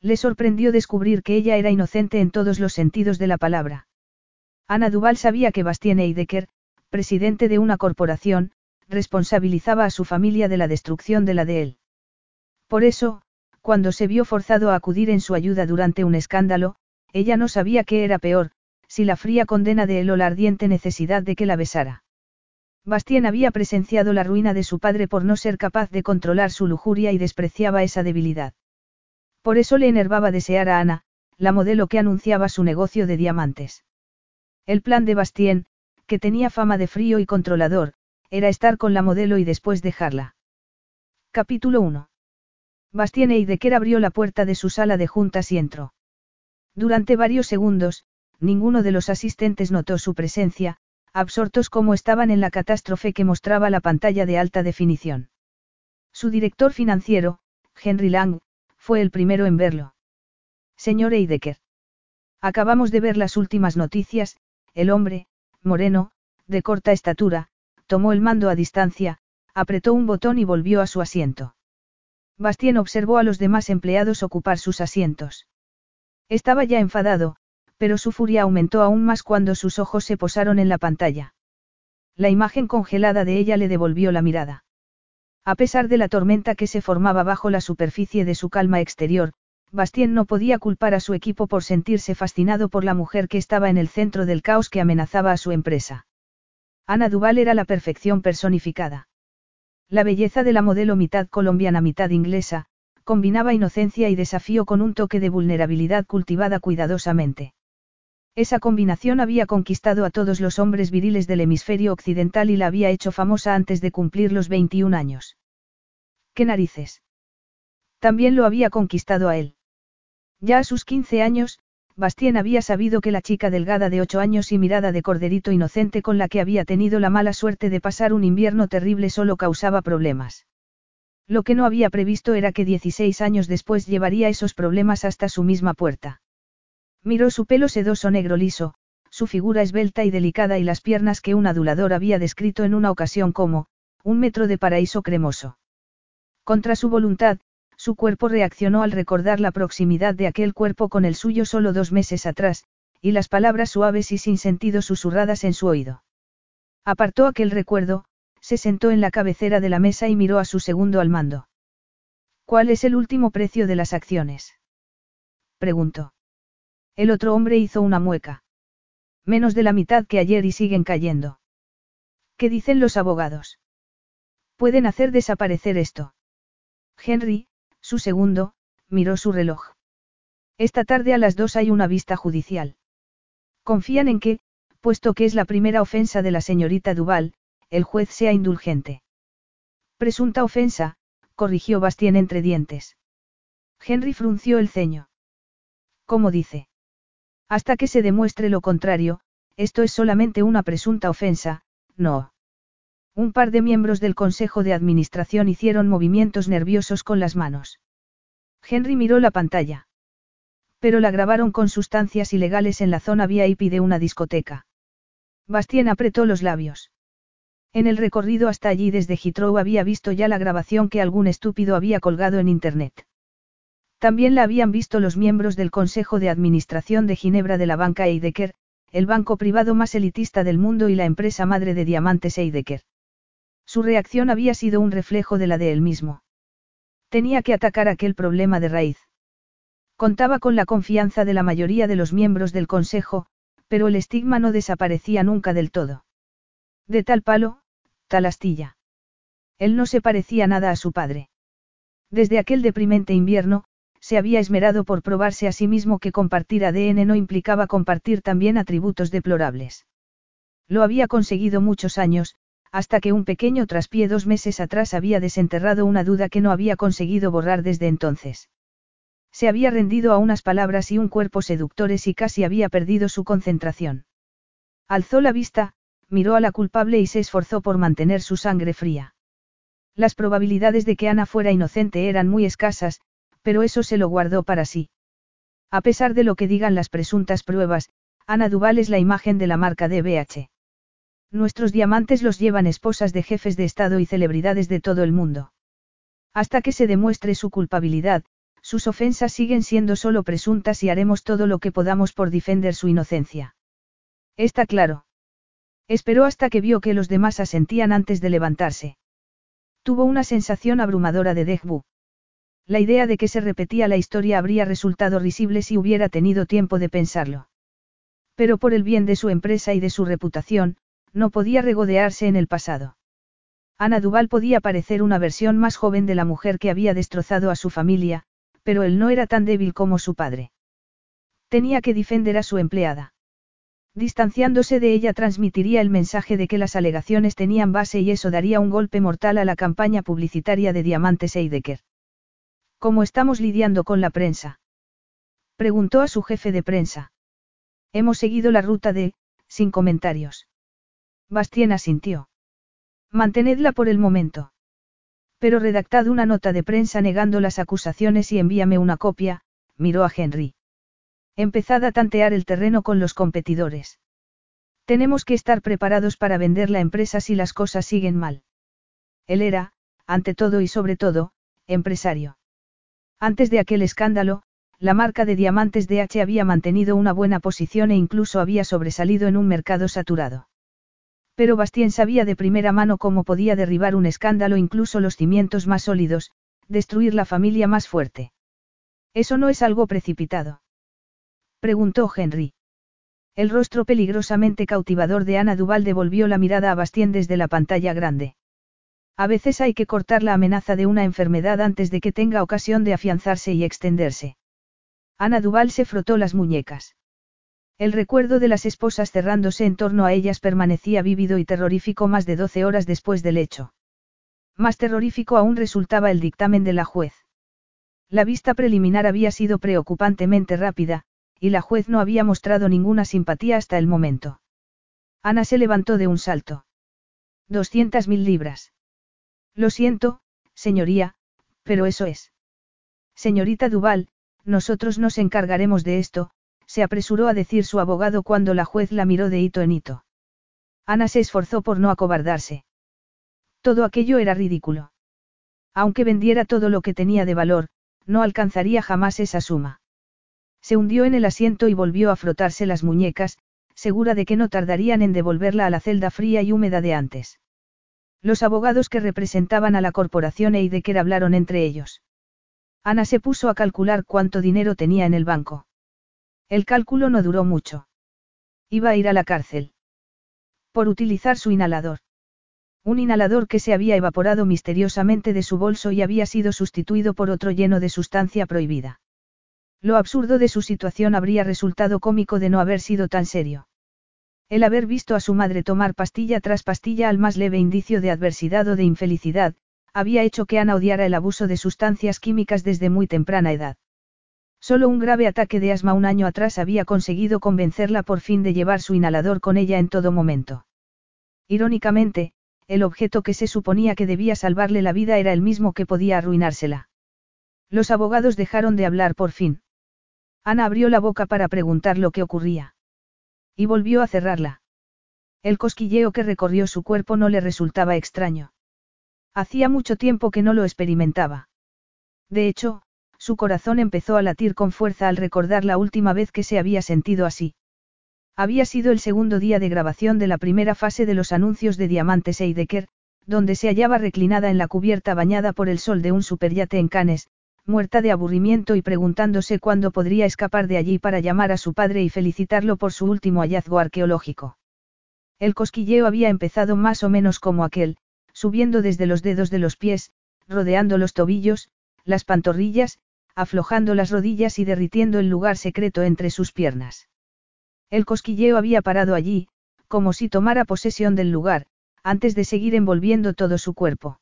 Le sorprendió descubrir que ella era inocente en todos los sentidos de la palabra. Ana Duval sabía que Bastien Eidecker, presidente de una corporación, responsabilizaba a su familia de la destrucción de la de él. Por eso, cuando se vio forzado a acudir en su ayuda durante un escándalo, ella no sabía qué era peor, si la fría condena de él o la ardiente necesidad de que la besara. Bastien había presenciado la ruina de su padre por no ser capaz de controlar su lujuria y despreciaba esa debilidad. Por eso le enervaba desear a Ana, la modelo que anunciaba su negocio de diamantes. El plan de Bastien, que tenía fama de frío y controlador, era estar con la modelo y después dejarla. Capítulo 1. Bastien Eidecker abrió la puerta de su sala de juntas y entró. Durante varios segundos, ninguno de los asistentes notó su presencia, absortos como estaban en la catástrofe que mostraba la pantalla de alta definición. Su director financiero, Henry Lang, fue el primero en verlo. Señor Eidecker. Acabamos de ver las últimas noticias, el hombre, moreno, de corta estatura, tomó el mando a distancia, apretó un botón y volvió a su asiento. Bastien observó a los demás empleados ocupar sus asientos. Estaba ya enfadado, pero su furia aumentó aún más cuando sus ojos se posaron en la pantalla. La imagen congelada de ella le devolvió la mirada. A pesar de la tormenta que se formaba bajo la superficie de su calma exterior, Bastien no podía culpar a su equipo por sentirse fascinado por la mujer que estaba en el centro del caos que amenazaba a su empresa. Ana Duval era la perfección personificada. La belleza de la modelo mitad colombiana mitad inglesa, combinaba inocencia y desafío con un toque de vulnerabilidad cultivada cuidadosamente. Esa combinación había conquistado a todos los hombres viriles del hemisferio occidental y la había hecho famosa antes de cumplir los 21 años. ¿Qué narices? También lo había conquistado a él. Ya a sus 15 años, Bastien había sabido que la chica delgada de 8 años y mirada de corderito inocente con la que había tenido la mala suerte de pasar un invierno terrible solo causaba problemas. Lo que no había previsto era que 16 años después llevaría esos problemas hasta su misma puerta. Miró su pelo sedoso negro liso, su figura esbelta y delicada y las piernas que un adulador había descrito en una ocasión como, un metro de paraíso cremoso. Contra su voluntad, su cuerpo reaccionó al recordar la proximidad de aquel cuerpo con el suyo solo dos meses atrás, y las palabras suaves y sin sentido susurradas en su oído. Apartó aquel recuerdo, se sentó en la cabecera de la mesa y miró a su segundo al mando. ¿Cuál es el último precio de las acciones? preguntó. El otro hombre hizo una mueca. Menos de la mitad que ayer y siguen cayendo. ¿Qué dicen los abogados? Pueden hacer desaparecer esto. Henry, su segundo, miró su reloj. Esta tarde a las dos hay una vista judicial. Confían en que, puesto que es la primera ofensa de la señorita Duval, el juez sea indulgente. Presunta ofensa, corrigió Bastien entre dientes. Henry frunció el ceño. ¿Cómo dice? Hasta que se demuestre lo contrario, esto es solamente una presunta ofensa, no. Un par de miembros del Consejo de Administración hicieron movimientos nerviosos con las manos. Henry miró la pantalla. Pero la grabaron con sustancias ilegales en la zona VIP de una discoteca. Bastien apretó los labios. En el recorrido hasta allí desde Heathrow había visto ya la grabación que algún estúpido había colgado en Internet. También la habían visto los miembros del Consejo de Administración de Ginebra de la banca Eidecker, el banco privado más elitista del mundo y la empresa madre de diamantes Eidecker. Su reacción había sido un reflejo de la de él mismo. Tenía que atacar aquel problema de raíz. Contaba con la confianza de la mayoría de los miembros del Consejo, pero el estigma no desaparecía nunca del todo. De tal palo, tal astilla. Él no se parecía nada a su padre. Desde aquel deprimente invierno, se había esmerado por probarse a sí mismo que compartir ADN no implicaba compartir también atributos deplorables. Lo había conseguido muchos años, hasta que un pequeño traspié dos meses atrás había desenterrado una duda que no había conseguido borrar desde entonces. Se había rendido a unas palabras y un cuerpo seductores y casi había perdido su concentración. Alzó la vista, miró a la culpable y se esforzó por mantener su sangre fría. Las probabilidades de que Ana fuera inocente eran muy escasas, pero eso se lo guardó para sí. A pesar de lo que digan las presuntas pruebas, Ana Duval es la imagen de la marca DBH. Nuestros diamantes los llevan esposas de jefes de Estado y celebridades de todo el mundo. Hasta que se demuestre su culpabilidad, sus ofensas siguen siendo solo presuntas y haremos todo lo que podamos por defender su inocencia. Está claro. Esperó hasta que vio que los demás asentían antes de levantarse. Tuvo una sensación abrumadora de Degbu. La idea de que se repetía la historia habría resultado risible si hubiera tenido tiempo de pensarlo. Pero por el bien de su empresa y de su reputación, no podía regodearse en el pasado. Ana Duval podía parecer una versión más joven de la mujer que había destrozado a su familia, pero él no era tan débil como su padre. Tenía que defender a su empleada. Distanciándose de ella transmitiría el mensaje de que las alegaciones tenían base y eso daría un golpe mortal a la campaña publicitaria de Diamantes Eidecker. ¿Cómo estamos lidiando con la prensa? Preguntó a su jefe de prensa. Hemos seguido la ruta de, sin comentarios. Bastien asintió. Mantenedla por el momento. Pero redactad una nota de prensa negando las acusaciones y envíame una copia, miró a Henry. Empezad a tantear el terreno con los competidores. Tenemos que estar preparados para vender la empresa si las cosas siguen mal. Él era, ante todo y sobre todo, empresario. Antes de aquel escándalo, la marca de diamantes DH había mantenido una buena posición e incluso había sobresalido en un mercado saturado. Pero Bastien sabía de primera mano cómo podía derribar un escándalo incluso los cimientos más sólidos, destruir la familia más fuerte. Eso no es algo precipitado. Preguntó Henry. El rostro peligrosamente cautivador de Ana Duval devolvió la mirada a Bastien desde la pantalla grande. A veces hay que cortar la amenaza de una enfermedad antes de que tenga ocasión de afianzarse y extenderse. Ana Duval se frotó las muñecas. El recuerdo de las esposas cerrándose en torno a ellas permanecía vívido y terrorífico más de doce horas después del hecho. Más terrorífico aún resultaba el dictamen de la juez. La vista preliminar había sido preocupantemente rápida, y la juez no había mostrado ninguna simpatía hasta el momento. Ana se levantó de un salto. Doscientas mil libras. Lo siento, señoría, pero eso es. Señorita Duval, nosotros nos encargaremos de esto, se apresuró a decir su abogado cuando la juez la miró de hito en hito. Ana se esforzó por no acobardarse. Todo aquello era ridículo. Aunque vendiera todo lo que tenía de valor, no alcanzaría jamás esa suma. Se hundió en el asiento y volvió a frotarse las muñecas, segura de que no tardarían en devolverla a la celda fría y húmeda de antes. Los abogados que representaban a la corporación Eidecker hablaron entre ellos. Ana se puso a calcular cuánto dinero tenía en el banco. El cálculo no duró mucho. Iba a ir a la cárcel. Por utilizar su inhalador. Un inhalador que se había evaporado misteriosamente de su bolso y había sido sustituido por otro lleno de sustancia prohibida. Lo absurdo de su situación habría resultado cómico de no haber sido tan serio. El haber visto a su madre tomar pastilla tras pastilla al más leve indicio de adversidad o de infelicidad, había hecho que Ana odiara el abuso de sustancias químicas desde muy temprana edad. Solo un grave ataque de asma un año atrás había conseguido convencerla por fin de llevar su inhalador con ella en todo momento. Irónicamente, el objeto que se suponía que debía salvarle la vida era el mismo que podía arruinársela. Los abogados dejaron de hablar por fin. Ana abrió la boca para preguntar lo que ocurría. Y volvió a cerrarla. El cosquilleo que recorrió su cuerpo no le resultaba extraño. Hacía mucho tiempo que no lo experimentaba. De hecho, su corazón empezó a latir con fuerza al recordar la última vez que se había sentido así. Había sido el segundo día de grabación de la primera fase de los anuncios de Diamantes Eidecker, donde se hallaba reclinada en la cubierta bañada por el sol de un superyate en Cannes, muerta de aburrimiento y preguntándose cuándo podría escapar de allí para llamar a su padre y felicitarlo por su último hallazgo arqueológico. El cosquilleo había empezado más o menos como aquel, subiendo desde los dedos de los pies, rodeando los tobillos, las pantorrillas, aflojando las rodillas y derritiendo el lugar secreto entre sus piernas. El cosquilleo había parado allí, como si tomara posesión del lugar, antes de seguir envolviendo todo su cuerpo.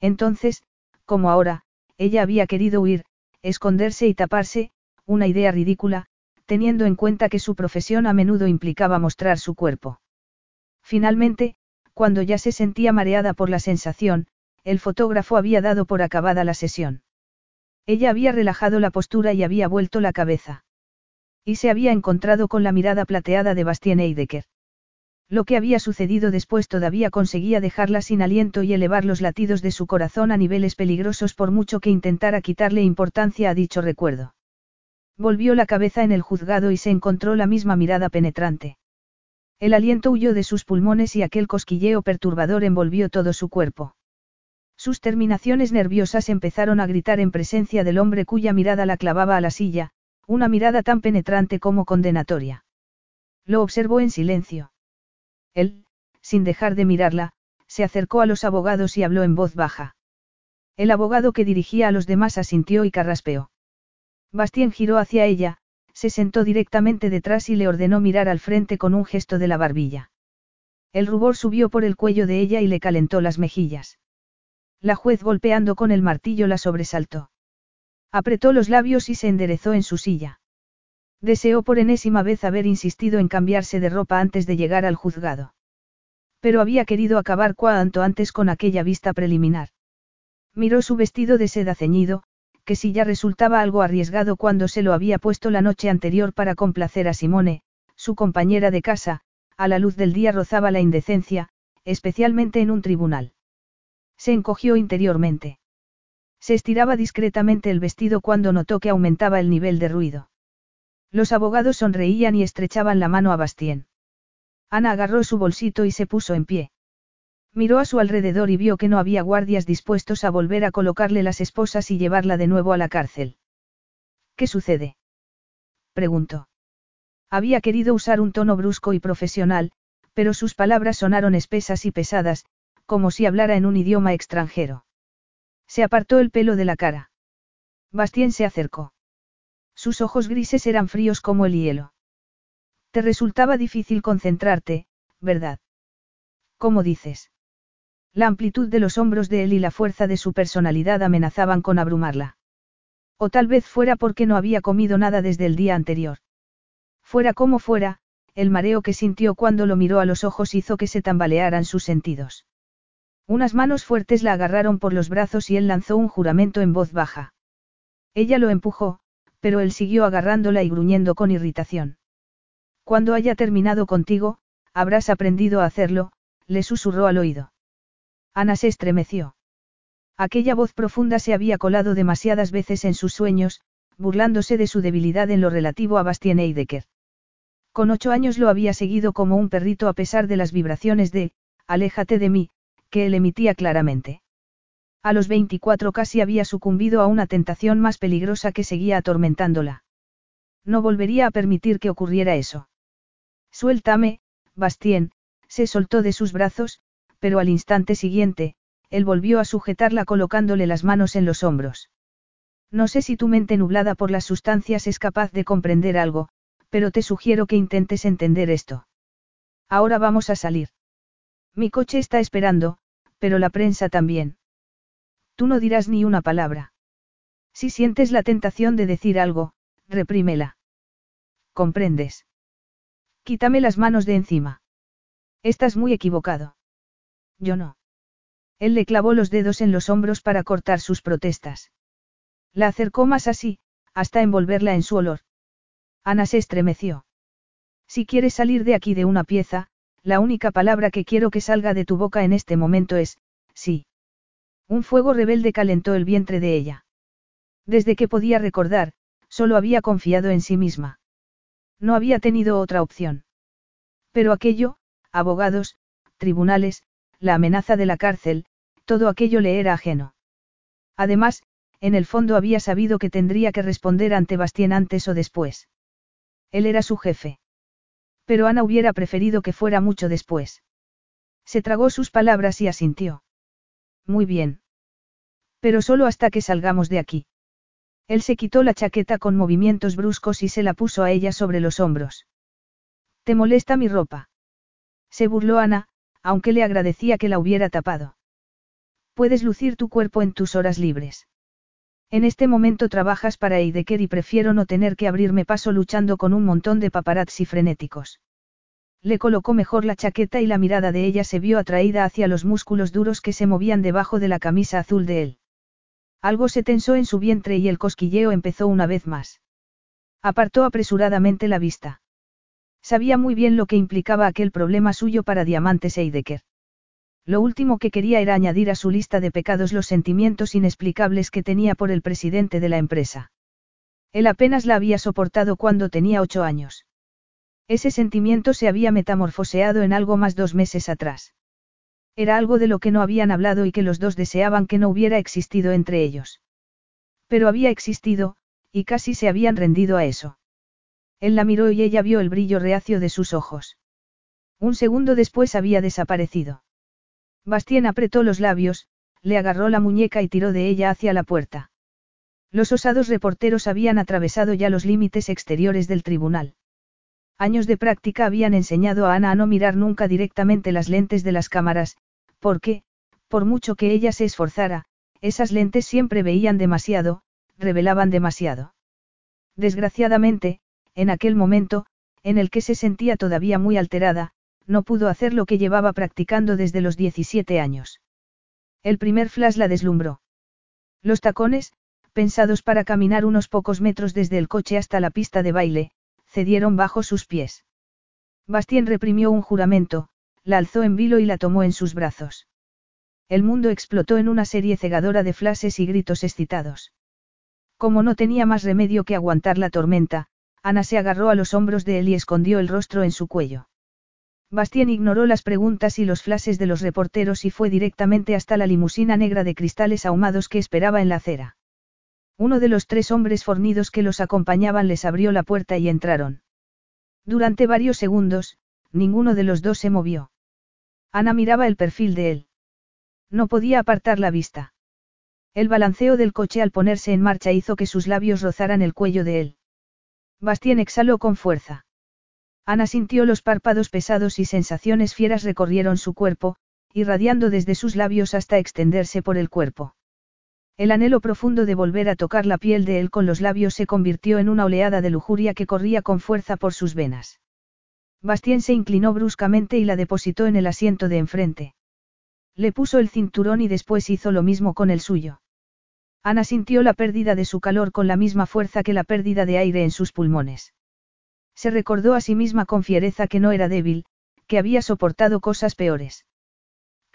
Entonces, como ahora, ella había querido huir, esconderse y taparse, una idea ridícula, teniendo en cuenta que su profesión a menudo implicaba mostrar su cuerpo. Finalmente, cuando ya se sentía mareada por la sensación, el fotógrafo había dado por acabada la sesión. Ella había relajado la postura y había vuelto la cabeza. Y se había encontrado con la mirada plateada de Bastien Eidecker. Lo que había sucedido después todavía conseguía dejarla sin aliento y elevar los latidos de su corazón a niveles peligrosos por mucho que intentara quitarle importancia a dicho recuerdo. Volvió la cabeza en el juzgado y se encontró la misma mirada penetrante. El aliento huyó de sus pulmones y aquel cosquilleo perturbador envolvió todo su cuerpo. Sus terminaciones nerviosas empezaron a gritar en presencia del hombre cuya mirada la clavaba a la silla, una mirada tan penetrante como condenatoria. Lo observó en silencio. Él, sin dejar de mirarla, se acercó a los abogados y habló en voz baja. El abogado que dirigía a los demás asintió y carraspeó. Bastien giró hacia ella, se sentó directamente detrás y le ordenó mirar al frente con un gesto de la barbilla. El rubor subió por el cuello de ella y le calentó las mejillas. La juez golpeando con el martillo la sobresaltó. Apretó los labios y se enderezó en su silla. Deseó por enésima vez haber insistido en cambiarse de ropa antes de llegar al juzgado. Pero había querido acabar cuanto antes con aquella vista preliminar. Miró su vestido de seda ceñido, que si ya resultaba algo arriesgado cuando se lo había puesto la noche anterior para complacer a Simone, su compañera de casa, a la luz del día rozaba la indecencia, especialmente en un tribunal. Se encogió interiormente. Se estiraba discretamente el vestido cuando notó que aumentaba el nivel de ruido. Los abogados sonreían y estrechaban la mano a Bastien. Ana agarró su bolsito y se puso en pie. Miró a su alrededor y vio que no había guardias dispuestos a volver a colocarle las esposas y llevarla de nuevo a la cárcel. ¿Qué sucede? preguntó. Había querido usar un tono brusco y profesional, pero sus palabras sonaron espesas y pesadas, como si hablara en un idioma extranjero. Se apartó el pelo de la cara. Bastien se acercó. Sus ojos grises eran fríos como el hielo. Te resultaba difícil concentrarte, ¿verdad? ¿Cómo dices? La amplitud de los hombros de él y la fuerza de su personalidad amenazaban con abrumarla. O tal vez fuera porque no había comido nada desde el día anterior. Fuera como fuera, el mareo que sintió cuando lo miró a los ojos hizo que se tambalearan sus sentidos. Unas manos fuertes la agarraron por los brazos y él lanzó un juramento en voz baja. Ella lo empujó, pero él siguió agarrándola y gruñendo con irritación. Cuando haya terminado contigo, habrás aprendido a hacerlo, le susurró al oído. Ana se estremeció. Aquella voz profunda se había colado demasiadas veces en sus sueños, burlándose de su debilidad en lo relativo a Bastien Eidecker. Con ocho años lo había seguido como un perrito a pesar de las vibraciones de, aléjate de mí, que él emitía claramente. A los 24 casi había sucumbido a una tentación más peligrosa que seguía atormentándola. No volvería a permitir que ocurriera eso. Suéltame, Bastien, se soltó de sus brazos, pero al instante siguiente, él volvió a sujetarla colocándole las manos en los hombros. No sé si tu mente nublada por las sustancias es capaz de comprender algo, pero te sugiero que intentes entender esto. Ahora vamos a salir. Mi coche está esperando, pero la prensa también. Tú no dirás ni una palabra. Si sientes la tentación de decir algo, reprímela. ¿Comprendes? Quítame las manos de encima. Estás muy equivocado. Yo no. Él le clavó los dedos en los hombros para cortar sus protestas. La acercó más así, hasta envolverla en su olor. Ana se estremeció. Si quieres salir de aquí de una pieza, la única palabra que quiero que salga de tu boca en este momento es, sí. Un fuego rebelde calentó el vientre de ella. Desde que podía recordar, solo había confiado en sí misma. No había tenido otra opción. Pero aquello, abogados, tribunales, la amenaza de la cárcel, todo aquello le era ajeno. Además, en el fondo había sabido que tendría que responder ante Bastien antes o después. Él era su jefe. Pero Ana hubiera preferido que fuera mucho después. Se tragó sus palabras y asintió. Muy bien. Pero solo hasta que salgamos de aquí. Él se quitó la chaqueta con movimientos bruscos y se la puso a ella sobre los hombros. ¿Te molesta mi ropa? Se burló Ana, aunque le agradecía que la hubiera tapado. Puedes lucir tu cuerpo en tus horas libres. En este momento trabajas para Eideker y prefiero no tener que abrirme paso luchando con un montón de paparazzi frenéticos. Le colocó mejor la chaqueta y la mirada de ella se vio atraída hacia los músculos duros que se movían debajo de la camisa azul de él. Algo se tensó en su vientre y el cosquilleo empezó una vez más. Apartó apresuradamente la vista. Sabía muy bien lo que implicaba aquel problema suyo para Diamantes Eideker. Lo último que quería era añadir a su lista de pecados los sentimientos inexplicables que tenía por el presidente de la empresa. Él apenas la había soportado cuando tenía ocho años. Ese sentimiento se había metamorfoseado en algo más dos meses atrás. Era algo de lo que no habían hablado y que los dos deseaban que no hubiera existido entre ellos. Pero había existido, y casi se habían rendido a eso. Él la miró y ella vio el brillo reacio de sus ojos. Un segundo después había desaparecido. Bastien apretó los labios, le agarró la muñeca y tiró de ella hacia la puerta. Los osados reporteros habían atravesado ya los límites exteriores del tribunal. Años de práctica habían enseñado a Ana a no mirar nunca directamente las lentes de las cámaras, porque, por mucho que ella se esforzara, esas lentes siempre veían demasiado, revelaban demasiado. Desgraciadamente, en aquel momento, en el que se sentía todavía muy alterada, no pudo hacer lo que llevaba practicando desde los 17 años. El primer flash la deslumbró. Los tacones, pensados para caminar unos pocos metros desde el coche hasta la pista de baile, cedieron bajo sus pies. Bastien reprimió un juramento, la alzó en vilo y la tomó en sus brazos. El mundo explotó en una serie cegadora de flashes y gritos excitados. Como no tenía más remedio que aguantar la tormenta, Ana se agarró a los hombros de él y escondió el rostro en su cuello. Bastien ignoró las preguntas y los flashes de los reporteros y fue directamente hasta la limusina negra de cristales ahumados que esperaba en la acera. Uno de los tres hombres fornidos que los acompañaban les abrió la puerta y entraron. Durante varios segundos, ninguno de los dos se movió. Ana miraba el perfil de él. No podía apartar la vista. El balanceo del coche al ponerse en marcha hizo que sus labios rozaran el cuello de él. Bastien exhaló con fuerza. Ana sintió los párpados pesados y sensaciones fieras recorrieron su cuerpo, irradiando desde sus labios hasta extenderse por el cuerpo. El anhelo profundo de volver a tocar la piel de él con los labios se convirtió en una oleada de lujuria que corría con fuerza por sus venas. Bastien se inclinó bruscamente y la depositó en el asiento de enfrente. Le puso el cinturón y después hizo lo mismo con el suyo. Ana sintió la pérdida de su calor con la misma fuerza que la pérdida de aire en sus pulmones. Se recordó a sí misma con fiereza que no era débil, que había soportado cosas peores.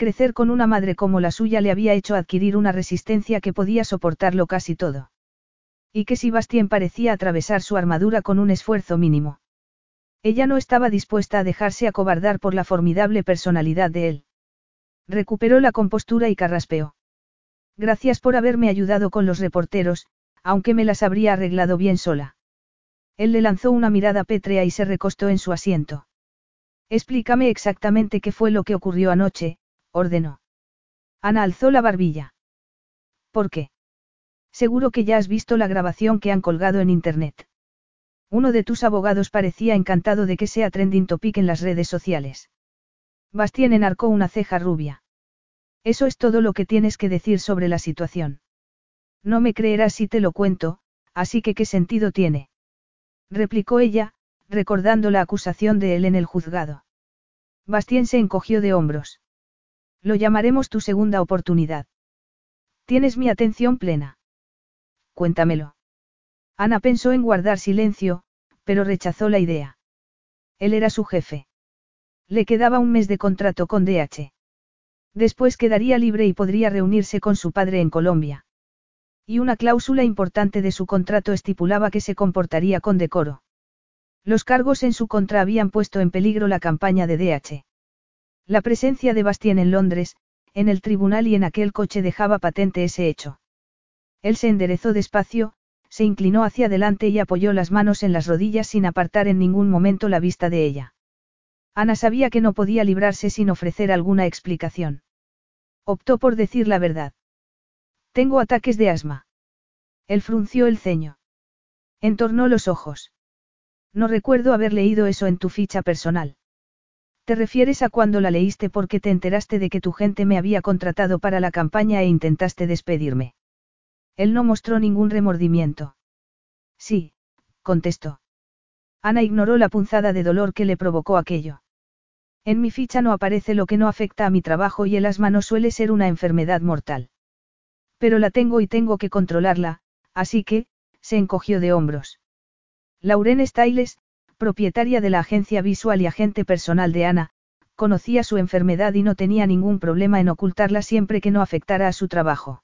Crecer con una madre como la suya le había hecho adquirir una resistencia que podía soportarlo casi todo. Y que si Bastien parecía atravesar su armadura con un esfuerzo mínimo. Ella no estaba dispuesta a dejarse acobardar por la formidable personalidad de él. Recuperó la compostura y carraspeó. Gracias por haberme ayudado con los reporteros, aunque me las habría arreglado bien sola. Él le lanzó una mirada pétrea y se recostó en su asiento. Explícame exactamente qué fue lo que ocurrió anoche, ordenó. Ana alzó la barbilla. ¿Por qué? Seguro que ya has visto la grabación que han colgado en Internet. Uno de tus abogados parecía encantado de que sea trending topic en las redes sociales. Bastien enarcó una ceja rubia. Eso es todo lo que tienes que decir sobre la situación. No me creerás si te lo cuento, así que ¿qué sentido tiene? replicó ella, recordando la acusación de él en el juzgado. Bastien se encogió de hombros. Lo llamaremos tu segunda oportunidad. Tienes mi atención plena. Cuéntamelo. Ana pensó en guardar silencio, pero rechazó la idea. Él era su jefe. Le quedaba un mes de contrato con DH. Después quedaría libre y podría reunirse con su padre en Colombia. Y una cláusula importante de su contrato estipulaba que se comportaría con decoro. Los cargos en su contra habían puesto en peligro la campaña de DH. La presencia de Bastien en Londres, en el tribunal y en aquel coche dejaba patente ese hecho. Él se enderezó despacio, se inclinó hacia adelante y apoyó las manos en las rodillas sin apartar en ningún momento la vista de ella. Ana sabía que no podía librarse sin ofrecer alguna explicación. Optó por decir la verdad. Tengo ataques de asma. Él frunció el ceño. Entornó los ojos. No recuerdo haber leído eso en tu ficha personal. ¿Te refieres a cuando la leíste porque te enteraste de que tu gente me había contratado para la campaña e intentaste despedirme? Él no mostró ningún remordimiento. Sí, contestó. Ana ignoró la punzada de dolor que le provocó aquello. En mi ficha no aparece lo que no afecta a mi trabajo y el asma no suele ser una enfermedad mortal. Pero la tengo y tengo que controlarla, así que, se encogió de hombros. Lauren Styles, propietaria de la agencia visual y agente personal de Ana, conocía su enfermedad y no tenía ningún problema en ocultarla siempre que no afectara a su trabajo.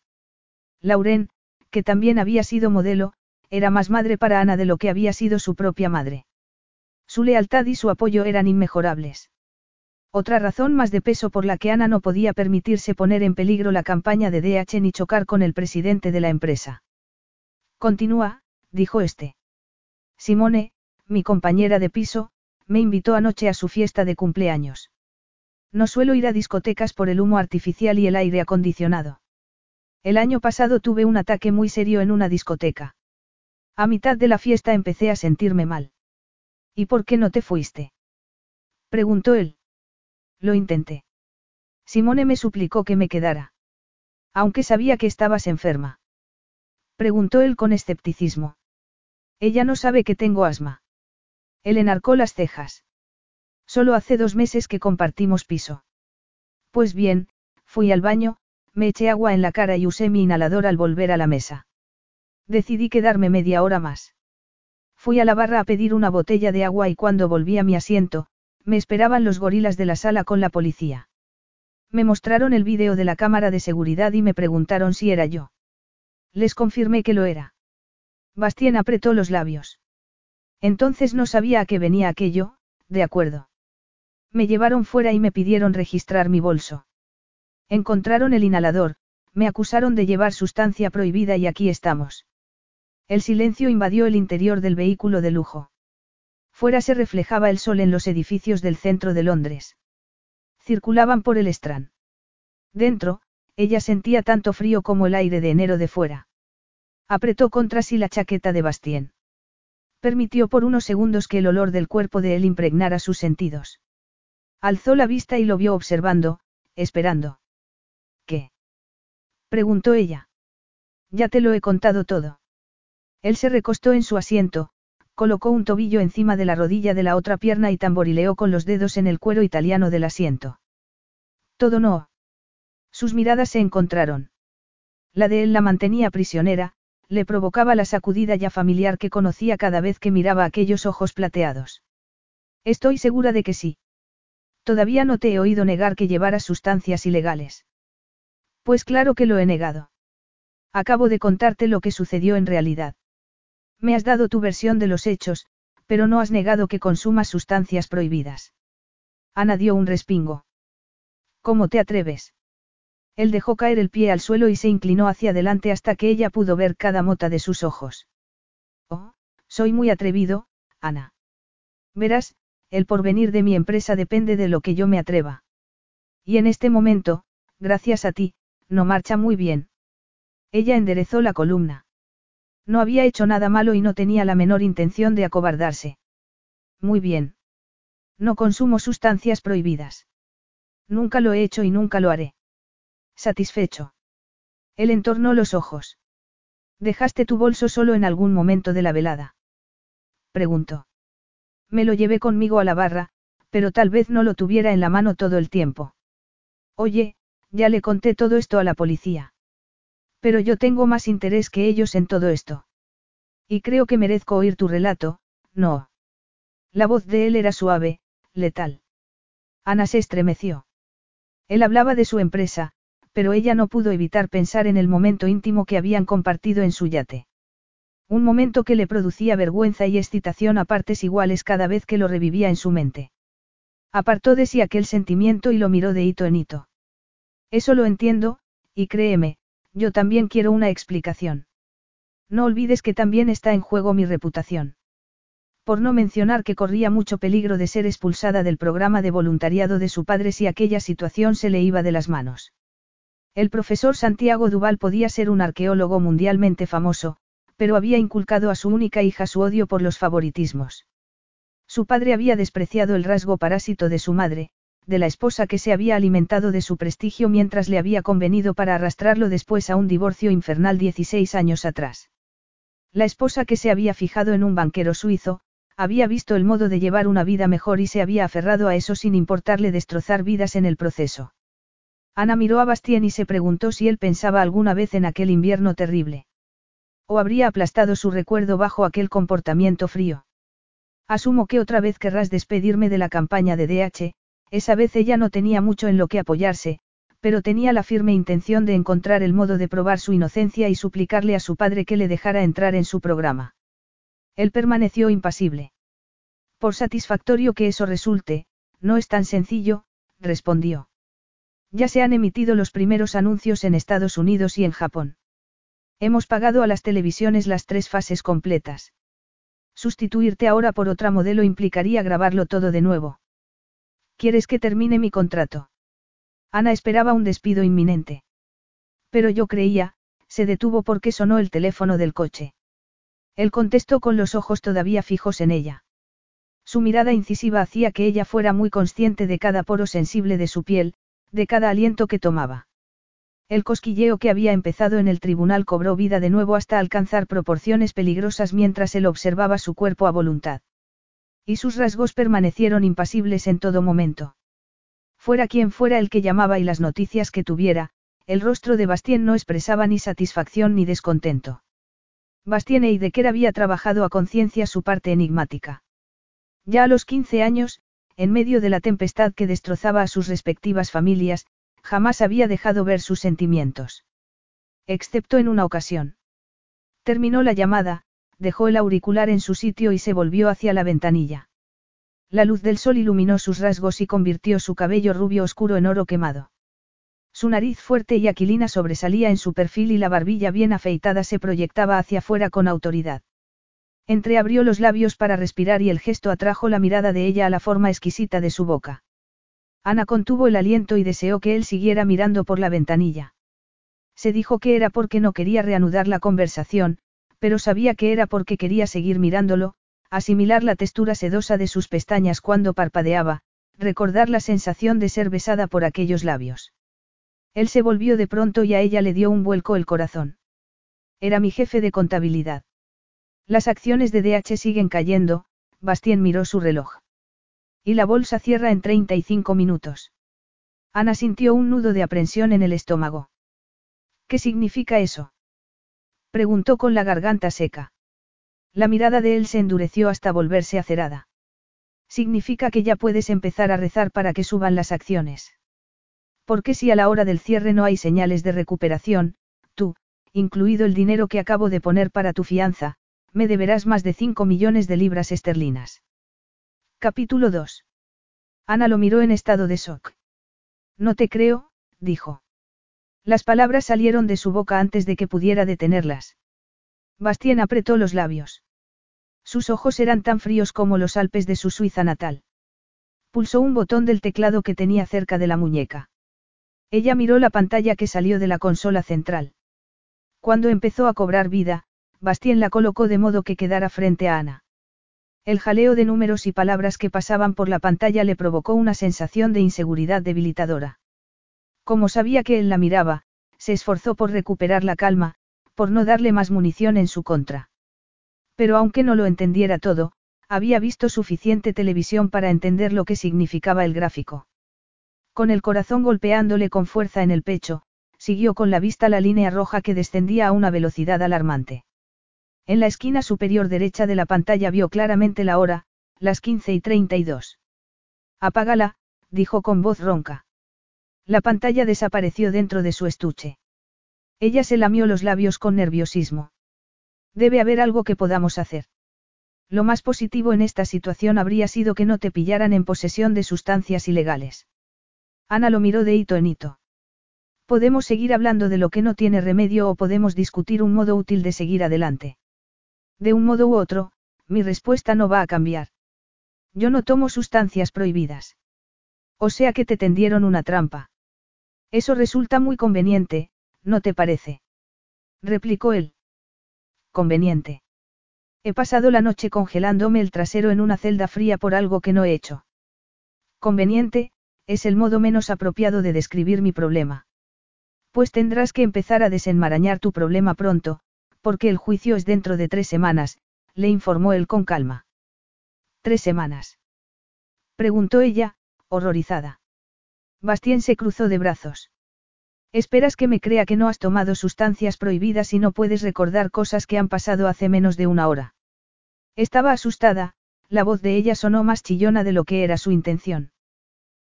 Lauren, que también había sido modelo, era más madre para Ana de lo que había sido su propia madre. Su lealtad y su apoyo eran inmejorables. Otra razón más de peso por la que Ana no podía permitirse poner en peligro la campaña de DH ni chocar con el presidente de la empresa. Continúa, dijo este. Simone, mi compañera de piso, me invitó anoche a su fiesta de cumpleaños. No suelo ir a discotecas por el humo artificial y el aire acondicionado. El año pasado tuve un ataque muy serio en una discoteca. A mitad de la fiesta empecé a sentirme mal. ¿Y por qué no te fuiste? preguntó él. Lo intenté. Simone me suplicó que me quedara. Aunque sabía que estabas enferma. Preguntó él con escepticismo. Ella no sabe que tengo asma. Él enarcó las cejas. Solo hace dos meses que compartimos piso. Pues bien, fui al baño, me eché agua en la cara y usé mi inhalador al volver a la mesa. Decidí quedarme media hora más. Fui a la barra a pedir una botella de agua y cuando volví a mi asiento, me esperaban los gorilas de la sala con la policía. Me mostraron el vídeo de la cámara de seguridad y me preguntaron si era yo. Les confirmé que lo era. Bastien apretó los labios. Entonces no sabía a qué venía aquello, de acuerdo. Me llevaron fuera y me pidieron registrar mi bolso. Encontraron el inhalador, me acusaron de llevar sustancia prohibida y aquí estamos. El silencio invadió el interior del vehículo de lujo. Fuera se reflejaba el sol en los edificios del centro de Londres. Circulaban por el Strand. Dentro, ella sentía tanto frío como el aire de enero de fuera. Apretó contra sí la chaqueta de Bastien. Permitió por unos segundos que el olor del cuerpo de él impregnara sus sentidos. Alzó la vista y lo vio observando, esperando. ¿Qué? preguntó ella. Ya te lo he contado todo. Él se recostó en su asiento, colocó un tobillo encima de la rodilla de la otra pierna y tamborileó con los dedos en el cuero italiano del asiento. Todo no. Sus miradas se encontraron. La de él la mantenía prisionera, le provocaba la sacudida ya familiar que conocía cada vez que miraba aquellos ojos plateados. Estoy segura de que sí. Todavía no te he oído negar que llevaras sustancias ilegales. Pues claro que lo he negado. Acabo de contarte lo que sucedió en realidad. Me has dado tu versión de los hechos, pero no has negado que consumas sustancias prohibidas. Ana dio un respingo. ¿Cómo te atreves? Él dejó caer el pie al suelo y se inclinó hacia adelante hasta que ella pudo ver cada mota de sus ojos. Oh, soy muy atrevido, Ana. Verás, el porvenir de mi empresa depende de lo que yo me atreva. Y en este momento, gracias a ti, no marcha muy bien. Ella enderezó la columna. No había hecho nada malo y no tenía la menor intención de acobardarse. Muy bien. No consumo sustancias prohibidas. Nunca lo he hecho y nunca lo haré. Satisfecho. Él entornó los ojos. ¿Dejaste tu bolso solo en algún momento de la velada? Preguntó. Me lo llevé conmigo a la barra, pero tal vez no lo tuviera en la mano todo el tiempo. Oye, ya le conté todo esto a la policía. Pero yo tengo más interés que ellos en todo esto. Y creo que merezco oír tu relato, no. La voz de él era suave, letal. Ana se estremeció. Él hablaba de su empresa, pero ella no pudo evitar pensar en el momento íntimo que habían compartido en su yate. Un momento que le producía vergüenza y excitación a partes iguales cada vez que lo revivía en su mente. Apartó de sí aquel sentimiento y lo miró de hito en hito. Eso lo entiendo, y créeme, yo también quiero una explicación. No olvides que también está en juego mi reputación. Por no mencionar que corría mucho peligro de ser expulsada del programa de voluntariado de su padre si aquella situación se le iba de las manos. El profesor Santiago Duval podía ser un arqueólogo mundialmente famoso, pero había inculcado a su única hija su odio por los favoritismos. Su padre había despreciado el rasgo parásito de su madre, de la esposa que se había alimentado de su prestigio mientras le había convenido para arrastrarlo después a un divorcio infernal 16 años atrás. La esposa que se había fijado en un banquero suizo, había visto el modo de llevar una vida mejor y se había aferrado a eso sin importarle destrozar vidas en el proceso. Ana miró a Bastien y se preguntó si él pensaba alguna vez en aquel invierno terrible. O habría aplastado su recuerdo bajo aquel comportamiento frío. Asumo que otra vez querrás despedirme de la campaña de DH, esa vez ella no tenía mucho en lo que apoyarse, pero tenía la firme intención de encontrar el modo de probar su inocencia y suplicarle a su padre que le dejara entrar en su programa. Él permaneció impasible. Por satisfactorio que eso resulte, no es tan sencillo, respondió. Ya se han emitido los primeros anuncios en Estados Unidos y en Japón. Hemos pagado a las televisiones las tres fases completas. Sustituirte ahora por otra modelo implicaría grabarlo todo de nuevo. ¿Quieres que termine mi contrato? Ana esperaba un despido inminente. Pero yo creía, se detuvo porque sonó el teléfono del coche. Él contestó con los ojos todavía fijos en ella. Su mirada incisiva hacía que ella fuera muy consciente de cada poro sensible de su piel, de cada aliento que tomaba. El cosquilleo que había empezado en el tribunal cobró vida de nuevo hasta alcanzar proporciones peligrosas mientras él observaba su cuerpo a voluntad. Y sus rasgos permanecieron impasibles en todo momento. Fuera quien fuera el que llamaba y las noticias que tuviera, el rostro de Bastien no expresaba ni satisfacción ni descontento. Bastien Eidecker había trabajado a conciencia su parte enigmática. Ya a los 15 años, en medio de la tempestad que destrozaba a sus respectivas familias, jamás había dejado ver sus sentimientos. Excepto en una ocasión. Terminó la llamada, dejó el auricular en su sitio y se volvió hacia la ventanilla. La luz del sol iluminó sus rasgos y convirtió su cabello rubio oscuro en oro quemado. Su nariz fuerte y aquilina sobresalía en su perfil y la barbilla bien afeitada se proyectaba hacia afuera con autoridad. Entreabrió los labios para respirar y el gesto atrajo la mirada de ella a la forma exquisita de su boca. Ana contuvo el aliento y deseó que él siguiera mirando por la ventanilla. Se dijo que era porque no quería reanudar la conversación, pero sabía que era porque quería seguir mirándolo, asimilar la textura sedosa de sus pestañas cuando parpadeaba, recordar la sensación de ser besada por aquellos labios. Él se volvió de pronto y a ella le dio un vuelco el corazón. Era mi jefe de contabilidad. Las acciones de DH siguen cayendo, Bastien miró su reloj. Y la bolsa cierra en 35 minutos. Ana sintió un nudo de aprensión en el estómago. ¿Qué significa eso? Preguntó con la garganta seca. La mirada de él se endureció hasta volverse acerada. Significa que ya puedes empezar a rezar para que suban las acciones. Porque si a la hora del cierre no hay señales de recuperación, tú, incluido el dinero que acabo de poner para tu fianza, me deberás más de 5 millones de libras esterlinas. Capítulo 2. Ana lo miró en estado de shock. No te creo, dijo. Las palabras salieron de su boca antes de que pudiera detenerlas. Bastien apretó los labios. Sus ojos eran tan fríos como los Alpes de su Suiza natal. Pulsó un botón del teclado que tenía cerca de la muñeca. Ella miró la pantalla que salió de la consola central. Cuando empezó a cobrar vida, Bastien la colocó de modo que quedara frente a Ana. El jaleo de números y palabras que pasaban por la pantalla le provocó una sensación de inseguridad debilitadora. Como sabía que él la miraba, se esforzó por recuperar la calma, por no darle más munición en su contra. Pero aunque no lo entendiera todo, había visto suficiente televisión para entender lo que significaba el gráfico. Con el corazón golpeándole con fuerza en el pecho, siguió con la vista la línea roja que descendía a una velocidad alarmante. En la esquina superior derecha de la pantalla vio claramente la hora, las 15 y 32. Apágala, dijo con voz ronca. La pantalla desapareció dentro de su estuche. Ella se lamió los labios con nerviosismo. Debe haber algo que podamos hacer. Lo más positivo en esta situación habría sido que no te pillaran en posesión de sustancias ilegales. Ana lo miró de hito en hito. Podemos seguir hablando de lo que no tiene remedio o podemos discutir un modo útil de seguir adelante. De un modo u otro, mi respuesta no va a cambiar. Yo no tomo sustancias prohibidas. O sea que te tendieron una trampa. Eso resulta muy conveniente, ¿no te parece? replicó él. Conveniente. He pasado la noche congelándome el trasero en una celda fría por algo que no he hecho. Conveniente, es el modo menos apropiado de describir mi problema. Pues tendrás que empezar a desenmarañar tu problema pronto, porque el juicio es dentro de tres semanas, le informó él con calma. ¿Tres semanas? Preguntó ella, horrorizada. Bastien se cruzó de brazos. Esperas que me crea que no has tomado sustancias prohibidas y no puedes recordar cosas que han pasado hace menos de una hora. Estaba asustada, la voz de ella sonó más chillona de lo que era su intención.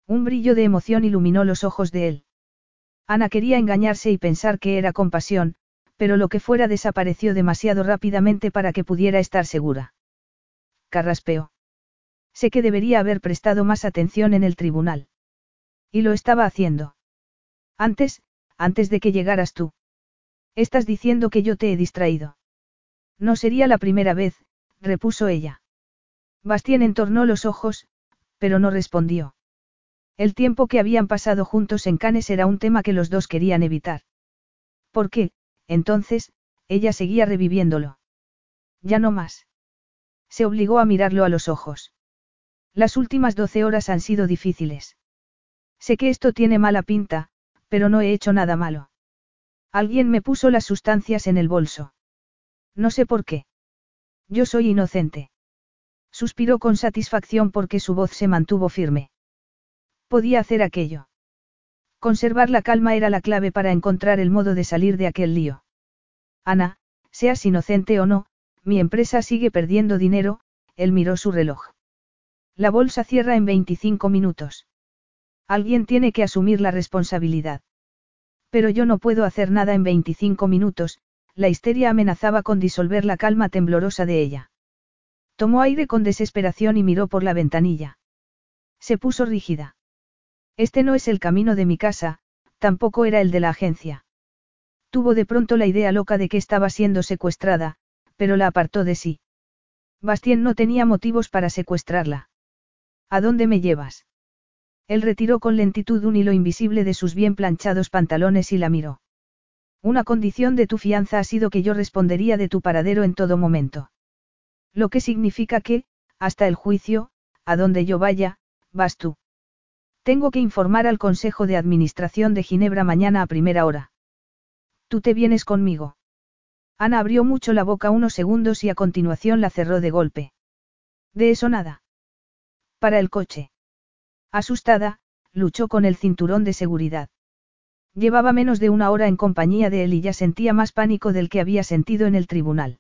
Un brillo de emoción iluminó los ojos de él. Ana quería engañarse y pensar que era compasión, pero lo que fuera desapareció demasiado rápidamente para que pudiera estar segura. Carraspeó. Sé que debería haber prestado más atención en el tribunal. Y lo estaba haciendo. Antes, antes de que llegaras tú. Estás diciendo que yo te he distraído. No sería la primera vez, repuso ella. Bastien entornó los ojos, pero no respondió. El tiempo que habían pasado juntos en Canes era un tema que los dos querían evitar. ¿Por qué, entonces, ella seguía reviviéndolo? Ya no más. Se obligó a mirarlo a los ojos. Las últimas doce horas han sido difíciles. Sé que esto tiene mala pinta, pero no he hecho nada malo. Alguien me puso las sustancias en el bolso. No sé por qué. Yo soy inocente. Suspiró con satisfacción porque su voz se mantuvo firme. Podía hacer aquello. Conservar la calma era la clave para encontrar el modo de salir de aquel lío. Ana, seas inocente o no, mi empresa sigue perdiendo dinero, él miró su reloj. La bolsa cierra en 25 minutos. Alguien tiene que asumir la responsabilidad. Pero yo no puedo hacer nada en 25 minutos, la histeria amenazaba con disolver la calma temblorosa de ella. Tomó aire con desesperación y miró por la ventanilla. Se puso rígida. Este no es el camino de mi casa, tampoco era el de la agencia. Tuvo de pronto la idea loca de que estaba siendo secuestrada, pero la apartó de sí. Bastien no tenía motivos para secuestrarla. ¿A dónde me llevas? Él retiró con lentitud un hilo invisible de sus bien planchados pantalones y la miró. Una condición de tu fianza ha sido que yo respondería de tu paradero en todo momento. Lo que significa que, hasta el juicio, a donde yo vaya, vas tú. Tengo que informar al Consejo de Administración de Ginebra mañana a primera hora. Tú te vienes conmigo. Ana abrió mucho la boca unos segundos y a continuación la cerró de golpe. De eso nada. Para el coche. Asustada, luchó con el cinturón de seguridad. Llevaba menos de una hora en compañía de él y ya sentía más pánico del que había sentido en el tribunal.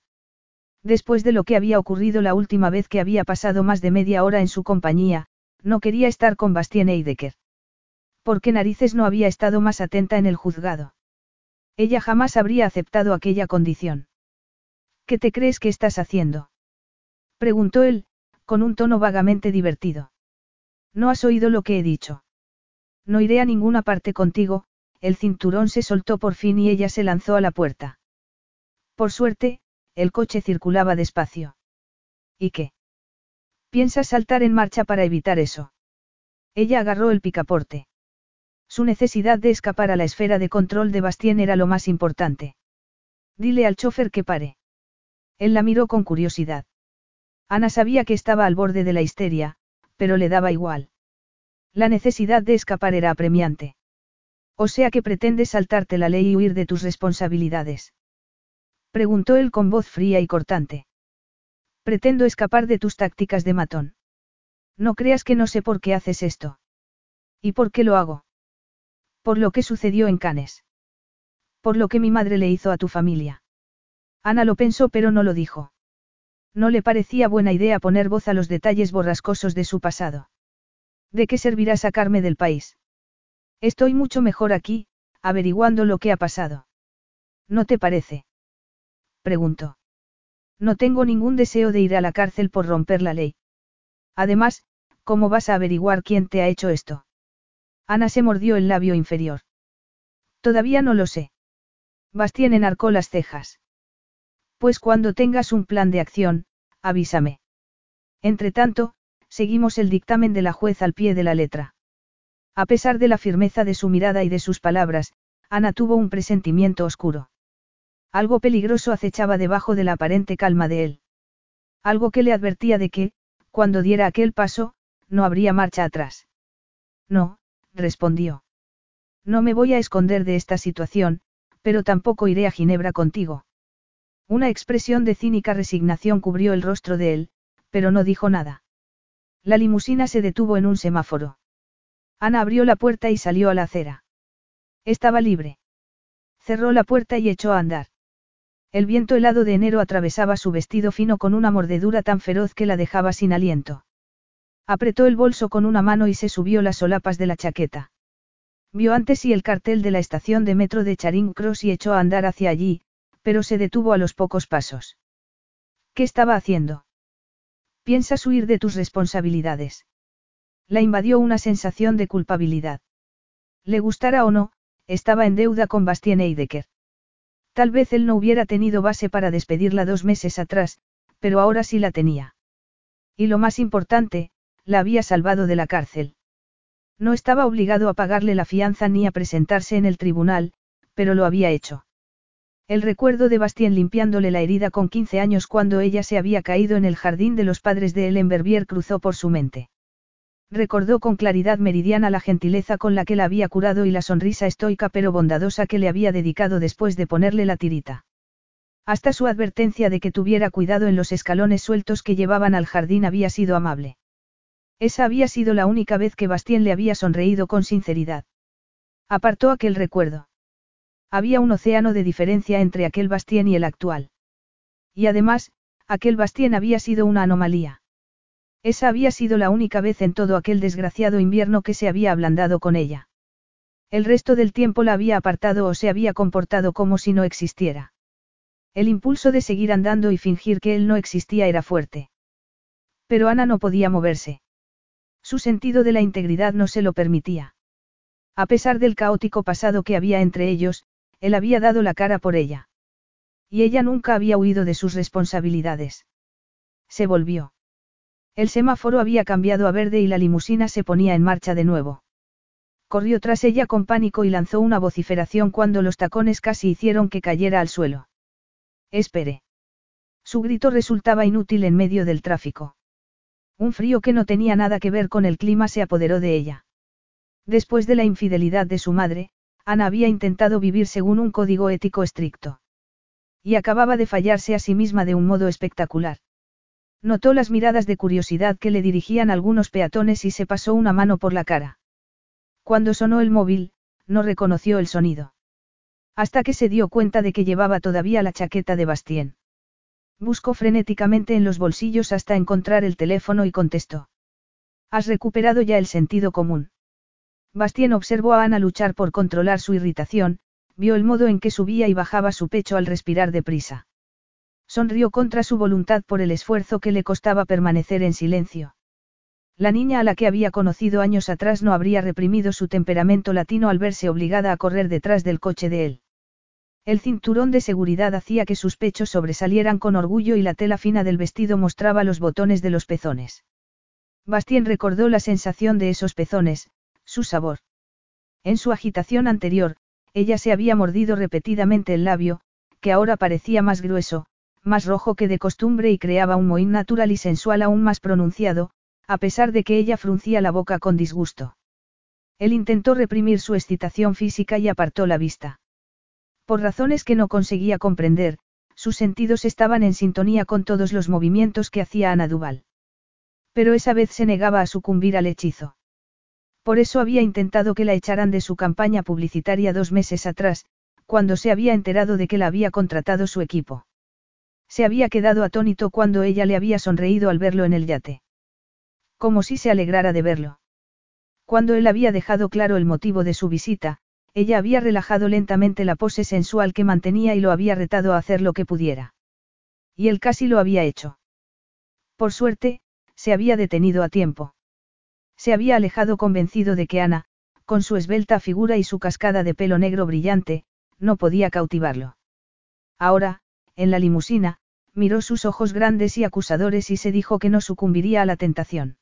Después de lo que había ocurrido la última vez que había pasado más de media hora en su compañía, no quería estar con Bastien Eidecker. ¿Por qué narices no había estado más atenta en el juzgado? Ella jamás habría aceptado aquella condición. ¿Qué te crees que estás haciendo? Preguntó él, con un tono vagamente divertido. ¿No has oído lo que he dicho? No iré a ninguna parte contigo, el cinturón se soltó por fin y ella se lanzó a la puerta. Por suerte, el coche circulaba despacio. ¿Y qué? ¿Piensas saltar en marcha para evitar eso? Ella agarró el picaporte. Su necesidad de escapar a la esfera de control de Bastien era lo más importante. Dile al chofer que pare. Él la miró con curiosidad. Ana sabía que estaba al borde de la histeria, pero le daba igual. La necesidad de escapar era apremiante. O sea que pretendes saltarte la ley y huir de tus responsabilidades. Preguntó él con voz fría y cortante. Pretendo escapar de tus tácticas de matón. No creas que no sé por qué haces esto. ¿Y por qué lo hago? Por lo que sucedió en Canes. Por lo que mi madre le hizo a tu familia. Ana lo pensó pero no lo dijo. No le parecía buena idea poner voz a los detalles borrascosos de su pasado. ¿De qué servirá sacarme del país? Estoy mucho mejor aquí, averiguando lo que ha pasado. ¿No te parece? Preguntó. No tengo ningún deseo de ir a la cárcel por romper la ley. Además, ¿cómo vas a averiguar quién te ha hecho esto? Ana se mordió el labio inferior. Todavía no lo sé. Bastien enarcó las cejas. Pues cuando tengas un plan de acción, avísame. Entretanto, seguimos el dictamen de la juez al pie de la letra. A pesar de la firmeza de su mirada y de sus palabras, Ana tuvo un presentimiento oscuro. Algo peligroso acechaba debajo de la aparente calma de él. Algo que le advertía de que, cuando diera aquel paso, no habría marcha atrás. No, respondió. No me voy a esconder de esta situación, pero tampoco iré a Ginebra contigo. Una expresión de cínica resignación cubrió el rostro de él, pero no dijo nada. La limusina se detuvo en un semáforo. Ana abrió la puerta y salió a la acera. Estaba libre. Cerró la puerta y echó a andar. El viento helado de enero atravesaba su vestido fino con una mordedura tan feroz que la dejaba sin aliento. Apretó el bolso con una mano y se subió las solapas de la chaqueta. Vio antes y el cartel de la estación de metro de Charing Cross y echó a andar hacia allí, pero se detuvo a los pocos pasos. ¿Qué estaba haciendo? Piensas huir de tus responsabilidades. La invadió una sensación de culpabilidad. Le gustara o no, estaba en deuda con Bastien Eidecker. Tal vez él no hubiera tenido base para despedirla dos meses atrás, pero ahora sí la tenía. Y lo más importante, la había salvado de la cárcel. No estaba obligado a pagarle la fianza ni a presentarse en el tribunal, pero lo había hecho. El recuerdo de Bastien limpiándole la herida con 15 años cuando ella se había caído en el jardín de los padres de Ellen Verbier cruzó por su mente. Recordó con claridad meridiana la gentileza con la que la había curado y la sonrisa estoica pero bondadosa que le había dedicado después de ponerle la tirita. Hasta su advertencia de que tuviera cuidado en los escalones sueltos que llevaban al jardín había sido amable. Esa había sido la única vez que Bastien le había sonreído con sinceridad. Apartó aquel recuerdo. Había un océano de diferencia entre aquel Bastien y el actual. Y además, aquel Bastien había sido una anomalía. Esa había sido la única vez en todo aquel desgraciado invierno que se había ablandado con ella. El resto del tiempo la había apartado o se había comportado como si no existiera. El impulso de seguir andando y fingir que él no existía era fuerte. Pero Ana no podía moverse. Su sentido de la integridad no se lo permitía. A pesar del caótico pasado que había entre ellos, él había dado la cara por ella. Y ella nunca había huido de sus responsabilidades. Se volvió. El semáforo había cambiado a verde y la limusina se ponía en marcha de nuevo. Corrió tras ella con pánico y lanzó una vociferación cuando los tacones casi hicieron que cayera al suelo. Espere. Su grito resultaba inútil en medio del tráfico. Un frío que no tenía nada que ver con el clima se apoderó de ella. Después de la infidelidad de su madre, Ana había intentado vivir según un código ético estricto. Y acababa de fallarse a sí misma de un modo espectacular. Notó las miradas de curiosidad que le dirigían algunos peatones y se pasó una mano por la cara. Cuando sonó el móvil, no reconoció el sonido. Hasta que se dio cuenta de que llevaba todavía la chaqueta de Bastien. Buscó frenéticamente en los bolsillos hasta encontrar el teléfono y contestó. Has recuperado ya el sentido común. Bastien observó a Ana luchar por controlar su irritación, vio el modo en que subía y bajaba su pecho al respirar deprisa. Sonrió contra su voluntad por el esfuerzo que le costaba permanecer en silencio. La niña a la que había conocido años atrás no habría reprimido su temperamento latino al verse obligada a correr detrás del coche de él. El cinturón de seguridad hacía que sus pechos sobresalieran con orgullo y la tela fina del vestido mostraba los botones de los pezones. Bastien recordó la sensación de esos pezones, su sabor. En su agitación anterior, ella se había mordido repetidamente el labio, que ahora parecía más grueso, más rojo que de costumbre y creaba un mohín natural y sensual aún más pronunciado, a pesar de que ella fruncía la boca con disgusto. Él intentó reprimir su excitación física y apartó la vista. Por razones que no conseguía comprender, sus sentidos estaban en sintonía con todos los movimientos que hacía Ana Duval. Pero esa vez se negaba a sucumbir al hechizo. Por eso había intentado que la echaran de su campaña publicitaria dos meses atrás, cuando se había enterado de que la había contratado su equipo. Se había quedado atónito cuando ella le había sonreído al verlo en el yate. Como si se alegrara de verlo. Cuando él había dejado claro el motivo de su visita, ella había relajado lentamente la pose sensual que mantenía y lo había retado a hacer lo que pudiera. Y él casi lo había hecho. Por suerte, se había detenido a tiempo. Se había alejado convencido de que Ana, con su esbelta figura y su cascada de pelo negro brillante, no podía cautivarlo. Ahora, en la limusina, miró sus ojos grandes y acusadores y se dijo que no sucumbiría a la tentación.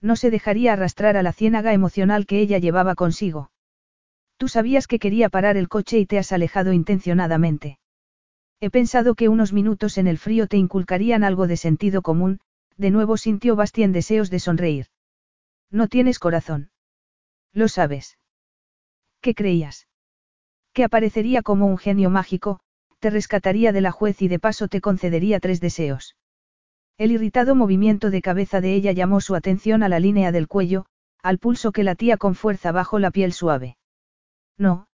No se dejaría arrastrar a la ciénaga emocional que ella llevaba consigo. Tú sabías que quería parar el coche y te has alejado intencionadamente. He pensado que unos minutos en el frío te inculcarían algo de sentido común, de nuevo sintió Bastien deseos de sonreír. No tienes corazón. Lo sabes. ¿Qué creías? Que aparecería como un genio mágico, te rescataría de la juez y de paso te concedería tres deseos. El irritado movimiento de cabeza de ella llamó su atención a la línea del cuello, al pulso que latía con fuerza bajo la piel suave. No,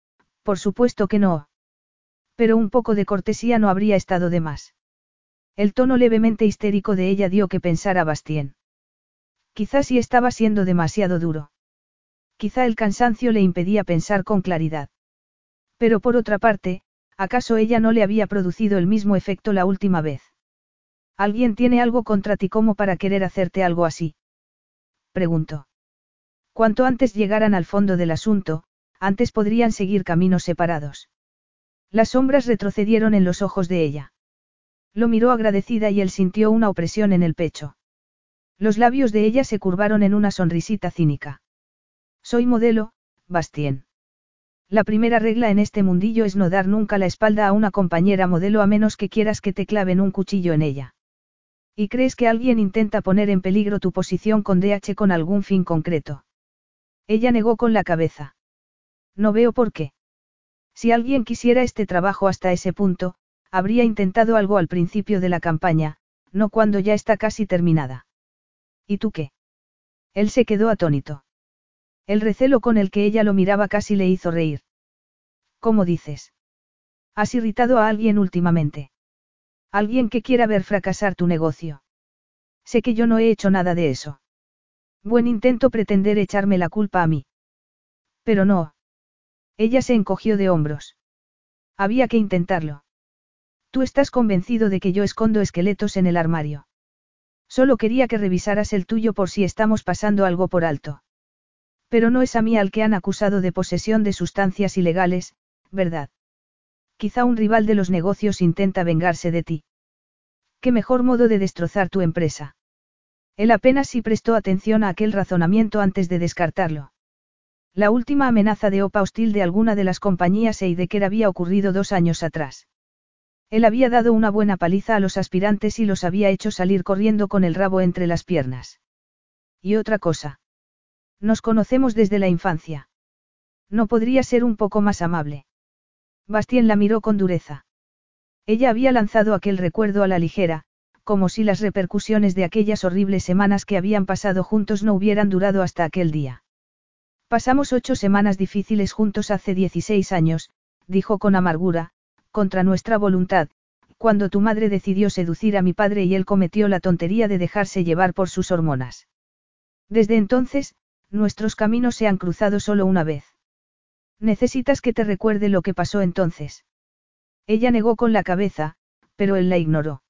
por supuesto que no. Pero un poco de cortesía no habría estado de más. El tono levemente histérico de ella dio que pensar a Bastien. Quizás sí estaba siendo demasiado duro. Quizá el cansancio le impedía pensar con claridad. Pero por otra parte, ¿acaso ella no le había producido el mismo efecto la última vez? ¿Alguien tiene algo contra ti como para querer hacerte algo así? Preguntó. Cuanto antes llegaran al fondo del asunto, antes podrían seguir caminos separados. Las sombras retrocedieron en los ojos de ella. Lo miró agradecida y él sintió una opresión en el pecho. Los labios de ella se curvaron en una sonrisita cínica. Soy modelo, Bastien. La primera regla en este mundillo es no dar nunca la espalda a una compañera modelo a menos que quieras que te claven un cuchillo en ella. ¿Y crees que alguien intenta poner en peligro tu posición con DH con algún fin concreto? Ella negó con la cabeza. No veo por qué. Si alguien quisiera este trabajo hasta ese punto, habría intentado algo al principio de la campaña, no cuando ya está casi terminada. ¿Y tú qué? Él se quedó atónito. El recelo con el que ella lo miraba casi le hizo reír. ¿Cómo dices? ¿Has irritado a alguien últimamente? Alguien que quiera ver fracasar tu negocio. Sé que yo no he hecho nada de eso. Buen intento pretender echarme la culpa a mí. Pero no. Ella se encogió de hombros. Había que intentarlo. Tú estás convencido de que yo escondo esqueletos en el armario. Solo quería que revisaras el tuyo por si estamos pasando algo por alto. Pero no es a mí al que han acusado de posesión de sustancias ilegales, ¿verdad? Quizá un rival de los negocios intenta vengarse de ti. ¿Qué mejor modo de destrozar tu empresa? Él apenas sí prestó atención a aquel razonamiento antes de descartarlo. La última amenaza de OPA hostil de alguna de las compañías Eidecker había ocurrido dos años atrás. Él había dado una buena paliza a los aspirantes y los había hecho salir corriendo con el rabo entre las piernas. Y otra cosa. Nos conocemos desde la infancia. No podría ser un poco más amable. Bastien la miró con dureza. Ella había lanzado aquel recuerdo a la ligera, como si las repercusiones de aquellas horribles semanas que habían pasado juntos no hubieran durado hasta aquel día. Pasamos ocho semanas difíciles juntos hace 16 años, dijo con amargura, contra nuestra voluntad, cuando tu madre decidió seducir a mi padre y él cometió la tontería de dejarse llevar por sus hormonas. Desde entonces, Nuestros caminos se han cruzado solo una vez. Necesitas que te recuerde lo que pasó entonces. Ella negó con la cabeza, pero él la ignoró.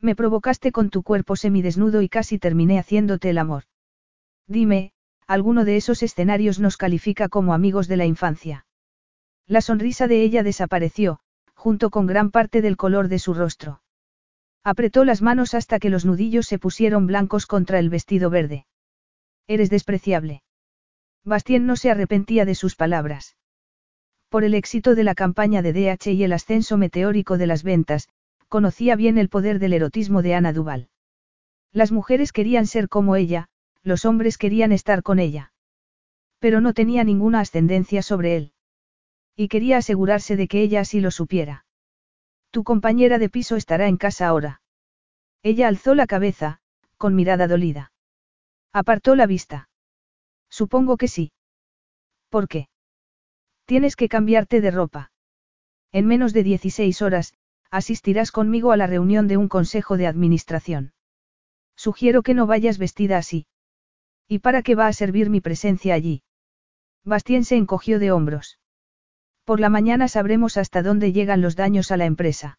Me provocaste con tu cuerpo semidesnudo y casi terminé haciéndote el amor. Dime, ¿alguno de esos escenarios nos califica como amigos de la infancia? La sonrisa de ella desapareció, junto con gran parte del color de su rostro. Apretó las manos hasta que los nudillos se pusieron blancos contra el vestido verde. Eres despreciable. Bastien no se arrepentía de sus palabras. Por el éxito de la campaña de DH y el ascenso meteórico de las ventas, conocía bien el poder del erotismo de Ana Duval. Las mujeres querían ser como ella, los hombres querían estar con ella. Pero no tenía ninguna ascendencia sobre él. Y quería asegurarse de que ella así lo supiera. Tu compañera de piso estará en casa ahora. Ella alzó la cabeza, con mirada dolida. Apartó la vista. Supongo que sí. ¿Por qué? Tienes que cambiarte de ropa. En menos de 16 horas, asistirás conmigo a la reunión de un consejo de administración. Sugiero que no vayas vestida así. ¿Y para qué va a servir mi presencia allí? Bastien se encogió de hombros. Por la mañana sabremos hasta dónde llegan los daños a la empresa.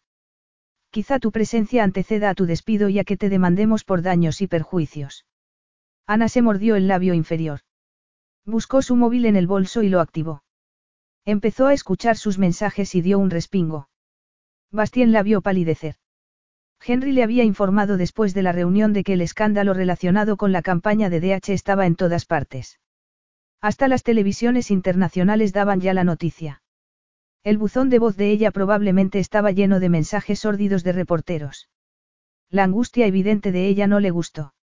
Quizá tu presencia anteceda a tu despido y a que te demandemos por daños y perjuicios. Ana se mordió el labio inferior. Buscó su móvil en el bolso y lo activó. Empezó a escuchar sus mensajes y dio un respingo. Bastien la vio palidecer. Henry le había informado después de la reunión de que el escándalo relacionado con la campaña de DH estaba en todas partes. Hasta las televisiones internacionales daban ya la noticia. El buzón de voz de ella probablemente estaba lleno de mensajes sórdidos de reporteros. La angustia evidente de ella no le gustó.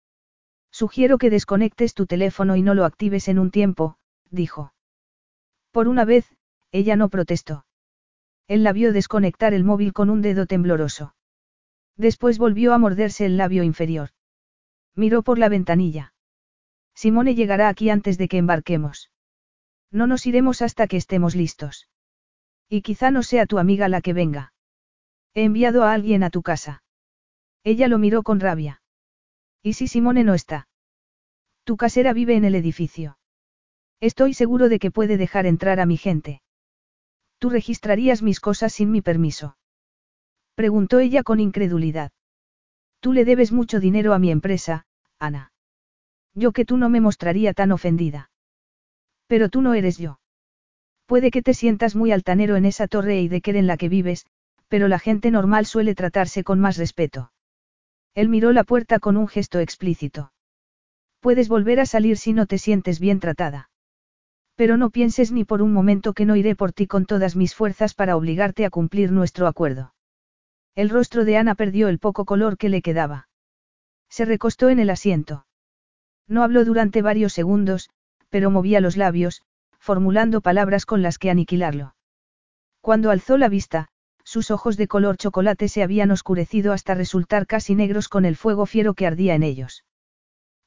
Sugiero que desconectes tu teléfono y no lo actives en un tiempo, dijo. Por una vez, ella no protestó. Él la vio desconectar el móvil con un dedo tembloroso. Después volvió a morderse el labio inferior. Miró por la ventanilla. Simone llegará aquí antes de que embarquemos. No nos iremos hasta que estemos listos. Y quizá no sea tu amiga la que venga. He enviado a alguien a tu casa. Ella lo miró con rabia. ¿Y si Simone no está? Tu casera vive en el edificio. Estoy seguro de que puede dejar entrar a mi gente. ¿Tú registrarías mis cosas sin mi permiso? Preguntó ella con incredulidad. Tú le debes mucho dinero a mi empresa, Ana. Yo que tú no me mostraría tan ofendida. Pero tú no eres yo. Puede que te sientas muy altanero en esa torre Eidecker en la que vives, pero la gente normal suele tratarse con más respeto. Él miró la puerta con un gesto explícito. Puedes volver a salir si no te sientes bien tratada. Pero no pienses ni por un momento que no iré por ti con todas mis fuerzas para obligarte a cumplir nuestro acuerdo. El rostro de Ana perdió el poco color que le quedaba. Se recostó en el asiento. No habló durante varios segundos, pero movía los labios, formulando palabras con las que aniquilarlo. Cuando alzó la vista, sus ojos de color chocolate se habían oscurecido hasta resultar casi negros con el fuego fiero que ardía en ellos.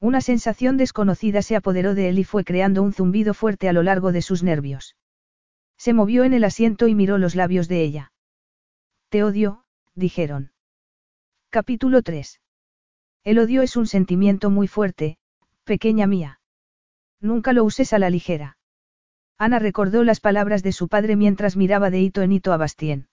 Una sensación desconocida se apoderó de él y fue creando un zumbido fuerte a lo largo de sus nervios. Se movió en el asiento y miró los labios de ella. Te odio, dijeron. Capítulo 3. El odio es un sentimiento muy fuerte, pequeña mía. Nunca lo uses a la ligera. Ana recordó las palabras de su padre mientras miraba de hito en hito a Bastien.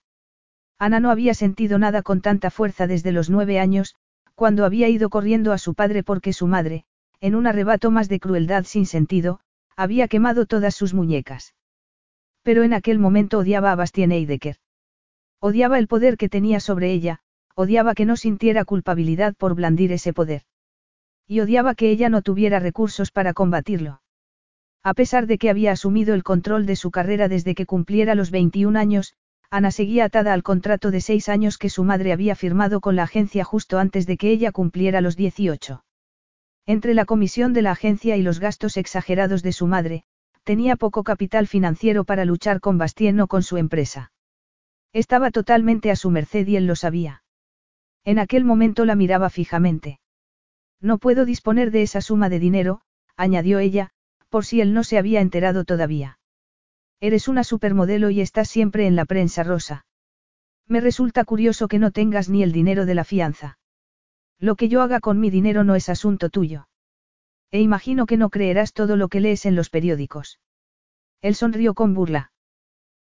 Ana no había sentido nada con tanta fuerza desde los nueve años, cuando había ido corriendo a su padre porque su madre, en un arrebato más de crueldad sin sentido, había quemado todas sus muñecas. Pero en aquel momento odiaba a Bastien Eidecker. Odiaba el poder que tenía sobre ella, odiaba que no sintiera culpabilidad por blandir ese poder. Y odiaba que ella no tuviera recursos para combatirlo. A pesar de que había asumido el control de su carrera desde que cumpliera los 21 años, Ana seguía atada al contrato de seis años que su madre había firmado con la agencia justo antes de que ella cumpliera los 18. Entre la comisión de la agencia y los gastos exagerados de su madre, tenía poco capital financiero para luchar con Bastien o con su empresa. Estaba totalmente a su merced y él lo sabía. En aquel momento la miraba fijamente. No puedo disponer de esa suma de dinero, añadió ella, por si él no se había enterado todavía. Eres una supermodelo y estás siempre en la prensa rosa. Me resulta curioso que no tengas ni el dinero de la fianza. Lo que yo haga con mi dinero no es asunto tuyo. E imagino que no creerás todo lo que lees en los periódicos. Él sonrió con burla.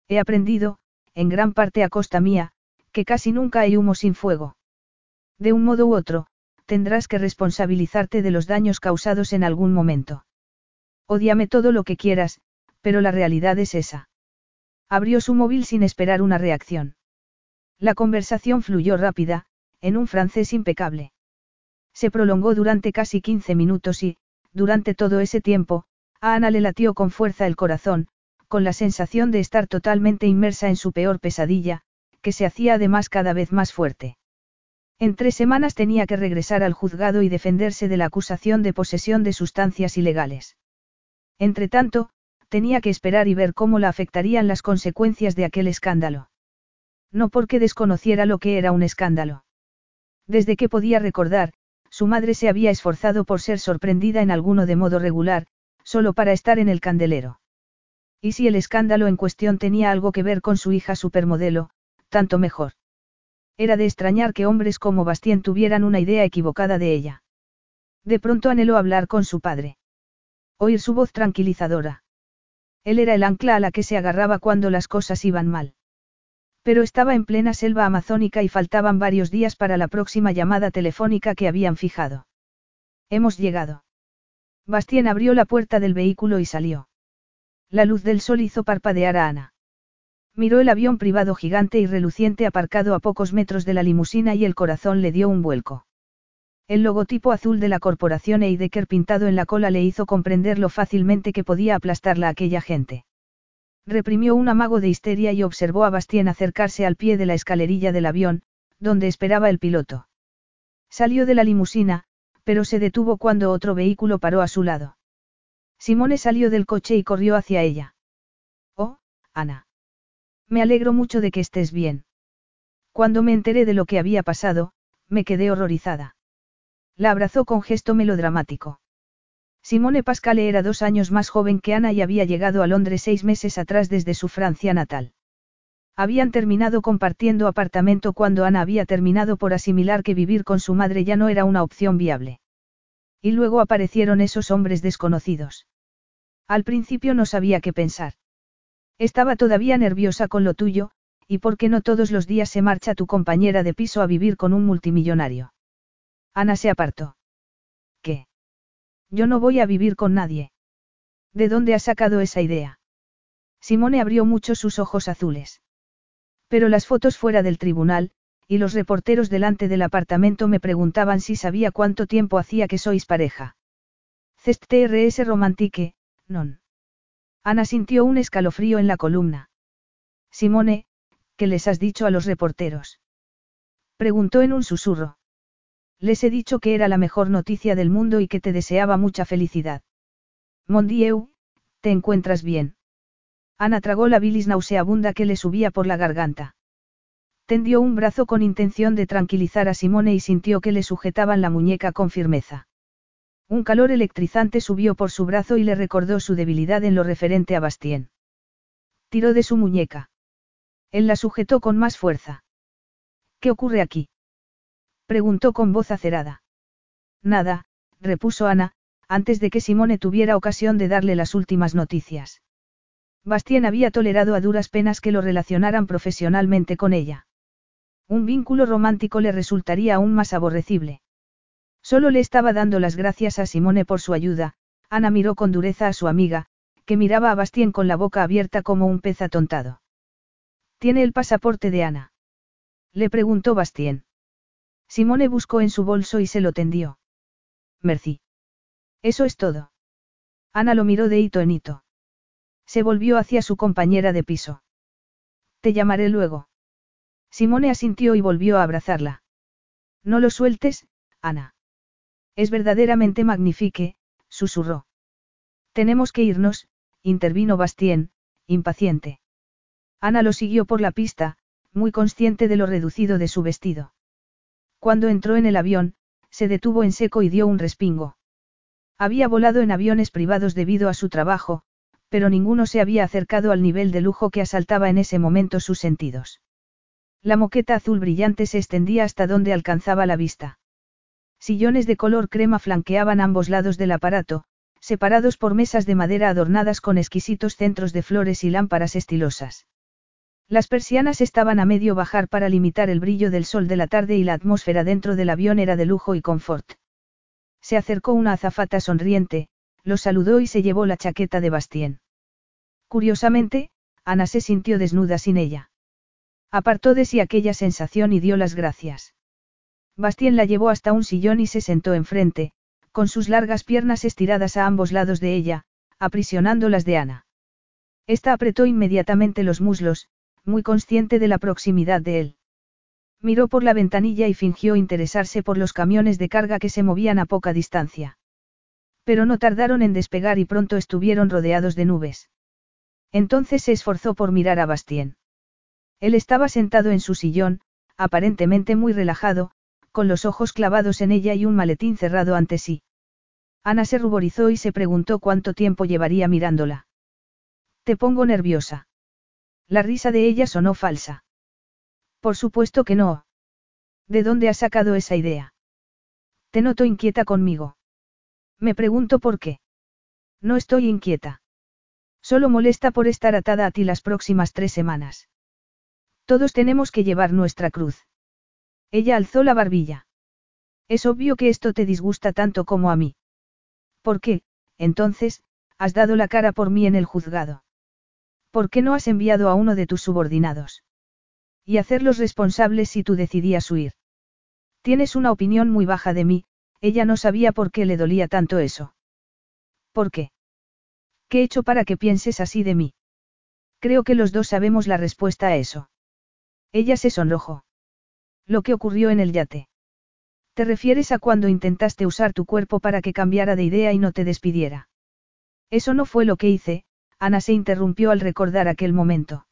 He aprendido, en gran parte a costa mía, que casi nunca hay humo sin fuego. De un modo u otro, tendrás que responsabilizarte de los daños causados en algún momento. Odiame todo lo que quieras, pero la realidad es esa. Abrió su móvil sin esperar una reacción. La conversación fluyó rápida, en un francés impecable. Se prolongó durante casi 15 minutos y, durante todo ese tiempo, a Ana le latió con fuerza el corazón, con la sensación de estar totalmente inmersa en su peor pesadilla, que se hacía además cada vez más fuerte. En tres semanas tenía que regresar al juzgado y defenderse de la acusación de posesión de sustancias ilegales. Entretanto, tenía que esperar y ver cómo la afectarían las consecuencias de aquel escándalo. No porque desconociera lo que era un escándalo. Desde que podía recordar, su madre se había esforzado por ser sorprendida en alguno de modo regular, solo para estar en el candelero. Y si el escándalo en cuestión tenía algo que ver con su hija supermodelo, tanto mejor. Era de extrañar que hombres como Bastien tuvieran una idea equivocada de ella. De pronto anheló hablar con su padre. Oír su voz tranquilizadora. Él era el ancla a la que se agarraba cuando las cosas iban mal. Pero estaba en plena selva amazónica y faltaban varios días para la próxima llamada telefónica que habían fijado. Hemos llegado. Bastien abrió la puerta del vehículo y salió. La luz del sol hizo parpadear a Ana. Miró el avión privado gigante y reluciente aparcado a pocos metros de la limusina y el corazón le dio un vuelco. El logotipo azul de la corporación Eidecker pintado en la cola le hizo comprender lo fácilmente que podía aplastarla aquella gente. Reprimió un amago de histeria y observó a Bastien acercarse al pie de la escalerilla del avión, donde esperaba el piloto. Salió de la limusina, pero se detuvo cuando otro vehículo paró a su lado. Simone salió del coche y corrió hacia ella. Oh, Ana. Me alegro mucho de que estés bien. Cuando me enteré de lo que había pasado, me quedé horrorizada. La abrazó con gesto melodramático. Simone Pascale era dos años más joven que Ana y había llegado a Londres seis meses atrás desde su Francia natal. Habían terminado compartiendo apartamento cuando Ana había terminado por asimilar que vivir con su madre ya no era una opción viable. Y luego aparecieron esos hombres desconocidos. Al principio no sabía qué pensar. Estaba todavía nerviosa con lo tuyo, y porque no todos los días se marcha tu compañera de piso a vivir con un multimillonario. Ana se apartó. ¿Qué? Yo no voy a vivir con nadie. ¿De dónde has sacado esa idea? Simone abrió mucho sus ojos azules. Pero las fotos fuera del tribunal, y los reporteros delante del apartamento me preguntaban si sabía cuánto tiempo hacía que sois pareja. Cest-TRS romantique, non. Ana sintió un escalofrío en la columna. Simone, ¿qué les has dicho a los reporteros? Preguntó en un susurro. Les he dicho que era la mejor noticia del mundo y que te deseaba mucha felicidad. Mondieu, ¿te encuentras bien? Ana tragó la bilis nauseabunda que le subía por la garganta. Tendió un brazo con intención de tranquilizar a Simone y sintió que le sujetaban la muñeca con firmeza. Un calor electrizante subió por su brazo y le recordó su debilidad en lo referente a Bastien. Tiró de su muñeca. Él la sujetó con más fuerza. ¿Qué ocurre aquí? Preguntó con voz acerada. Nada, repuso Ana, antes de que Simone tuviera ocasión de darle las últimas noticias. Bastien había tolerado a duras penas que lo relacionaran profesionalmente con ella. Un vínculo romántico le resultaría aún más aborrecible. Solo le estaba dando las gracias a Simone por su ayuda, Ana miró con dureza a su amiga, que miraba a Bastien con la boca abierta como un pez atontado. ¿Tiene el pasaporte de Ana? Le preguntó Bastien. Simone buscó en su bolso y se lo tendió. Merci. Eso es todo. Ana lo miró de hito en hito. Se volvió hacia su compañera de piso. Te llamaré luego. Simone asintió y volvió a abrazarla. No lo sueltes, Ana. Es verdaderamente magnifique, susurró. Tenemos que irnos, intervino Bastien, impaciente. Ana lo siguió por la pista, muy consciente de lo reducido de su vestido. Cuando entró en el avión, se detuvo en seco y dio un respingo. Había volado en aviones privados debido a su trabajo, pero ninguno se había acercado al nivel de lujo que asaltaba en ese momento sus sentidos. La moqueta azul brillante se extendía hasta donde alcanzaba la vista. Sillones de color crema flanqueaban ambos lados del aparato, separados por mesas de madera adornadas con exquisitos centros de flores y lámparas estilosas. Las persianas estaban a medio bajar para limitar el brillo del sol de la tarde y la atmósfera dentro del avión era de lujo y confort. Se acercó una azafata sonriente, lo saludó y se llevó la chaqueta de Bastien. Curiosamente, Ana se sintió desnuda sin ella. Apartó de sí aquella sensación y dio las gracias. Bastien la llevó hasta un sillón y se sentó enfrente, con sus largas piernas estiradas a ambos lados de ella, aprisionando las de Ana. Esta apretó inmediatamente los muslos, muy consciente de la proximidad de él. Miró por la ventanilla y fingió interesarse por los camiones de carga que se movían a poca distancia. Pero no tardaron en despegar y pronto estuvieron rodeados de nubes. Entonces se esforzó por mirar a Bastien. Él estaba sentado en su sillón, aparentemente muy relajado, con los ojos clavados en ella y un maletín cerrado ante sí. Ana se ruborizó y se preguntó cuánto tiempo llevaría mirándola. Te pongo nerviosa. La risa de ella sonó falsa. Por supuesto que no. ¿De dónde has sacado esa idea? Te noto inquieta conmigo. Me pregunto por qué. No estoy inquieta. Solo molesta por estar atada a ti las próximas tres semanas. Todos tenemos que llevar nuestra cruz. Ella alzó la barbilla. Es obvio que esto te disgusta tanto como a mí. ¿Por qué, entonces, has dado la cara por mí en el juzgado? ¿Por qué no has enviado a uno de tus subordinados? Y hacerlos responsables si tú decidías huir. Tienes una opinión muy baja de mí, ella no sabía por qué le dolía tanto eso. ¿Por qué? ¿Qué he hecho para que pienses así de mí? Creo que los dos sabemos la respuesta a eso. Ella se sonrojó. Lo que ocurrió en el yate. ¿Te refieres a cuando intentaste usar tu cuerpo para que cambiara de idea y no te despidiera? Eso no fue lo que hice, Ana se interrumpió al recordar aquel momento.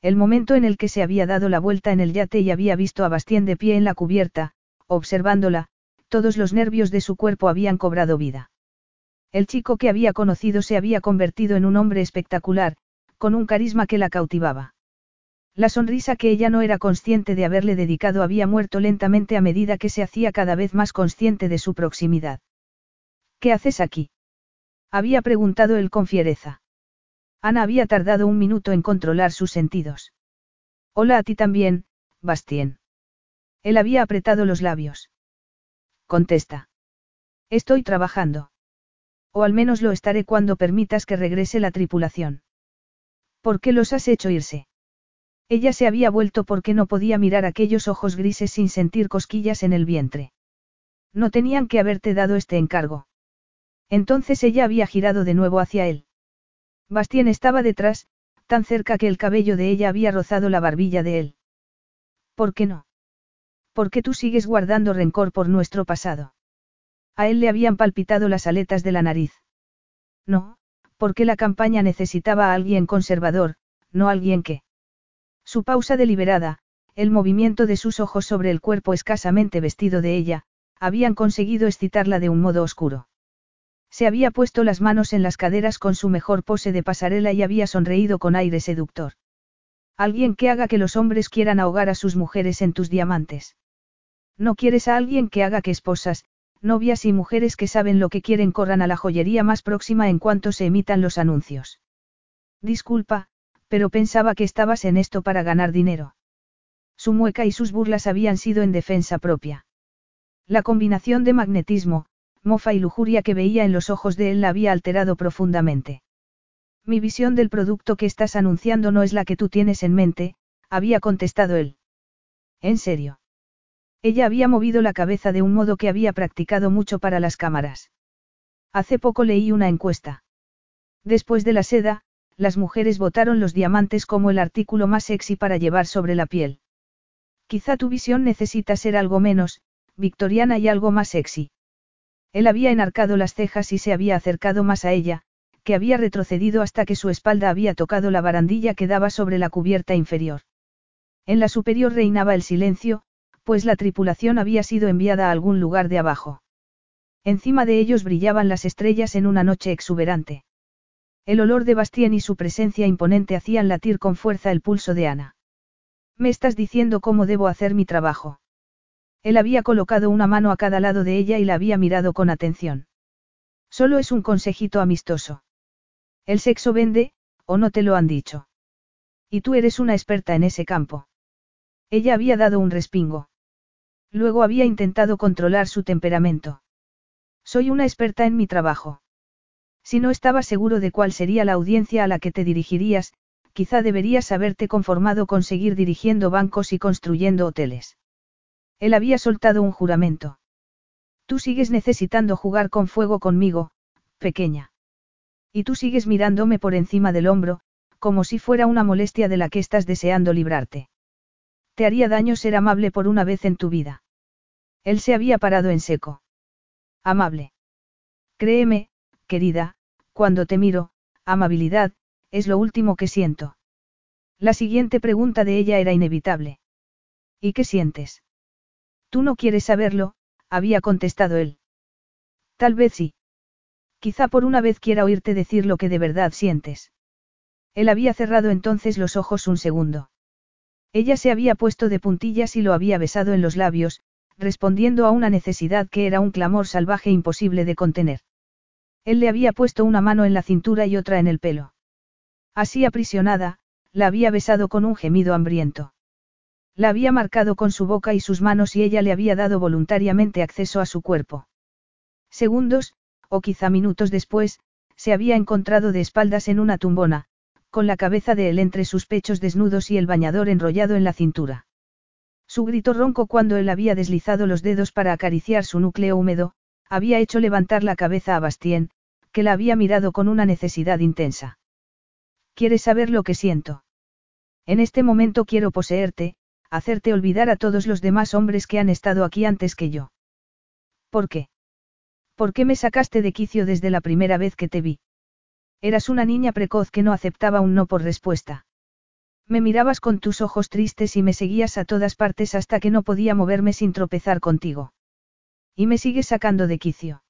El momento en el que se había dado la vuelta en el yate y había visto a Bastien de pie en la cubierta, observándola, todos los nervios de su cuerpo habían cobrado vida. El chico que había conocido se había convertido en un hombre espectacular, con un carisma que la cautivaba. La sonrisa que ella no era consciente de haberle dedicado había muerto lentamente a medida que se hacía cada vez más consciente de su proximidad. ¿Qué haces aquí? Había preguntado él con fiereza. Ana había tardado un minuto en controlar sus sentidos. Hola a ti también, Bastien. Él había apretado los labios. Contesta. Estoy trabajando. O al menos lo estaré cuando permitas que regrese la tripulación. ¿Por qué los has hecho irse? Ella se había vuelto porque no podía mirar aquellos ojos grises sin sentir cosquillas en el vientre. No tenían que haberte dado este encargo. Entonces ella había girado de nuevo hacia él. Bastien estaba detrás, tan cerca que el cabello de ella había rozado la barbilla de él. ¿Por qué no? ¿Por qué tú sigues guardando rencor por nuestro pasado? A él le habían palpitado las aletas de la nariz. No, porque la campaña necesitaba a alguien conservador, no alguien que. Su pausa deliberada, el movimiento de sus ojos sobre el cuerpo escasamente vestido de ella, habían conseguido excitarla de un modo oscuro. Se había puesto las manos en las caderas con su mejor pose de pasarela y había sonreído con aire seductor. Alguien que haga que los hombres quieran ahogar a sus mujeres en tus diamantes. No quieres a alguien que haga que esposas, novias y mujeres que saben lo que quieren corran a la joyería más próxima en cuanto se emitan los anuncios. Disculpa, pero pensaba que estabas en esto para ganar dinero. Su mueca y sus burlas habían sido en defensa propia. La combinación de magnetismo, mofa y lujuria que veía en los ojos de él la había alterado profundamente. Mi visión del producto que estás anunciando no es la que tú tienes en mente, había contestado él. ¿En serio? Ella había movido la cabeza de un modo que había practicado mucho para las cámaras. Hace poco leí una encuesta. Después de la seda, las mujeres votaron los diamantes como el artículo más sexy para llevar sobre la piel. Quizá tu visión necesita ser algo menos, victoriana y algo más sexy. Él había enarcado las cejas y se había acercado más a ella, que había retrocedido hasta que su espalda había tocado la barandilla que daba sobre la cubierta inferior. En la superior reinaba el silencio, pues la tripulación había sido enviada a algún lugar de abajo. Encima de ellos brillaban las estrellas en una noche exuberante. El olor de Bastien y su presencia imponente hacían latir con fuerza el pulso de Ana. Me estás diciendo cómo debo hacer mi trabajo. Él había colocado una mano a cada lado de ella y la había mirado con atención. Solo es un consejito amistoso. El sexo vende, o no te lo han dicho. Y tú eres una experta en ese campo. Ella había dado un respingo. Luego había intentado controlar su temperamento. Soy una experta en mi trabajo. Si no estaba seguro de cuál sería la audiencia a la que te dirigirías, quizá deberías haberte conformado con seguir dirigiendo bancos y construyendo hoteles. Él había soltado un juramento. Tú sigues necesitando jugar con fuego conmigo, pequeña. Y tú sigues mirándome por encima del hombro, como si fuera una molestia de la que estás deseando librarte. Te haría daño ser amable por una vez en tu vida. Él se había parado en seco. Amable. Créeme, querida, cuando te miro, amabilidad, es lo último que siento. La siguiente pregunta de ella era inevitable. ¿Y qué sientes? Tú no quieres saberlo, había contestado él. Tal vez sí. Quizá por una vez quiera oírte decir lo que de verdad sientes. Él había cerrado entonces los ojos un segundo. Ella se había puesto de puntillas y lo había besado en los labios, respondiendo a una necesidad que era un clamor salvaje imposible de contener. Él le había puesto una mano en la cintura y otra en el pelo. Así aprisionada, la había besado con un gemido hambriento. La había marcado con su boca y sus manos y ella le había dado voluntariamente acceso a su cuerpo. Segundos, o quizá minutos después, se había encontrado de espaldas en una tumbona, con la cabeza de él entre sus pechos desnudos y el bañador enrollado en la cintura. Su grito ronco cuando él había deslizado los dedos para acariciar su núcleo húmedo, había hecho levantar la cabeza a Bastien, que la había mirado con una necesidad intensa. ¿Quieres saber lo que siento? En este momento quiero poseerte, hacerte olvidar a todos los demás hombres que han estado aquí antes que yo. ¿Por qué? ¿Por qué me sacaste de quicio desde la primera vez que te vi? Eras una niña precoz que no aceptaba un no por respuesta. Me mirabas con tus ojos tristes y me seguías a todas partes hasta que no podía moverme sin tropezar contigo. Y me sigues sacando de quicio.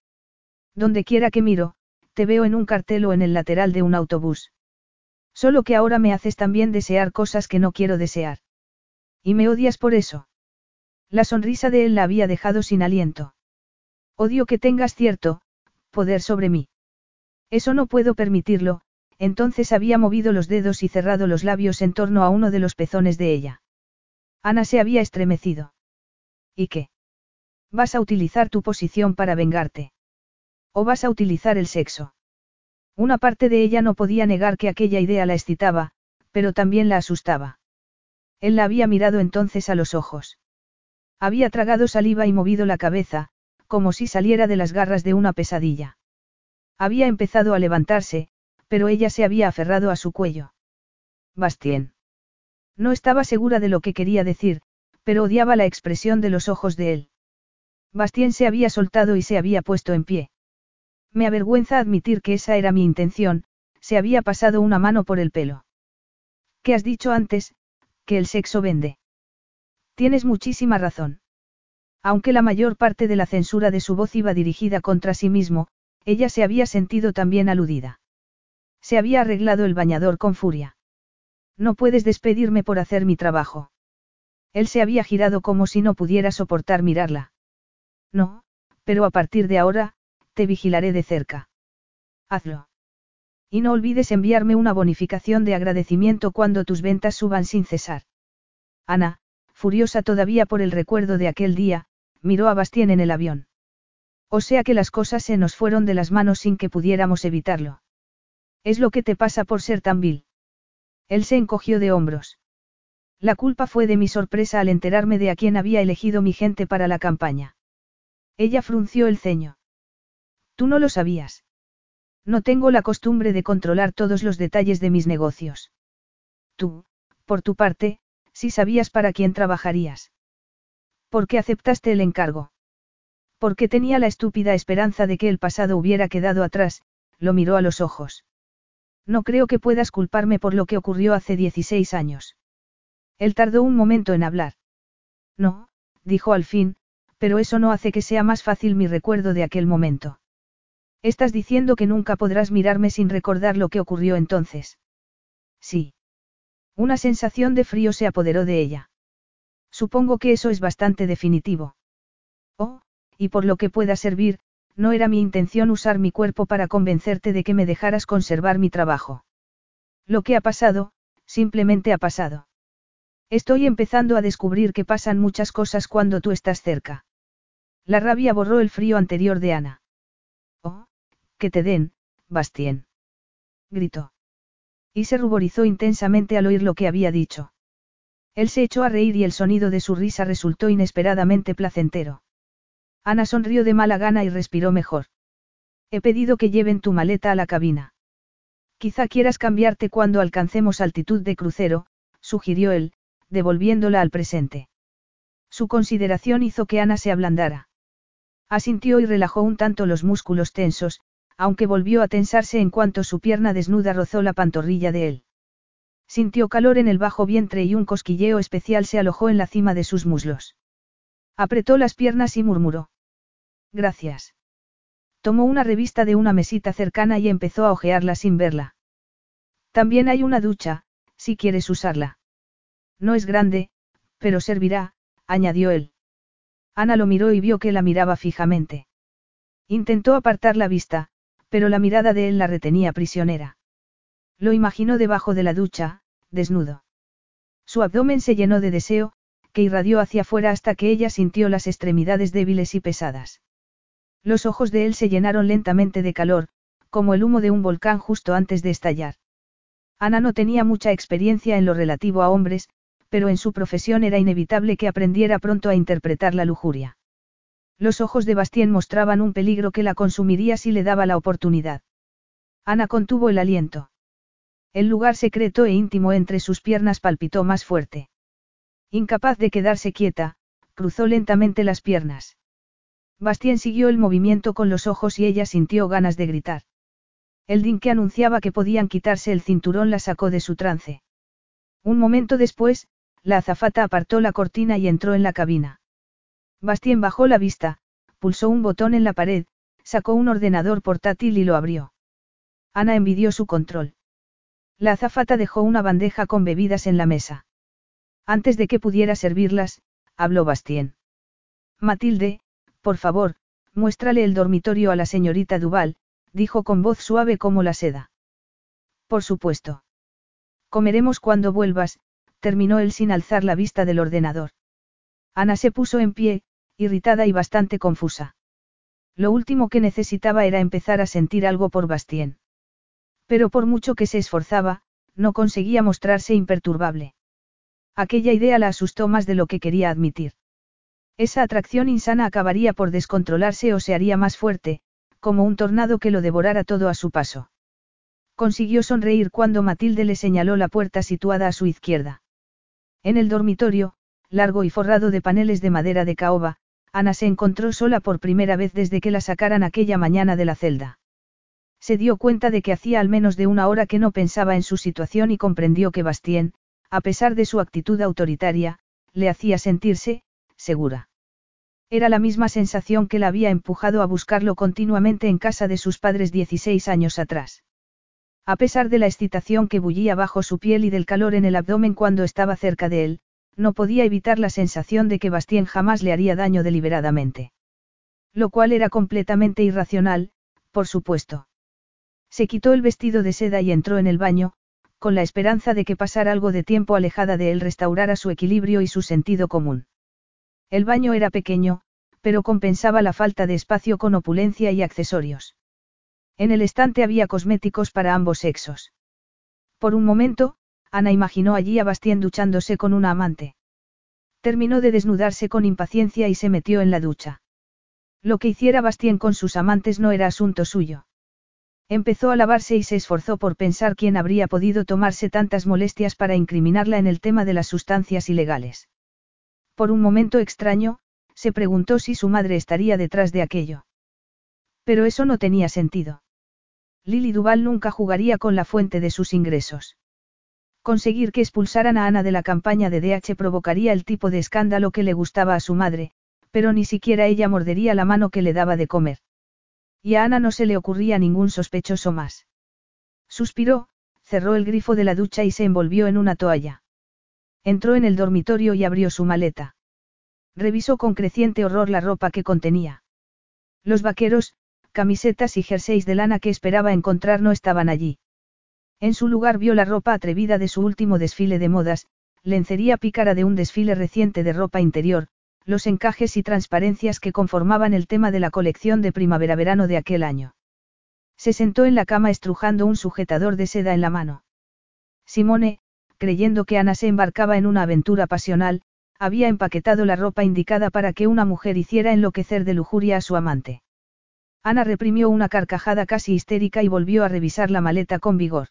Donde quiera que miro, te veo en un cartel o en el lateral de un autobús. Solo que ahora me haces también desear cosas que no quiero desear. Y me odias por eso. La sonrisa de él la había dejado sin aliento. Odio que tengas cierto, poder sobre mí. Eso no puedo permitirlo, entonces había movido los dedos y cerrado los labios en torno a uno de los pezones de ella. Ana se había estremecido. ¿Y qué? ¿Vas a utilizar tu posición para vengarte? ¿O vas a utilizar el sexo? Una parte de ella no podía negar que aquella idea la excitaba, pero también la asustaba. Él la había mirado entonces a los ojos. Había tragado saliva y movido la cabeza, como si saliera de las garras de una pesadilla. Había empezado a levantarse, pero ella se había aferrado a su cuello. Bastien. No estaba segura de lo que quería decir, pero odiaba la expresión de los ojos de él. Bastien se había soltado y se había puesto en pie. Me avergüenza admitir que esa era mi intención, se había pasado una mano por el pelo. ¿Qué has dicho antes? Que el sexo vende. Tienes muchísima razón. Aunque la mayor parte de la censura de su voz iba dirigida contra sí mismo, ella se había sentido también aludida. Se había arreglado el bañador con furia. No puedes despedirme por hacer mi trabajo. Él se había girado como si no pudiera soportar mirarla. No, pero a partir de ahora, te vigilaré de cerca. Hazlo. Y no olvides enviarme una bonificación de agradecimiento cuando tus ventas suban sin cesar. Ana, furiosa todavía por el recuerdo de aquel día, miró a Bastien en el avión. O sea que las cosas se nos fueron de las manos sin que pudiéramos evitarlo. Es lo que te pasa por ser tan vil. Él se encogió de hombros. La culpa fue de mi sorpresa al enterarme de a quién había elegido mi gente para la campaña. Ella frunció el ceño. Tú no lo sabías. No tengo la costumbre de controlar todos los detalles de mis negocios. Tú, por tu parte, sí sabías para quién trabajarías. ¿Por qué aceptaste el encargo? Porque tenía la estúpida esperanza de que el pasado hubiera quedado atrás, lo miró a los ojos. No creo que puedas culparme por lo que ocurrió hace 16 años. Él tardó un momento en hablar. No, dijo al fin, pero eso no hace que sea más fácil mi recuerdo de aquel momento. Estás diciendo que nunca podrás mirarme sin recordar lo que ocurrió entonces. Sí. Una sensación de frío se apoderó de ella. Supongo que eso es bastante definitivo. Oh, y por lo que pueda servir, no era mi intención usar mi cuerpo para convencerte de que me dejaras conservar mi trabajo. Lo que ha pasado, simplemente ha pasado. Estoy empezando a descubrir que pasan muchas cosas cuando tú estás cerca. La rabia borró el frío anterior de Ana. Que te den, Bastien. Gritó. Y se ruborizó intensamente al oír lo que había dicho. Él se echó a reír y el sonido de su risa resultó inesperadamente placentero. Ana sonrió de mala gana y respiró mejor. He pedido que lleven tu maleta a la cabina. Quizá quieras cambiarte cuando alcancemos altitud de crucero, sugirió él, devolviéndola al presente. Su consideración hizo que Ana se ablandara. Asintió y relajó un tanto los músculos tensos, aunque volvió a tensarse en cuanto su pierna desnuda rozó la pantorrilla de él. Sintió calor en el bajo vientre y un cosquilleo especial se alojó en la cima de sus muslos. Apretó las piernas y murmuró. Gracias. Tomó una revista de una mesita cercana y empezó a hojearla sin verla. También hay una ducha, si quieres usarla. No es grande, pero servirá, añadió él. Ana lo miró y vio que la miraba fijamente. Intentó apartar la vista, pero la mirada de él la retenía prisionera. Lo imaginó debajo de la ducha, desnudo. Su abdomen se llenó de deseo, que irradió hacia afuera hasta que ella sintió las extremidades débiles y pesadas. Los ojos de él se llenaron lentamente de calor, como el humo de un volcán justo antes de estallar. Ana no tenía mucha experiencia en lo relativo a hombres, pero en su profesión era inevitable que aprendiera pronto a interpretar la lujuria. Los ojos de Bastien mostraban un peligro que la consumiría si le daba la oportunidad. Ana contuvo el aliento. El lugar secreto e íntimo entre sus piernas palpitó más fuerte. Incapaz de quedarse quieta, cruzó lentamente las piernas. Bastien siguió el movimiento con los ojos y ella sintió ganas de gritar. El din que anunciaba que podían quitarse el cinturón la sacó de su trance. Un momento después, la azafata apartó la cortina y entró en la cabina. Bastien bajó la vista, pulsó un botón en la pared, sacó un ordenador portátil y lo abrió. Ana envidió su control. La azafata dejó una bandeja con bebidas en la mesa. Antes de que pudiera servirlas, habló Bastien. Matilde, por favor, muéstrale el dormitorio a la señorita Duval, dijo con voz suave como la seda. Por supuesto. Comeremos cuando vuelvas, terminó él sin alzar la vista del ordenador. Ana se puso en pie, irritada y bastante confusa. Lo último que necesitaba era empezar a sentir algo por Bastien. Pero por mucho que se esforzaba, no conseguía mostrarse imperturbable. Aquella idea la asustó más de lo que quería admitir. Esa atracción insana acabaría por descontrolarse o se haría más fuerte, como un tornado que lo devorara todo a su paso. Consiguió sonreír cuando Matilde le señaló la puerta situada a su izquierda. En el dormitorio, largo y forrado de paneles de madera de caoba, Ana se encontró sola por primera vez desde que la sacaran aquella mañana de la celda. Se dio cuenta de que hacía al menos de una hora que no pensaba en su situación y comprendió que Bastien, a pesar de su actitud autoritaria, le hacía sentirse, segura. Era la misma sensación que la había empujado a buscarlo continuamente en casa de sus padres 16 años atrás. A pesar de la excitación que bullía bajo su piel y del calor en el abdomen cuando estaba cerca de él, no podía evitar la sensación de que Bastien jamás le haría daño deliberadamente. Lo cual era completamente irracional, por supuesto. Se quitó el vestido de seda y entró en el baño, con la esperanza de que pasar algo de tiempo alejada de él restaurara su equilibrio y su sentido común. El baño era pequeño, pero compensaba la falta de espacio con opulencia y accesorios. En el estante había cosméticos para ambos sexos. Por un momento, Ana imaginó allí a Bastien duchándose con una amante. Terminó de desnudarse con impaciencia y se metió en la ducha. Lo que hiciera Bastien con sus amantes no era asunto suyo. Empezó a lavarse y se esforzó por pensar quién habría podido tomarse tantas molestias para incriminarla en el tema de las sustancias ilegales. Por un momento extraño, se preguntó si su madre estaría detrás de aquello. Pero eso no tenía sentido. Lily Duval nunca jugaría con la fuente de sus ingresos. Conseguir que expulsaran a Ana de la campaña de DH provocaría el tipo de escándalo que le gustaba a su madre, pero ni siquiera ella mordería la mano que le daba de comer. Y a Ana no se le ocurría ningún sospechoso más. Suspiró, cerró el grifo de la ducha y se envolvió en una toalla. Entró en el dormitorio y abrió su maleta. Revisó con creciente horror la ropa que contenía. Los vaqueros, camisetas y jerseys de lana que esperaba encontrar no estaban allí. En su lugar vio la ropa atrevida de su último desfile de modas, lencería pícara de un desfile reciente de ropa interior, los encajes y transparencias que conformaban el tema de la colección de primavera-verano de aquel año. Se sentó en la cama estrujando un sujetador de seda en la mano. Simone, creyendo que Ana se embarcaba en una aventura pasional, había empaquetado la ropa indicada para que una mujer hiciera enloquecer de lujuria a su amante. Ana reprimió una carcajada casi histérica y volvió a revisar la maleta con vigor.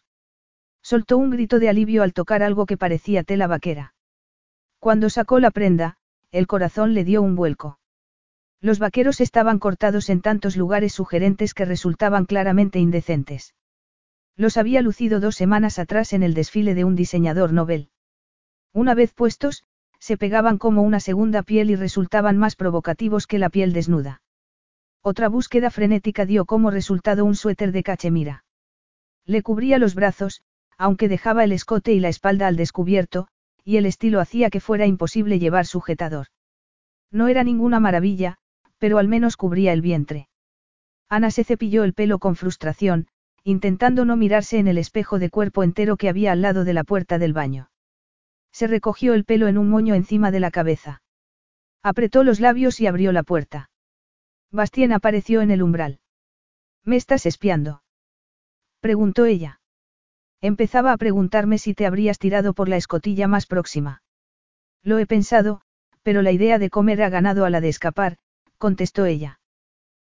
Soltó un grito de alivio al tocar algo que parecía tela vaquera. Cuando sacó la prenda, el corazón le dio un vuelco. Los vaqueros estaban cortados en tantos lugares sugerentes que resultaban claramente indecentes. Los había lucido dos semanas atrás en el desfile de un diseñador novel. Una vez puestos, se pegaban como una segunda piel y resultaban más provocativos que la piel desnuda. Otra búsqueda frenética dio como resultado un suéter de cachemira. Le cubría los brazos, aunque dejaba el escote y la espalda al descubierto, y el estilo hacía que fuera imposible llevar sujetador. No era ninguna maravilla, pero al menos cubría el vientre. Ana se cepilló el pelo con frustración, intentando no mirarse en el espejo de cuerpo entero que había al lado de la puerta del baño. Se recogió el pelo en un moño encima de la cabeza. Apretó los labios y abrió la puerta. Bastien apareció en el umbral. ¿Me estás espiando? preguntó ella. Empezaba a preguntarme si te habrías tirado por la escotilla más próxima. Lo he pensado, pero la idea de comer ha ganado a la de escapar, contestó ella.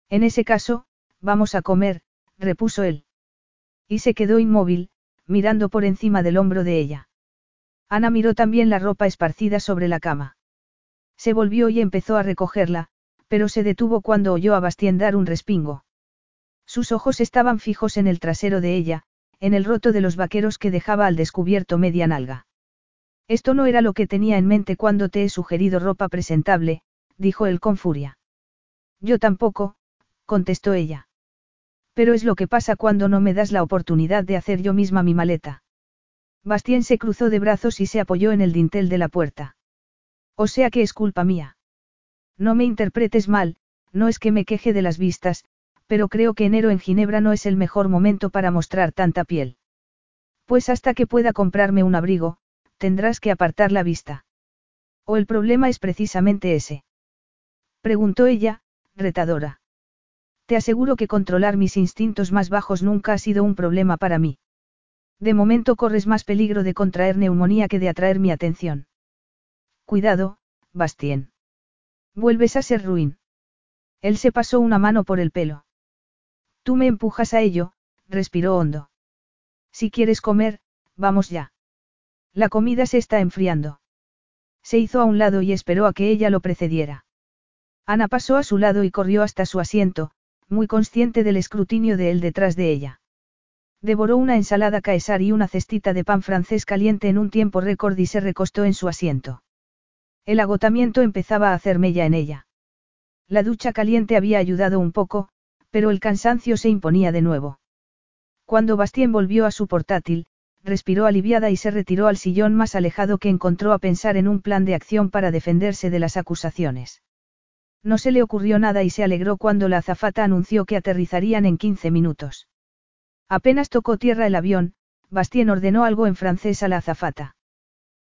En ese caso, vamos a comer, repuso él. Y se quedó inmóvil, mirando por encima del hombro de ella. Ana miró también la ropa esparcida sobre la cama. Se volvió y empezó a recogerla, pero se detuvo cuando oyó a Bastien dar un respingo. Sus ojos estaban fijos en el trasero de ella, en el roto de los vaqueros que dejaba al descubierto media nalga. Esto no era lo que tenía en mente cuando te he sugerido ropa presentable, dijo él con furia. Yo tampoco, contestó ella. Pero es lo que pasa cuando no me das la oportunidad de hacer yo misma mi maleta. Bastien se cruzó de brazos y se apoyó en el dintel de la puerta. O sea que es culpa mía. No me interpretes mal, no es que me queje de las vistas, pero creo que enero en Ginebra no es el mejor momento para mostrar tanta piel. Pues hasta que pueda comprarme un abrigo, tendrás que apartar la vista. ¿O el problema es precisamente ese? Preguntó ella, retadora. Te aseguro que controlar mis instintos más bajos nunca ha sido un problema para mí. De momento corres más peligro de contraer neumonía que de atraer mi atención. Cuidado, Bastien. Vuelves a ser ruin. Él se pasó una mano por el pelo. Tú me empujas a ello, respiró hondo. Si quieres comer, vamos ya. La comida se está enfriando. Se hizo a un lado y esperó a que ella lo precediera. Ana pasó a su lado y corrió hasta su asiento, muy consciente del escrutinio de él detrás de ella. Devoró una ensalada caesar y una cestita de pan francés caliente en un tiempo récord y se recostó en su asiento. El agotamiento empezaba a hacer mella en ella. La ducha caliente había ayudado un poco, pero el cansancio se imponía de nuevo. Cuando Bastien volvió a su portátil, respiró aliviada y se retiró al sillón más alejado que encontró a pensar en un plan de acción para defenderse de las acusaciones. No se le ocurrió nada y se alegró cuando la azafata anunció que aterrizarían en 15 minutos. Apenas tocó tierra el avión, Bastien ordenó algo en francés a la azafata.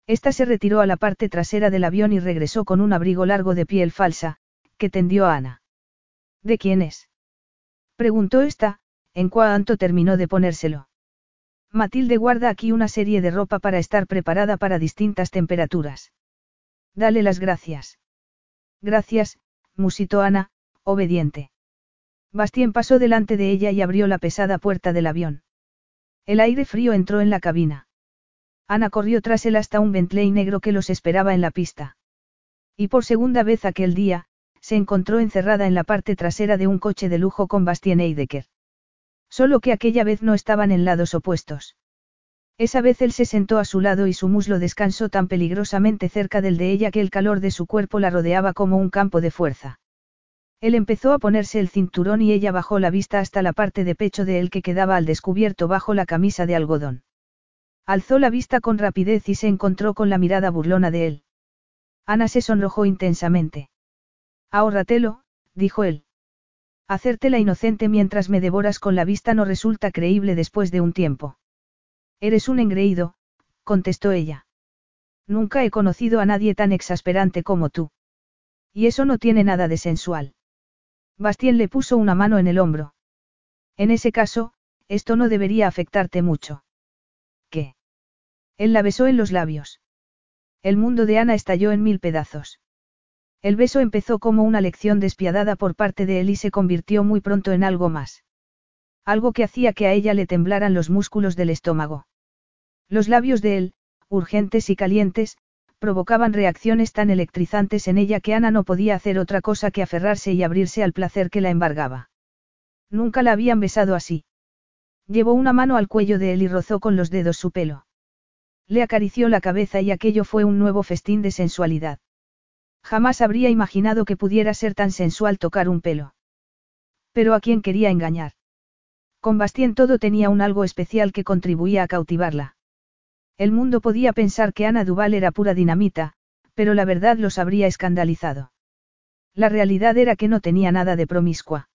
Esta se retiró a la parte trasera del avión y regresó con un abrigo largo de piel falsa, que tendió a Ana. ¿De quién es? Preguntó esta, en cuanto terminó de ponérselo. Matilde guarda aquí una serie de ropa para estar preparada para distintas temperaturas. Dale las gracias. Gracias, musitó Ana, obediente. Bastien pasó delante de ella y abrió la pesada puerta del avión. El aire frío entró en la cabina. Ana corrió tras él hasta un Bentley negro que los esperaba en la pista. Y por segunda vez aquel día, se encontró encerrada en la parte trasera de un coche de lujo con Bastien Eidecker. Solo que aquella vez no estaban en lados opuestos. Esa vez él se sentó a su lado y su muslo descansó tan peligrosamente cerca del de ella que el calor de su cuerpo la rodeaba como un campo de fuerza. Él empezó a ponerse el cinturón y ella bajó la vista hasta la parte de pecho de él que quedaba al descubierto bajo la camisa de algodón. Alzó la vista con rapidez y se encontró con la mirada burlona de él. Ana se sonrojó intensamente. Ahórratelo, dijo él. Hacerte la inocente mientras me devoras con la vista no resulta creíble después de un tiempo. Eres un engreído, contestó ella. Nunca he conocido a nadie tan exasperante como tú. Y eso no tiene nada de sensual. Bastien le puso una mano en el hombro. En ese caso, esto no debería afectarte mucho. ¿Qué? Él la besó en los labios. El mundo de Ana estalló en mil pedazos. El beso empezó como una lección despiadada por parte de él y se convirtió muy pronto en algo más. Algo que hacía que a ella le temblaran los músculos del estómago. Los labios de él, urgentes y calientes, provocaban reacciones tan electrizantes en ella que Ana no podía hacer otra cosa que aferrarse y abrirse al placer que la embargaba. Nunca la habían besado así. Llevó una mano al cuello de él y rozó con los dedos su pelo. Le acarició la cabeza y aquello fue un nuevo festín de sensualidad. Jamás habría imaginado que pudiera ser tan sensual tocar un pelo. Pero a quién quería engañar. Con Bastien todo tenía un algo especial que contribuía a cautivarla. El mundo podía pensar que Ana Duval era pura dinamita, pero la verdad los habría escandalizado. La realidad era que no tenía nada de promiscua.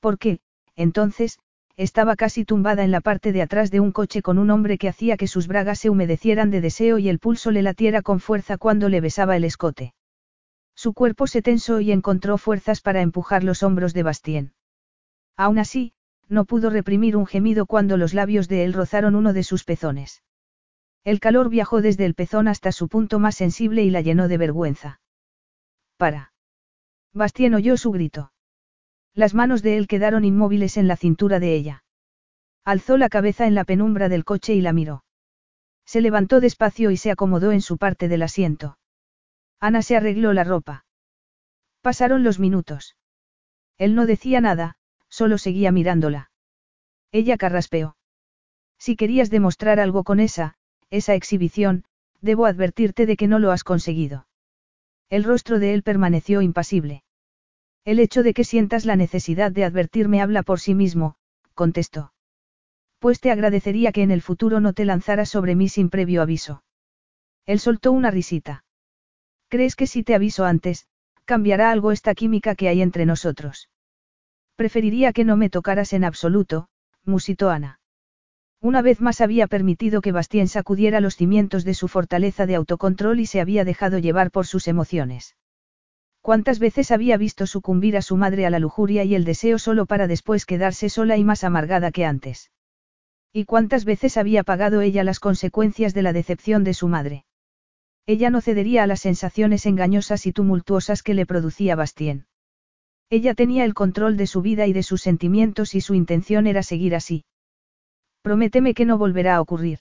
¿Por qué, entonces, estaba casi tumbada en la parte de atrás de un coche con un hombre que hacía que sus bragas se humedecieran de deseo y el pulso le latiera con fuerza cuando le besaba el escote. Su cuerpo se tensó y encontró fuerzas para empujar los hombros de Bastien. Aún así, no pudo reprimir un gemido cuando los labios de él rozaron uno de sus pezones. El calor viajó desde el pezón hasta su punto más sensible y la llenó de vergüenza. Para. Bastien oyó su grito. Las manos de él quedaron inmóviles en la cintura de ella. Alzó la cabeza en la penumbra del coche y la miró. Se levantó despacio y se acomodó en su parte del asiento. Ana se arregló la ropa. Pasaron los minutos. Él no decía nada, Solo seguía mirándola. Ella carraspeó. Si querías demostrar algo con esa, esa exhibición, debo advertirte de que no lo has conseguido. El rostro de él permaneció impasible. El hecho de que sientas la necesidad de advertirme habla por sí mismo, contestó. Pues te agradecería que en el futuro no te lanzaras sobre mí sin previo aviso. Él soltó una risita. ¿Crees que si te aviso antes, cambiará algo esta química que hay entre nosotros? Preferiría que no me tocaras en absoluto, musitó Ana. Una vez más había permitido que Bastien sacudiera los cimientos de su fortaleza de autocontrol y se había dejado llevar por sus emociones. ¿Cuántas veces había visto sucumbir a su madre a la lujuria y el deseo solo para después quedarse sola y más amargada que antes? ¿Y cuántas veces había pagado ella las consecuencias de la decepción de su madre? Ella no cedería a las sensaciones engañosas y tumultuosas que le producía Bastien. Ella tenía el control de su vida y de sus sentimientos y su intención era seguir así. Prométeme que no volverá a ocurrir.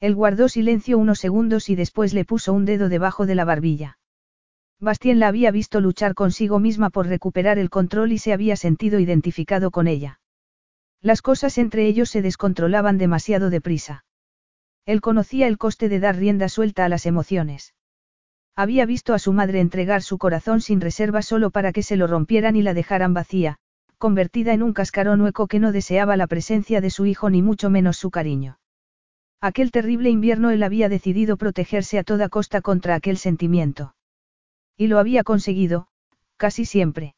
Él guardó silencio unos segundos y después le puso un dedo debajo de la barbilla. Bastien la había visto luchar consigo misma por recuperar el control y se había sentido identificado con ella. Las cosas entre ellos se descontrolaban demasiado deprisa. Él conocía el coste de dar rienda suelta a las emociones. Había visto a su madre entregar su corazón sin reserva solo para que se lo rompieran y la dejaran vacía, convertida en un cascarón hueco que no deseaba la presencia de su hijo ni mucho menos su cariño. Aquel terrible invierno él había decidido protegerse a toda costa contra aquel sentimiento. Y lo había conseguido, casi siempre.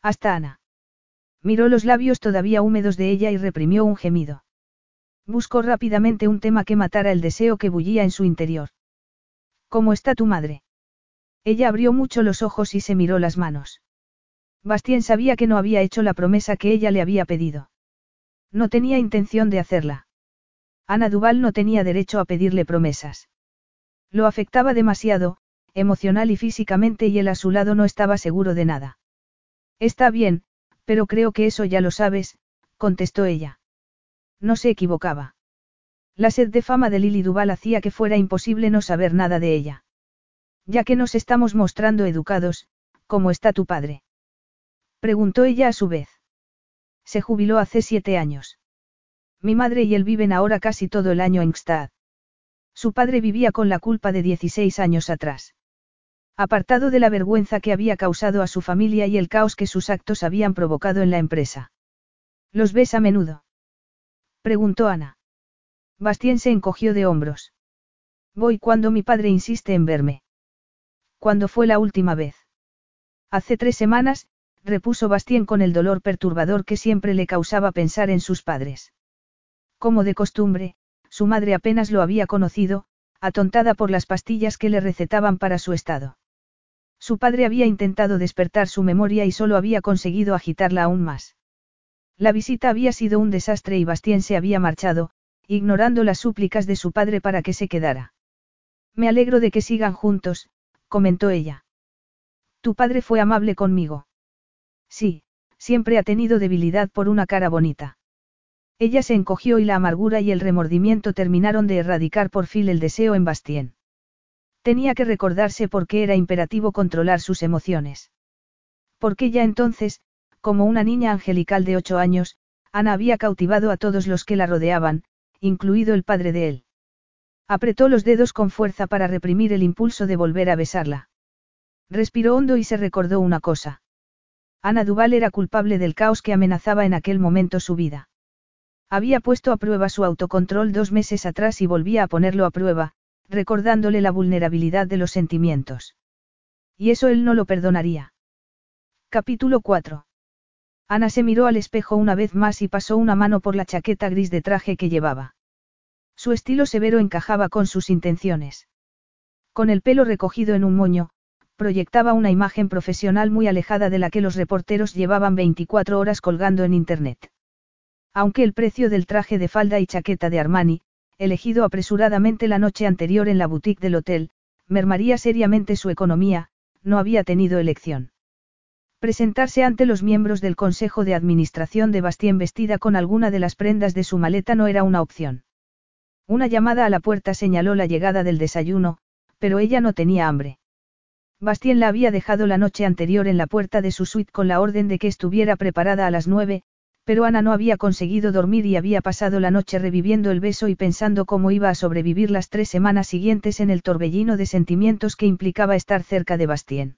Hasta Ana. Miró los labios todavía húmedos de ella y reprimió un gemido. Buscó rápidamente un tema que matara el deseo que bullía en su interior. ¿Cómo está tu madre? Ella abrió mucho los ojos y se miró las manos. Bastien sabía que no había hecho la promesa que ella le había pedido. No tenía intención de hacerla. Ana Duval no tenía derecho a pedirle promesas. Lo afectaba demasiado, emocional y físicamente y él a su lado no estaba seguro de nada. Está bien, pero creo que eso ya lo sabes, contestó ella. No se equivocaba. La sed de fama de Lily Duval hacía que fuera imposible no saber nada de ella. Ya que nos estamos mostrando educados, ¿cómo está tu padre? Preguntó ella a su vez. Se jubiló hace siete años. Mi madre y él viven ahora casi todo el año en Gstad. Su padre vivía con la culpa de 16 años atrás. Apartado de la vergüenza que había causado a su familia y el caos que sus actos habían provocado en la empresa. ¿Los ves a menudo? Preguntó Ana. Bastien se encogió de hombros. Voy cuando mi padre insiste en verme. ¿Cuándo fue la última vez? Hace tres semanas, repuso Bastien con el dolor perturbador que siempre le causaba pensar en sus padres. Como de costumbre, su madre apenas lo había conocido, atontada por las pastillas que le recetaban para su estado. Su padre había intentado despertar su memoria y solo había conseguido agitarla aún más. La visita había sido un desastre y Bastien se había marchado, ignorando las súplicas de su padre para que se quedara. Me alegro de que sigan juntos, comentó ella. Tu padre fue amable conmigo. Sí, siempre ha tenido debilidad por una cara bonita. Ella se encogió y la amargura y el remordimiento terminaron de erradicar por fin el deseo en Bastien. Tenía que recordarse por qué era imperativo controlar sus emociones. Porque ya entonces, como una niña angelical de ocho años, Ana había cautivado a todos los que la rodeaban, incluido el padre de él. Apretó los dedos con fuerza para reprimir el impulso de volver a besarla. Respiró hondo y se recordó una cosa. Ana Duval era culpable del caos que amenazaba en aquel momento su vida. Había puesto a prueba su autocontrol dos meses atrás y volvía a ponerlo a prueba, recordándole la vulnerabilidad de los sentimientos. Y eso él no lo perdonaría. Capítulo 4. Ana se miró al espejo una vez más y pasó una mano por la chaqueta gris de traje que llevaba. Su estilo severo encajaba con sus intenciones. Con el pelo recogido en un moño, proyectaba una imagen profesional muy alejada de la que los reporteros llevaban 24 horas colgando en Internet. Aunque el precio del traje de falda y chaqueta de Armani, elegido apresuradamente la noche anterior en la boutique del hotel, mermaría seriamente su economía, no había tenido elección. Presentarse ante los miembros del Consejo de Administración de Bastien vestida con alguna de las prendas de su maleta no era una opción. Una llamada a la puerta señaló la llegada del desayuno, pero ella no tenía hambre. Bastien la había dejado la noche anterior en la puerta de su suite con la orden de que estuviera preparada a las nueve, pero Ana no había conseguido dormir y había pasado la noche reviviendo el beso y pensando cómo iba a sobrevivir las tres semanas siguientes en el torbellino de sentimientos que implicaba estar cerca de Bastien.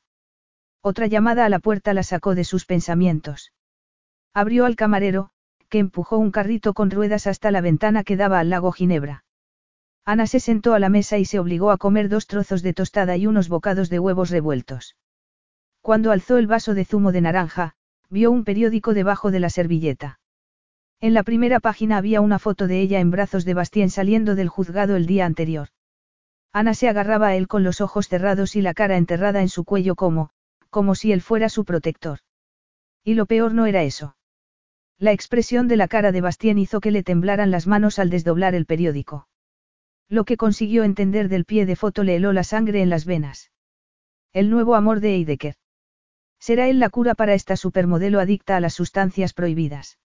Otra llamada a la puerta la sacó de sus pensamientos. Abrió al camarero, que empujó un carrito con ruedas hasta la ventana que daba al lago Ginebra. Ana se sentó a la mesa y se obligó a comer dos trozos de tostada y unos bocados de huevos revueltos. Cuando alzó el vaso de zumo de naranja, vio un periódico debajo de la servilleta. En la primera página había una foto de ella en brazos de Bastien saliendo del juzgado el día anterior. Ana se agarraba a él con los ojos cerrados y la cara enterrada en su cuello como, como si él fuera su protector. Y lo peor no era eso. La expresión de la cara de Bastien hizo que le temblaran las manos al desdoblar el periódico. Lo que consiguió entender del pie de foto le heló la sangre en las venas. El nuevo amor de Eidecker. ¿Será él la cura para esta supermodelo adicta a las sustancias prohibidas?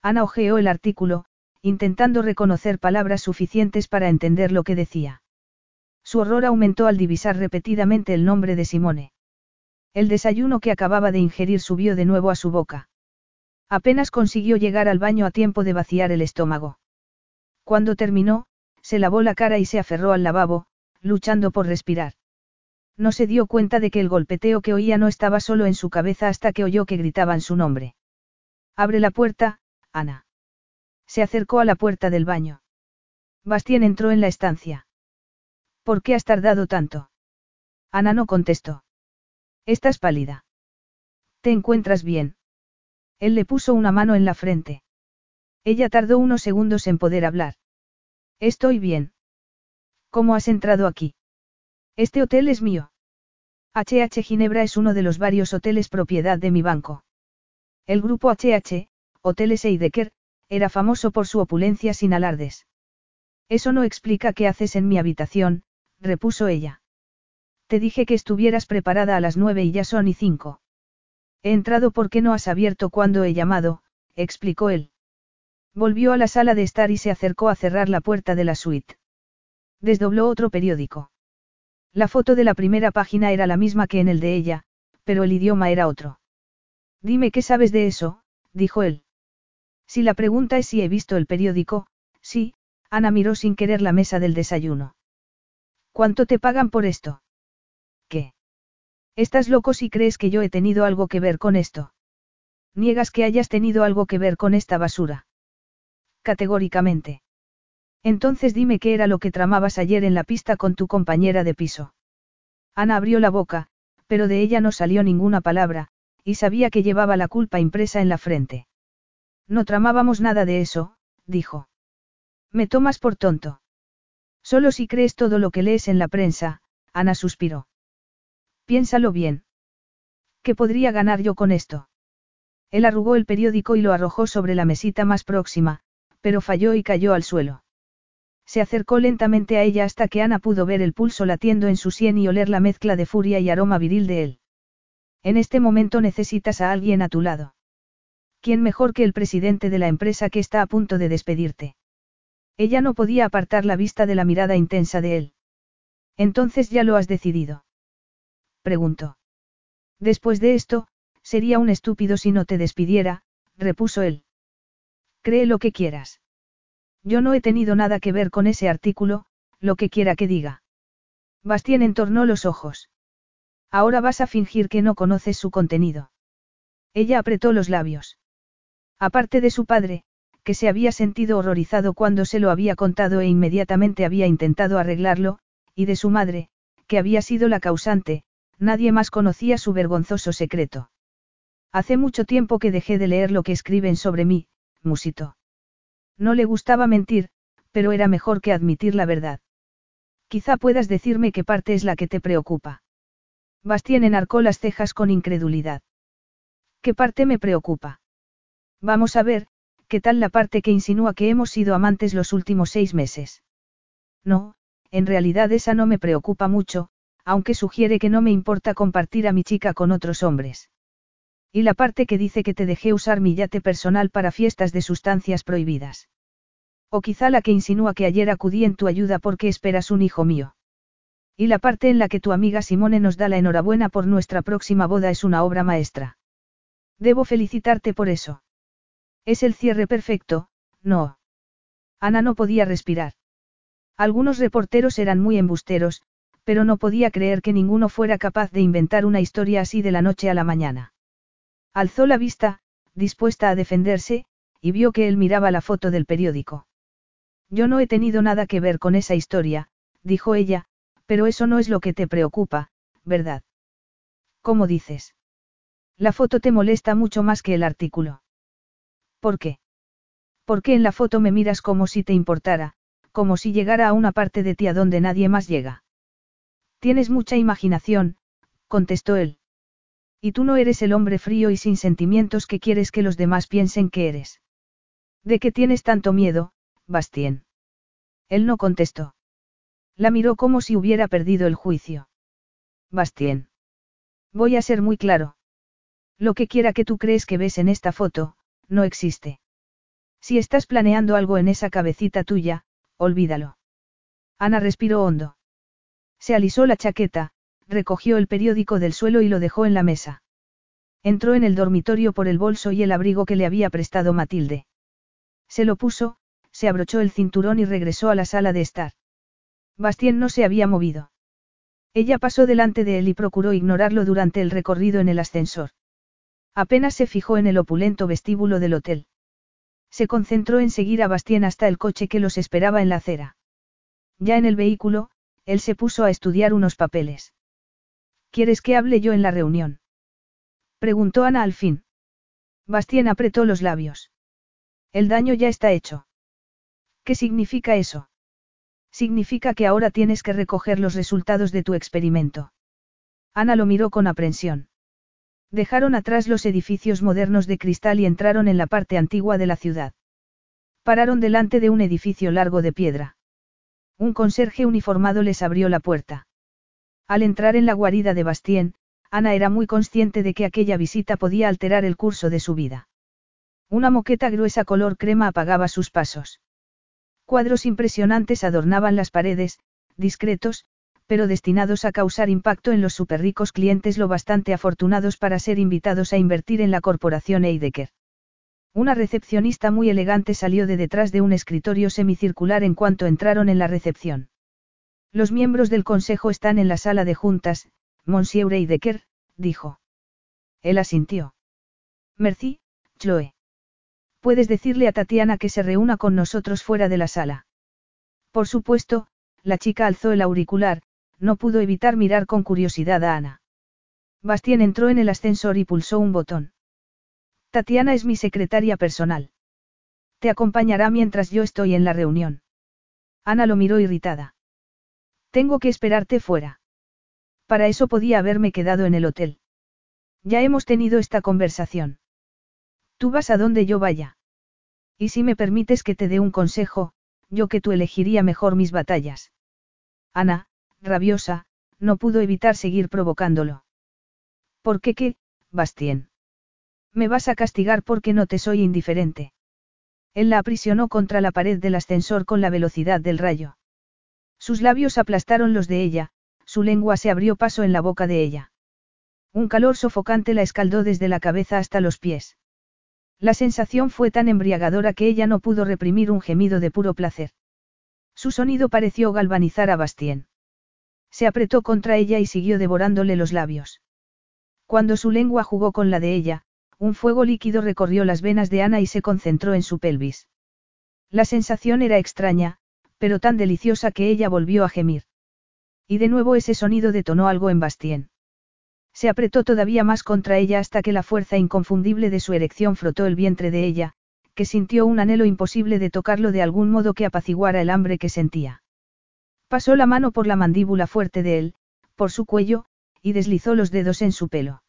Ana ojeó el artículo, intentando reconocer palabras suficientes para entender lo que decía. Su horror aumentó al divisar repetidamente el nombre de Simone. El desayuno que acababa de ingerir subió de nuevo a su boca. Apenas consiguió llegar al baño a tiempo de vaciar el estómago. Cuando terminó, se lavó la cara y se aferró al lavabo, luchando por respirar. No se dio cuenta de que el golpeteo que oía no estaba solo en su cabeza hasta que oyó que gritaban su nombre. Abre la puerta, Ana. Se acercó a la puerta del baño. Bastien entró en la estancia. ¿Por qué has tardado tanto? Ana no contestó. Estás pálida. ¿Te encuentras bien? Él le puso una mano en la frente. Ella tardó unos segundos en poder hablar. Estoy bien. ¿Cómo has entrado aquí? Este hotel es mío. HH Ginebra es uno de los varios hoteles propiedad de mi banco. El grupo HH, Hoteles Eidecker, era famoso por su opulencia sin alardes. Eso no explica qué haces en mi habitación, repuso ella. Te dije que estuvieras preparada a las nueve y ya son y cinco. He entrado porque no has abierto cuando he llamado, explicó él. Volvió a la sala de estar y se acercó a cerrar la puerta de la suite. Desdobló otro periódico. La foto de la primera página era la misma que en el de ella, pero el idioma era otro. Dime qué sabes de eso, dijo él. Si la pregunta es si he visto el periódico, sí, Ana miró sin querer la mesa del desayuno. ¿Cuánto te pagan por esto? ¿Qué? Estás loco si crees que yo he tenido algo que ver con esto. Niegas que hayas tenido algo que ver con esta basura categóricamente. Entonces dime qué era lo que tramabas ayer en la pista con tu compañera de piso. Ana abrió la boca, pero de ella no salió ninguna palabra, y sabía que llevaba la culpa impresa en la frente. No tramábamos nada de eso, dijo. Me tomas por tonto. Solo si crees todo lo que lees en la prensa, Ana suspiró. Piénsalo bien. ¿Qué podría ganar yo con esto? Él arrugó el periódico y lo arrojó sobre la mesita más próxima, pero falló y cayó al suelo. Se acercó lentamente a ella hasta que Ana pudo ver el pulso latiendo en su sien y oler la mezcla de furia y aroma viril de él. En este momento necesitas a alguien a tu lado. ¿Quién mejor que el presidente de la empresa que está a punto de despedirte? Ella no podía apartar la vista de la mirada intensa de él. Entonces ya lo has decidido. Preguntó. Después de esto, sería un estúpido si no te despidiera, repuso él. Cree lo que quieras. Yo no he tenido nada que ver con ese artículo, lo que quiera que diga. Bastien entornó los ojos. Ahora vas a fingir que no conoces su contenido. Ella apretó los labios. Aparte de su padre, que se había sentido horrorizado cuando se lo había contado e inmediatamente había intentado arreglarlo, y de su madre, que había sido la causante, nadie más conocía su vergonzoso secreto. Hace mucho tiempo que dejé de leer lo que escriben sobre mí, musito. No le gustaba mentir, pero era mejor que admitir la verdad. Quizá puedas decirme qué parte es la que te preocupa. Bastien enarcó las cejas con incredulidad. ¿Qué parte me preocupa? Vamos a ver, ¿qué tal la parte que insinúa que hemos sido amantes los últimos seis meses? No, en realidad esa no me preocupa mucho, aunque sugiere que no me importa compartir a mi chica con otros hombres. Y la parte que dice que te dejé usar mi yate personal para fiestas de sustancias prohibidas. O quizá la que insinúa que ayer acudí en tu ayuda porque esperas un hijo mío. Y la parte en la que tu amiga Simone nos da la enhorabuena por nuestra próxima boda es una obra maestra. Debo felicitarte por eso. Es el cierre perfecto, no. Ana no podía respirar. Algunos reporteros eran muy embusteros, pero no podía creer que ninguno fuera capaz de inventar una historia así de la noche a la mañana. Alzó la vista, dispuesta a defenderse, y vio que él miraba la foto del periódico. Yo no he tenido nada que ver con esa historia, dijo ella, pero eso no es lo que te preocupa, ¿verdad? ¿Cómo dices? La foto te molesta mucho más que el artículo. ¿Por qué? Porque en la foto me miras como si te importara, como si llegara a una parte de ti a donde nadie más llega. Tienes mucha imaginación, contestó él. Y tú no eres el hombre frío y sin sentimientos que quieres que los demás piensen que eres. ¿De qué tienes tanto miedo, Bastien? Él no contestó. La miró como si hubiera perdido el juicio. Bastien. Voy a ser muy claro. Lo que quiera que tú crees que ves en esta foto, no existe. Si estás planeando algo en esa cabecita tuya, olvídalo. Ana respiró hondo. Se alisó la chaqueta, recogió el periódico del suelo y lo dejó en la mesa. Entró en el dormitorio por el bolso y el abrigo que le había prestado Matilde. Se lo puso, se abrochó el cinturón y regresó a la sala de estar. Bastien no se había movido. Ella pasó delante de él y procuró ignorarlo durante el recorrido en el ascensor. Apenas se fijó en el opulento vestíbulo del hotel. Se concentró en seguir a Bastien hasta el coche que los esperaba en la acera. Ya en el vehículo, él se puso a estudiar unos papeles. ¿Quieres que hable yo en la reunión? Preguntó Ana al fin. Bastien apretó los labios. El daño ya está hecho. ¿Qué significa eso? Significa que ahora tienes que recoger los resultados de tu experimento. Ana lo miró con aprensión. Dejaron atrás los edificios modernos de cristal y entraron en la parte antigua de la ciudad. Pararon delante de un edificio largo de piedra. Un conserje uniformado les abrió la puerta. Al entrar en la guarida de Bastien, Ana era muy consciente de que aquella visita podía alterar el curso de su vida. Una moqueta gruesa color crema apagaba sus pasos. Cuadros impresionantes adornaban las paredes, discretos, pero destinados a causar impacto en los superricos clientes lo bastante afortunados para ser invitados a invertir en la corporación Eidecker. Una recepcionista muy elegante salió de detrás de un escritorio semicircular en cuanto entraron en la recepción. Los miembros del consejo están en la sala de juntas, Monsieur Eidecker, dijo. Él asintió. Merci, Chloe. Puedes decirle a Tatiana que se reúna con nosotros fuera de la sala. Por supuesto, la chica alzó el auricular, no pudo evitar mirar con curiosidad a Ana. Bastien entró en el ascensor y pulsó un botón. Tatiana es mi secretaria personal. Te acompañará mientras yo estoy en la reunión. Ana lo miró irritada. Tengo que esperarte fuera. Para eso podía haberme quedado en el hotel. Ya hemos tenido esta conversación. Tú vas a donde yo vaya. Y si me permites que te dé un consejo, yo que tú elegiría mejor mis batallas. Ana, rabiosa, no pudo evitar seguir provocándolo. ¿Por qué qué, Bastien? Me vas a castigar porque no te soy indiferente. Él la aprisionó contra la pared del ascensor con la velocidad del rayo. Sus labios aplastaron los de ella, su lengua se abrió paso en la boca de ella. Un calor sofocante la escaldó desde la cabeza hasta los pies. La sensación fue tan embriagadora que ella no pudo reprimir un gemido de puro placer. Su sonido pareció galvanizar a Bastien. Se apretó contra ella y siguió devorándole los labios. Cuando su lengua jugó con la de ella, un fuego líquido recorrió las venas de Ana y se concentró en su pelvis. La sensación era extraña, pero tan deliciosa que ella volvió a gemir. Y de nuevo ese sonido detonó algo en Bastien. Se apretó todavía más contra ella hasta que la fuerza inconfundible de su erección frotó el vientre de ella, que sintió un anhelo imposible de tocarlo de algún modo que apaciguara el hambre que sentía. Pasó la mano por la mandíbula fuerte de él, por su cuello, y deslizó los dedos en su pelo.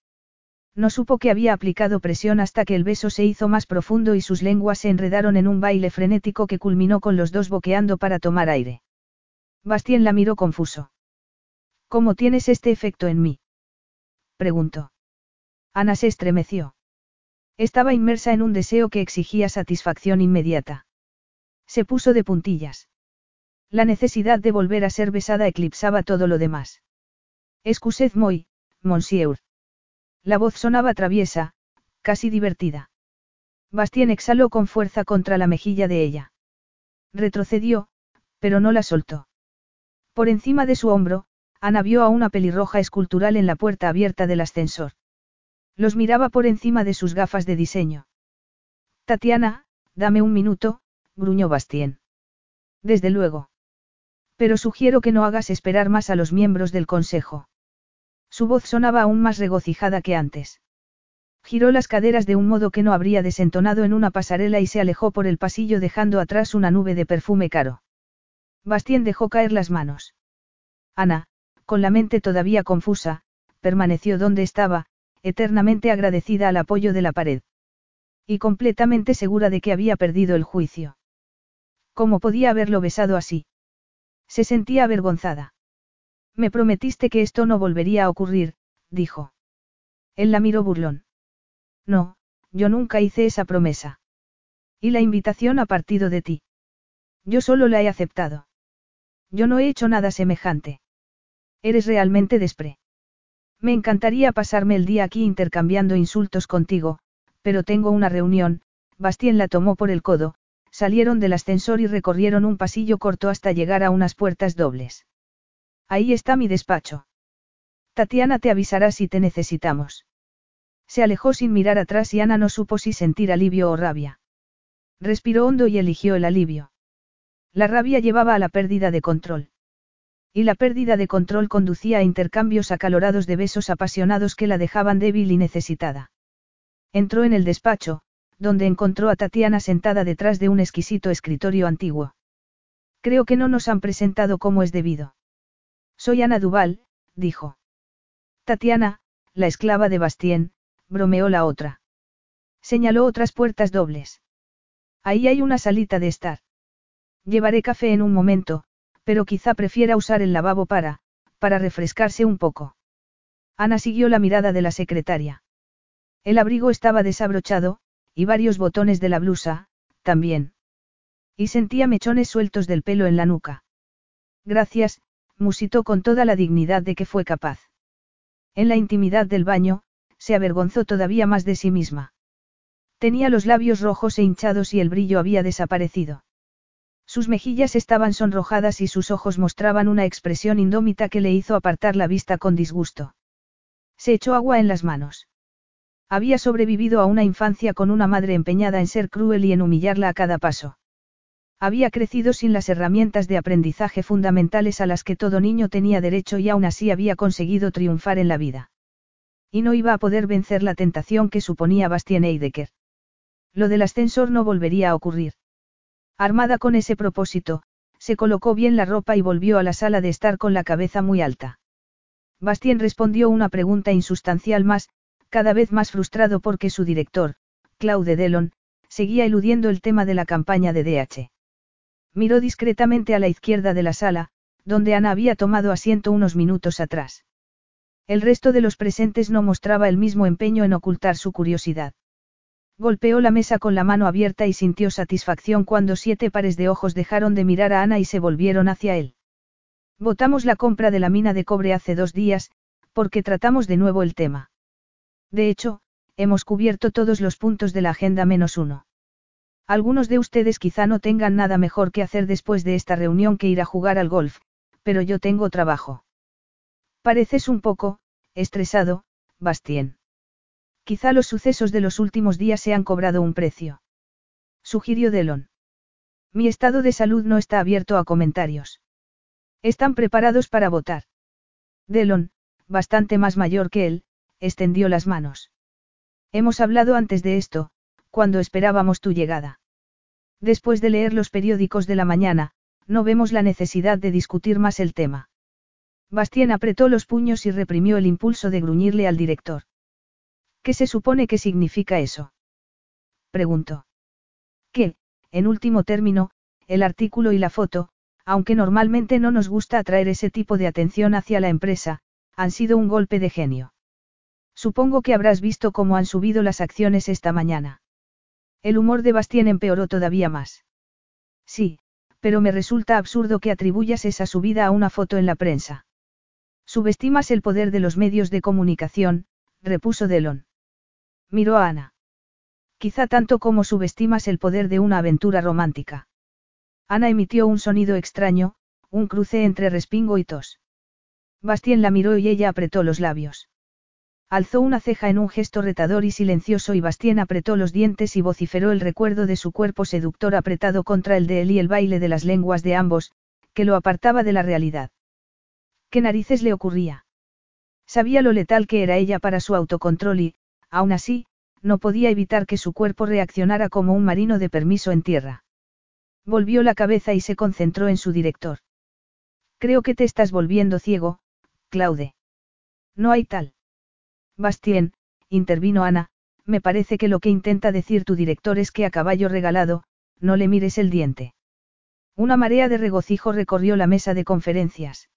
No supo que había aplicado presión hasta que el beso se hizo más profundo y sus lenguas se enredaron en un baile frenético que culminó con los dos boqueando para tomar aire. Bastien la miró confuso. ¿Cómo tienes este efecto en mí? preguntó. Ana se estremeció. Estaba inmersa en un deseo que exigía satisfacción inmediata. Se puso de puntillas. La necesidad de volver a ser besada eclipsaba todo lo demás. Excusez-moi, monsieur. La voz sonaba traviesa, casi divertida. Bastien exhaló con fuerza contra la mejilla de ella. Retrocedió, pero no la soltó. Por encima de su hombro, Ana vio a una pelirroja escultural en la puerta abierta del ascensor. Los miraba por encima de sus gafas de diseño. Tatiana, dame un minuto, gruñó Bastien. Desde luego. Pero sugiero que no hagas esperar más a los miembros del consejo. Su voz sonaba aún más regocijada que antes. Giró las caderas de un modo que no habría desentonado en una pasarela y se alejó por el pasillo dejando atrás una nube de perfume caro. Bastien dejó caer las manos. Ana, con la mente todavía confusa, permaneció donde estaba, eternamente agradecida al apoyo de la pared. Y completamente segura de que había perdido el juicio. ¿Cómo podía haberlo besado así? Se sentía avergonzada. Me prometiste que esto no volvería a ocurrir, dijo. Él la miró burlón. No, yo nunca hice esa promesa. Y la invitación ha partido de ti. Yo solo la he aceptado. Yo no he hecho nada semejante. Eres realmente despre. Me encantaría pasarme el día aquí intercambiando insultos contigo, pero tengo una reunión, Bastien la tomó por el codo, salieron del ascensor y recorrieron un pasillo corto hasta llegar a unas puertas dobles. Ahí está mi despacho. Tatiana te avisará si te necesitamos. Se alejó sin mirar atrás y Ana no supo si sentir alivio o rabia. Respiró hondo y eligió el alivio. La rabia llevaba a la pérdida de control. Y la pérdida de control conducía a intercambios acalorados de besos apasionados que la dejaban débil y necesitada. Entró en el despacho, donde encontró a Tatiana sentada detrás de un exquisito escritorio antiguo. Creo que no nos han presentado como es debido. Soy Ana Duval, dijo. Tatiana, la esclava de Bastien, bromeó la otra. Señaló otras puertas dobles. Ahí hay una salita de estar. Llevaré café en un momento, pero quizá prefiera usar el lavabo para, para refrescarse un poco. Ana siguió la mirada de la secretaria. El abrigo estaba desabrochado, y varios botones de la blusa, también. Y sentía mechones sueltos del pelo en la nuca. Gracias, musitó con toda la dignidad de que fue capaz. En la intimidad del baño, se avergonzó todavía más de sí misma. Tenía los labios rojos e hinchados y el brillo había desaparecido. Sus mejillas estaban sonrojadas y sus ojos mostraban una expresión indómita que le hizo apartar la vista con disgusto. Se echó agua en las manos. Había sobrevivido a una infancia con una madre empeñada en ser cruel y en humillarla a cada paso. Había crecido sin las herramientas de aprendizaje fundamentales a las que todo niño tenía derecho y aún así había conseguido triunfar en la vida. Y no iba a poder vencer la tentación que suponía Bastien Eidecker. Lo del ascensor no volvería a ocurrir. Armada con ese propósito, se colocó bien la ropa y volvió a la sala de estar con la cabeza muy alta. Bastien respondió una pregunta insustancial más, cada vez más frustrado porque su director, Claude Delon, seguía eludiendo el tema de la campaña de DH. Miró discretamente a la izquierda de la sala, donde Ana había tomado asiento unos minutos atrás. El resto de los presentes no mostraba el mismo empeño en ocultar su curiosidad. Golpeó la mesa con la mano abierta y sintió satisfacción cuando siete pares de ojos dejaron de mirar a Ana y se volvieron hacia él. Votamos la compra de la mina de cobre hace dos días, porque tratamos de nuevo el tema. De hecho, hemos cubierto todos los puntos de la agenda menos uno. Algunos de ustedes quizá no tengan nada mejor que hacer después de esta reunión que ir a jugar al golf, pero yo tengo trabajo. Pareces un poco, estresado, Bastien. Quizá los sucesos de los últimos días se han cobrado un precio. Sugirió Delon. Mi estado de salud no está abierto a comentarios. Están preparados para votar. Delon, bastante más mayor que él, extendió las manos. Hemos hablado antes de esto, cuando esperábamos tu llegada. Después de leer los periódicos de la mañana, no vemos la necesidad de discutir más el tema. Bastien apretó los puños y reprimió el impulso de gruñirle al director. ¿Qué se supone que significa eso? preguntó. Que, en último término, el artículo y la foto, aunque normalmente no nos gusta atraer ese tipo de atención hacia la empresa, han sido un golpe de genio. Supongo que habrás visto cómo han subido las acciones esta mañana. El humor de Bastien empeoró todavía más. Sí, pero me resulta absurdo que atribuyas esa subida a una foto en la prensa. Subestimas el poder de los medios de comunicación, repuso Delon. Miró a Ana. Quizá tanto como subestimas el poder de una aventura romántica. Ana emitió un sonido extraño, un cruce entre respingo y tos. Bastien la miró y ella apretó los labios. Alzó una ceja en un gesto retador y silencioso y Bastien apretó los dientes y vociferó el recuerdo de su cuerpo seductor apretado contra el de él y el baile de las lenguas de ambos, que lo apartaba de la realidad. ¿Qué narices le ocurría? Sabía lo letal que era ella para su autocontrol y, aún así, no podía evitar que su cuerpo reaccionara como un marino de permiso en tierra. Volvió la cabeza y se concentró en su director. Creo que te estás volviendo ciego, Claude. No hay tal. Bastien, intervino Ana, me parece que lo que intenta decir tu director es que a caballo regalado, no le mires el diente. Una marea de regocijo recorrió la mesa de conferencias.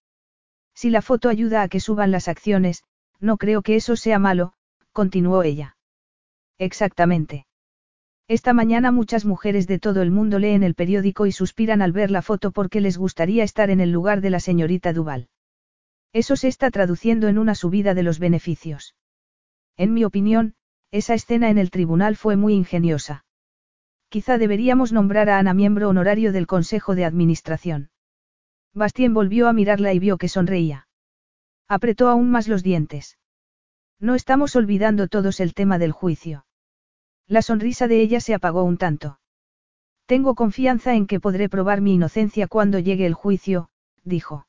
Si la foto ayuda a que suban las acciones, no creo que eso sea malo, continuó ella. Exactamente. Esta mañana muchas mujeres de todo el mundo leen el periódico y suspiran al ver la foto porque les gustaría estar en el lugar de la señorita Duval. Eso se está traduciendo en una subida de los beneficios. En mi opinión, esa escena en el tribunal fue muy ingeniosa. Quizá deberíamos nombrar a Ana miembro honorario del Consejo de Administración. Bastien volvió a mirarla y vio que sonreía. Apretó aún más los dientes. No estamos olvidando todos el tema del juicio. La sonrisa de ella se apagó un tanto. Tengo confianza en que podré probar mi inocencia cuando llegue el juicio, dijo.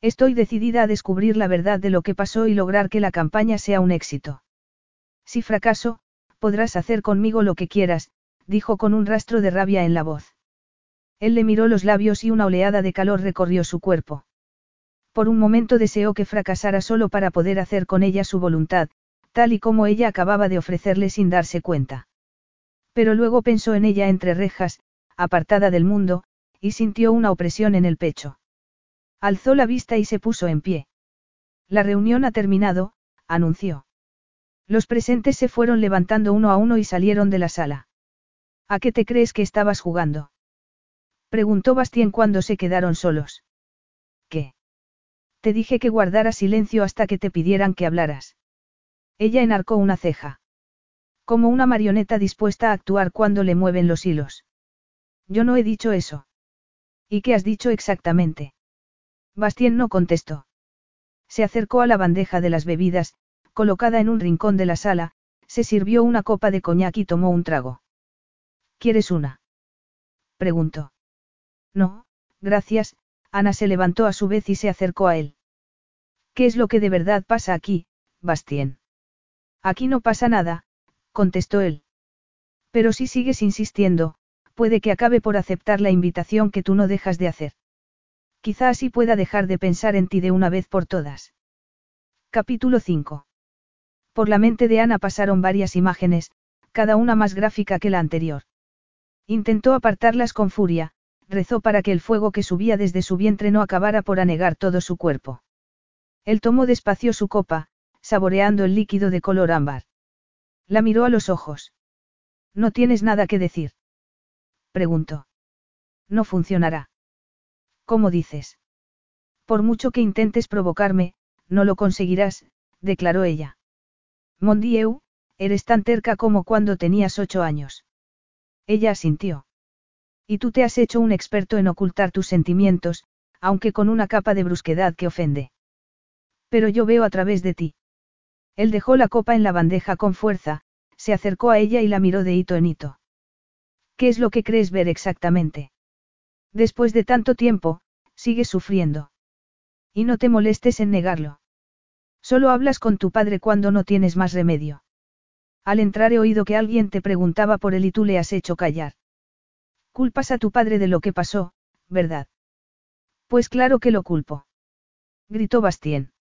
Estoy decidida a descubrir la verdad de lo que pasó y lograr que la campaña sea un éxito. Si fracaso, podrás hacer conmigo lo que quieras, dijo con un rastro de rabia en la voz. Él le miró los labios y una oleada de calor recorrió su cuerpo. Por un momento deseó que fracasara solo para poder hacer con ella su voluntad, tal y como ella acababa de ofrecerle sin darse cuenta. Pero luego pensó en ella entre rejas, apartada del mundo, y sintió una opresión en el pecho. Alzó la vista y se puso en pie. La reunión ha terminado, anunció. Los presentes se fueron levantando uno a uno y salieron de la sala. ¿A qué te crees que estabas jugando? Preguntó Bastien cuando se quedaron solos. ¿Qué? Te dije que guardaras silencio hasta que te pidieran que hablaras. Ella enarcó una ceja. Como una marioneta dispuesta a actuar cuando le mueven los hilos. Yo no he dicho eso. ¿Y qué has dicho exactamente? Bastien no contestó. Se acercó a la bandeja de las bebidas, colocada en un rincón de la sala, se sirvió una copa de coñac y tomó un trago. ¿Quieres una? preguntó. No, gracias, Ana se levantó a su vez y se acercó a él. ¿Qué es lo que de verdad pasa aquí, Bastien? Aquí no pasa nada, contestó él. Pero si sigues insistiendo, puede que acabe por aceptar la invitación que tú no dejas de hacer. Quizá así pueda dejar de pensar en ti de una vez por todas. Capítulo 5. Por la mente de Ana pasaron varias imágenes, cada una más gráfica que la anterior. Intentó apartarlas con furia, rezó para que el fuego que subía desde su vientre no acabara por anegar todo su cuerpo. Él tomó despacio su copa, saboreando el líquido de color ámbar. La miró a los ojos. ¿No tienes nada que decir? Preguntó. No funcionará. ¿Cómo dices? Por mucho que intentes provocarme, no lo conseguirás, declaró ella. Mondieu, eres tan terca como cuando tenías ocho años. Ella asintió. Y tú te has hecho un experto en ocultar tus sentimientos, aunque con una capa de brusquedad que ofende. Pero yo veo a través de ti. Él dejó la copa en la bandeja con fuerza, se acercó a ella y la miró de hito en hito. ¿Qué es lo que crees ver exactamente? Después de tanto tiempo, sigues sufriendo. Y no te molestes en negarlo. Solo hablas con tu padre cuando no tienes más remedio. Al entrar he oído que alguien te preguntaba por él y tú le has hecho callar. Culpas a tu padre de lo que pasó, ¿verdad? Pues claro que lo culpo. Gritó Bastien.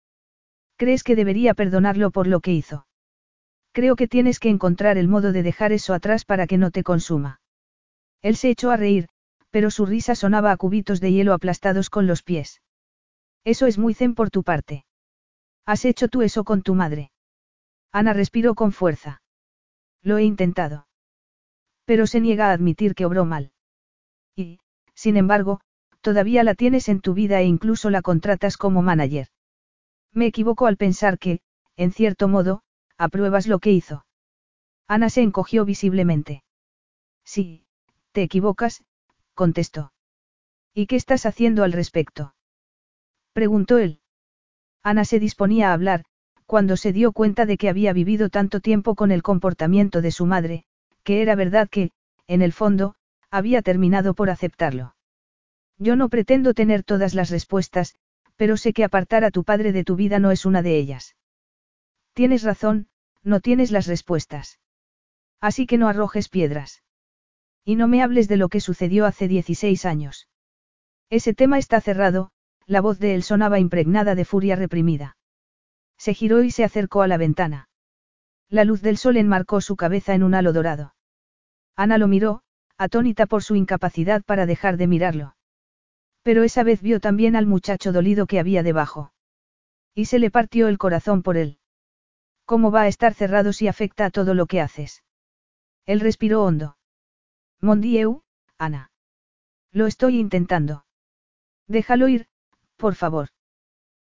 ¿Crees que debería perdonarlo por lo que hizo? Creo que tienes que encontrar el modo de dejar eso atrás para que no te consuma. Él se echó a reír, pero su risa sonaba a cubitos de hielo aplastados con los pies. Eso es muy zen por tu parte. ¿Has hecho tú eso con tu madre? Ana respiró con fuerza. Lo he intentado. Pero se niega a admitir que obró mal. Y, Sin embargo, todavía la tienes en tu vida e incluso la contratas como manager. Me equivoco al pensar que, en cierto modo, apruebas lo que hizo. Ana se encogió visiblemente. Sí, te equivocas, contestó. ¿Y qué estás haciendo al respecto? preguntó él. Ana se disponía a hablar, cuando se dio cuenta de que había vivido tanto tiempo con el comportamiento de su madre, que era verdad que, en el fondo, había terminado por aceptarlo. Yo no pretendo tener todas las respuestas, pero sé que apartar a tu padre de tu vida no es una de ellas. Tienes razón, no tienes las respuestas. Así que no arrojes piedras. Y no me hables de lo que sucedió hace 16 años. Ese tema está cerrado, la voz de él sonaba impregnada de furia reprimida. Se giró y se acercó a la ventana. La luz del sol enmarcó su cabeza en un halo dorado. Ana lo miró, atónita por su incapacidad para dejar de mirarlo. Pero esa vez vio también al muchacho dolido que había debajo. Y se le partió el corazón por él. ¿Cómo va a estar cerrado si afecta a todo lo que haces? Él respiró hondo. Mondieu, Ana. Lo estoy intentando. Déjalo ir, por favor.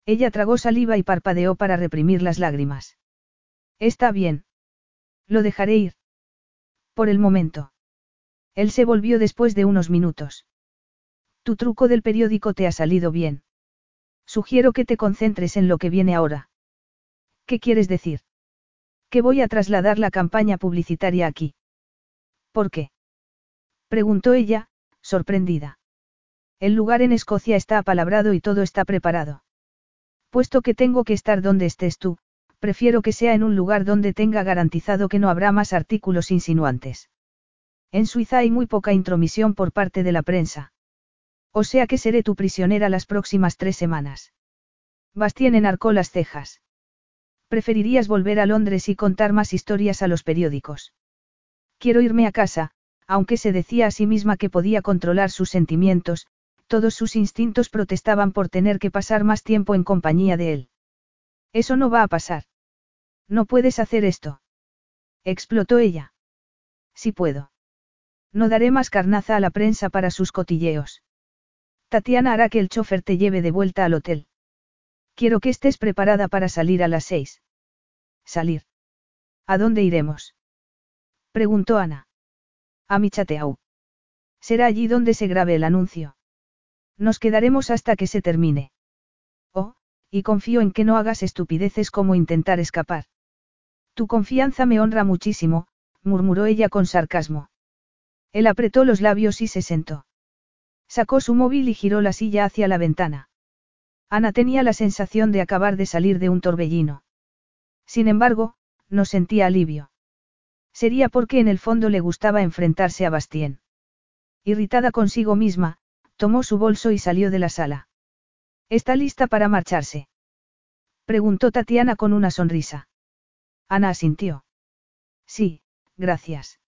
Ella tragó saliva y parpadeó para reprimir las lágrimas. Está bien. Lo dejaré ir. Por el momento. Él se volvió después de unos minutos. Tu truco del periódico te ha salido bien. Sugiero que te concentres en lo que viene ahora. ¿Qué quieres decir? Que voy a trasladar la campaña publicitaria aquí. ¿Por qué? Preguntó ella, sorprendida. El lugar en Escocia está apalabrado y todo está preparado. Puesto que tengo que estar donde estés tú, prefiero que sea en un lugar donde tenga garantizado que no habrá más artículos insinuantes. En Suiza hay muy poca intromisión por parte de la prensa. O sea que seré tu prisionera las próximas tres semanas. Bastien enarcó las cejas. Preferirías volver a Londres y contar más historias a los periódicos. Quiero irme a casa, aunque se decía a sí misma que podía controlar sus sentimientos, todos sus instintos protestaban por tener que pasar más tiempo en compañía de él. Eso no va a pasar. No puedes hacer esto. Explotó ella. Sí puedo. No daré más carnaza a la prensa para sus cotilleos. Tatiana hará que el chofer te lleve de vuelta al hotel. Quiero que estés preparada para salir a las seis. Salir. ¿A dónde iremos? Preguntó Ana. A Michateau. Será allí donde se grabe el anuncio. Nos quedaremos hasta que se termine. Oh, y confío en que no hagas estupideces como intentar escapar. Tu confianza me honra muchísimo, murmuró ella con sarcasmo. Él apretó los labios y se sentó. Sacó su móvil y giró la silla hacia la ventana. Ana tenía la sensación de acabar de salir de un torbellino. Sin embargo, no sentía alivio. Sería porque en el fondo le gustaba enfrentarse a Bastien. Irritada consigo misma, tomó su bolso y salió de la sala. ¿Está lista para marcharse? Preguntó Tatiana con una sonrisa. Ana asintió. Sí, gracias.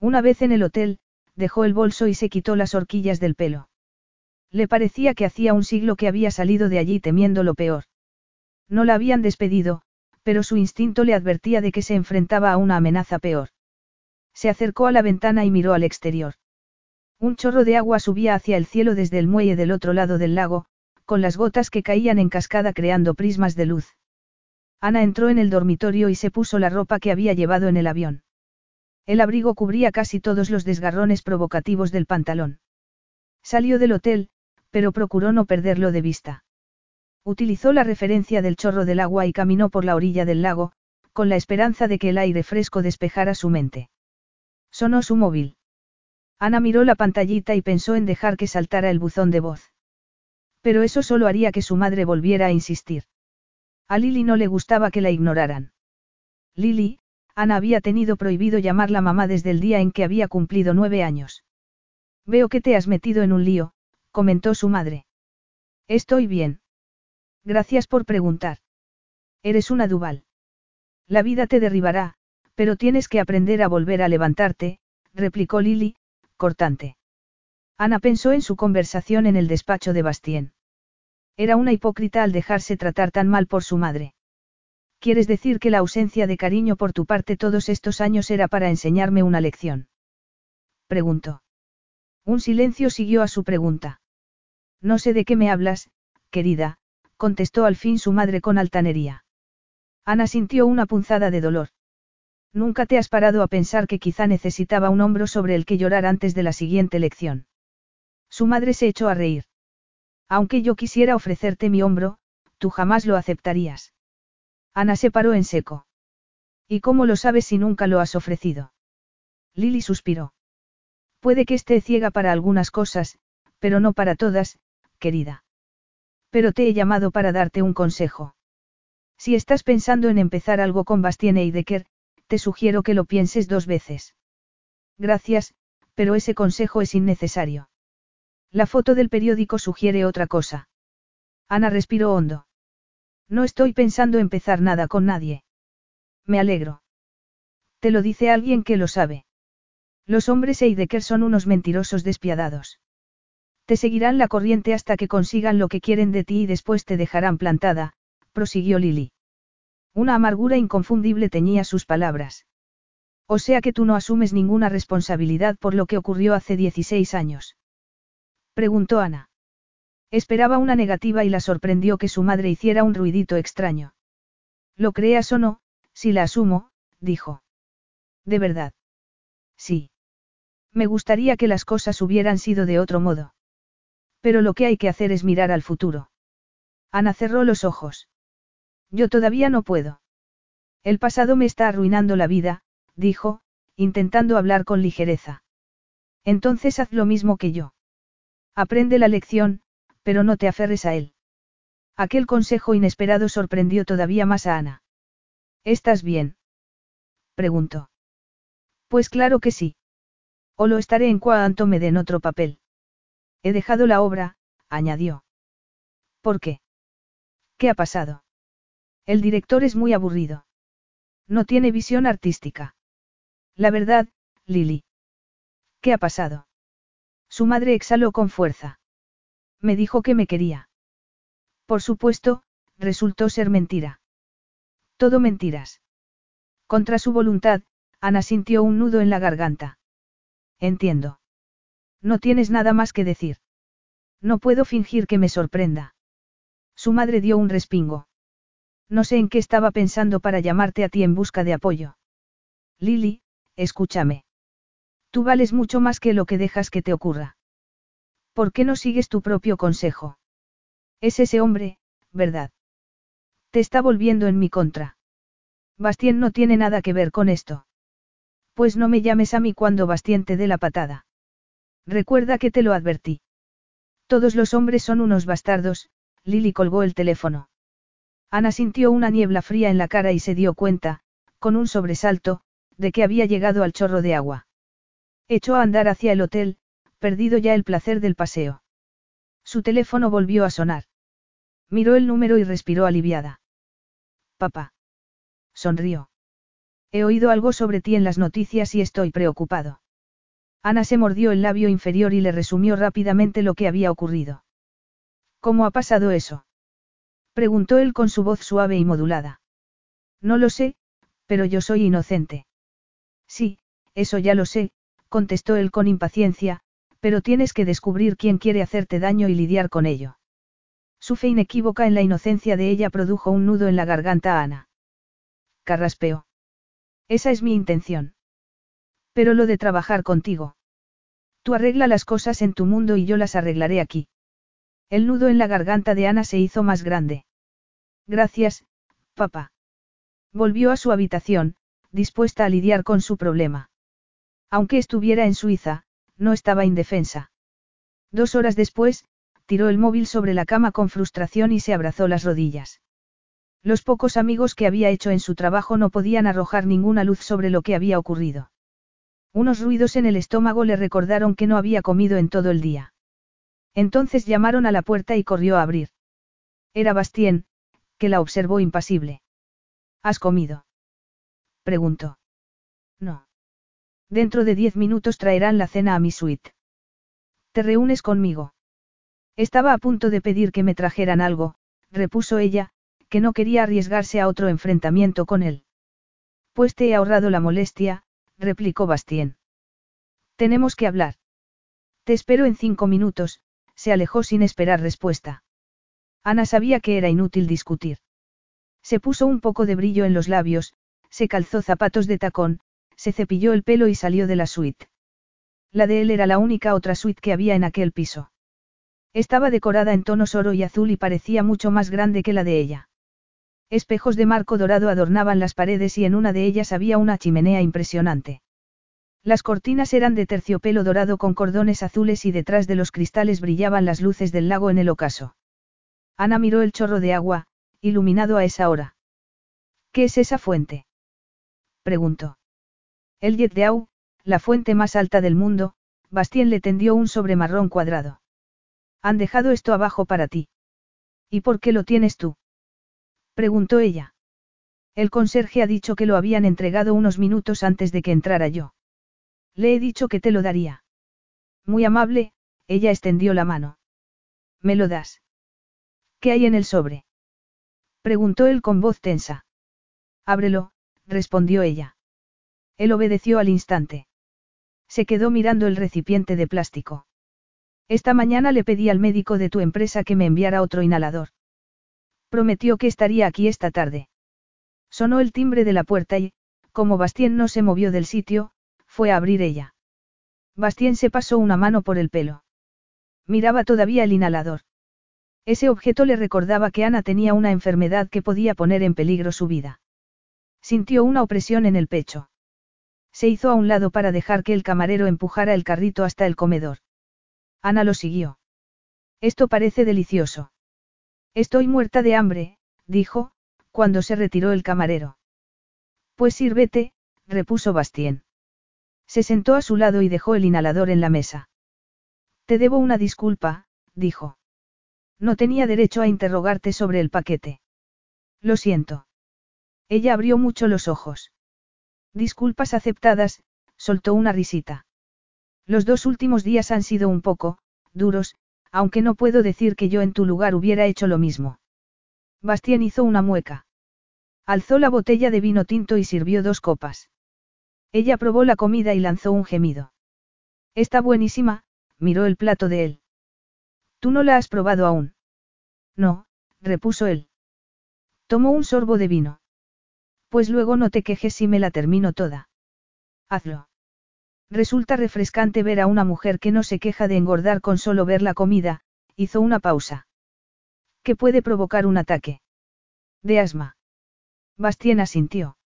Una vez en el hotel, dejó el bolso y se quitó las horquillas del pelo. Le parecía que hacía un siglo que había salido de allí temiendo lo peor. No la habían despedido, pero su instinto le advertía de que se enfrentaba a una amenaza peor. Se acercó a la ventana y miró al exterior. Un chorro de agua subía hacia el cielo desde el muelle del otro lado del lago, con las gotas que caían en cascada creando prismas de luz. Ana entró en el dormitorio y se puso la ropa que había llevado en el avión. El abrigo cubría casi todos los desgarrones provocativos del pantalón. Salió del hotel, pero procuró no perderlo de vista. Utilizó la referencia del chorro del agua y caminó por la orilla del lago, con la esperanza de que el aire fresco despejara su mente. Sonó su móvil. Ana miró la pantallita y pensó en dejar que saltara el buzón de voz. Pero eso solo haría que su madre volviera a insistir. A Lily no le gustaba que la ignoraran. Lily, Ana había tenido prohibido llamarla mamá desde el día en que había cumplido nueve años. Veo que te has metido en un lío, comentó su madre. Estoy bien. Gracias por preguntar. Eres una Duval. La vida te derribará, pero tienes que aprender a volver a levantarte, replicó Lily, cortante. Ana pensó en su conversación en el despacho de Bastien. Era una hipócrita al dejarse tratar tan mal por su madre. ¿Quieres decir que la ausencia de cariño por tu parte todos estos años era para enseñarme una lección? Preguntó. Un silencio siguió a su pregunta. No sé de qué me hablas, querida, contestó al fin su madre con altanería. Ana sintió una punzada de dolor. Nunca te has parado a pensar que quizá necesitaba un hombro sobre el que llorar antes de la siguiente lección. Su madre se echó a reír. Aunque yo quisiera ofrecerte mi hombro, tú jamás lo aceptarías. Ana se paró en seco. ¿Y cómo lo sabes si nunca lo has ofrecido? Lily suspiró. Puede que esté ciega para algunas cosas, pero no para todas, querida. Pero te he llamado para darte un consejo. Si estás pensando en empezar algo con Bastien Eidecker, te sugiero que lo pienses dos veces. Gracias, pero ese consejo es innecesario. La foto del periódico sugiere otra cosa. Ana respiró hondo. No estoy pensando empezar nada con nadie. Me alegro. Te lo dice alguien que lo sabe. Los hombres Eidecker son unos mentirosos despiadados. Te seguirán la corriente hasta que consigan lo que quieren de ti y después te dejarán plantada, prosiguió Lily. Una amargura inconfundible teñía sus palabras. O sea que tú no asumes ninguna responsabilidad por lo que ocurrió hace 16 años. Preguntó Ana. Esperaba una negativa y la sorprendió que su madre hiciera un ruidito extraño. Lo creas o no, si la asumo, dijo. ¿De verdad? Sí. Me gustaría que las cosas hubieran sido de otro modo. Pero lo que hay que hacer es mirar al futuro. Ana cerró los ojos. Yo todavía no puedo. El pasado me está arruinando la vida, dijo, intentando hablar con ligereza. Entonces haz lo mismo que yo. Aprende la lección, pero no te aferres a él. Aquel consejo inesperado sorprendió todavía más a Ana. ¿Estás bien? preguntó. Pues claro que sí. O lo estaré en cuanto me den otro papel. He dejado la obra, añadió. ¿Por qué? ¿Qué ha pasado? El director es muy aburrido. No tiene visión artística. La verdad, Lily. ¿Qué ha pasado? Su madre exhaló con fuerza. Me dijo que me quería. Por supuesto, resultó ser mentira. Todo mentiras. Contra su voluntad, Ana sintió un nudo en la garganta. Entiendo. No tienes nada más que decir. No puedo fingir que me sorprenda. Su madre dio un respingo. No sé en qué estaba pensando para llamarte a ti en busca de apoyo. Lily, escúchame. Tú vales mucho más que lo que dejas que te ocurra. ¿Por qué no sigues tu propio consejo? Es ese hombre, ¿verdad? Te está volviendo en mi contra. Bastien no tiene nada que ver con esto. Pues no me llames a mí cuando Bastien te dé la patada. Recuerda que te lo advertí. Todos los hombres son unos bastardos, Lily colgó el teléfono. Ana sintió una niebla fría en la cara y se dio cuenta, con un sobresalto, de que había llegado al chorro de agua. Echó a andar hacia el hotel, perdido ya el placer del paseo. Su teléfono volvió a sonar. Miró el número y respiró aliviada. Papá. Sonrió. He oído algo sobre ti en las noticias y estoy preocupado. Ana se mordió el labio inferior y le resumió rápidamente lo que había ocurrido. ¿Cómo ha pasado eso? Preguntó él con su voz suave y modulada. No lo sé, pero yo soy inocente. Sí, eso ya lo sé, contestó él con impaciencia, pero tienes que descubrir quién quiere hacerte daño y lidiar con ello. Su fe inequívoca en la inocencia de ella produjo un nudo en la garganta a Ana. Carraspeó. Esa es mi intención. Pero lo de trabajar contigo. Tú arregla las cosas en tu mundo y yo las arreglaré aquí. El nudo en la garganta de Ana se hizo más grande. Gracias, papá. Volvió a su habitación, dispuesta a lidiar con su problema. Aunque estuviera en Suiza, no estaba indefensa. Dos horas después, tiró el móvil sobre la cama con frustración y se abrazó las rodillas. Los pocos amigos que había hecho en su trabajo no podían arrojar ninguna luz sobre lo que había ocurrido. Unos ruidos en el estómago le recordaron que no había comido en todo el día. Entonces llamaron a la puerta y corrió a abrir. Era Bastien, que la observó impasible. ¿Has comido? preguntó. No. Dentro de diez minutos traerán la cena a mi suite. ¿Te reúnes conmigo? Estaba a punto de pedir que me trajeran algo, repuso ella, que no quería arriesgarse a otro enfrentamiento con él. Pues te he ahorrado la molestia, replicó Bastien. Tenemos que hablar. Te espero en cinco minutos, se alejó sin esperar respuesta. Ana sabía que era inútil discutir. Se puso un poco de brillo en los labios, se calzó zapatos de tacón, se cepilló el pelo y salió de la suite. La de él era la única otra suite que había en aquel piso. Estaba decorada en tonos oro y azul y parecía mucho más grande que la de ella. Espejos de marco dorado adornaban las paredes y en una de ellas había una chimenea impresionante. Las cortinas eran de terciopelo dorado con cordones azules y detrás de los cristales brillaban las luces del lago en el ocaso. Ana miró el chorro de agua, iluminado a esa hora. ¿Qué es esa fuente? preguntó. El Yetdeau, la fuente más alta del mundo, Bastien le tendió un sobre marrón cuadrado. Han dejado esto abajo para ti. ¿Y por qué lo tienes tú? Preguntó ella. El conserje ha dicho que lo habían entregado unos minutos antes de que entrara yo. Le he dicho que te lo daría. Muy amable, ella extendió la mano. ¿Me lo das? ¿Qué hay en el sobre? Preguntó él con voz tensa. Ábrelo, respondió ella. Él obedeció al instante. Se quedó mirando el recipiente de plástico. Esta mañana le pedí al médico de tu empresa que me enviara otro inhalador. Prometió que estaría aquí esta tarde. Sonó el timbre de la puerta y, como Bastien no se movió del sitio, fue a abrir ella. Bastien se pasó una mano por el pelo. Miraba todavía el inhalador. Ese objeto le recordaba que Ana tenía una enfermedad que podía poner en peligro su vida. Sintió una opresión en el pecho. Se hizo a un lado para dejar que el camarero empujara el carrito hasta el comedor. Ana lo siguió. Esto parece delicioso. Estoy muerta de hambre, dijo, cuando se retiró el camarero. Pues sírvete, repuso Bastien. Se sentó a su lado y dejó el inhalador en la mesa. Te debo una disculpa, dijo. No tenía derecho a interrogarte sobre el paquete. Lo siento. Ella abrió mucho los ojos. Disculpas aceptadas, soltó una risita. Los dos últimos días han sido un poco, duros, aunque no puedo decir que yo en tu lugar hubiera hecho lo mismo. Bastien hizo una mueca. Alzó la botella de vino tinto y sirvió dos copas. Ella probó la comida y lanzó un gemido. Está buenísima, miró el plato de él. ¿Tú no la has probado aún? No, repuso él. Tomó un sorbo de vino. Pues luego no te quejes si me la termino toda. Hazlo. Resulta refrescante ver a una mujer que no se queja de engordar con solo ver la comida, hizo una pausa. ¿Qué puede provocar un ataque? De asma. Bastien asintió.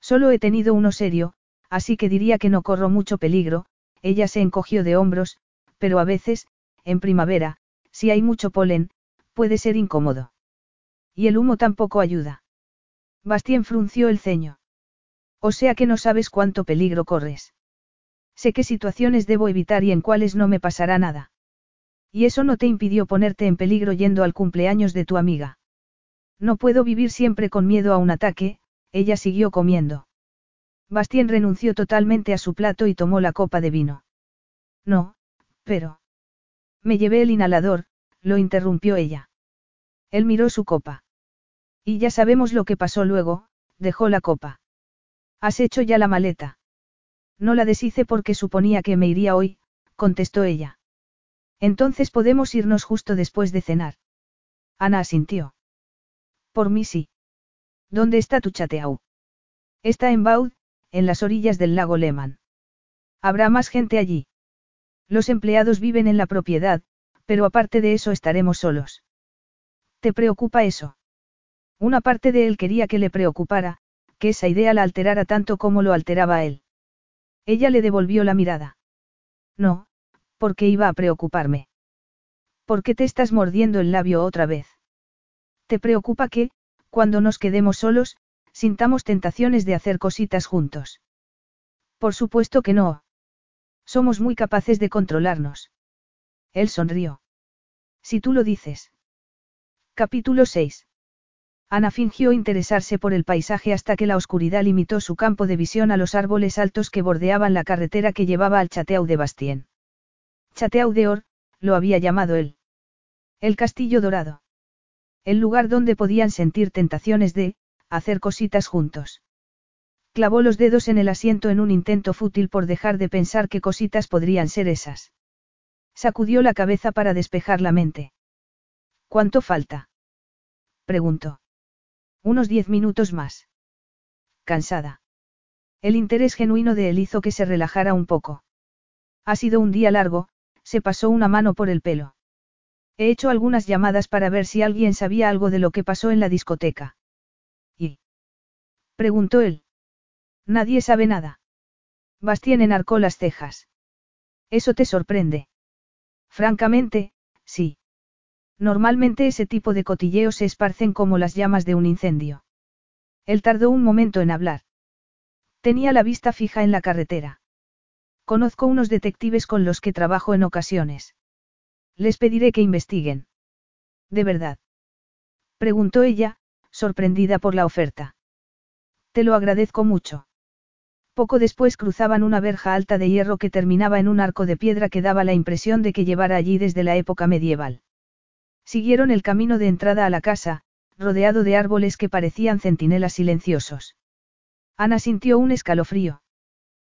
Solo he tenido uno serio, así que diría que no corro mucho peligro, ella se encogió de hombros, pero a veces, en primavera, si hay mucho polen, puede ser incómodo. Y el humo tampoco ayuda. Bastien frunció el ceño. O sea que no sabes cuánto peligro corres. Sé qué situaciones debo evitar y en cuáles no me pasará nada. Y eso no te impidió ponerte en peligro yendo al cumpleaños de tu amiga. No puedo vivir siempre con miedo a un ataque, ella siguió comiendo. Bastien renunció totalmente a su plato y tomó la copa de vino. No, pero... Me llevé el inhalador, lo interrumpió ella. Él miró su copa. Y ya sabemos lo que pasó luego, dejó la copa. ¿Has hecho ya la maleta? No la deshice porque suponía que me iría hoy, contestó ella. Entonces podemos irnos justo después de cenar. Ana asintió. Por mí sí. ¿Dónde está tu chateau? Está en Baud, en las orillas del lago Lehmann. Habrá más gente allí. Los empleados viven en la propiedad, pero aparte de eso estaremos solos. ¿Te preocupa eso? Una parte de él quería que le preocupara, que esa idea la alterara tanto como lo alteraba a él. Ella le devolvió la mirada. No, porque iba a preocuparme. ¿Por qué te estás mordiendo el labio otra vez? ¿Te preocupa que, cuando nos quedemos solos, sintamos tentaciones de hacer cositas juntos? Por supuesto que no. Somos muy capaces de controlarnos. Él sonrió. Si tú lo dices. Capítulo 6. Ana fingió interesarse por el paisaje hasta que la oscuridad limitó su campo de visión a los árboles altos que bordeaban la carretera que llevaba al Chateau de Bastien. Chateau de Or, lo había llamado él. El castillo dorado. El lugar donde podían sentir tentaciones de, hacer cositas juntos. Clavó los dedos en el asiento en un intento fútil por dejar de pensar qué cositas podrían ser esas. Sacudió la cabeza para despejar la mente. ¿Cuánto falta? preguntó. Unos diez minutos más. Cansada. El interés genuino de él hizo que se relajara un poco. Ha sido un día largo, se pasó una mano por el pelo. He hecho algunas llamadas para ver si alguien sabía algo de lo que pasó en la discoteca. Preguntó él. Nadie sabe nada. Bastien enarcó las cejas. ¿Eso te sorprende? Francamente, sí. Normalmente ese tipo de cotilleos se esparcen como las llamas de un incendio. Él tardó un momento en hablar. Tenía la vista fija en la carretera. Conozco unos detectives con los que trabajo en ocasiones. Les pediré que investiguen. ¿De verdad? Preguntó ella, sorprendida por la oferta. Te lo agradezco mucho. Poco después cruzaban una verja alta de hierro que terminaba en un arco de piedra que daba la impresión de que llevara allí desde la época medieval. Siguieron el camino de entrada a la casa, rodeado de árboles que parecían centinelas silenciosos. Ana sintió un escalofrío.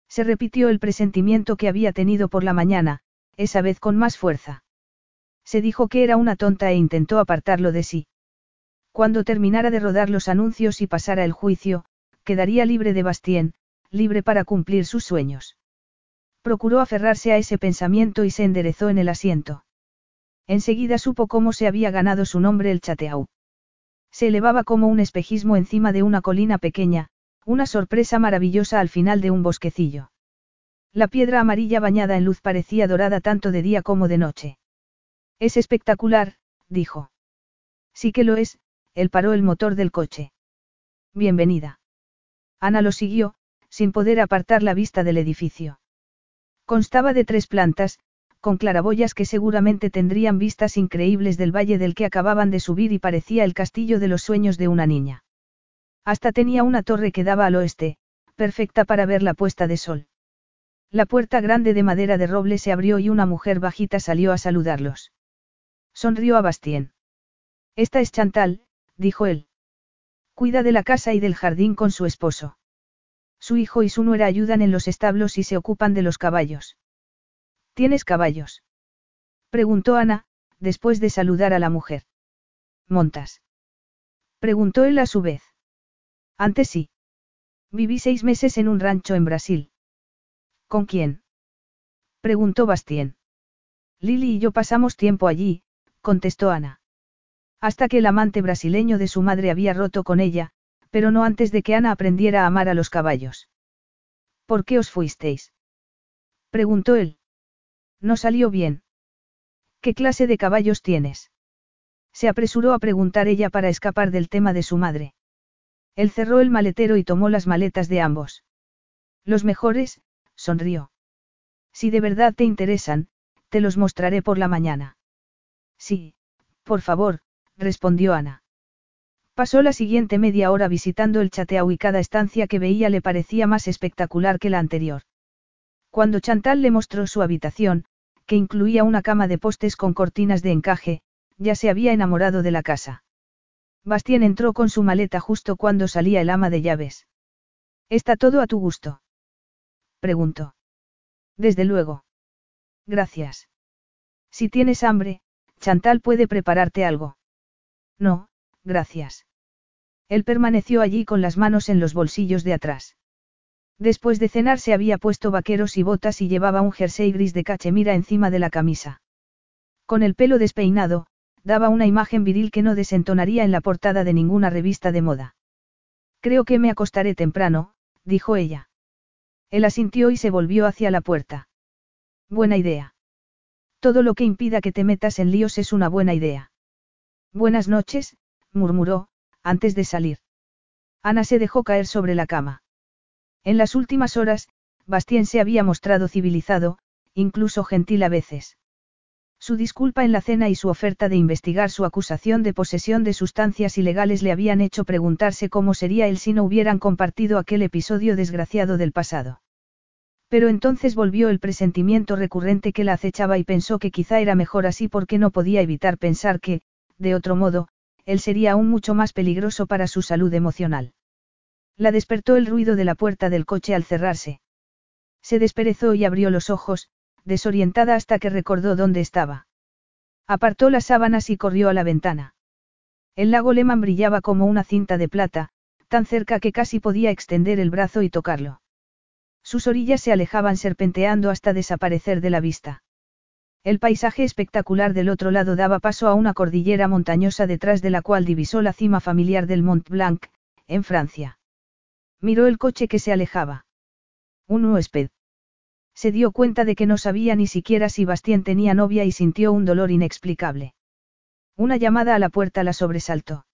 Se repitió el presentimiento que había tenido por la mañana, esa vez con más fuerza. Se dijo que era una tonta e intentó apartarlo de sí. Cuando terminara de rodar los anuncios y pasara el juicio, quedaría libre de Bastien, libre para cumplir sus sueños. Procuró aferrarse a ese pensamiento y se enderezó en el asiento. Enseguida supo cómo se había ganado su nombre el Chateau. Se elevaba como un espejismo encima de una colina pequeña, una sorpresa maravillosa al final de un bosquecillo. La piedra amarilla bañada en luz parecía dorada tanto de día como de noche. Es espectacular, dijo. Sí que lo es, él paró el motor del coche. Bienvenida. Ana lo siguió, sin poder apartar la vista del edificio. Constaba de tres plantas, con claraboyas que seguramente tendrían vistas increíbles del valle del que acababan de subir y parecía el castillo de los sueños de una niña. Hasta tenía una torre que daba al oeste, perfecta para ver la puesta de sol. La puerta grande de madera de roble se abrió y una mujer bajita salió a saludarlos. Sonrió a Bastien. Esta es Chantal, dijo él. Cuida de la casa y del jardín con su esposo. Su hijo y su nuera ayudan en los establos y se ocupan de los caballos. ¿Tienes caballos? Preguntó Ana, después de saludar a la mujer. ¿Montas? Preguntó él a su vez. Antes sí. Viví seis meses en un rancho en Brasil. ¿Con quién? Preguntó Bastien. Lili y yo pasamos tiempo allí, contestó Ana. Hasta que el amante brasileño de su madre había roto con ella, pero no antes de que Ana aprendiera a amar a los caballos. ¿Por qué os fuisteis? Preguntó él. No salió bien. ¿Qué clase de caballos tienes? Se apresuró a preguntar ella para escapar del tema de su madre. Él cerró el maletero y tomó las maletas de ambos. Los mejores, sonrió. Si de verdad te interesan, te los mostraré por la mañana. Sí, por favor, respondió Ana. Pasó la siguiente media hora visitando el chateau y cada estancia que veía le parecía más espectacular que la anterior. Cuando Chantal le mostró su habitación, que incluía una cama de postes con cortinas de encaje, ya se había enamorado de la casa. Bastien entró con su maleta justo cuando salía el ama de llaves. ¿Está todo a tu gusto? preguntó. Desde luego. Gracias. Si tienes hambre, Chantal puede prepararte algo. No, gracias. Él permaneció allí con las manos en los bolsillos de atrás. Después de cenar se había puesto vaqueros y botas y llevaba un jersey gris de cachemira encima de la camisa. Con el pelo despeinado, daba una imagen viril que no desentonaría en la portada de ninguna revista de moda. Creo que me acostaré temprano, dijo ella. Él asintió y se volvió hacia la puerta. Buena idea. Todo lo que impida que te metas en líos es una buena idea. Buenas noches, murmuró, antes de salir. Ana se dejó caer sobre la cama. En las últimas horas, Bastien se había mostrado civilizado, incluso gentil a veces. Su disculpa en la cena y su oferta de investigar su acusación de posesión de sustancias ilegales le habían hecho preguntarse cómo sería él si no hubieran compartido aquel episodio desgraciado del pasado. Pero entonces volvió el presentimiento recurrente que la acechaba y pensó que quizá era mejor así porque no podía evitar pensar que, de otro modo, él sería aún mucho más peligroso para su salud emocional. La despertó el ruido de la puerta del coche al cerrarse. Se desperezó y abrió los ojos, desorientada hasta que recordó dónde estaba. Apartó las sábanas y corrió a la ventana. El lago Lehmann brillaba como una cinta de plata, tan cerca que casi podía extender el brazo y tocarlo. Sus orillas se alejaban serpenteando hasta desaparecer de la vista. El paisaje espectacular del otro lado daba paso a una cordillera montañosa detrás de la cual divisó la cima familiar del Mont Blanc, en Francia. Miró el coche que se alejaba. Un huésped. Se dio cuenta de que no sabía ni siquiera si Bastien tenía novia y sintió un dolor inexplicable. Una llamada a la puerta la sobresaltó.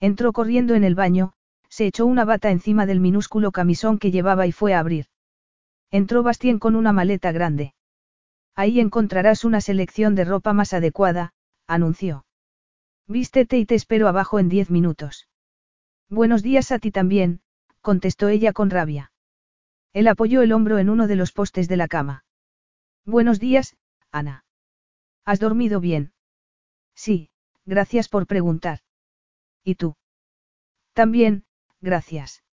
Entró corriendo en el baño, se echó una bata encima del minúsculo camisón que llevaba y fue a abrir. Entró Bastien con una maleta grande. Ahí encontrarás una selección de ropa más adecuada, anunció. Vístete y te espero abajo en diez minutos. Buenos días a ti también, contestó ella con rabia. Él apoyó el hombro en uno de los postes de la cama. Buenos días, Ana. ¿Has dormido bien? Sí, gracias por preguntar. ¿Y tú? También, gracias.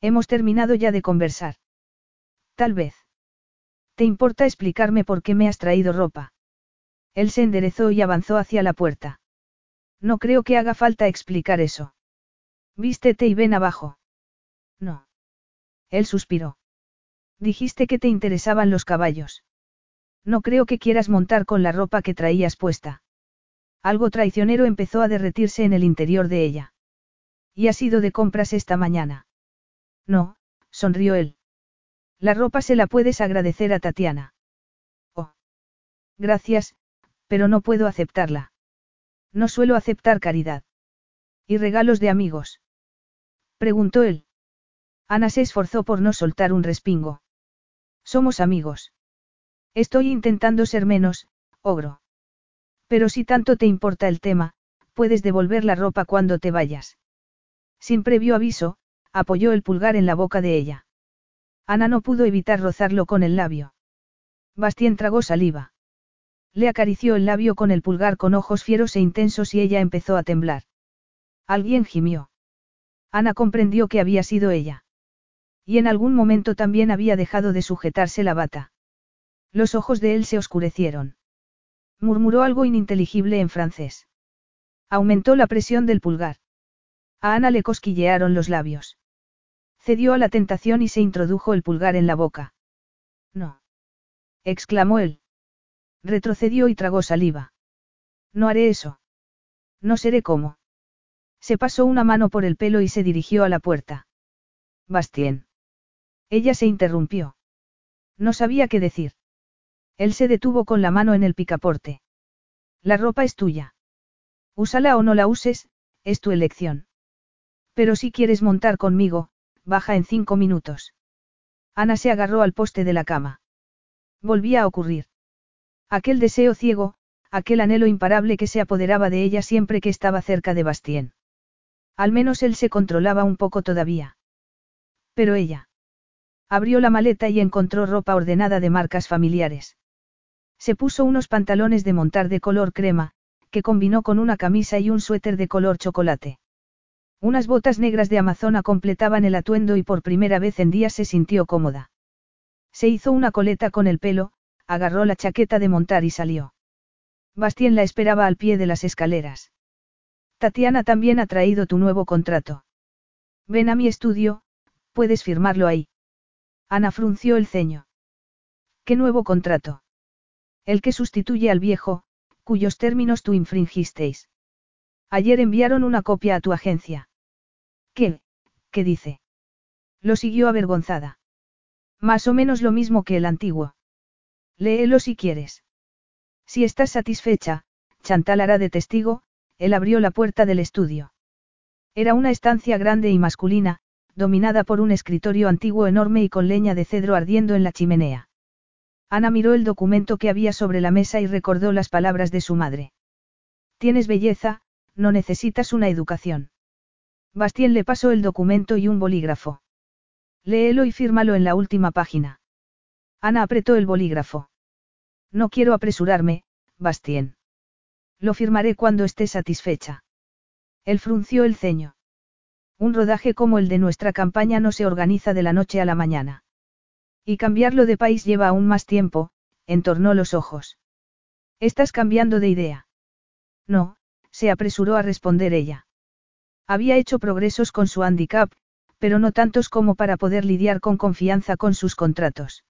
Hemos terminado ya de conversar. Tal vez. ¿Te importa explicarme por qué me has traído ropa? Él se enderezó y avanzó hacia la puerta. No creo que haga falta explicar eso. Vístete y ven abajo. No. Él suspiró. Dijiste que te interesaban los caballos. No creo que quieras montar con la ropa que traías puesta. Algo traicionero empezó a derretirse en el interior de ella. ¿Y has ido de compras esta mañana? No, sonrió él. La ropa se la puedes agradecer a Tatiana. Oh. Gracias, pero no puedo aceptarla. No suelo aceptar caridad. ¿Y regalos de amigos? Preguntó él. Ana se esforzó por no soltar un respingo. Somos amigos. Estoy intentando ser menos, ogro. Pero si tanto te importa el tema, puedes devolver la ropa cuando te vayas. Sin previo aviso, apoyó el pulgar en la boca de ella. Ana no pudo evitar rozarlo con el labio. Bastien tragó saliva. Le acarició el labio con el pulgar con ojos fieros e intensos y ella empezó a temblar. Alguien gimió. Ana comprendió que había sido ella. Y en algún momento también había dejado de sujetarse la bata. Los ojos de él se oscurecieron. Murmuró algo ininteligible en francés. Aumentó la presión del pulgar. A Ana le cosquillearon los labios. Cedió a la tentación y se introdujo el pulgar en la boca. No. exclamó él. Retrocedió y tragó saliva. No haré eso. No seré como. Se pasó una mano por el pelo y se dirigió a la puerta. Bastien. Ella se interrumpió. No sabía qué decir. Él se detuvo con la mano en el picaporte. La ropa es tuya. Úsala o no la uses, es tu elección. Pero si quieres montar conmigo, baja en cinco minutos. Ana se agarró al poste de la cama. Volvía a ocurrir. Aquel deseo ciego, aquel anhelo imparable que se apoderaba de ella siempre que estaba cerca de Bastien. Al menos él se controlaba un poco todavía. Pero ella. Abrió la maleta y encontró ropa ordenada de marcas familiares. Se puso unos pantalones de montar de color crema, que combinó con una camisa y un suéter de color chocolate. Unas botas negras de Amazona completaban el atuendo y por primera vez en días se sintió cómoda. Se hizo una coleta con el pelo, agarró la chaqueta de montar y salió. Bastien la esperaba al pie de las escaleras. Tatiana también ha traído tu nuevo contrato. Ven a mi estudio, puedes firmarlo ahí. Ana frunció el ceño. ¿Qué nuevo contrato? El que sustituye al viejo, cuyos términos tú infringisteis. Ayer enviaron una copia a tu agencia. ¿Qué? ¿Qué dice? Lo siguió avergonzada. Más o menos lo mismo que el antiguo. Léelo si quieres. Si estás satisfecha, Chantal hará de testigo, él abrió la puerta del estudio. Era una estancia grande y masculina, dominada por un escritorio antiguo enorme y con leña de cedro ardiendo en la chimenea. Ana miró el documento que había sobre la mesa y recordó las palabras de su madre. Tienes belleza, no necesitas una educación. Bastien le pasó el documento y un bolígrafo. Léelo y fírmalo en la última página. Ana apretó el bolígrafo. No quiero apresurarme, Bastien. Lo firmaré cuando esté satisfecha. Él frunció el ceño. Un rodaje como el de nuestra campaña no se organiza de la noche a la mañana. Y cambiarlo de país lleva aún más tiempo, entornó los ojos. ¿Estás cambiando de idea? No, se apresuró a responder ella. Había hecho progresos con su handicap, pero no tantos como para poder lidiar con confianza con sus contratos.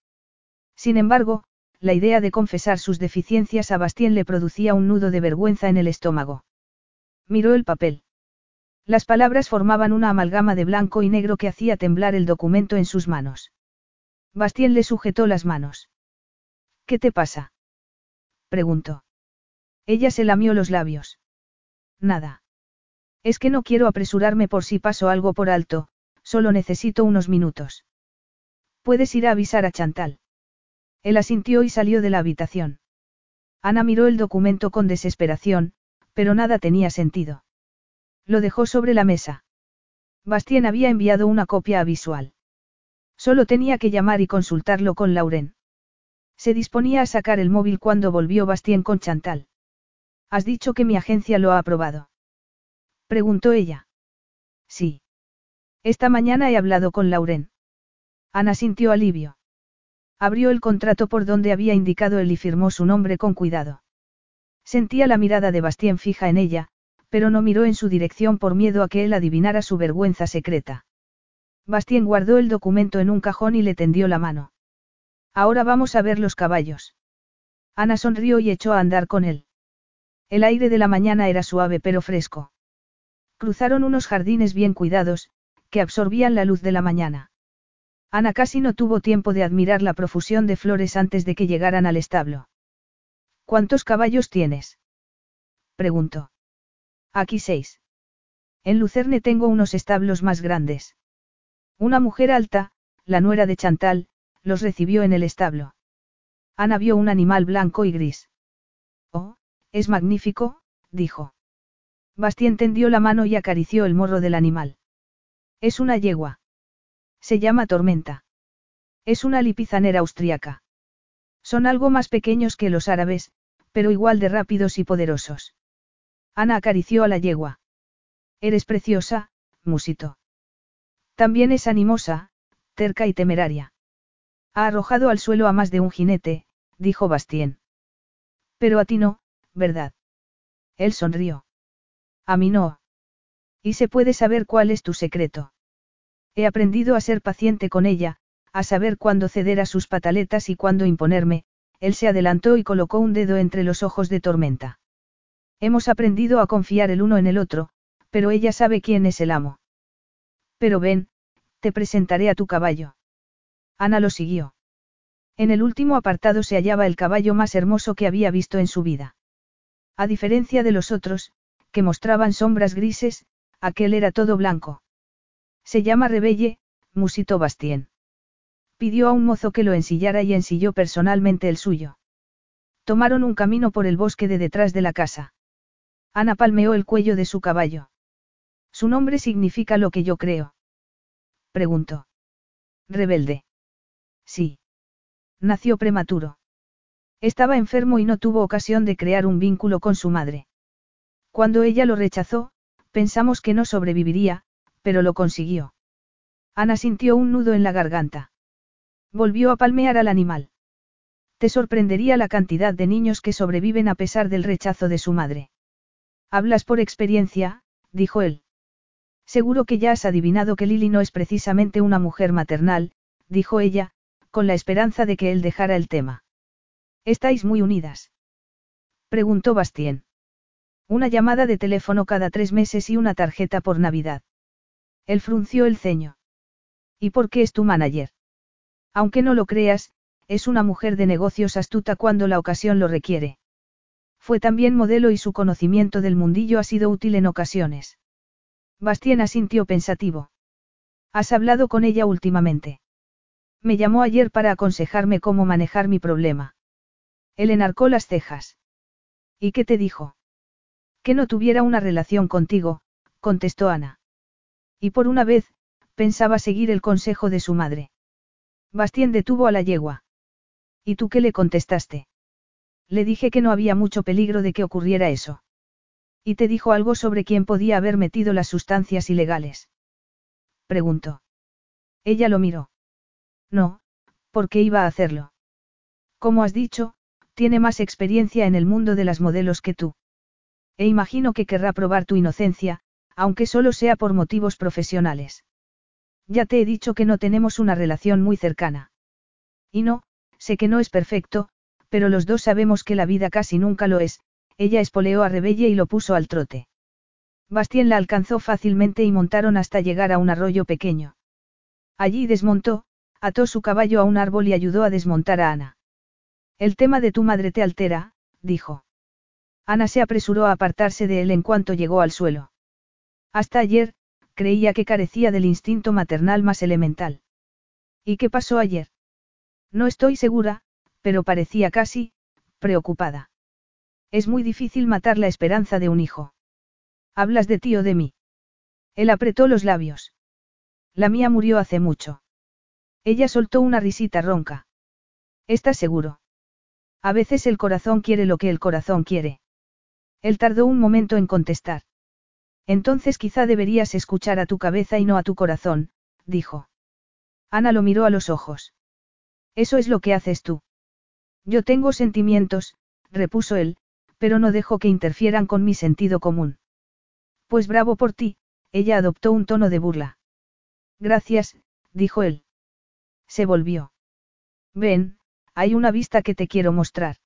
Sin embargo, la idea de confesar sus deficiencias a Bastien le producía un nudo de vergüenza en el estómago. Miró el papel. Las palabras formaban una amalgama de blanco y negro que hacía temblar el documento en sus manos. Bastien le sujetó las manos. ¿Qué te pasa? preguntó. Ella se lamió los labios. Nada. Es que no quiero apresurarme por si paso algo por alto, solo necesito unos minutos. Puedes ir a avisar a Chantal. Él asintió y salió de la habitación. Ana miró el documento con desesperación, pero nada tenía sentido. Lo dejó sobre la mesa. Bastien había enviado una copia a Visual. Solo tenía que llamar y consultarlo con Lauren. Se disponía a sacar el móvil cuando volvió Bastien con Chantal. ¿Has dicho que mi agencia lo ha aprobado? Preguntó ella. Sí. Esta mañana he hablado con Lauren. Ana sintió alivio. Abrió el contrato por donde había indicado él y firmó su nombre con cuidado. Sentía la mirada de Bastien fija en ella, pero no miró en su dirección por miedo a que él adivinara su vergüenza secreta. Bastien guardó el documento en un cajón y le tendió la mano. Ahora vamos a ver los caballos. Ana sonrió y echó a andar con él. El aire de la mañana era suave pero fresco. Cruzaron unos jardines bien cuidados, que absorbían la luz de la mañana. Ana casi no tuvo tiempo de admirar la profusión de flores antes de que llegaran al establo. ¿Cuántos caballos tienes? preguntó. Aquí seis. En Lucerne tengo unos establos más grandes. Una mujer alta, la nuera de Chantal, los recibió en el establo. Ana vio un animal blanco y gris. Oh, es magnífico, dijo. Bastien tendió la mano y acarició el morro del animal. Es una yegua. Se llama Tormenta. Es una lipizanera austriaca. Son algo más pequeños que los árabes, pero igual de rápidos y poderosos. Ana acarició a la yegua. Eres preciosa, musito. También es animosa, terca y temeraria. Ha arrojado al suelo a más de un jinete, dijo Bastien. Pero a ti no, ¿verdad? Él sonrió. A mí no. Y se puede saber cuál es tu secreto. He aprendido a ser paciente con ella, a saber cuándo ceder a sus pataletas y cuándo imponerme, él se adelantó y colocó un dedo entre los ojos de tormenta. Hemos aprendido a confiar el uno en el otro, pero ella sabe quién es el amo. Pero ven, te presentaré a tu caballo. Ana lo siguió. En el último apartado se hallaba el caballo más hermoso que había visto en su vida. A diferencia de los otros, que mostraban sombras grises, aquel era todo blanco. Se llama Rebelle, musitó Bastien. Pidió a un mozo que lo ensillara y ensilló personalmente el suyo. Tomaron un camino por el bosque de detrás de la casa. Ana palmeó el cuello de su caballo. ¿Su nombre significa lo que yo creo? Preguntó. Rebelde. Sí. Nació prematuro. Estaba enfermo y no tuvo ocasión de crear un vínculo con su madre. Cuando ella lo rechazó, pensamos que no sobreviviría, pero lo consiguió. Ana sintió un nudo en la garganta. Volvió a palmear al animal. Te sorprendería la cantidad de niños que sobreviven a pesar del rechazo de su madre. Hablas por experiencia, dijo él. Seguro que ya has adivinado que Lily no es precisamente una mujer maternal, dijo ella, con la esperanza de que él dejara el tema. ¿Estáis muy unidas? Preguntó Bastien. Una llamada de teléfono cada tres meses y una tarjeta por Navidad. Él frunció el ceño. ¿Y por qué es tu manager? Aunque no lo creas, es una mujer de negocios astuta cuando la ocasión lo requiere. Fue también modelo y su conocimiento del mundillo ha sido útil en ocasiones. Bastien asintió pensativo. ¿Has hablado con ella últimamente? Me llamó ayer para aconsejarme cómo manejar mi problema. Él enarcó las cejas. ¿Y qué te dijo? Que no tuviera una relación contigo, contestó Ana. Y por una vez, pensaba seguir el consejo de su madre. Bastien detuvo a la yegua. ¿Y tú qué le contestaste? Le dije que no había mucho peligro de que ocurriera eso. ¿Y te dijo algo sobre quién podía haber metido las sustancias ilegales? Preguntó. Ella lo miró. No, ¿por qué iba a hacerlo? Como has dicho, tiene más experiencia en el mundo de las modelos que tú. E imagino que querrá probar tu inocencia, aunque solo sea por motivos profesionales. Ya te he dicho que no tenemos una relación muy cercana. Y no, sé que no es perfecto, pero los dos sabemos que la vida casi nunca lo es, ella espoleó a Rebelle y lo puso al trote. Bastien la alcanzó fácilmente y montaron hasta llegar a un arroyo pequeño. Allí desmontó, ató su caballo a un árbol y ayudó a desmontar a Ana. El tema de tu madre te altera, dijo. Ana se apresuró a apartarse de él en cuanto llegó al suelo. Hasta ayer, creía que carecía del instinto maternal más elemental. ¿Y qué pasó ayer? No estoy segura, pero parecía casi, preocupada. Es muy difícil matar la esperanza de un hijo. ¿Hablas de ti o de mí? Él apretó los labios. La mía murió hace mucho. Ella soltó una risita ronca. ¿Estás seguro? A veces el corazón quiere lo que el corazón quiere. Él tardó un momento en contestar. Entonces quizá deberías escuchar a tu cabeza y no a tu corazón, dijo. Ana lo miró a los ojos. Eso es lo que haces tú. Yo tengo sentimientos, repuso él, pero no dejo que interfieran con mi sentido común. Pues bravo por ti, ella adoptó un tono de burla. Gracias, dijo él. Se volvió. Ven, hay una vista que te quiero mostrar.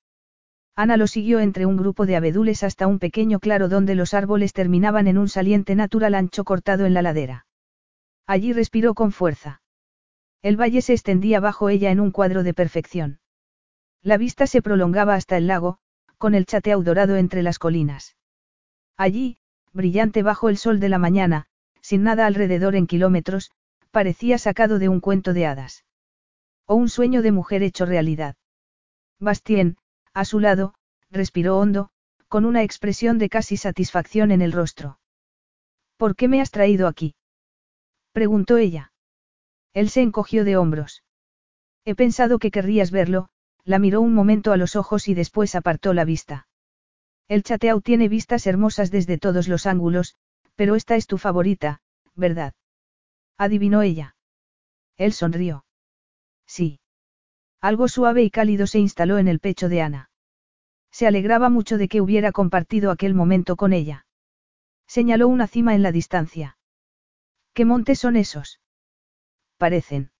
Ana lo siguió entre un grupo de abedules hasta un pequeño claro donde los árboles terminaban en un saliente natural ancho cortado en la ladera. Allí respiró con fuerza. El valle se extendía bajo ella en un cuadro de perfección. La vista se prolongaba hasta el lago, con el chateau dorado entre las colinas. Allí, brillante bajo el sol de la mañana, sin nada alrededor en kilómetros, parecía sacado de un cuento de hadas. O un sueño de mujer hecho realidad. Bastien, a su lado, respiró hondo, con una expresión de casi satisfacción en el rostro. ¿Por qué me has traído aquí? preguntó ella. Él se encogió de hombros. He pensado que querrías verlo, la miró un momento a los ojos y después apartó la vista. El chateau tiene vistas hermosas desde todos los ángulos, pero esta es tu favorita, ¿verdad? Adivinó ella. Él sonrió. Sí. Algo suave y cálido se instaló en el pecho de Ana. Se alegraba mucho de que hubiera compartido aquel momento con ella. Señaló una cima en la distancia. ¿Qué montes son esos? Parecen.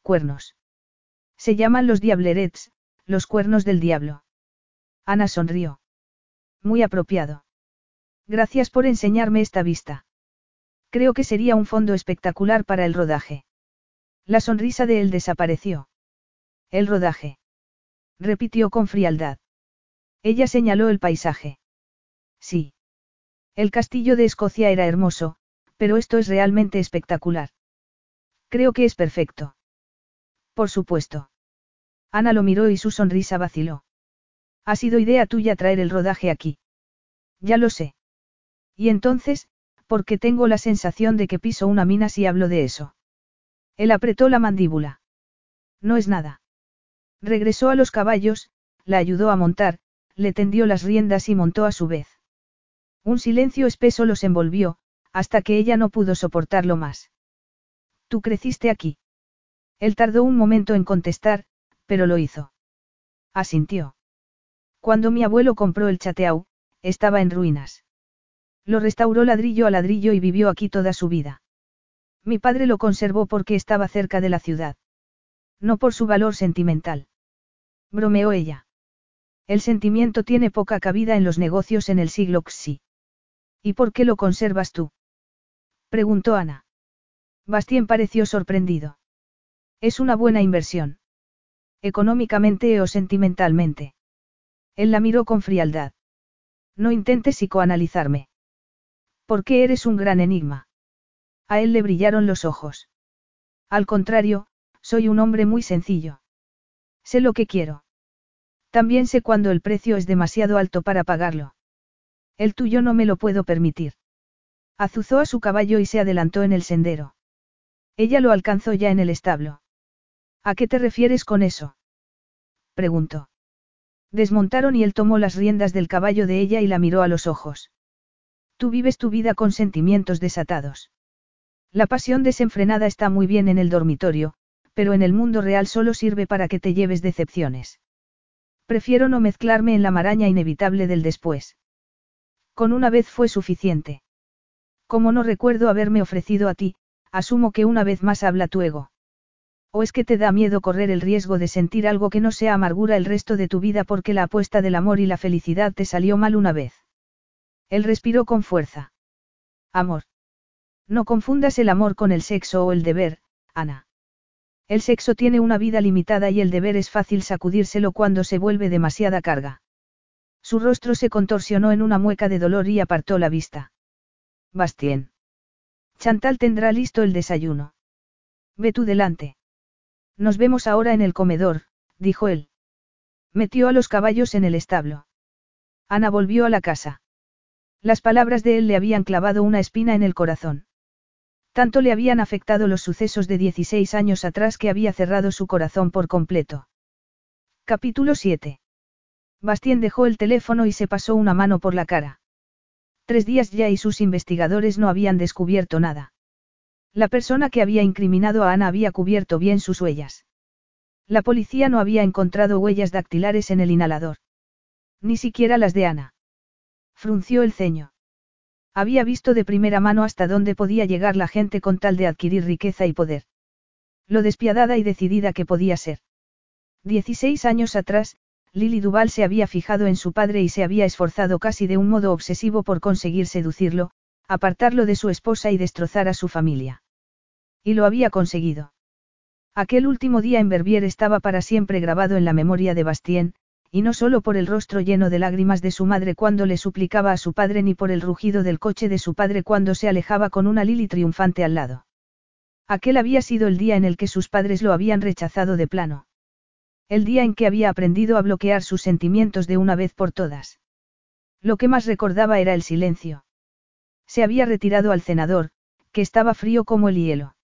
Cuernos. Se llaman los diablerets, los cuernos del diablo. Ana sonrió. Muy apropiado. Gracias por enseñarme esta vista. Creo que sería un fondo espectacular para el rodaje. La sonrisa de él desapareció. El rodaje. Repitió con frialdad. Ella señaló el paisaje. Sí. El castillo de Escocia era hermoso, pero esto es realmente espectacular. Creo que es perfecto. Por supuesto. Ana lo miró y su sonrisa vaciló. Ha sido idea tuya traer el rodaje aquí. Ya lo sé. Y entonces, ¿por qué tengo la sensación de que piso una mina si hablo de eso? Él apretó la mandíbula. No es nada. Regresó a los caballos, la ayudó a montar, le tendió las riendas y montó a su vez. Un silencio espeso los envolvió, hasta que ella no pudo soportarlo más. Tú creciste aquí. Él tardó un momento en contestar, pero lo hizo. Asintió. Cuando mi abuelo compró el chateau, estaba en ruinas. Lo restauró ladrillo a ladrillo y vivió aquí toda su vida. Mi padre lo conservó porque estaba cerca de la ciudad. No por su valor sentimental bromeó ella. El sentimiento tiene poca cabida en los negocios en el siglo XI. ¿Y por qué lo conservas tú? preguntó Ana. Bastien pareció sorprendido. Es una buena inversión. Económicamente o sentimentalmente. Él la miró con frialdad. No intentes psicoanalizarme. ¿Por qué eres un gran enigma? A él le brillaron los ojos. Al contrario, soy un hombre muy sencillo. Sé lo que quiero. También sé cuando el precio es demasiado alto para pagarlo. El tuyo no me lo puedo permitir. Azuzó a su caballo y se adelantó en el sendero. Ella lo alcanzó ya en el establo. ¿A qué te refieres con eso? preguntó. Desmontaron y él tomó las riendas del caballo de ella y la miró a los ojos. Tú vives tu vida con sentimientos desatados. La pasión desenfrenada está muy bien en el dormitorio, pero en el mundo real solo sirve para que te lleves decepciones. Prefiero no mezclarme en la maraña inevitable del después. Con una vez fue suficiente. Como no recuerdo haberme ofrecido a ti, asumo que una vez más habla tu ego. ¿O es que te da miedo correr el riesgo de sentir algo que no sea amargura el resto de tu vida porque la apuesta del amor y la felicidad te salió mal una vez? Él respiró con fuerza. Amor. No confundas el amor con el sexo o el deber, Ana. El sexo tiene una vida limitada y el deber es fácil sacudírselo cuando se vuelve demasiada carga. Su rostro se contorsionó en una mueca de dolor y apartó la vista. Bastien. Chantal tendrá listo el desayuno. Ve tú delante. Nos vemos ahora en el comedor, dijo él. Metió a los caballos en el establo. Ana volvió a la casa. Las palabras de él le habían clavado una espina en el corazón. Tanto le habían afectado los sucesos de 16 años atrás que había cerrado su corazón por completo. Capítulo 7. Bastien dejó el teléfono y se pasó una mano por la cara. Tres días ya y sus investigadores no habían descubierto nada. La persona que había incriminado a Ana había cubierto bien sus huellas. La policía no había encontrado huellas dactilares en el inhalador. Ni siquiera las de Ana. Frunció el ceño. Había visto de primera mano hasta dónde podía llegar la gente con tal de adquirir riqueza y poder. Lo despiadada y decidida que podía ser. Dieciséis años atrás, Lily Duval se había fijado en su padre y se había esforzado casi de un modo obsesivo por conseguir seducirlo, apartarlo de su esposa y destrozar a su familia. Y lo había conseguido. Aquel último día en Verbier estaba para siempre grabado en la memoria de Bastien, y no solo por el rostro lleno de lágrimas de su madre cuando le suplicaba a su padre ni por el rugido del coche de su padre cuando se alejaba con una Lili triunfante al lado. Aquel había sido el día en el que sus padres lo habían rechazado de plano. El día en que había aprendido a bloquear sus sentimientos de una vez por todas. Lo que más recordaba era el silencio. Se había retirado al cenador, que estaba frío como el hielo.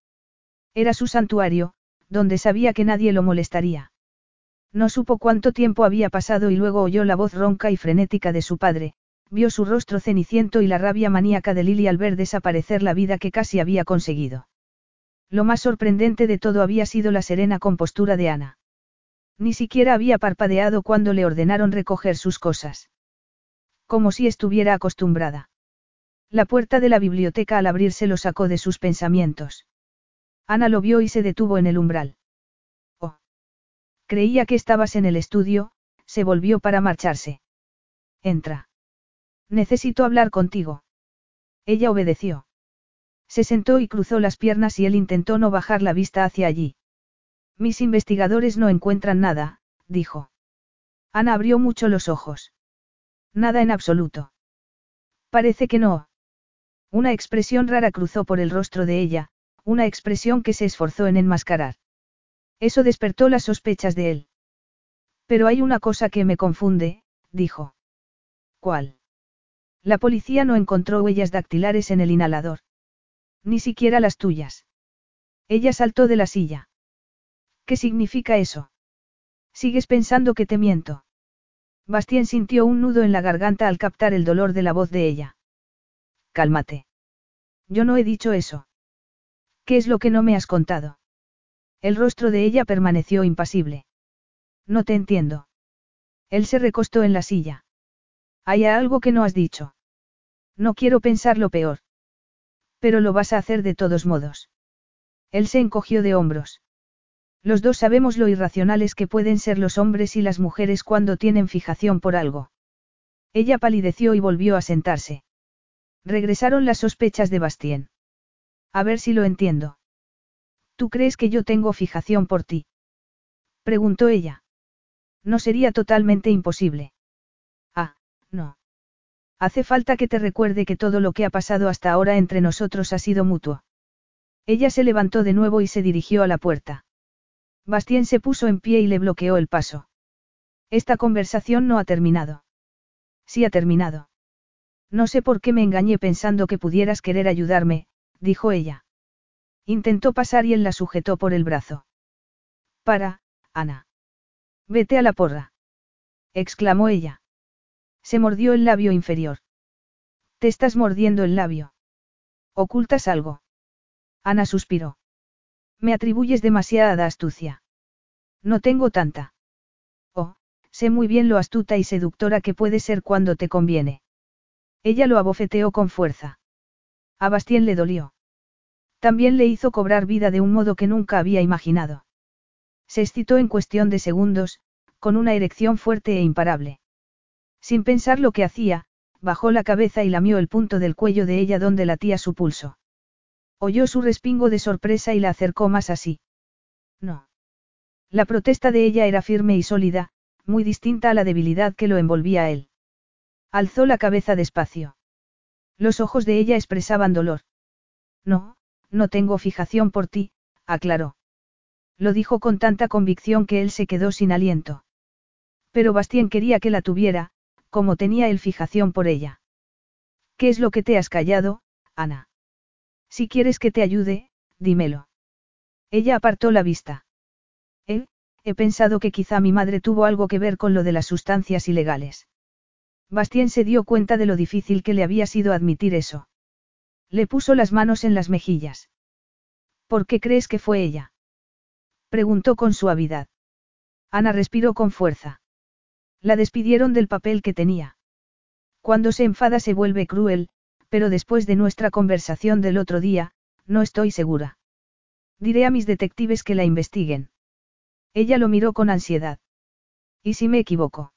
Era su santuario, donde sabía que nadie lo molestaría. No supo cuánto tiempo había pasado y luego oyó la voz ronca y frenética de su padre, vio su rostro ceniciento y la rabia maníaca de Lily al ver desaparecer la vida que casi había conseguido. Lo más sorprendente de todo había sido la serena compostura de Ana. Ni siquiera había parpadeado cuando le ordenaron recoger sus cosas. Como si estuviera acostumbrada. La puerta de la biblioteca al abrirse lo sacó de sus pensamientos. Ana lo vio y se detuvo en el umbral. Creía que estabas en el estudio, se volvió para marcharse. Entra. Necesito hablar contigo. Ella obedeció. Se sentó y cruzó las piernas y él intentó no bajar la vista hacia allí. Mis investigadores no encuentran nada, dijo. Ana abrió mucho los ojos. Nada en absoluto. Parece que no. Una expresión rara cruzó por el rostro de ella, una expresión que se esforzó en enmascarar. Eso despertó las sospechas de él. Pero hay una cosa que me confunde, dijo. ¿Cuál? La policía no encontró huellas dactilares en el inhalador. Ni siquiera las tuyas. Ella saltó de la silla. ¿Qué significa eso? ¿Sigues pensando que te miento? Bastien sintió un nudo en la garganta al captar el dolor de la voz de ella. Cálmate. Yo no he dicho eso. ¿Qué es lo que no me has contado? El rostro de ella permaneció impasible. No te entiendo. Él se recostó en la silla. Hay algo que no has dicho. No quiero pensar lo peor. Pero lo vas a hacer de todos modos. Él se encogió de hombros. Los dos sabemos lo irracionales que pueden ser los hombres y las mujeres cuando tienen fijación por algo. Ella palideció y volvió a sentarse. Regresaron las sospechas de Bastien. A ver si lo entiendo. ¿Tú crees que yo tengo fijación por ti? Preguntó ella. No sería totalmente imposible. Ah, no. Hace falta que te recuerde que todo lo que ha pasado hasta ahora entre nosotros ha sido mutuo. Ella se levantó de nuevo y se dirigió a la puerta. Bastien se puso en pie y le bloqueó el paso. Esta conversación no ha terminado. Sí ha terminado. No sé por qué me engañé pensando que pudieras querer ayudarme, dijo ella. Intentó pasar y él la sujetó por el brazo. Para, Ana. Vete a la porra. exclamó ella. Se mordió el labio inferior. Te estás mordiendo el labio. ¿Ocultas algo? Ana suspiró. Me atribuyes demasiada astucia. No tengo tanta. Oh, sé muy bien lo astuta y seductora que puede ser cuando te conviene. Ella lo abofeteó con fuerza. A Bastien le dolió. También le hizo cobrar vida de un modo que nunca había imaginado. Se excitó en cuestión de segundos, con una erección fuerte e imparable. Sin pensar lo que hacía, bajó la cabeza y lamió el punto del cuello de ella donde latía su pulso. Oyó su respingo de sorpresa y la acercó más así. No. La protesta de ella era firme y sólida, muy distinta a la debilidad que lo envolvía a él. Alzó la cabeza despacio. Los ojos de ella expresaban dolor. No, no tengo fijación por ti, aclaró. Lo dijo con tanta convicción que él se quedó sin aliento. Pero Bastien quería que la tuviera, como tenía él fijación por ella. ¿Qué es lo que te has callado, Ana? Si quieres que te ayude, dímelo. Ella apartó la vista. Él, he pensado que quizá mi madre tuvo algo que ver con lo de las sustancias ilegales. Bastien se dio cuenta de lo difícil que le había sido admitir eso. Le puso las manos en las mejillas. ¿Por qué crees que fue ella? Preguntó con suavidad. Ana respiró con fuerza. La despidieron del papel que tenía. Cuando se enfada se vuelve cruel, pero después de nuestra conversación del otro día, no estoy segura. Diré a mis detectives que la investiguen. Ella lo miró con ansiedad. ¿Y si me equivoco?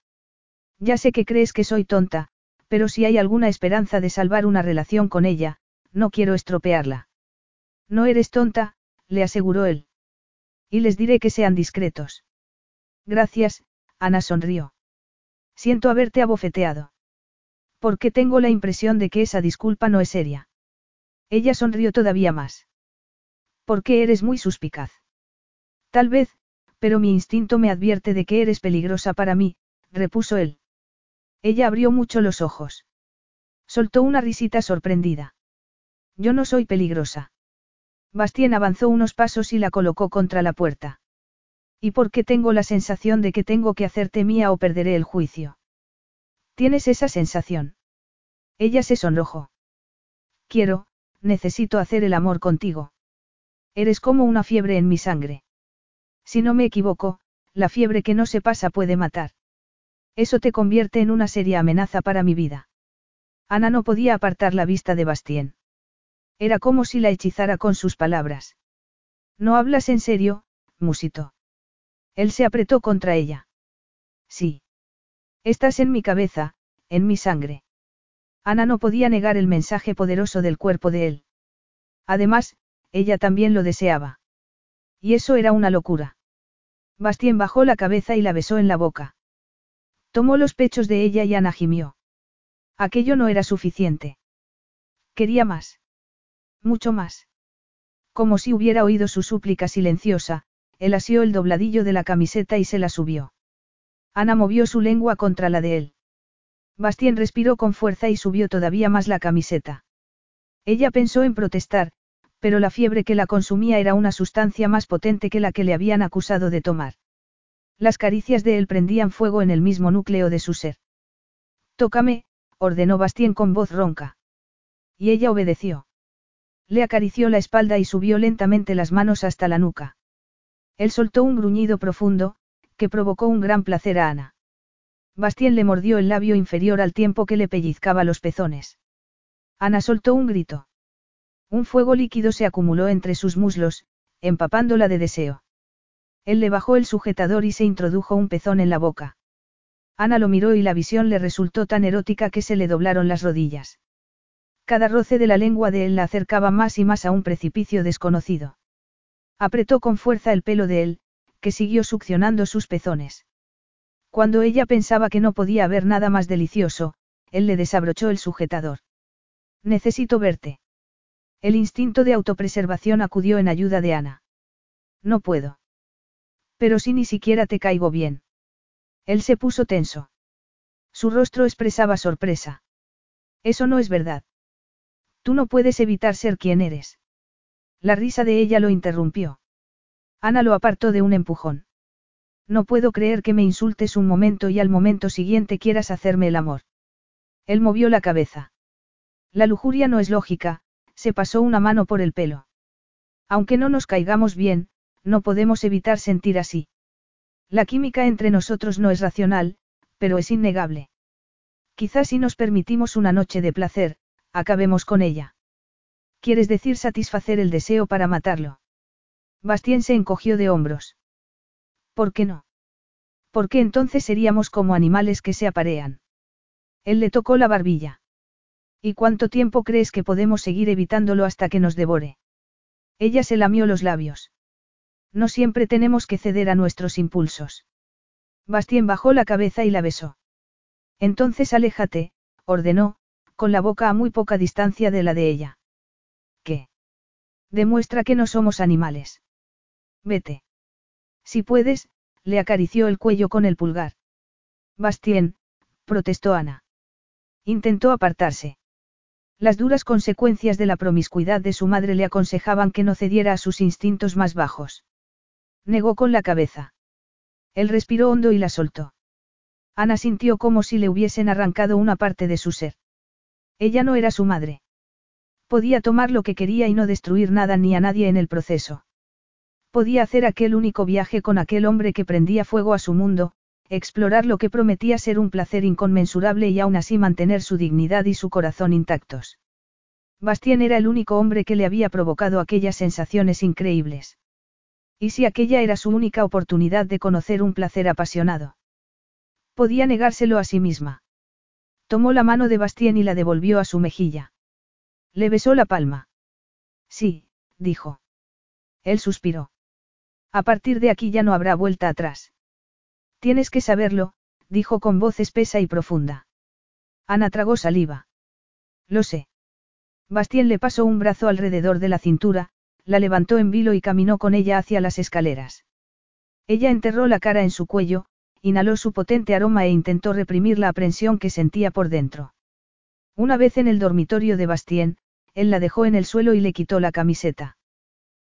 Ya sé que crees que soy tonta, pero si hay alguna esperanza de salvar una relación con ella, no quiero estropearla. No eres tonta, le aseguró él. Y les diré que sean discretos. Gracias, Ana sonrió. Siento haberte abofeteado. Porque tengo la impresión de que esa disculpa no es seria. Ella sonrió todavía más. Porque eres muy suspicaz. Tal vez, pero mi instinto me advierte de que eres peligrosa para mí, repuso él. Ella abrió mucho los ojos. Soltó una risita sorprendida. Yo no soy peligrosa. Bastien avanzó unos pasos y la colocó contra la puerta. ¿Y por qué tengo la sensación de que tengo que hacerte mía o perderé el juicio? ¿Tienes esa sensación? Ella se sonrojó. Quiero, necesito hacer el amor contigo. Eres como una fiebre en mi sangre. Si no me equivoco, la fiebre que no se pasa puede matar. Eso te convierte en una seria amenaza para mi vida. Ana no podía apartar la vista de Bastien. Era como si la hechizara con sus palabras. No hablas en serio, musito. Él se apretó contra ella. Sí. Estás en mi cabeza, en mi sangre. Ana no podía negar el mensaje poderoso del cuerpo de él. Además, ella también lo deseaba. Y eso era una locura. Bastien bajó la cabeza y la besó en la boca. Tomó los pechos de ella y Ana gimió. Aquello no era suficiente. Quería más. Mucho más. Como si hubiera oído su súplica silenciosa, él asió el dobladillo de la camiseta y se la subió. Ana movió su lengua contra la de él. Bastien respiró con fuerza y subió todavía más la camiseta. Ella pensó en protestar, pero la fiebre que la consumía era una sustancia más potente que la que le habían acusado de tomar. Las caricias de él prendían fuego en el mismo núcleo de su ser. Tócame, ordenó Bastien con voz ronca. Y ella obedeció. Le acarició la espalda y subió lentamente las manos hasta la nuca. Él soltó un gruñido profundo, que provocó un gran placer a Ana. Bastien le mordió el labio inferior al tiempo que le pellizcaba los pezones. Ana soltó un grito. Un fuego líquido se acumuló entre sus muslos, empapándola de deseo. Él le bajó el sujetador y se introdujo un pezón en la boca. Ana lo miró y la visión le resultó tan erótica que se le doblaron las rodillas. Cada roce de la lengua de él la acercaba más y más a un precipicio desconocido. Apretó con fuerza el pelo de él, que siguió succionando sus pezones. Cuando ella pensaba que no podía haber nada más delicioso, él le desabrochó el sujetador. Necesito verte. El instinto de autopreservación acudió en ayuda de Ana. No puedo. Pero si ni siquiera te caigo bien. Él se puso tenso. Su rostro expresaba sorpresa. Eso no es verdad. Tú no puedes evitar ser quien eres. La risa de ella lo interrumpió. Ana lo apartó de un empujón. No puedo creer que me insultes un momento y al momento siguiente quieras hacerme el amor. Él movió la cabeza. La lujuria no es lógica, se pasó una mano por el pelo. Aunque no nos caigamos bien, no podemos evitar sentir así. La química entre nosotros no es racional, pero es innegable. Quizás si nos permitimos una noche de placer, acabemos con ella. ¿Quieres decir satisfacer el deseo para matarlo? Bastien se encogió de hombros. ¿Por qué no? Porque entonces seríamos como animales que se aparean. Él le tocó la barbilla. ¿Y cuánto tiempo crees que podemos seguir evitándolo hasta que nos devore? Ella se lamió los labios. No siempre tenemos que ceder a nuestros impulsos. Bastien bajó la cabeza y la besó. Entonces aléjate, ordenó, con la boca a muy poca distancia de la de ella. ¿Qué? Demuestra que no somos animales. Vete. Si puedes, le acarició el cuello con el pulgar. Bastien, protestó Ana. Intentó apartarse. Las duras consecuencias de la promiscuidad de su madre le aconsejaban que no cediera a sus instintos más bajos. Negó con la cabeza. Él respiró hondo y la soltó. Ana sintió como si le hubiesen arrancado una parte de su ser. Ella no era su madre. Podía tomar lo que quería y no destruir nada ni a nadie en el proceso. Podía hacer aquel único viaje con aquel hombre que prendía fuego a su mundo, explorar lo que prometía ser un placer inconmensurable y aún así mantener su dignidad y su corazón intactos. Bastien era el único hombre que le había provocado aquellas sensaciones increíbles. ¿Y si aquella era su única oportunidad de conocer un placer apasionado? Podía negárselo a sí misma. Tomó la mano de Bastien y la devolvió a su mejilla. Le besó la palma. Sí, dijo. Él suspiró. A partir de aquí ya no habrá vuelta atrás. Tienes que saberlo, dijo con voz espesa y profunda. Ana tragó saliva. Lo sé. Bastien le pasó un brazo alrededor de la cintura, la levantó en vilo y caminó con ella hacia las escaleras. Ella enterró la cara en su cuello, inhaló su potente aroma e intentó reprimir la aprensión que sentía por dentro. Una vez en el dormitorio de Bastien, él la dejó en el suelo y le quitó la camiseta.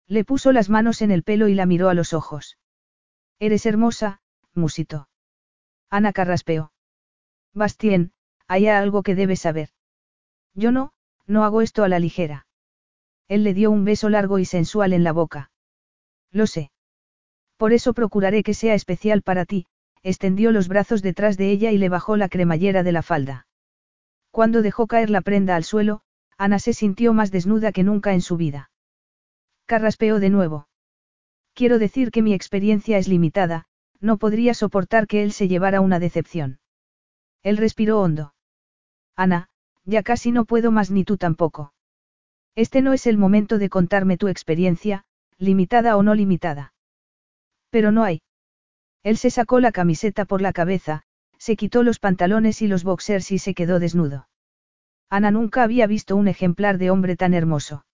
Le puso las manos en el pelo y la miró a los ojos. Eres hermosa, musito. Ana carraspeó. Bastien, hay algo que debes saber. Yo no, no hago esto a la ligera. Él le dio un beso largo y sensual en la boca. Lo sé. Por eso procuraré que sea especial para ti, extendió los brazos detrás de ella y le bajó la cremallera de la falda. Cuando dejó caer la prenda al suelo, Ana se sintió más desnuda que nunca en su vida. Carraspeó de nuevo. Quiero decir que mi experiencia es limitada, no podría soportar que él se llevara una decepción. Él respiró hondo. Ana, ya casi no puedo más ni tú tampoco. Este no es el momento de contarme tu experiencia, limitada o no limitada. Pero no hay. Él se sacó la camiseta por la cabeza, se quitó los pantalones y los boxers y se quedó desnudo. Ana nunca había visto un ejemplar de hombre tan hermoso.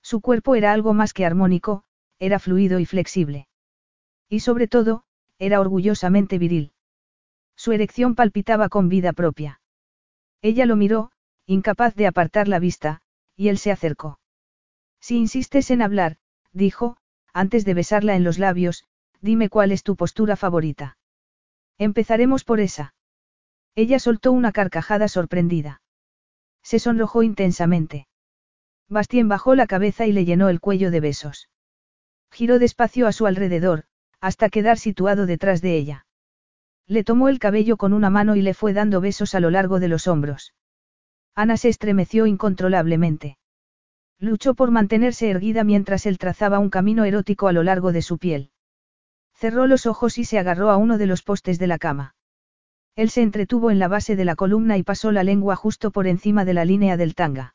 Su cuerpo era algo más que armónico, era fluido y flexible. Y sobre todo, era orgullosamente viril. Su erección palpitaba con vida propia. Ella lo miró, incapaz de apartar la vista, y él se acercó. Si insistes en hablar, dijo, antes de besarla en los labios, dime cuál es tu postura favorita. Empezaremos por esa. Ella soltó una carcajada sorprendida. Se sonrojó intensamente. Bastien bajó la cabeza y le llenó el cuello de besos. Giró despacio a su alrededor, hasta quedar situado detrás de ella. Le tomó el cabello con una mano y le fue dando besos a lo largo de los hombros. Ana se estremeció incontrolablemente. Luchó por mantenerse erguida mientras él trazaba un camino erótico a lo largo de su piel. Cerró los ojos y se agarró a uno de los postes de la cama. Él se entretuvo en la base de la columna y pasó la lengua justo por encima de la línea del tanga.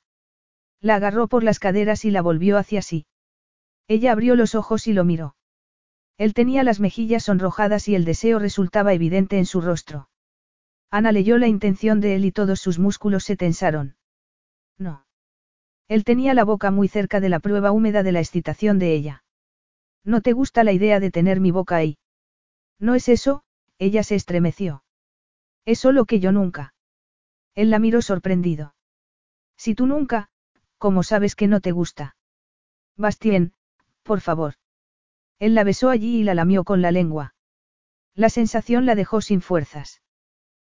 La agarró por las caderas y la volvió hacia sí. Ella abrió los ojos y lo miró. Él tenía las mejillas sonrojadas y el deseo resultaba evidente en su rostro. Ana leyó la intención de él y todos sus músculos se tensaron. No. Él tenía la boca muy cerca de la prueba húmeda de la excitación de ella. ¿No te gusta la idea de tener mi boca ahí? No es eso, ella se estremeció. Es solo que yo nunca. Él la miró sorprendido. Si tú nunca, ¿cómo sabes que no te gusta? Bastien, por favor. Él la besó allí y la lamió con la lengua. La sensación la dejó sin fuerzas.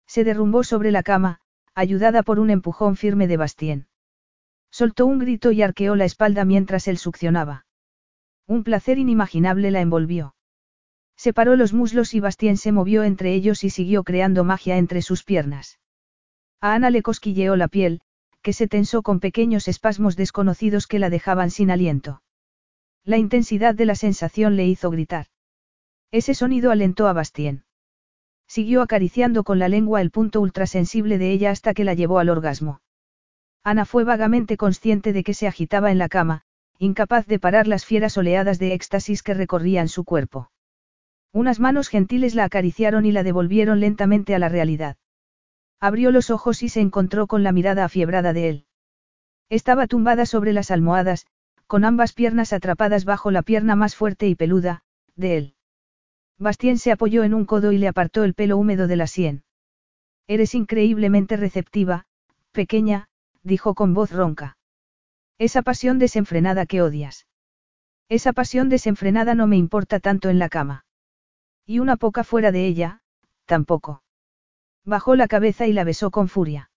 Se derrumbó sobre la cama, ayudada por un empujón firme de Bastien. Soltó un grito y arqueó la espalda mientras él succionaba. Un placer inimaginable la envolvió. Separó los muslos y Bastien se movió entre ellos y siguió creando magia entre sus piernas. A Ana le cosquilleó la piel, que se tensó con pequeños espasmos desconocidos que la dejaban sin aliento. La intensidad de la sensación le hizo gritar. Ese sonido alentó a Bastien. Siguió acariciando con la lengua el punto ultrasensible de ella hasta que la llevó al orgasmo. Ana fue vagamente consciente de que se agitaba en la cama, incapaz de parar las fieras oleadas de éxtasis que recorrían su cuerpo. Unas manos gentiles la acariciaron y la devolvieron lentamente a la realidad. Abrió los ojos y se encontró con la mirada afiebrada de él. Estaba tumbada sobre las almohadas, con ambas piernas atrapadas bajo la pierna más fuerte y peluda, de él. Bastien se apoyó en un codo y le apartó el pelo húmedo de la sien. Eres increíblemente receptiva, pequeña, dijo con voz ronca. Esa pasión desenfrenada que odias. Esa pasión desenfrenada no me importa tanto en la cama. Y una poca fuera de ella, tampoco. Bajó la cabeza y la besó con furia.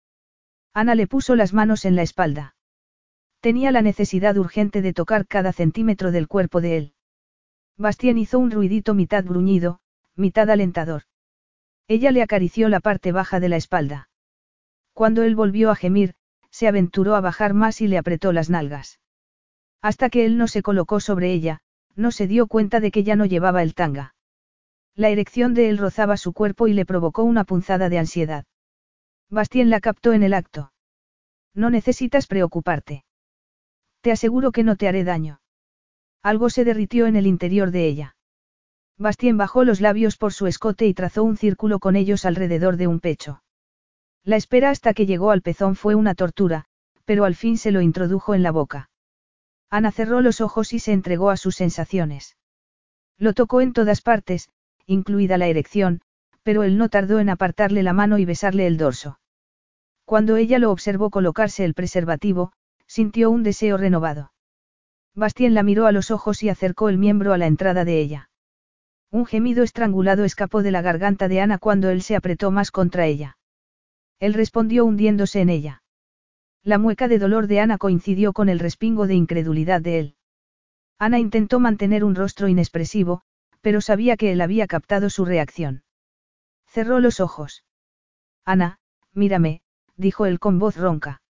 Ana le puso las manos en la espalda. Tenía la necesidad urgente de tocar cada centímetro del cuerpo de él. Bastien hizo un ruidito mitad bruñido, mitad alentador. Ella le acarició la parte baja de la espalda. Cuando él volvió a gemir, se aventuró a bajar más y le apretó las nalgas. Hasta que él no se colocó sobre ella, no se dio cuenta de que ya no llevaba el tanga. La erección de él rozaba su cuerpo y le provocó una punzada de ansiedad. Bastien la captó en el acto. No necesitas preocuparte. Te aseguro que no te haré daño. Algo se derritió en el interior de ella. Bastien bajó los labios por su escote y trazó un círculo con ellos alrededor de un pecho. La espera hasta que llegó al pezón fue una tortura, pero al fin se lo introdujo en la boca. Ana cerró los ojos y se entregó a sus sensaciones. Lo tocó en todas partes, incluida la erección, pero él no tardó en apartarle la mano y besarle el dorso. Cuando ella lo observó colocarse el preservativo, sintió un deseo renovado. Bastien la miró a los ojos y acercó el miembro a la entrada de ella. Un gemido estrangulado escapó de la garganta de Ana cuando él se apretó más contra ella. Él respondió hundiéndose en ella. La mueca de dolor de Ana coincidió con el respingo de incredulidad de él. Ana intentó mantener un rostro inexpresivo, pero sabía que él había captado su reacción. Cerró los ojos. Ana, mírame, dijo él con voz ronca.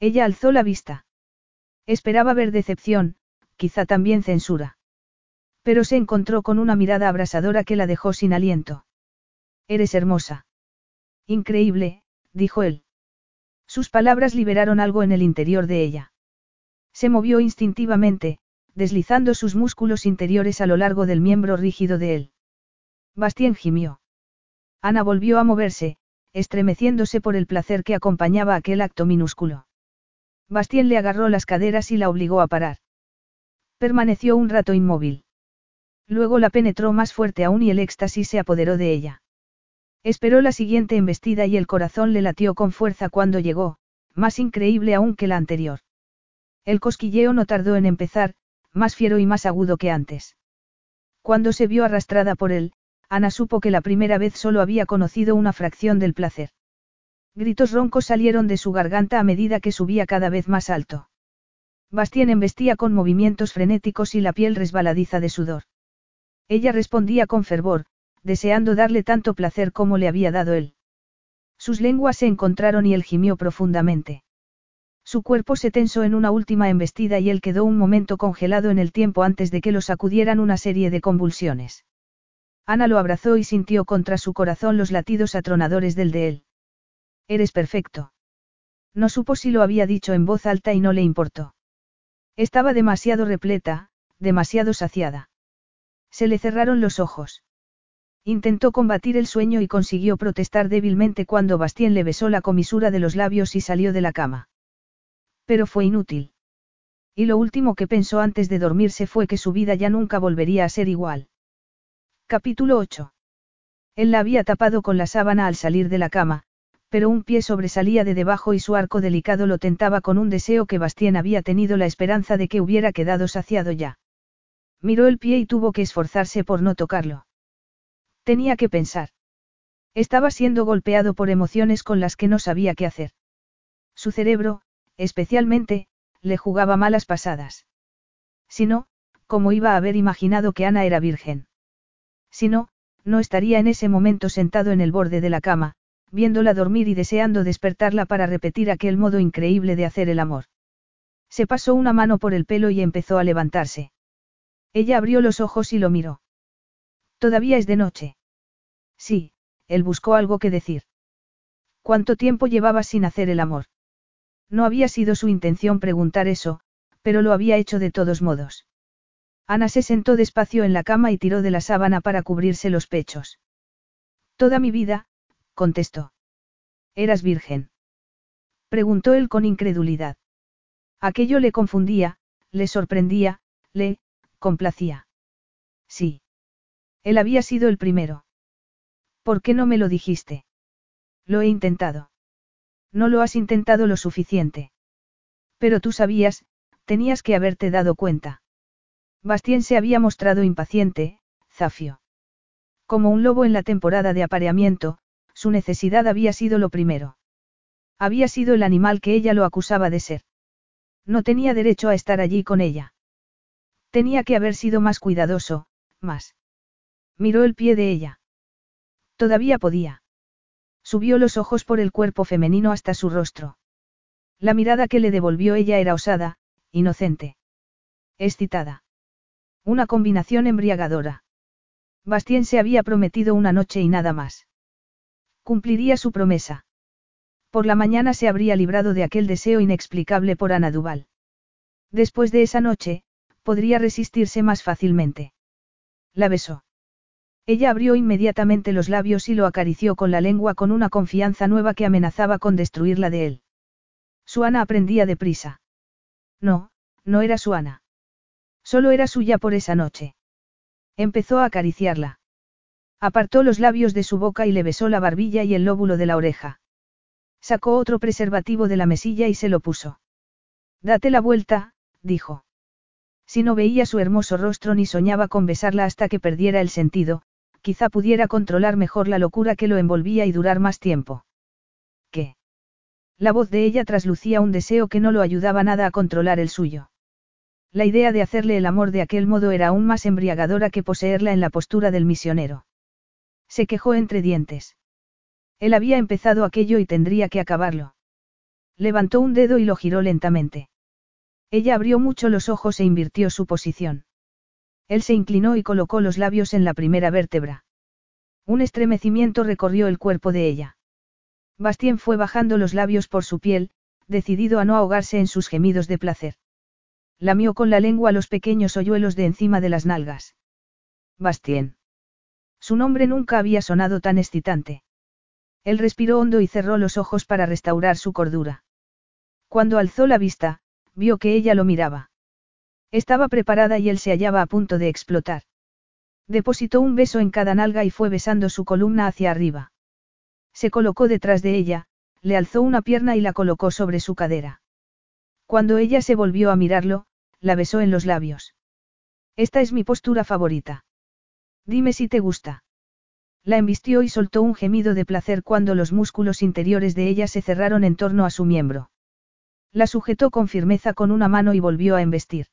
Ella alzó la vista. Esperaba ver decepción, quizá también censura. Pero se encontró con una mirada abrasadora que la dejó sin aliento. Eres hermosa. Increíble, dijo él. Sus palabras liberaron algo en el interior de ella. Se movió instintivamente, deslizando sus músculos interiores a lo largo del miembro rígido de él. Bastien gimió. Ana volvió a moverse, estremeciéndose por el placer que acompañaba aquel acto minúsculo. Bastien le agarró las caderas y la obligó a parar. Permaneció un rato inmóvil. Luego la penetró más fuerte aún y el éxtasis se apoderó de ella. Esperó la siguiente embestida y el corazón le latió con fuerza cuando llegó, más increíble aún que la anterior. El cosquilleo no tardó en empezar, más fiero y más agudo que antes. Cuando se vio arrastrada por él, Ana supo que la primera vez solo había conocido una fracción del placer. Gritos roncos salieron de su garganta a medida que subía cada vez más alto. Bastien embestía con movimientos frenéticos y la piel resbaladiza de sudor. Ella respondía con fervor, deseando darle tanto placer como le había dado él. Sus lenguas se encontraron y él gimió profundamente. Su cuerpo se tensó en una última embestida y él quedó un momento congelado en el tiempo antes de que lo sacudieran una serie de convulsiones. Ana lo abrazó y sintió contra su corazón los latidos atronadores del de él. Eres perfecto. No supo si lo había dicho en voz alta y no le importó. Estaba demasiado repleta, demasiado saciada. Se le cerraron los ojos. Intentó combatir el sueño y consiguió protestar débilmente cuando Bastien le besó la comisura de los labios y salió de la cama. Pero fue inútil. Y lo último que pensó antes de dormirse fue que su vida ya nunca volvería a ser igual. Capítulo 8. Él la había tapado con la sábana al salir de la cama, pero un pie sobresalía de debajo y su arco delicado lo tentaba con un deseo que Bastien había tenido la esperanza de que hubiera quedado saciado ya. Miró el pie y tuvo que esforzarse por no tocarlo. Tenía que pensar. Estaba siendo golpeado por emociones con las que no sabía qué hacer. Su cerebro, especialmente, le jugaba malas pasadas. Si no, ¿cómo iba a haber imaginado que Ana era virgen? Si no, no estaría en ese momento sentado en el borde de la cama, viéndola dormir y deseando despertarla para repetir aquel modo increíble de hacer el amor. Se pasó una mano por el pelo y empezó a levantarse. Ella abrió los ojos y lo miró. Todavía es de noche. Sí, él buscó algo que decir. ¿Cuánto tiempo llevaba sin hacer el amor? No había sido su intención preguntar eso, pero lo había hecho de todos modos. Ana se sentó despacio en la cama y tiró de la sábana para cubrirse los pechos. Toda mi vida, contestó. ¿Eras virgen? Preguntó él con incredulidad. Aquello le confundía, le sorprendía, le, complacía. Sí. Él había sido el primero. ¿Por qué no me lo dijiste? Lo he intentado. No lo has intentado lo suficiente. Pero tú sabías, tenías que haberte dado cuenta. Bastien se había mostrado impaciente, Zafio. Como un lobo en la temporada de apareamiento, su necesidad había sido lo primero. Había sido el animal que ella lo acusaba de ser. No tenía derecho a estar allí con ella. Tenía que haber sido más cuidadoso, más. Miró el pie de ella. Todavía podía. Subió los ojos por el cuerpo femenino hasta su rostro. La mirada que le devolvió ella era osada, inocente. Excitada. Una combinación embriagadora. Bastien se había prometido una noche y nada más. Cumpliría su promesa. Por la mañana se habría librado de aquel deseo inexplicable por Ana Duval. Después de esa noche, podría resistirse más fácilmente. La besó. Ella abrió inmediatamente los labios y lo acarició con la lengua con una confianza nueva que amenazaba con destruirla de él. Su Ana aprendía deprisa. No, no era su Ana. Solo era suya por esa noche. Empezó a acariciarla. Apartó los labios de su boca y le besó la barbilla y el lóbulo de la oreja. Sacó otro preservativo de la mesilla y se lo puso. Date la vuelta, dijo. Si no veía su hermoso rostro ni soñaba con besarla hasta que perdiera el sentido, quizá pudiera controlar mejor la locura que lo envolvía y durar más tiempo. ¿Qué? La voz de ella traslucía un deseo que no lo ayudaba nada a controlar el suyo. La idea de hacerle el amor de aquel modo era aún más embriagadora que poseerla en la postura del misionero. Se quejó entre dientes. Él había empezado aquello y tendría que acabarlo. Levantó un dedo y lo giró lentamente. Ella abrió mucho los ojos e invirtió su posición. Él se inclinó y colocó los labios en la primera vértebra. Un estremecimiento recorrió el cuerpo de ella. Bastien fue bajando los labios por su piel, decidido a no ahogarse en sus gemidos de placer. Lamió con la lengua los pequeños hoyuelos de encima de las nalgas. Bastien. Su nombre nunca había sonado tan excitante. Él respiró hondo y cerró los ojos para restaurar su cordura. Cuando alzó la vista, vio que ella lo miraba. Estaba preparada y él se hallaba a punto de explotar. Depositó un beso en cada nalga y fue besando su columna hacia arriba. Se colocó detrás de ella, le alzó una pierna y la colocó sobre su cadera. Cuando ella se volvió a mirarlo, la besó en los labios. Esta es mi postura favorita. Dime si te gusta. La embistió y soltó un gemido de placer cuando los músculos interiores de ella se cerraron en torno a su miembro. La sujetó con firmeza con una mano y volvió a embestir.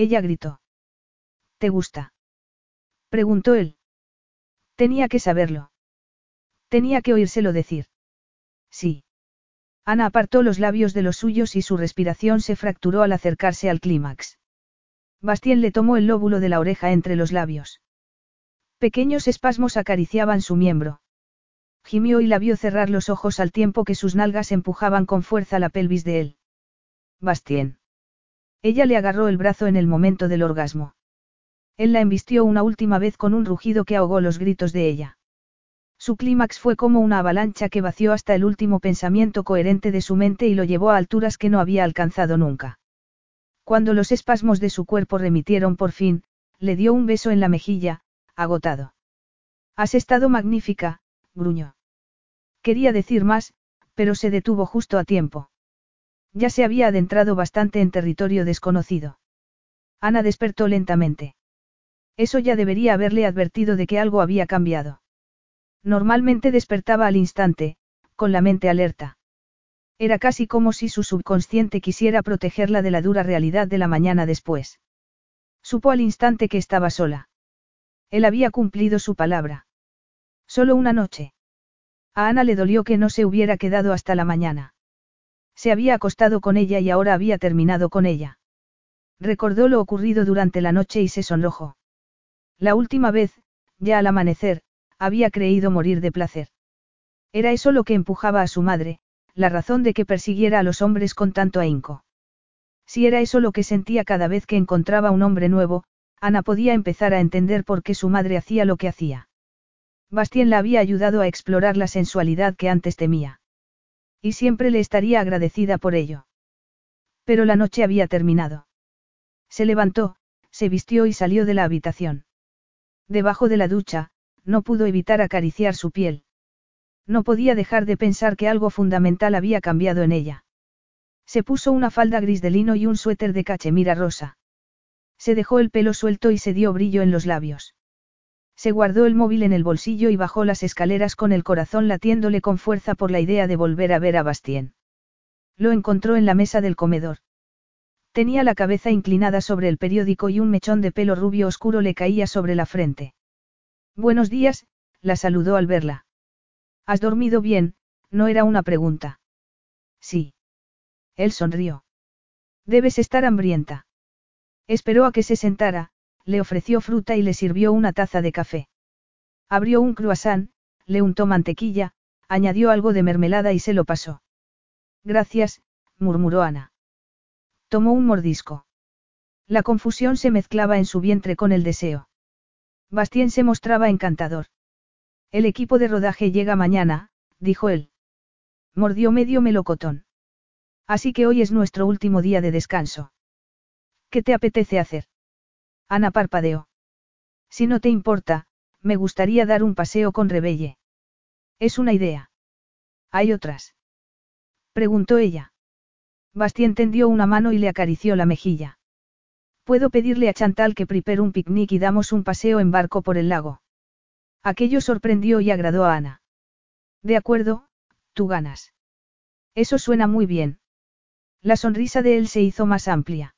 Ella gritó. ¿Te gusta? preguntó él. Tenía que saberlo. Tenía que oírselo decir. Sí. Ana apartó los labios de los suyos y su respiración se fracturó al acercarse al clímax. Bastien le tomó el lóbulo de la oreja entre los labios. Pequeños espasmos acariciaban su miembro. Gimió y la vio cerrar los ojos al tiempo que sus nalgas empujaban con fuerza la pelvis de él. Bastien. Ella le agarró el brazo en el momento del orgasmo. Él la embistió una última vez con un rugido que ahogó los gritos de ella. Su clímax fue como una avalancha que vació hasta el último pensamiento coherente de su mente y lo llevó a alturas que no había alcanzado nunca. Cuando los espasmos de su cuerpo remitieron por fin, le dio un beso en la mejilla, agotado. Has estado magnífica, gruñó. Quería decir más, pero se detuvo justo a tiempo. Ya se había adentrado bastante en territorio desconocido. Ana despertó lentamente. Eso ya debería haberle advertido de que algo había cambiado. Normalmente despertaba al instante, con la mente alerta. Era casi como si su subconsciente quisiera protegerla de la dura realidad de la mañana después. Supo al instante que estaba sola. Él había cumplido su palabra. Solo una noche. A Ana le dolió que no se hubiera quedado hasta la mañana. Se había acostado con ella y ahora había terminado con ella. Recordó lo ocurrido durante la noche y se sonrojó. La última vez, ya al amanecer, había creído morir de placer. Era eso lo que empujaba a su madre, la razón de que persiguiera a los hombres con tanto ahínco. Si era eso lo que sentía cada vez que encontraba un hombre nuevo, Ana podía empezar a entender por qué su madre hacía lo que hacía. Bastien la había ayudado a explorar la sensualidad que antes temía. Y siempre le estaría agradecida por ello. Pero la noche había terminado. Se levantó, se vistió y salió de la habitación. Debajo de la ducha, no pudo evitar acariciar su piel. No podía dejar de pensar que algo fundamental había cambiado en ella. Se puso una falda gris de lino y un suéter de cachemira rosa. Se dejó el pelo suelto y se dio brillo en los labios. Se guardó el móvil en el bolsillo y bajó las escaleras con el corazón latiéndole con fuerza por la idea de volver a ver a Bastien. Lo encontró en la mesa del comedor. Tenía la cabeza inclinada sobre el periódico y un mechón de pelo rubio oscuro le caía sobre la frente. Buenos días, la saludó al verla. ¿Has dormido bien? No era una pregunta. Sí. Él sonrió. Debes estar hambrienta. Esperó a que se sentara, le ofreció fruta y le sirvió una taza de café. Abrió un croissant, le untó mantequilla, añadió algo de mermelada y se lo pasó. Gracias, murmuró Ana. Tomó un mordisco. La confusión se mezclaba en su vientre con el deseo. Bastien se mostraba encantador. El equipo de rodaje llega mañana, dijo él. Mordió medio melocotón. Así que hoy es nuestro último día de descanso. ¿Qué te apetece hacer? Ana parpadeó. Si no te importa, me gustaría dar un paseo con Rebelle. Es una idea. ¿Hay otras? Preguntó ella. Bastien tendió una mano y le acarició la mejilla. Puedo pedirle a Chantal que prepare un picnic y damos un paseo en barco por el lago. Aquello sorprendió y agradó a Ana. De acuerdo, tú ganas. Eso suena muy bien. La sonrisa de él se hizo más amplia.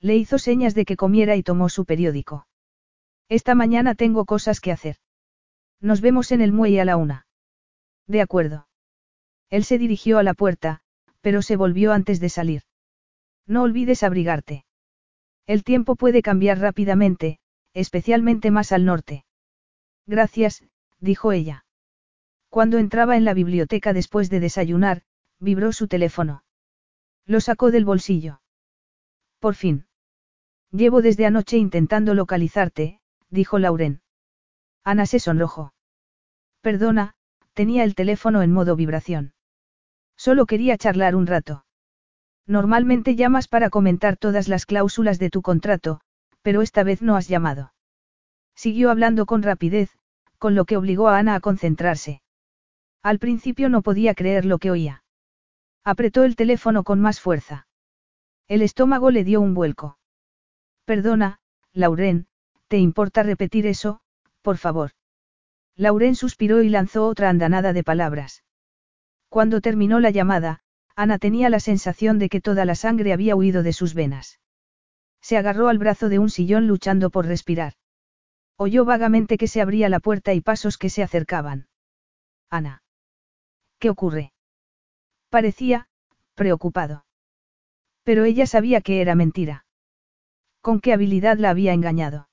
Le hizo señas de que comiera y tomó su periódico. Esta mañana tengo cosas que hacer. Nos vemos en el muelle a la una. De acuerdo. Él se dirigió a la puerta, pero se volvió antes de salir. No olvides abrigarte. El tiempo puede cambiar rápidamente, especialmente más al norte. Gracias, dijo ella. Cuando entraba en la biblioteca después de desayunar, vibró su teléfono. Lo sacó del bolsillo. Por fin. Llevo desde anoche intentando localizarte, dijo Lauren. Ana se sonrojó. Perdona, tenía el teléfono en modo vibración. Solo quería charlar un rato. Normalmente llamas para comentar todas las cláusulas de tu contrato, pero esta vez no has llamado. Siguió hablando con rapidez, con lo que obligó a Ana a concentrarse. Al principio no podía creer lo que oía. Apretó el teléfono con más fuerza. El estómago le dio un vuelco. Perdona, Lauren, ¿te importa repetir eso, por favor? Lauren suspiró y lanzó otra andanada de palabras. Cuando terminó la llamada, Ana tenía la sensación de que toda la sangre había huido de sus venas. Se agarró al brazo de un sillón luchando por respirar. Oyó vagamente que se abría la puerta y pasos que se acercaban. Ana. ¿Qué ocurre? Parecía, preocupado. Pero ella sabía que era mentira. ¿Con qué habilidad la había engañado?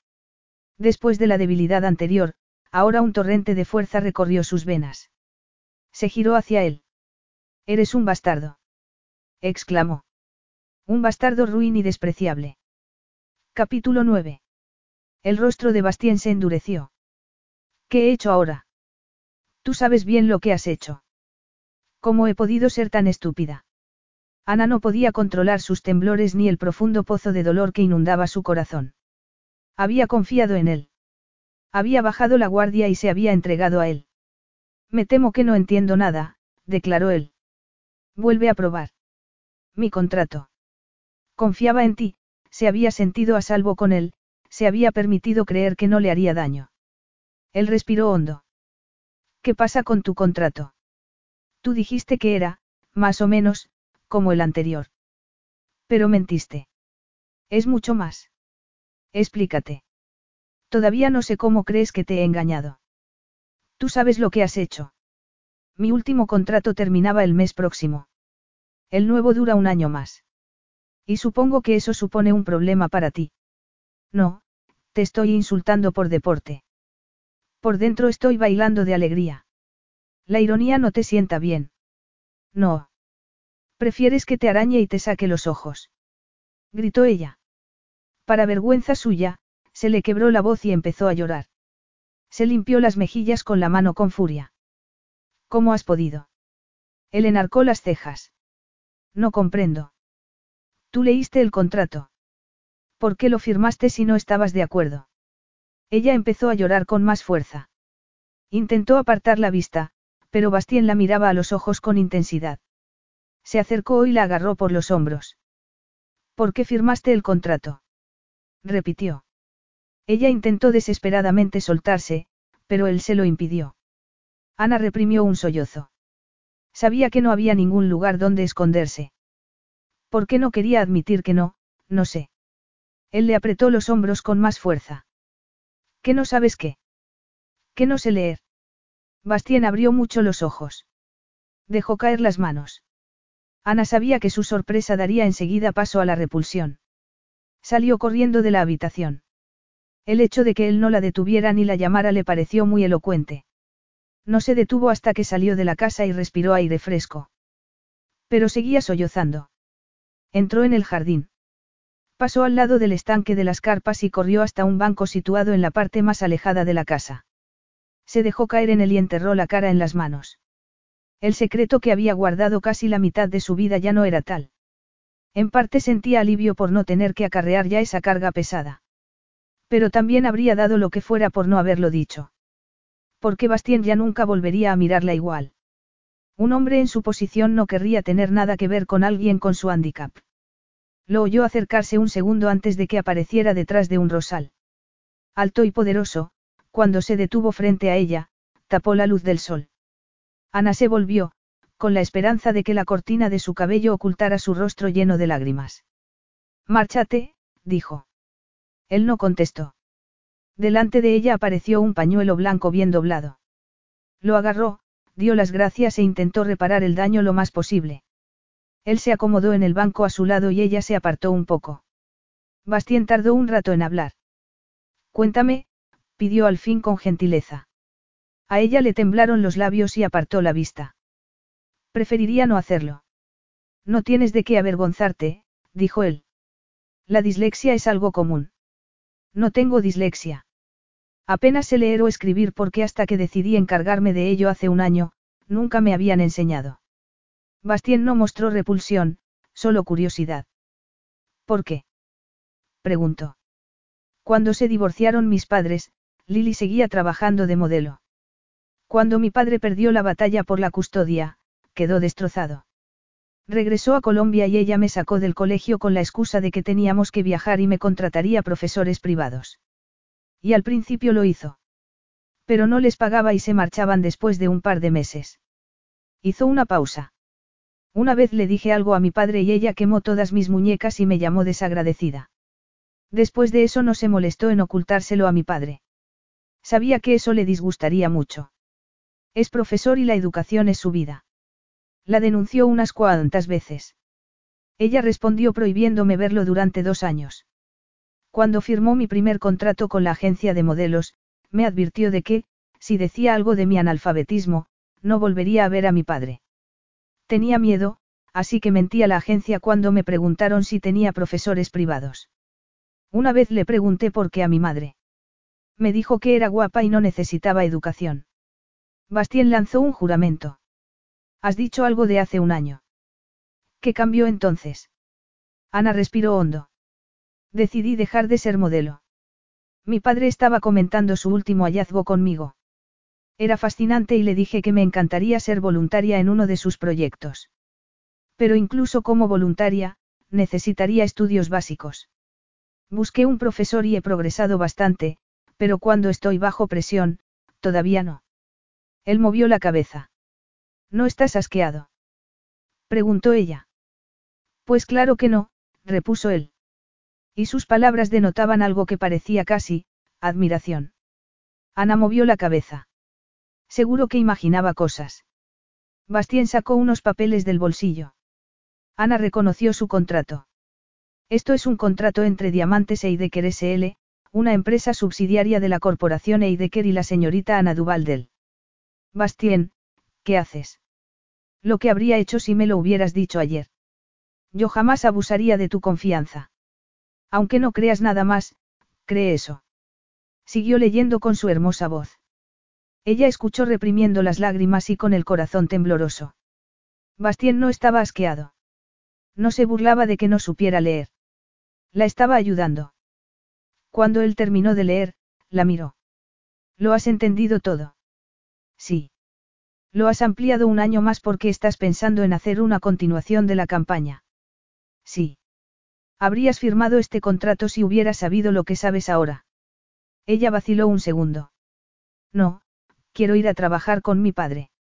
Después de la debilidad anterior, ahora un torrente de fuerza recorrió sus venas. Se giró hacia él. Eres un bastardo. exclamó. Un bastardo ruin y despreciable. Capítulo 9. El rostro de Bastien se endureció. ¿Qué he hecho ahora? Tú sabes bien lo que has hecho. ¿Cómo he podido ser tan estúpida? Ana no podía controlar sus temblores ni el profundo pozo de dolor que inundaba su corazón. Había confiado en él. Había bajado la guardia y se había entregado a él. Me temo que no entiendo nada, declaró él. Vuelve a probar. Mi contrato. Confiaba en ti, se había sentido a salvo con él, se había permitido creer que no le haría daño. Él respiró hondo. ¿Qué pasa con tu contrato? Tú dijiste que era, más o menos, como el anterior. Pero mentiste. Es mucho más. Explícate. Todavía no sé cómo crees que te he engañado. Tú sabes lo que has hecho. Mi último contrato terminaba el mes próximo. El nuevo dura un año más. Y supongo que eso supone un problema para ti. No, te estoy insultando por deporte. Por dentro estoy bailando de alegría. La ironía no te sienta bien. No. Prefieres que te arañe y te saque los ojos. Gritó ella. Para vergüenza suya, se le quebró la voz y empezó a llorar. Se limpió las mejillas con la mano con furia. ¿Cómo has podido? Él enarcó las cejas. No comprendo. Tú leíste el contrato. ¿Por qué lo firmaste si no estabas de acuerdo? Ella empezó a llorar con más fuerza. Intentó apartar la vista, pero Bastien la miraba a los ojos con intensidad. Se acercó y la agarró por los hombros. ¿Por qué firmaste el contrato? repitió. Ella intentó desesperadamente soltarse, pero él se lo impidió. Ana reprimió un sollozo. Sabía que no había ningún lugar donde esconderse. ¿Por qué no quería admitir que no? No sé. Él le apretó los hombros con más fuerza. ¿Qué no sabes qué? ¿Qué no sé leer? Bastien abrió mucho los ojos. Dejó caer las manos. Ana sabía que su sorpresa daría enseguida paso a la repulsión. Salió corriendo de la habitación. El hecho de que él no la detuviera ni la llamara le pareció muy elocuente. No se detuvo hasta que salió de la casa y respiró aire fresco. Pero seguía sollozando. Entró en el jardín. Pasó al lado del estanque de las carpas y corrió hasta un banco situado en la parte más alejada de la casa. Se dejó caer en él y enterró la cara en las manos. El secreto que había guardado casi la mitad de su vida ya no era tal. En parte sentía alivio por no tener que acarrear ya esa carga pesada. Pero también habría dado lo que fuera por no haberlo dicho porque Bastien ya nunca volvería a mirarla igual. Un hombre en su posición no querría tener nada que ver con alguien con su handicap. Lo oyó acercarse un segundo antes de que apareciera detrás de un rosal. Alto y poderoso, cuando se detuvo frente a ella, tapó la luz del sol. Ana se volvió, con la esperanza de que la cortina de su cabello ocultara su rostro lleno de lágrimas. Márchate, dijo. Él no contestó. Delante de ella apareció un pañuelo blanco bien doblado. Lo agarró, dio las gracias e intentó reparar el daño lo más posible. Él se acomodó en el banco a su lado y ella se apartó un poco. Bastien tardó un rato en hablar. Cuéntame, pidió al fin con gentileza. A ella le temblaron los labios y apartó la vista. Preferiría no hacerlo. No tienes de qué avergonzarte, dijo él. La dislexia es algo común. No tengo dislexia. Apenas sé leer o escribir porque hasta que decidí encargarme de ello hace un año, nunca me habían enseñado. Bastien no mostró repulsión, solo curiosidad. ¿Por qué? preguntó. Cuando se divorciaron mis padres, Lily seguía trabajando de modelo. Cuando mi padre perdió la batalla por la custodia, quedó destrozado. Regresó a Colombia y ella me sacó del colegio con la excusa de que teníamos que viajar y me contrataría profesores privados. Y al principio lo hizo. Pero no les pagaba y se marchaban después de un par de meses. Hizo una pausa. Una vez le dije algo a mi padre y ella quemó todas mis muñecas y me llamó desagradecida. Después de eso no se molestó en ocultárselo a mi padre. Sabía que eso le disgustaría mucho. Es profesor y la educación es su vida. La denunció unas cuantas veces. Ella respondió prohibiéndome verlo durante dos años. Cuando firmó mi primer contrato con la agencia de modelos, me advirtió de que, si decía algo de mi analfabetismo, no volvería a ver a mi padre. Tenía miedo, así que mentí a la agencia cuando me preguntaron si tenía profesores privados. Una vez le pregunté por qué a mi madre. Me dijo que era guapa y no necesitaba educación. Bastien lanzó un juramento. Has dicho algo de hace un año. ¿Qué cambió entonces? Ana respiró hondo. Decidí dejar de ser modelo. Mi padre estaba comentando su último hallazgo conmigo. Era fascinante y le dije que me encantaría ser voluntaria en uno de sus proyectos. Pero incluso como voluntaria, necesitaría estudios básicos. Busqué un profesor y he progresado bastante, pero cuando estoy bajo presión, todavía no. Él movió la cabeza. ¿No estás asqueado? Preguntó ella. Pues claro que no, repuso él. Y sus palabras denotaban algo que parecía casi, admiración. Ana movió la cabeza. Seguro que imaginaba cosas. Bastien sacó unos papeles del bolsillo. Ana reconoció su contrato. Esto es un contrato entre Diamantes e SL, una empresa subsidiaria de la corporación Eideker y la señorita Ana Duvaldel. Bastien, ¿qué haces? Lo que habría hecho si me lo hubieras dicho ayer. Yo jamás abusaría de tu confianza. Aunque no creas nada más, cree eso. Siguió leyendo con su hermosa voz. Ella escuchó reprimiendo las lágrimas y con el corazón tembloroso. Bastien no estaba asqueado. No se burlaba de que no supiera leer. La estaba ayudando. Cuando él terminó de leer, la miró. ¿Lo has entendido todo? Sí. Lo has ampliado un año más porque estás pensando en hacer una continuación de la campaña. Sí. Habrías firmado este contrato si hubieras sabido lo que sabes ahora. Ella vaciló un segundo. No, quiero ir a trabajar con mi padre.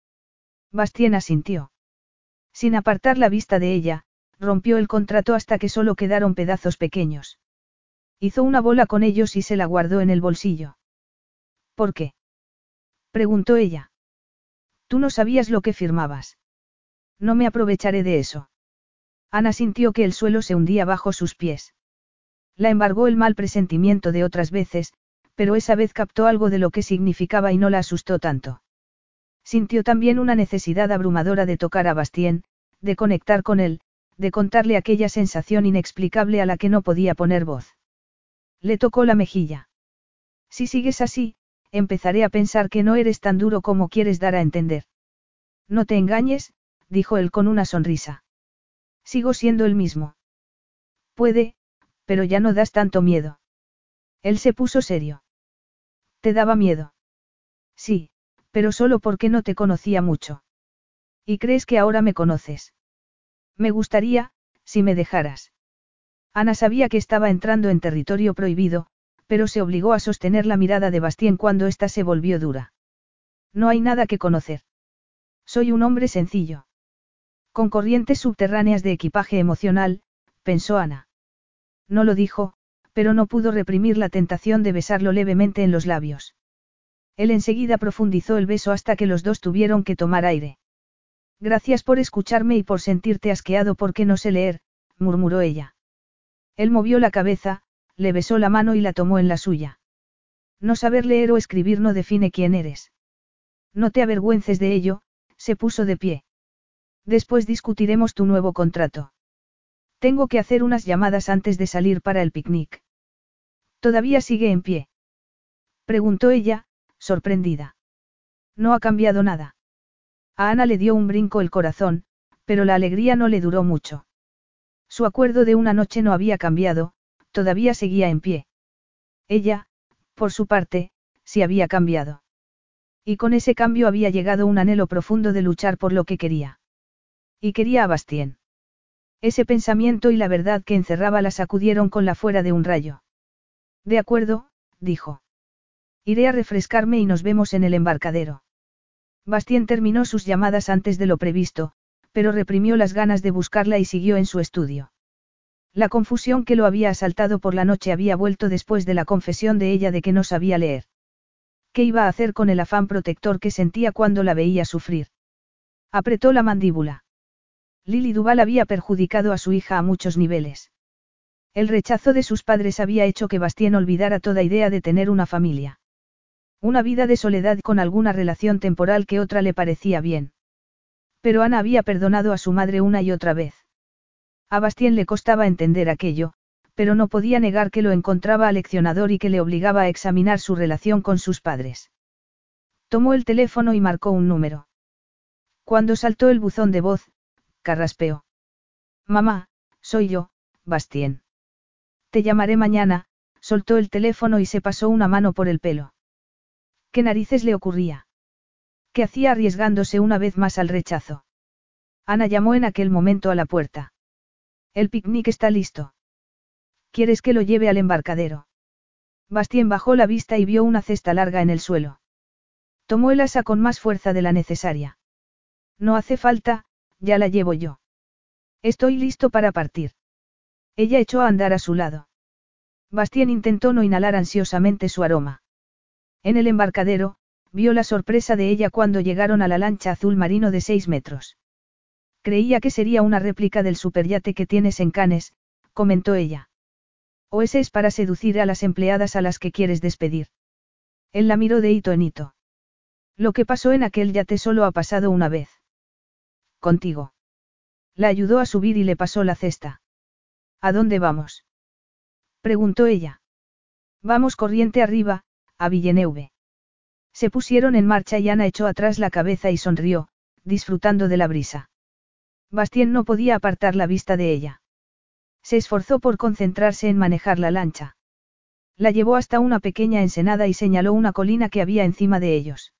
Bastien asintió. Sin apartar la vista de ella, rompió el contrato hasta que solo quedaron pedazos pequeños. Hizo una bola con ellos y se la guardó en el bolsillo. ¿Por qué? preguntó ella. Tú no sabías lo que firmabas. No me aprovecharé de eso. Ana sintió que el suelo se hundía bajo sus pies. La embargó el mal presentimiento de otras veces, pero esa vez captó algo de lo que significaba y no la asustó tanto. Sintió también una necesidad abrumadora de tocar a Bastien, de conectar con él, de contarle aquella sensación inexplicable a la que no podía poner voz. Le tocó la mejilla. Si sigues así, empezaré a pensar que no eres tan duro como quieres dar a entender. No te engañes, dijo él con una sonrisa. Sigo siendo el mismo. Puede, pero ya no das tanto miedo. Él se puso serio. ¿Te daba miedo? Sí, pero solo porque no te conocía mucho. ¿Y crees que ahora me conoces? Me gustaría, si me dejaras. Ana sabía que estaba entrando en territorio prohibido, pero se obligó a sostener la mirada de Bastien cuando ésta se volvió dura. No hay nada que conocer. Soy un hombre sencillo. Con corrientes subterráneas de equipaje emocional, pensó Ana. No lo dijo, pero no pudo reprimir la tentación de besarlo levemente en los labios. Él enseguida profundizó el beso hasta que los dos tuvieron que tomar aire. Gracias por escucharme y por sentirte asqueado porque no sé leer, murmuró ella. Él movió la cabeza, le besó la mano y la tomó en la suya. No saber leer o escribir no define quién eres. No te avergüences de ello, se puso de pie. Después discutiremos tu nuevo contrato. Tengo que hacer unas llamadas antes de salir para el picnic. ¿Todavía sigue en pie? Preguntó ella, sorprendida. No ha cambiado nada. A Ana le dio un brinco el corazón, pero la alegría no le duró mucho. Su acuerdo de una noche no había cambiado, todavía seguía en pie. Ella, por su parte, sí había cambiado. Y con ese cambio había llegado un anhelo profundo de luchar por lo que quería. Y quería a Bastien. Ese pensamiento y la verdad que encerraba la sacudieron con la fuera de un rayo. De acuerdo, dijo. Iré a refrescarme y nos vemos en el embarcadero. Bastien terminó sus llamadas antes de lo previsto, pero reprimió las ganas de buscarla y siguió en su estudio. La confusión que lo había asaltado por la noche había vuelto después de la confesión de ella de que no sabía leer. ¿Qué iba a hacer con el afán protector que sentía cuando la veía sufrir? Apretó la mandíbula. Lily Duval había perjudicado a su hija a muchos niveles. El rechazo de sus padres había hecho que Bastien olvidara toda idea de tener una familia. Una vida de soledad con alguna relación temporal que otra le parecía bien. Pero Ana había perdonado a su madre una y otra vez. A Bastien le costaba entender aquello, pero no podía negar que lo encontraba aleccionador y que le obligaba a examinar su relación con sus padres. Tomó el teléfono y marcó un número. Cuando saltó el buzón de voz, carraspeó. Mamá, soy yo, Bastien. Te llamaré mañana, soltó el teléfono y se pasó una mano por el pelo. ¿Qué narices le ocurría? ¿Qué hacía arriesgándose una vez más al rechazo? Ana llamó en aquel momento a la puerta. El picnic está listo. ¿Quieres que lo lleve al embarcadero? Bastien bajó la vista y vio una cesta larga en el suelo. Tomó el asa con más fuerza de la necesaria. No hace falta, ya la llevo yo. Estoy listo para partir. Ella echó a andar a su lado. Bastien intentó no inhalar ansiosamente su aroma. En el embarcadero, vio la sorpresa de ella cuando llegaron a la lancha azul marino de seis metros. Creía que sería una réplica del superyate que tienes en Canes, comentó ella. O ese es para seducir a las empleadas a las que quieres despedir. Él la miró de hito en hito. Lo que pasó en aquel yate solo ha pasado una vez. Contigo. La ayudó a subir y le pasó la cesta. ¿A dónde vamos? preguntó ella. Vamos corriente arriba, a Villeneuve. Se pusieron en marcha y Ana echó atrás la cabeza y sonrió, disfrutando de la brisa. Bastien no podía apartar la vista de ella. Se esforzó por concentrarse en manejar la lancha. La llevó hasta una pequeña ensenada y señaló una colina que había encima de ellos.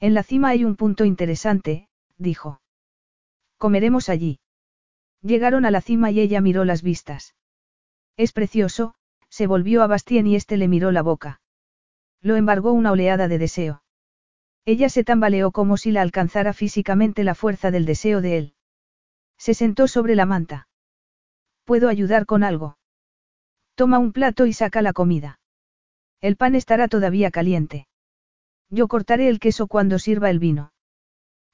En la cima hay un punto interesante, dijo. Comeremos allí. Llegaron a la cima y ella miró las vistas. Es precioso, se volvió a Bastien y éste le miró la boca. Lo embargó una oleada de deseo. Ella se tambaleó como si la alcanzara físicamente la fuerza del deseo de él. Se sentó sobre la manta. ¿Puedo ayudar con algo? Toma un plato y saca la comida. El pan estará todavía caliente. Yo cortaré el queso cuando sirva el vino.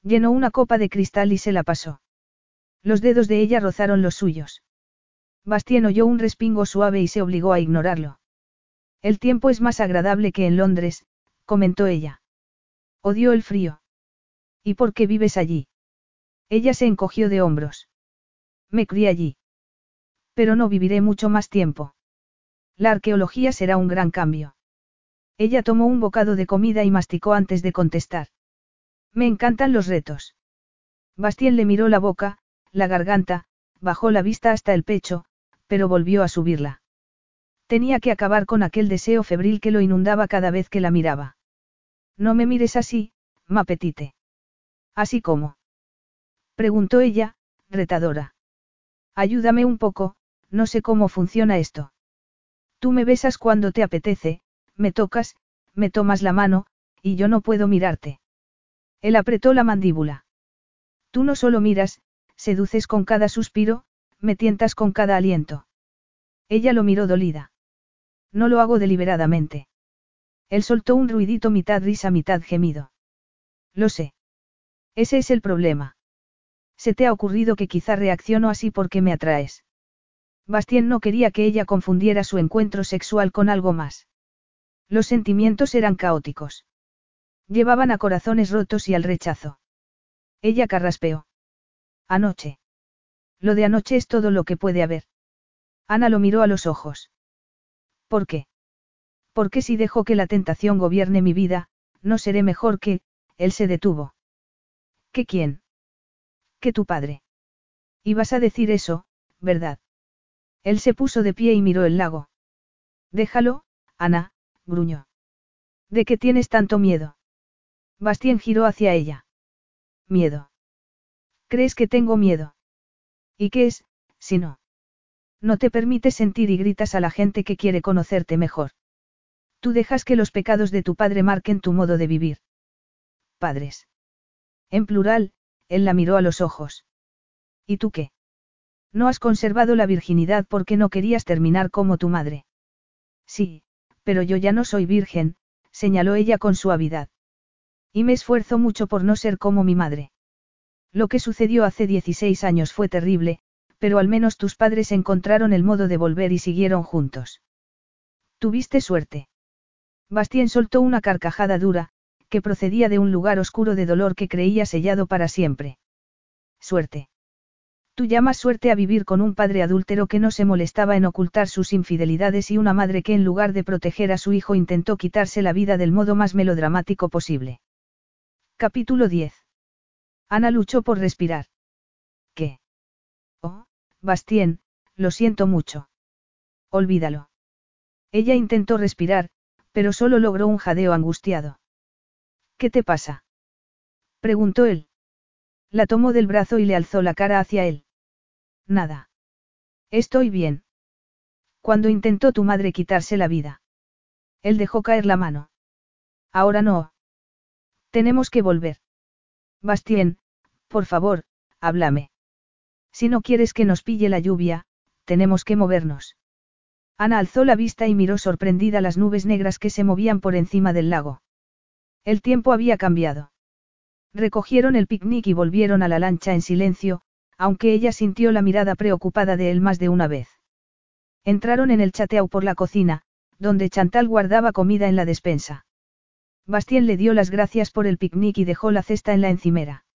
Llenó una copa de cristal y se la pasó. Los dedos de ella rozaron los suyos. Bastien oyó un respingo suave y se obligó a ignorarlo. El tiempo es más agradable que en Londres, comentó ella. Odio el frío. ¿Y por qué vives allí? Ella se encogió de hombros. Me crié allí. Pero no viviré mucho más tiempo. La arqueología será un gran cambio. Ella tomó un bocado de comida y masticó antes de contestar. Me encantan los retos. Bastien le miró la boca, la garganta, bajó la vista hasta el pecho, pero volvió a subirla. Tenía que acabar con aquel deseo febril que lo inundaba cada vez que la miraba. No me mires así, Mapetite. Así como. Preguntó ella, retadora. Ayúdame un poco, no sé cómo funciona esto. Tú me besas cuando te apetece, me tocas, me tomas la mano, y yo no puedo mirarte. Él apretó la mandíbula. Tú no solo miras, seduces con cada suspiro, me tientas con cada aliento. Ella lo miró dolida. No lo hago deliberadamente. Él soltó un ruidito mitad risa mitad gemido. Lo sé. Ese es el problema. Se te ha ocurrido que quizá reacciono así porque me atraes. Bastien no quería que ella confundiera su encuentro sexual con algo más. Los sentimientos eran caóticos. Llevaban a corazones rotos y al rechazo. Ella carraspeó. Anoche. Lo de anoche es todo lo que puede haber. Ana lo miró a los ojos. ¿Por qué? Porque si dejo que la tentación gobierne mi vida, no seré mejor que, él se detuvo. ¿Que quién? Que tu padre. Ibas a decir eso, ¿verdad? Él se puso de pie y miró el lago. Déjalo, Ana, gruñó. ¿De qué tienes tanto miedo? Bastien giró hacia ella. Miedo. ¿Crees que tengo miedo? ¿Y qué es, si no? No te permites sentir y gritas a la gente que quiere conocerte mejor. Tú dejas que los pecados de tu padre marquen tu modo de vivir. Padres. En plural, él la miró a los ojos. ¿Y tú qué? No has conservado la virginidad porque no querías terminar como tu madre. Sí, pero yo ya no soy virgen, señaló ella con suavidad. Y me esfuerzo mucho por no ser como mi madre. Lo que sucedió hace 16 años fue terrible, pero al menos tus padres encontraron el modo de volver y siguieron juntos. Tuviste suerte. Bastien soltó una carcajada dura, que procedía de un lugar oscuro de dolor que creía sellado para siempre. Suerte. Tú llamas suerte a vivir con un padre adúltero que no se molestaba en ocultar sus infidelidades y una madre que en lugar de proteger a su hijo intentó quitarse la vida del modo más melodramático posible. Capítulo 10. Ana luchó por respirar. ¿Qué? Oh, Bastien, lo siento mucho. Olvídalo. Ella intentó respirar, pero solo logró un jadeo angustiado. ¿Qué te pasa? preguntó él. La tomó del brazo y le alzó la cara hacia él. Nada. Estoy bien. Cuando intentó tu madre quitarse la vida. Él dejó caer la mano. Ahora no. Tenemos que volver. Bastien, por favor, háblame. Si no quieres que nos pille la lluvia, tenemos que movernos. Ana alzó la vista y miró sorprendida las nubes negras que se movían por encima del lago. El tiempo había cambiado. Recogieron el picnic y volvieron a la lancha en silencio, aunque ella sintió la mirada preocupada de él más de una vez. Entraron en el chateau por la cocina, donde Chantal guardaba comida en la despensa. Bastien le dio las gracias por el picnic y dejó la cesta en la encimera.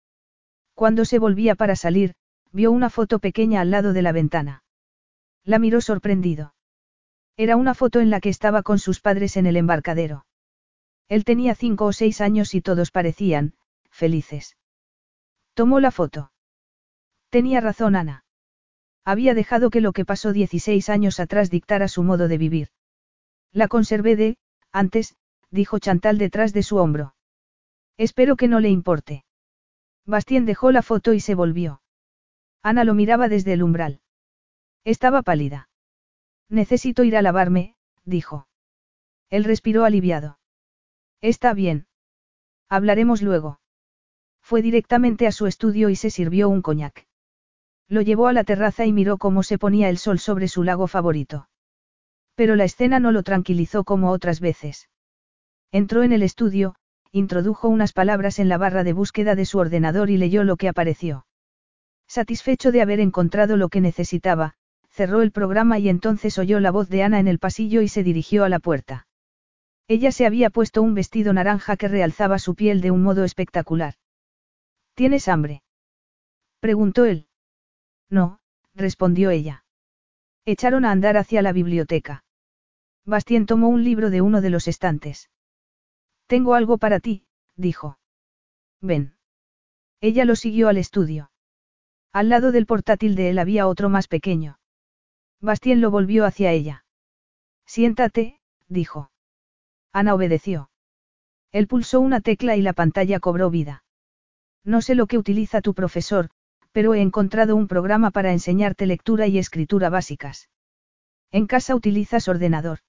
Cuando se volvía para salir, vio una foto pequeña al lado de la ventana. La miró sorprendido. Era una foto en la que estaba con sus padres en el embarcadero. Él tenía cinco o seis años y todos parecían, felices. Tomó la foto. Tenía razón Ana. Había dejado que lo que pasó 16 años atrás dictara su modo de vivir. La conservé de, antes, dijo Chantal detrás de su hombro. Espero que no le importe. Bastien dejó la foto y se volvió. Ana lo miraba desde el umbral. Estaba pálida. Necesito ir a lavarme, dijo. Él respiró aliviado. Está bien. Hablaremos luego. Fue directamente a su estudio y se sirvió un coñac. Lo llevó a la terraza y miró cómo se ponía el sol sobre su lago favorito. Pero la escena no lo tranquilizó como otras veces. Entró en el estudio, introdujo unas palabras en la barra de búsqueda de su ordenador y leyó lo que apareció. Satisfecho de haber encontrado lo que necesitaba, cerró el programa y entonces oyó la voz de Ana en el pasillo y se dirigió a la puerta. Ella se había puesto un vestido naranja que realzaba su piel de un modo espectacular. ¿Tienes hambre? preguntó él. No, respondió ella. Echaron a andar hacia la biblioteca. Bastien tomó un libro de uno de los estantes. Tengo algo para ti, dijo. Ven. Ella lo siguió al estudio. Al lado del portátil de él había otro más pequeño. Bastien lo volvió hacia ella. Siéntate, dijo. Ana obedeció. Él pulsó una tecla y la pantalla cobró vida. No sé lo que utiliza tu profesor, pero he encontrado un programa para enseñarte lectura y escritura básicas. ¿En casa utilizas ordenador?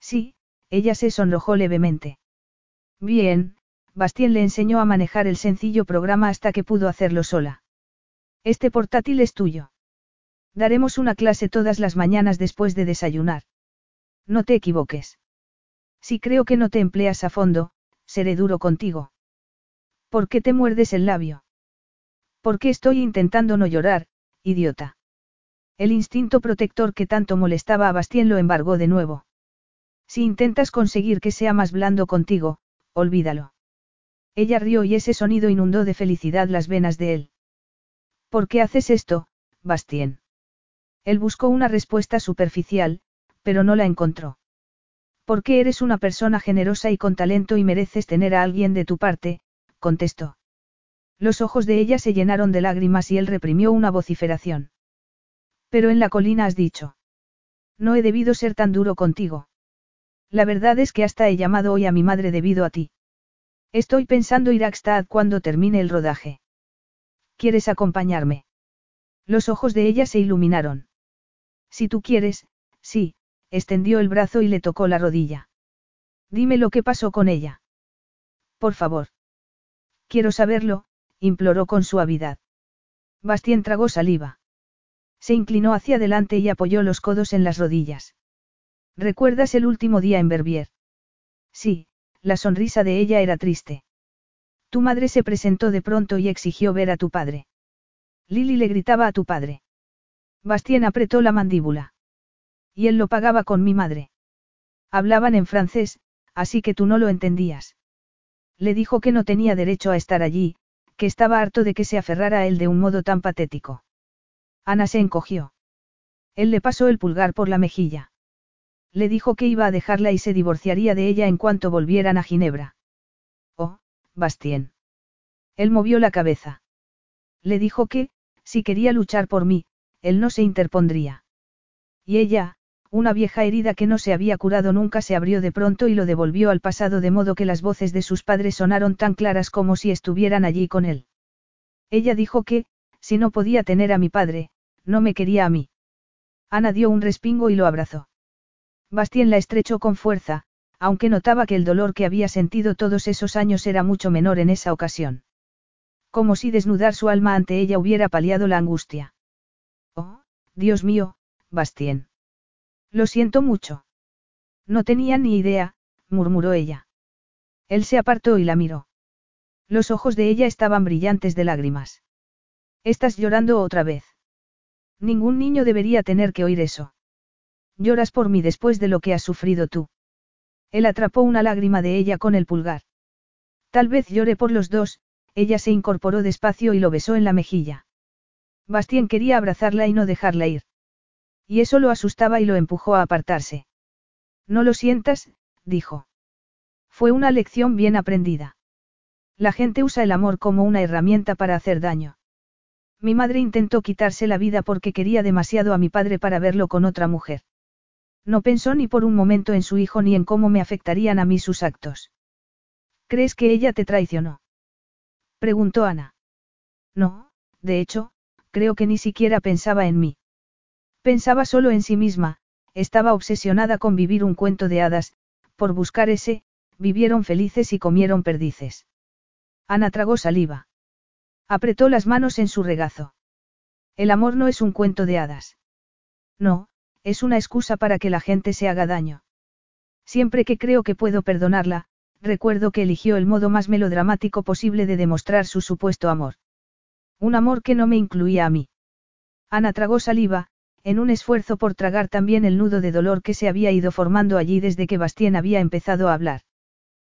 Sí, ella se sonrojó levemente. Bien, Bastien le enseñó a manejar el sencillo programa hasta que pudo hacerlo sola. Este portátil es tuyo. Daremos una clase todas las mañanas después de desayunar. No te equivoques. Si creo que no te empleas a fondo, seré duro contigo. ¿Por qué te muerdes el labio? ¿Por qué estoy intentando no llorar, idiota? El instinto protector que tanto molestaba a Bastien lo embargó de nuevo. Si intentas conseguir que sea más blando contigo, olvídalo. Ella rió y ese sonido inundó de felicidad las venas de él. ¿Por qué haces esto, Bastien? Él buscó una respuesta superficial, pero no la encontró. Porque eres una persona generosa y con talento y mereces tener a alguien de tu parte, contestó. Los ojos de ella se llenaron de lágrimas y él reprimió una vociferación. Pero en la colina has dicho. No he debido ser tan duro contigo. La verdad es que hasta he llamado hoy a mi madre debido a ti. Estoy pensando ir a Gstad cuando termine el rodaje. ¿Quieres acompañarme? Los ojos de ella se iluminaron. Si tú quieres, sí, extendió el brazo y le tocó la rodilla. Dime lo que pasó con ella. Por favor. Quiero saberlo, imploró con suavidad. Bastien tragó saliva. Se inclinó hacia adelante y apoyó los codos en las rodillas. ¿Recuerdas el último día en Verbier? Sí, la sonrisa de ella era triste. Tu madre se presentó de pronto y exigió ver a tu padre. Lily le gritaba a tu padre. Bastien apretó la mandíbula. Y él lo pagaba con mi madre. Hablaban en francés, así que tú no lo entendías. Le dijo que no tenía derecho a estar allí, que estaba harto de que se aferrara a él de un modo tan patético. Ana se encogió. Él le pasó el pulgar por la mejilla. Le dijo que iba a dejarla y se divorciaría de ella en cuanto volvieran a Ginebra. Oh, Bastien. Él movió la cabeza. Le dijo que, si quería luchar por mí, él no se interpondría. Y ella, una vieja herida que no se había curado nunca se abrió de pronto y lo devolvió al pasado de modo que las voces de sus padres sonaron tan claras como si estuvieran allí con él. Ella dijo que, si no podía tener a mi padre, no me quería a mí. Ana dio un respingo y lo abrazó. Bastien la estrechó con fuerza, aunque notaba que el dolor que había sentido todos esos años era mucho menor en esa ocasión. Como si desnudar su alma ante ella hubiera paliado la angustia. Oh, Dios mío, Bastien. Lo siento mucho. No tenía ni idea, murmuró ella. Él se apartó y la miró. Los ojos de ella estaban brillantes de lágrimas. ¿Estás llorando otra vez? Ningún niño debería tener que oír eso. Lloras por mí después de lo que has sufrido tú. Él atrapó una lágrima de ella con el pulgar. Tal vez llore por los dos, ella se incorporó despacio y lo besó en la mejilla. Bastien quería abrazarla y no dejarla ir. Y eso lo asustaba y lo empujó a apartarse. No lo sientas, dijo. Fue una lección bien aprendida. La gente usa el amor como una herramienta para hacer daño. Mi madre intentó quitarse la vida porque quería demasiado a mi padre para verlo con otra mujer. No pensó ni por un momento en su hijo ni en cómo me afectarían a mí sus actos. ¿Crees que ella te traicionó? Preguntó Ana. No, de hecho, creo que ni siquiera pensaba en mí. Pensaba solo en sí misma, estaba obsesionada con vivir un cuento de hadas, por buscar ese, vivieron felices y comieron perdices. Ana tragó saliva. Apretó las manos en su regazo. El amor no es un cuento de hadas. No, es una excusa para que la gente se haga daño. Siempre que creo que puedo perdonarla, recuerdo que eligió el modo más melodramático posible de demostrar su supuesto amor. Un amor que no me incluía a mí. Ana tragó saliva, en un esfuerzo por tragar también el nudo de dolor que se había ido formando allí desde que Bastien había empezado a hablar.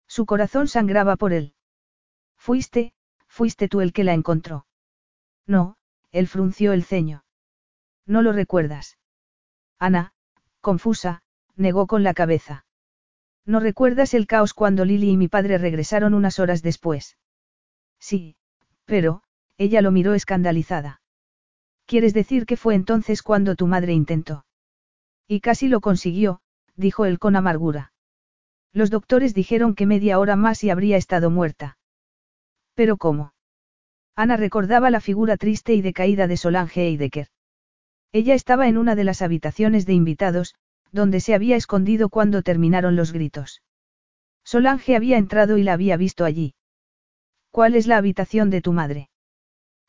Su corazón sangraba por él. Fuiste, fuiste tú el que la encontró. No, él frunció el ceño. No lo recuerdas. Ana, confusa, negó con la cabeza. ¿No recuerdas el caos cuando Lily y mi padre regresaron unas horas después? Sí, pero, ella lo miró escandalizada. ¿Quieres decir que fue entonces cuando tu madre intentó? Y casi lo consiguió, dijo él con amargura. Los doctores dijeron que media hora más y habría estado muerta. ¿Pero cómo? Ana recordaba la figura triste y decaída de Solange Eidecker. Ella estaba en una de las habitaciones de invitados, donde se había escondido cuando terminaron los gritos. Solange había entrado y la había visto allí. ¿Cuál es la habitación de tu madre?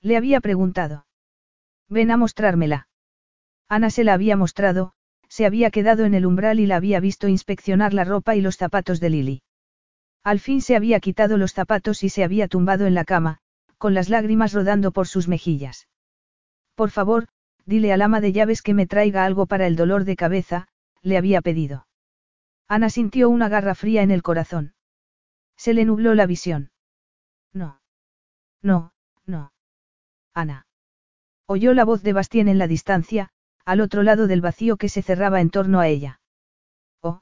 Le había preguntado. Ven a mostrármela. Ana se la había mostrado, se había quedado en el umbral y la había visto inspeccionar la ropa y los zapatos de Lily. Al fin se había quitado los zapatos y se había tumbado en la cama, con las lágrimas rodando por sus mejillas. Por favor, dile al ama de llaves que me traiga algo para el dolor de cabeza, le había pedido. Ana sintió una garra fría en el corazón. Se le nubló la visión. No. No, no. Ana. Oyó la voz de Bastien en la distancia, al otro lado del vacío que se cerraba en torno a ella. Oh,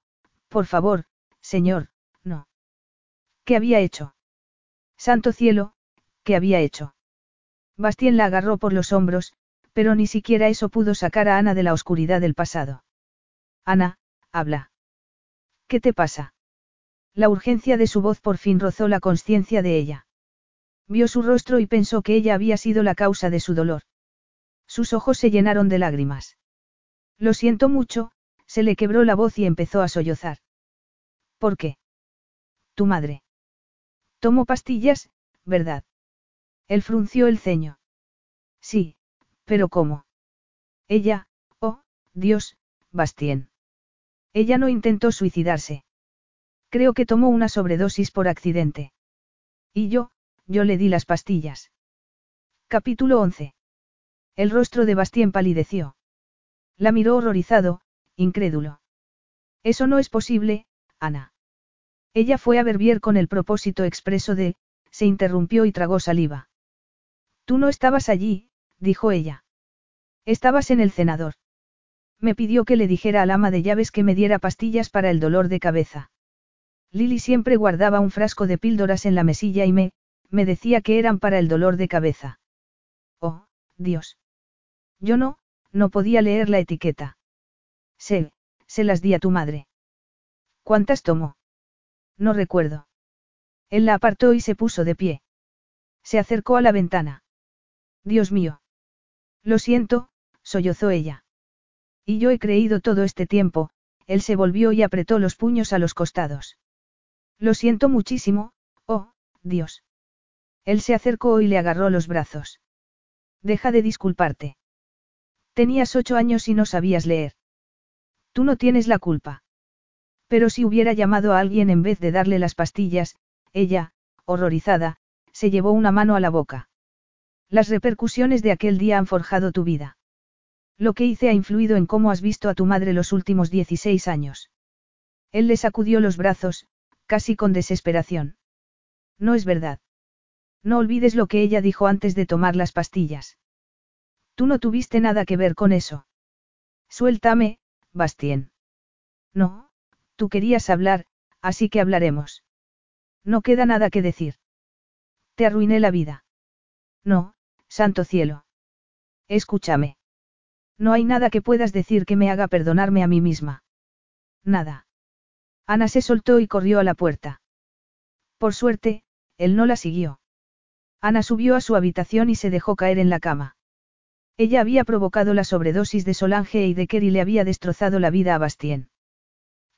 por favor, señor, no. ¿Qué había hecho? Santo cielo, ¿qué había hecho? Bastien la agarró por los hombros, pero ni siquiera eso pudo sacar a Ana de la oscuridad del pasado. Ana, habla. ¿Qué te pasa? La urgencia de su voz por fin rozó la conciencia de ella. Vio su rostro y pensó que ella había sido la causa de su dolor. Sus ojos se llenaron de lágrimas. Lo siento mucho, se le quebró la voz y empezó a sollozar. ¿Por qué? Tu madre. Tomo pastillas, ¿verdad? Él frunció el ceño. Sí, pero ¿cómo? Ella, oh, Dios, Bastien. Ella no intentó suicidarse. Creo que tomó una sobredosis por accidente. Y yo, yo le di las pastillas. Capítulo 11. El rostro de Bastien palideció. La miró horrorizado, incrédulo. Eso no es posible, Ana. Ella fue a Verbier con el propósito expreso de, se interrumpió y tragó saliva. Tú no estabas allí, dijo ella. Estabas en el cenador. Me pidió que le dijera al ama de llaves que me diera pastillas para el dolor de cabeza. Lily siempre guardaba un frasco de píldoras en la mesilla y me, me decía que eran para el dolor de cabeza. Oh, Dios. Yo no, no podía leer la etiqueta. Sé, se las di a tu madre. ¿Cuántas tomó? No recuerdo. Él la apartó y se puso de pie. Se acercó a la ventana. Dios mío. Lo siento, sollozó ella. Y yo he creído todo este tiempo, él se volvió y apretó los puños a los costados. Lo siento muchísimo, oh, Dios. Él se acercó y le agarró los brazos. Deja de disculparte. Tenías ocho años y no sabías leer. Tú no tienes la culpa. Pero si hubiera llamado a alguien en vez de darle las pastillas, ella, horrorizada, se llevó una mano a la boca. Las repercusiones de aquel día han forjado tu vida. Lo que hice ha influido en cómo has visto a tu madre los últimos 16 años. Él le sacudió los brazos, casi con desesperación. No es verdad. No olvides lo que ella dijo antes de tomar las pastillas. Tú no tuviste nada que ver con eso. Suéltame, Bastien. No, tú querías hablar, así que hablaremos. No queda nada que decir. Te arruiné la vida. No, santo cielo. Escúchame. No hay nada que puedas decir que me haga perdonarme a mí misma. Nada. Ana se soltó y corrió a la puerta. Por suerte, él no la siguió. Ana subió a su habitación y se dejó caer en la cama. Ella había provocado la sobredosis de Solange y de Kerry le había destrozado la vida a Bastien.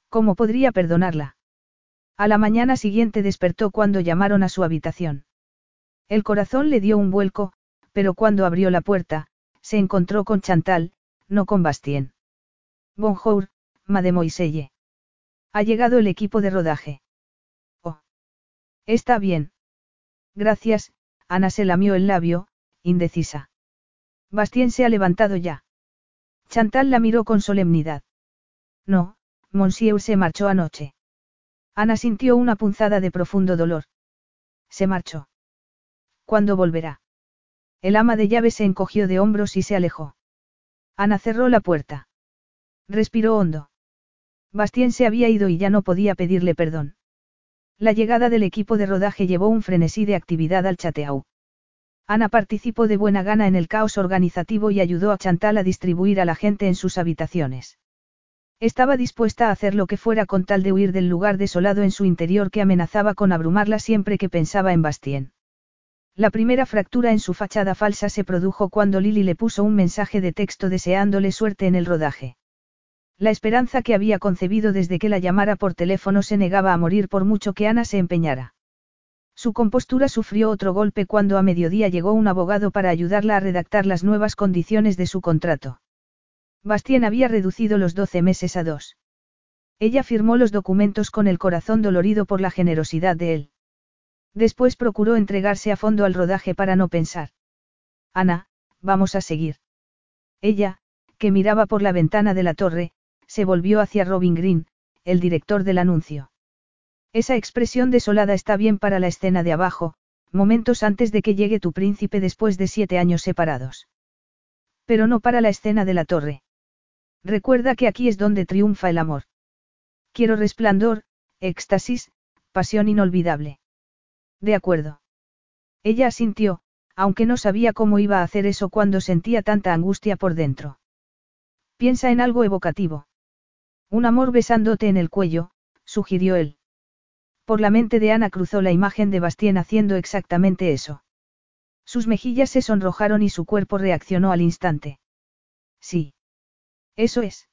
¿Cómo podría perdonarla? A la mañana siguiente despertó cuando llamaron a su habitación. El corazón le dio un vuelco, pero cuando abrió la puerta, se encontró con Chantal, no con Bastien. Bonjour, mademoiselle. Ha llegado el equipo de rodaje. Oh. Está bien. Gracias, Ana se lamió el labio, indecisa. Bastien se ha levantado ya. Chantal la miró con solemnidad. No, Monsieur se marchó anoche. Ana sintió una punzada de profundo dolor. Se marchó. ¿Cuándo volverá? El ama de llaves se encogió de hombros y se alejó. Ana cerró la puerta. Respiró hondo. Bastien se había ido y ya no podía pedirle perdón. La llegada del equipo de rodaje llevó un frenesí de actividad al chateau. Ana participó de buena gana en el caos organizativo y ayudó a Chantal a distribuir a la gente en sus habitaciones. Estaba dispuesta a hacer lo que fuera con tal de huir del lugar desolado en su interior que amenazaba con abrumarla siempre que pensaba en Bastien. La primera fractura en su fachada falsa se produjo cuando Lily le puso un mensaje de texto deseándole suerte en el rodaje. La esperanza que había concebido desde que la llamara por teléfono se negaba a morir por mucho que Ana se empeñara. Su compostura sufrió otro golpe cuando a mediodía llegó un abogado para ayudarla a redactar las nuevas condiciones de su contrato. Bastien había reducido los doce meses a dos. Ella firmó los documentos con el corazón dolorido por la generosidad de él. Después procuró entregarse a fondo al rodaje para no pensar. Ana, vamos a seguir. Ella, que miraba por la ventana de la torre, se volvió hacia Robin Green, el director del anuncio. Esa expresión desolada está bien para la escena de abajo, momentos antes de que llegue tu príncipe después de siete años separados. Pero no para la escena de la torre. Recuerda que aquí es donde triunfa el amor. Quiero resplandor, éxtasis, pasión inolvidable. De acuerdo. Ella asintió, aunque no sabía cómo iba a hacer eso cuando sentía tanta angustia por dentro. Piensa en algo evocativo. Un amor besándote en el cuello, sugirió él. Por la mente de Ana cruzó la imagen de Bastien haciendo exactamente eso. Sus mejillas se sonrojaron y su cuerpo reaccionó al instante. Sí. Eso es.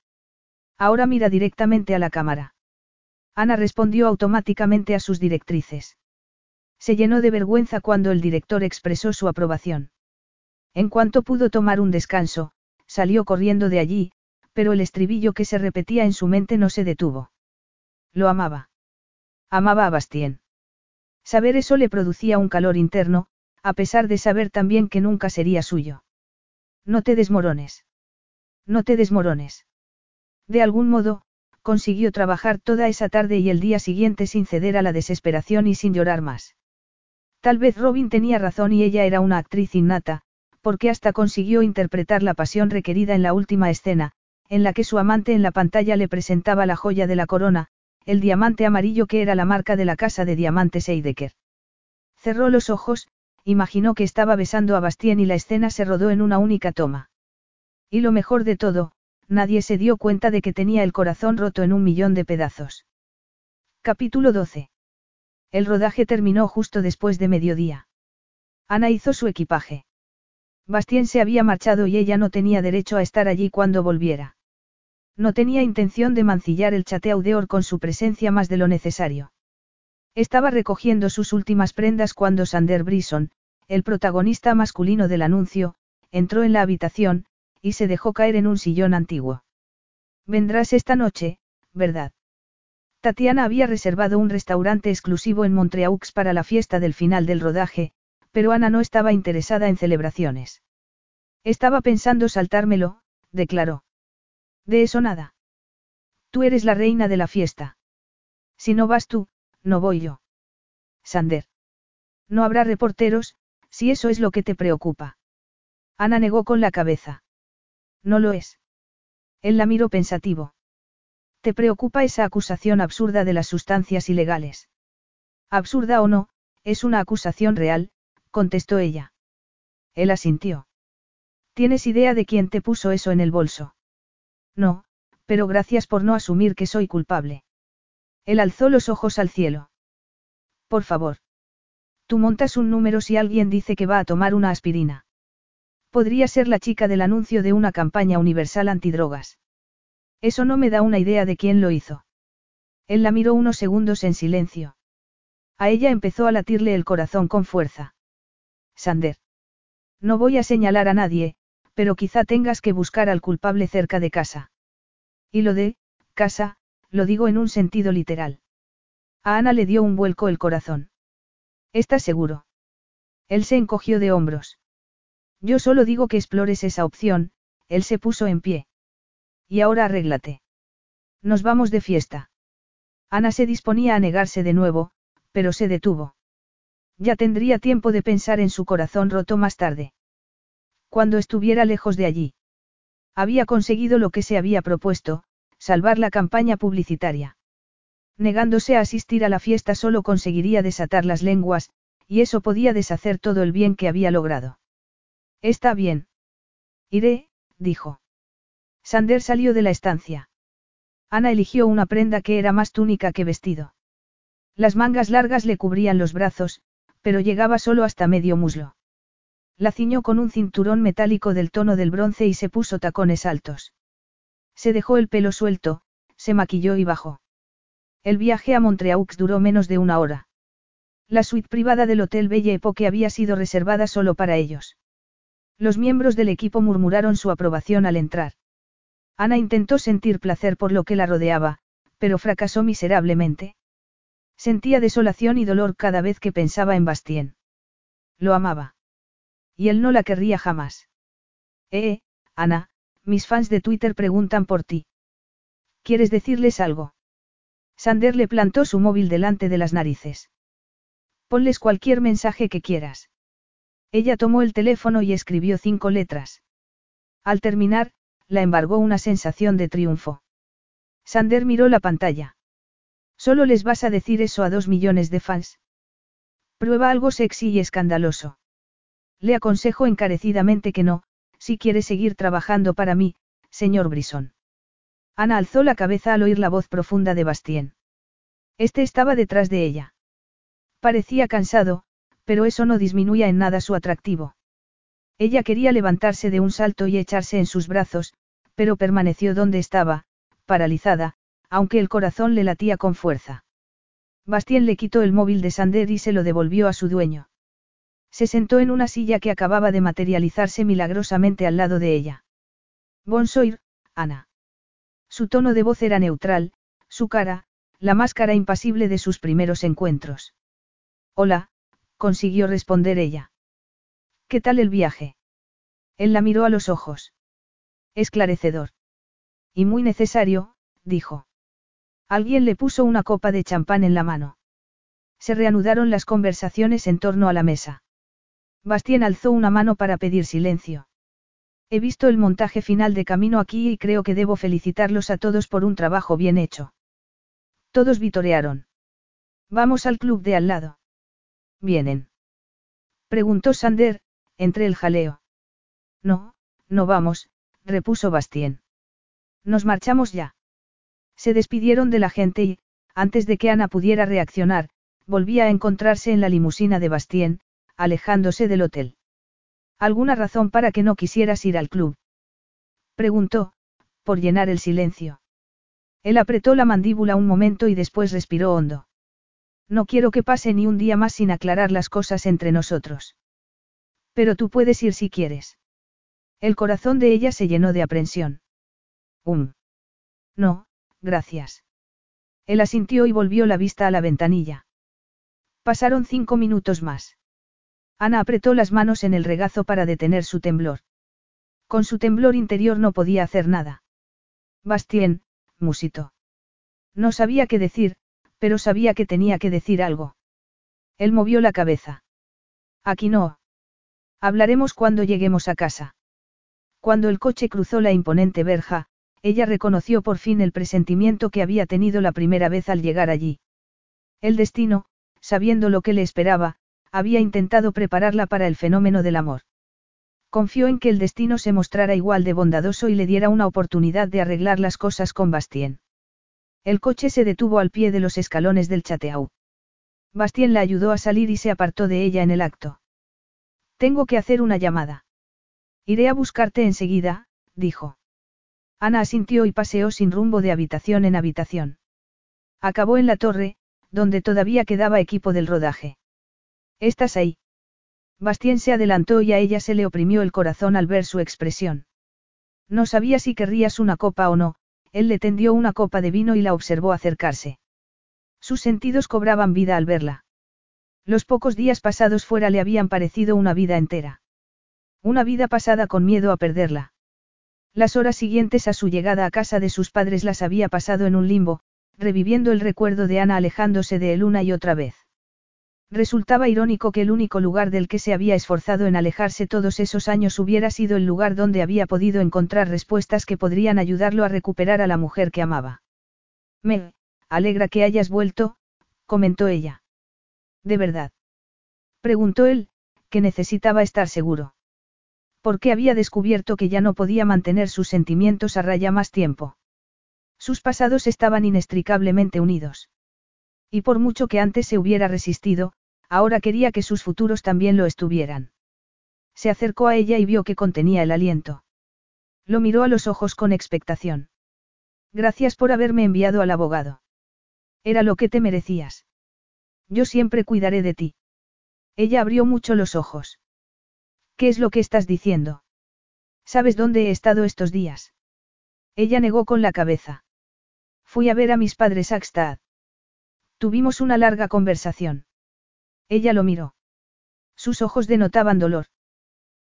Ahora mira directamente a la cámara. Ana respondió automáticamente a sus directrices. Se llenó de vergüenza cuando el director expresó su aprobación. En cuanto pudo tomar un descanso, salió corriendo de allí, pero el estribillo que se repetía en su mente no se detuvo. Lo amaba. Amaba a Bastien. Saber eso le producía un calor interno, a pesar de saber también que nunca sería suyo. No te desmorones. No te desmorones. De algún modo, consiguió trabajar toda esa tarde y el día siguiente sin ceder a la desesperación y sin llorar más. Tal vez Robin tenía razón y ella era una actriz innata, porque hasta consiguió interpretar la pasión requerida en la última escena, en la que su amante en la pantalla le presentaba la joya de la corona, el diamante amarillo que era la marca de la casa de diamantes Eidecker. Cerró los ojos, imaginó que estaba besando a Bastien y la escena se rodó en una única toma. Y lo mejor de todo, nadie se dio cuenta de que tenía el corazón roto en un millón de pedazos. Capítulo 12. El rodaje terminó justo después de mediodía. Ana hizo su equipaje. Bastien se había marchado y ella no tenía derecho a estar allí cuando volviera. No tenía intención de mancillar el chateau con su presencia más de lo necesario. Estaba recogiendo sus últimas prendas cuando Sander Brison, el protagonista masculino del anuncio, entró en la habitación, y se dejó caer en un sillón antiguo. Vendrás esta noche, ¿verdad? Tatiana había reservado un restaurante exclusivo en Montreaux para la fiesta del final del rodaje, pero Ana no estaba interesada en celebraciones. Estaba pensando saltármelo, declaró. De eso nada. Tú eres la reina de la fiesta. Si no vas tú, no voy yo. Sander. No habrá reporteros, si eso es lo que te preocupa. Ana negó con la cabeza. No lo es. Él la miró pensativo. ¿Te preocupa esa acusación absurda de las sustancias ilegales? Absurda o no, es una acusación real, contestó ella. Él asintió. ¿Tienes idea de quién te puso eso en el bolso? No, pero gracias por no asumir que soy culpable. Él alzó los ojos al cielo. Por favor. Tú montas un número si alguien dice que va a tomar una aspirina. Podría ser la chica del anuncio de una campaña universal antidrogas. Eso no me da una idea de quién lo hizo. Él la miró unos segundos en silencio. A ella empezó a latirle el corazón con fuerza. Sander. No voy a señalar a nadie, pero quizá tengas que buscar al culpable cerca de casa. Y lo de, casa, lo digo en un sentido literal. A Ana le dio un vuelco el corazón. ¿Estás seguro? Él se encogió de hombros. Yo solo digo que explores esa opción, él se puso en pie. Y ahora arréglate. Nos vamos de fiesta. Ana se disponía a negarse de nuevo, pero se detuvo. Ya tendría tiempo de pensar en su corazón roto más tarde. Cuando estuviera lejos de allí. Había conseguido lo que se había propuesto, salvar la campaña publicitaria. Negándose a asistir a la fiesta solo conseguiría desatar las lenguas, y eso podía deshacer todo el bien que había logrado. Está bien. Iré, dijo. Sander salió de la estancia. Ana eligió una prenda que era más túnica que vestido. Las mangas largas le cubrían los brazos, pero llegaba solo hasta medio muslo. La ciñó con un cinturón metálico del tono del bronce y se puso tacones altos. Se dejó el pelo suelto, se maquilló y bajó. El viaje a Montreaux duró menos de una hora. La suite privada del Hotel Belle Époque había sido reservada solo para ellos. Los miembros del equipo murmuraron su aprobación al entrar. Ana intentó sentir placer por lo que la rodeaba, pero fracasó miserablemente. Sentía desolación y dolor cada vez que pensaba en Bastien. Lo amaba. Y él no la querría jamás. Eh, Ana, mis fans de Twitter preguntan por ti. ¿Quieres decirles algo? Sander le plantó su móvil delante de las narices. Ponles cualquier mensaje que quieras. Ella tomó el teléfono y escribió cinco letras. Al terminar, la embargó una sensación de triunfo. Sander miró la pantalla. Solo les vas a decir eso a dos millones de fans. Prueba algo sexy y escandaloso. Le aconsejo encarecidamente que no, si quiere seguir trabajando para mí, señor Brison. Ana alzó la cabeza al oír la voz profunda de Bastien. Este estaba detrás de ella. Parecía cansado, pero eso no disminuía en nada su atractivo. Ella quería levantarse de un salto y echarse en sus brazos, pero permaneció donde estaba, paralizada, aunque el corazón le latía con fuerza. Bastien le quitó el móvil de Sander y se lo devolvió a su dueño. Se sentó en una silla que acababa de materializarse milagrosamente al lado de ella. Bonsoir, Ana. Su tono de voz era neutral, su cara, la máscara impasible de sus primeros encuentros. Hola, consiguió responder ella. ¿Qué tal el viaje? Él la miró a los ojos. Esclarecedor. Y muy necesario, dijo. Alguien le puso una copa de champán en la mano. Se reanudaron las conversaciones en torno a la mesa. Bastien alzó una mano para pedir silencio. He visto el montaje final de Camino aquí y creo que debo felicitarlos a todos por un trabajo bien hecho. Todos vitorearon. Vamos al club de al lado. ¿Vienen? Preguntó Sander, entre el jaleo. No, no vamos, repuso Bastien. Nos marchamos ya. Se despidieron de la gente y, antes de que Ana pudiera reaccionar, volvía a encontrarse en la limusina de Bastien, alejándose del hotel. ¿Alguna razón para que no quisieras ir al club? Preguntó, por llenar el silencio. Él apretó la mandíbula un momento y después respiró hondo. No quiero que pase ni un día más sin aclarar las cosas entre nosotros. Pero tú puedes ir si quieres. El corazón de ella se llenó de aprensión. Um. No, gracias. Él asintió y volvió la vista a la ventanilla. Pasaron cinco minutos más. Ana apretó las manos en el regazo para detener su temblor. Con su temblor interior no podía hacer nada. Bastien, musito. No sabía qué decir, pero sabía que tenía que decir algo. Él movió la cabeza. Aquí no. Hablaremos cuando lleguemos a casa. Cuando el coche cruzó la imponente verja, ella reconoció por fin el presentimiento que había tenido la primera vez al llegar allí. El destino, sabiendo lo que le esperaba, había intentado prepararla para el fenómeno del amor. Confió en que el destino se mostrara igual de bondadoso y le diera una oportunidad de arreglar las cosas con Bastien. El coche se detuvo al pie de los escalones del chateau. Bastien la ayudó a salir y se apartó de ella en el acto. Tengo que hacer una llamada. Iré a buscarte enseguida, dijo. Ana asintió y paseó sin rumbo de habitación en habitación. Acabó en la torre, donde todavía quedaba equipo del rodaje. ¿Estás ahí? Bastien se adelantó y a ella se le oprimió el corazón al ver su expresión. No sabía si querrías una copa o no, él le tendió una copa de vino y la observó acercarse. Sus sentidos cobraban vida al verla. Los pocos días pasados fuera le habían parecido una vida entera. Una vida pasada con miedo a perderla. Las horas siguientes a su llegada a casa de sus padres las había pasado en un limbo, reviviendo el recuerdo de Ana alejándose de él una y otra vez. Resultaba irónico que el único lugar del que se había esforzado en alejarse todos esos años hubiera sido el lugar donde había podido encontrar respuestas que podrían ayudarlo a recuperar a la mujer que amaba. Me, alegra que hayas vuelto, comentó ella. ¿De verdad? Preguntó él, que necesitaba estar seguro. Porque había descubierto que ya no podía mantener sus sentimientos a raya más tiempo. Sus pasados estaban inextricablemente unidos. Y por mucho que antes se hubiera resistido, ahora quería que sus futuros también lo estuvieran. Se acercó a ella y vio que contenía el aliento. Lo miró a los ojos con expectación. Gracias por haberme enviado al abogado. Era lo que te merecías. Yo siempre cuidaré de ti. Ella abrió mucho los ojos. ¿Qué es lo que estás diciendo? ¿Sabes dónde he estado estos días? Ella negó con la cabeza. Fui a ver a mis padres a Gstad. Tuvimos una larga conversación. Ella lo miró. Sus ojos denotaban dolor.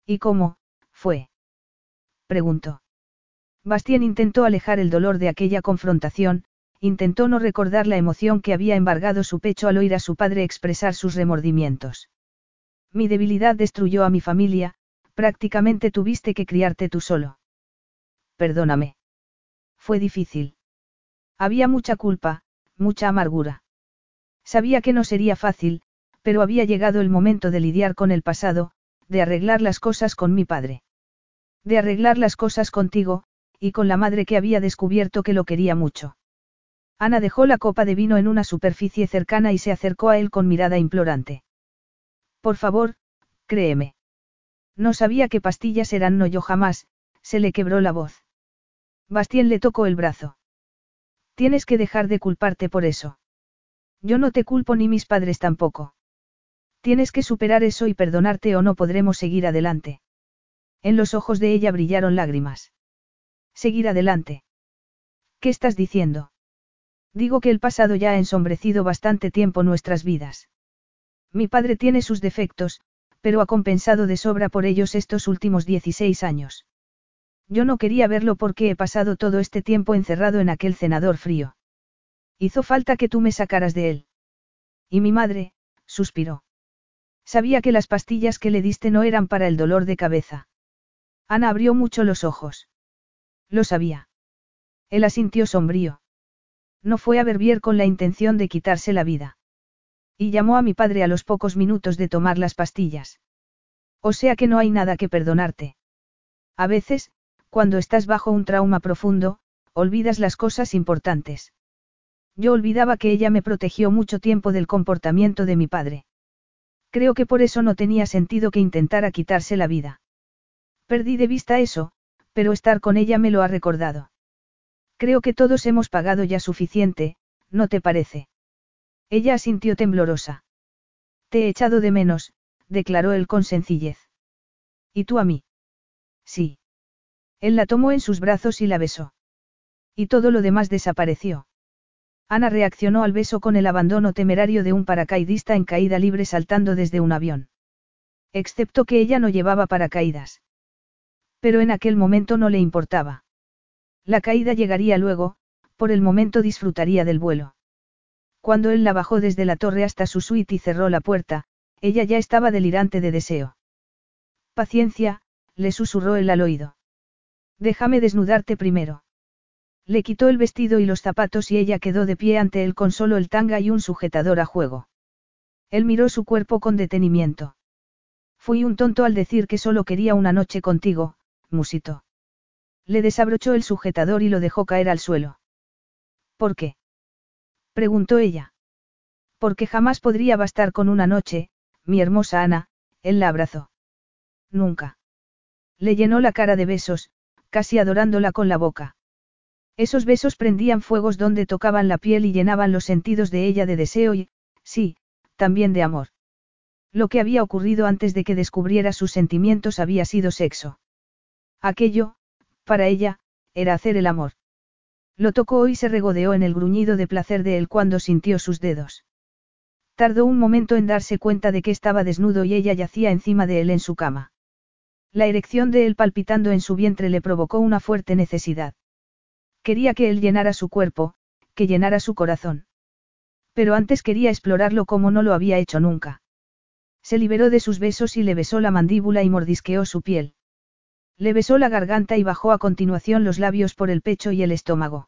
¿Y cómo, fue? preguntó. Bastien intentó alejar el dolor de aquella confrontación, intentó no recordar la emoción que había embargado su pecho al oír a su padre expresar sus remordimientos. Mi debilidad destruyó a mi familia, prácticamente tuviste que criarte tú solo. Perdóname. Fue difícil. Había mucha culpa, mucha amargura. Sabía que no sería fácil, pero había llegado el momento de lidiar con el pasado, de arreglar las cosas con mi padre. De arreglar las cosas contigo, y con la madre que había descubierto que lo quería mucho. Ana dejó la copa de vino en una superficie cercana y se acercó a él con mirada implorante. Por favor, créeme. No sabía qué pastillas eran, no yo jamás, se le quebró la voz. Bastien le tocó el brazo. Tienes que dejar de culparte por eso. Yo no te culpo ni mis padres tampoco. Tienes que superar eso y perdonarte o no podremos seguir adelante. En los ojos de ella brillaron lágrimas. Seguir adelante. ¿Qué estás diciendo? Digo que el pasado ya ha ensombrecido bastante tiempo nuestras vidas. Mi padre tiene sus defectos, pero ha compensado de sobra por ellos estos últimos 16 años. Yo no quería verlo porque he pasado todo este tiempo encerrado en aquel cenador frío. Hizo falta que tú me sacaras de él. Y mi madre, suspiró. Sabía que las pastillas que le diste no eran para el dolor de cabeza. Ana abrió mucho los ojos. Lo sabía. Él asintió sombrío. No fue a Verbier con la intención de quitarse la vida. Y llamó a mi padre a los pocos minutos de tomar las pastillas. O sea que no hay nada que perdonarte. A veces, cuando estás bajo un trauma profundo, olvidas las cosas importantes. Yo olvidaba que ella me protegió mucho tiempo del comportamiento de mi padre. Creo que por eso no tenía sentido que intentara quitarse la vida. Perdí de vista eso, pero estar con ella me lo ha recordado. Creo que todos hemos pagado ya suficiente, ¿no te parece? Ella asintió temblorosa. Te he echado de menos, declaró él con sencillez. ¿Y tú a mí? Sí. Él la tomó en sus brazos y la besó. Y todo lo demás desapareció. Ana reaccionó al beso con el abandono temerario de un paracaidista en caída libre saltando desde un avión. Excepto que ella no llevaba paracaídas. Pero en aquel momento no le importaba. La caída llegaría luego, por el momento disfrutaría del vuelo. Cuando él la bajó desde la torre hasta su suite y cerró la puerta, ella ya estaba delirante de deseo. Paciencia, le susurró él al oído. Déjame desnudarte primero. Le quitó el vestido y los zapatos y ella quedó de pie ante él con solo el tanga y un sujetador a juego. Él miró su cuerpo con detenimiento. Fui un tonto al decir que solo quería una noche contigo, musitó. Le desabrochó el sujetador y lo dejó caer al suelo. ¿Por qué? preguntó ella. Porque jamás podría bastar con una noche, mi hermosa Ana, él la abrazó. Nunca. Le llenó la cara de besos, casi adorándola con la boca. Esos besos prendían fuegos donde tocaban la piel y llenaban los sentidos de ella de deseo y, sí, también de amor. Lo que había ocurrido antes de que descubriera sus sentimientos había sido sexo. Aquello, para ella, era hacer el amor. Lo tocó y se regodeó en el gruñido de placer de él cuando sintió sus dedos. Tardó un momento en darse cuenta de que estaba desnudo y ella yacía encima de él en su cama. La erección de él palpitando en su vientre le provocó una fuerte necesidad. Quería que él llenara su cuerpo, que llenara su corazón. Pero antes quería explorarlo como no lo había hecho nunca. Se liberó de sus besos y le besó la mandíbula y mordisqueó su piel. Le besó la garganta y bajó a continuación los labios por el pecho y el estómago.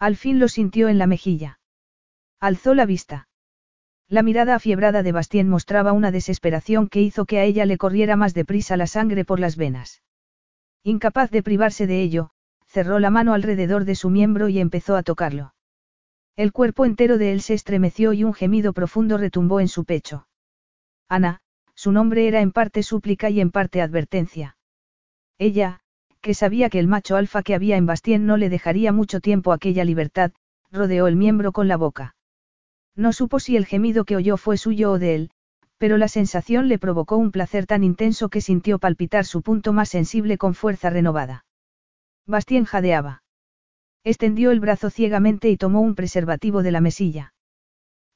Al fin lo sintió en la mejilla. Alzó la vista. La mirada afiebrada de Bastien mostraba una desesperación que hizo que a ella le corriera más deprisa la sangre por las venas. Incapaz de privarse de ello, cerró la mano alrededor de su miembro y empezó a tocarlo. El cuerpo entero de él se estremeció y un gemido profundo retumbó en su pecho. Ana, su nombre era en parte súplica y en parte advertencia. Ella, que sabía que el macho alfa que había en Bastien no le dejaría mucho tiempo aquella libertad, rodeó el miembro con la boca. No supo si el gemido que oyó fue suyo o de él, pero la sensación le provocó un placer tan intenso que sintió palpitar su punto más sensible con fuerza renovada. Bastien jadeaba. Extendió el brazo ciegamente y tomó un preservativo de la mesilla.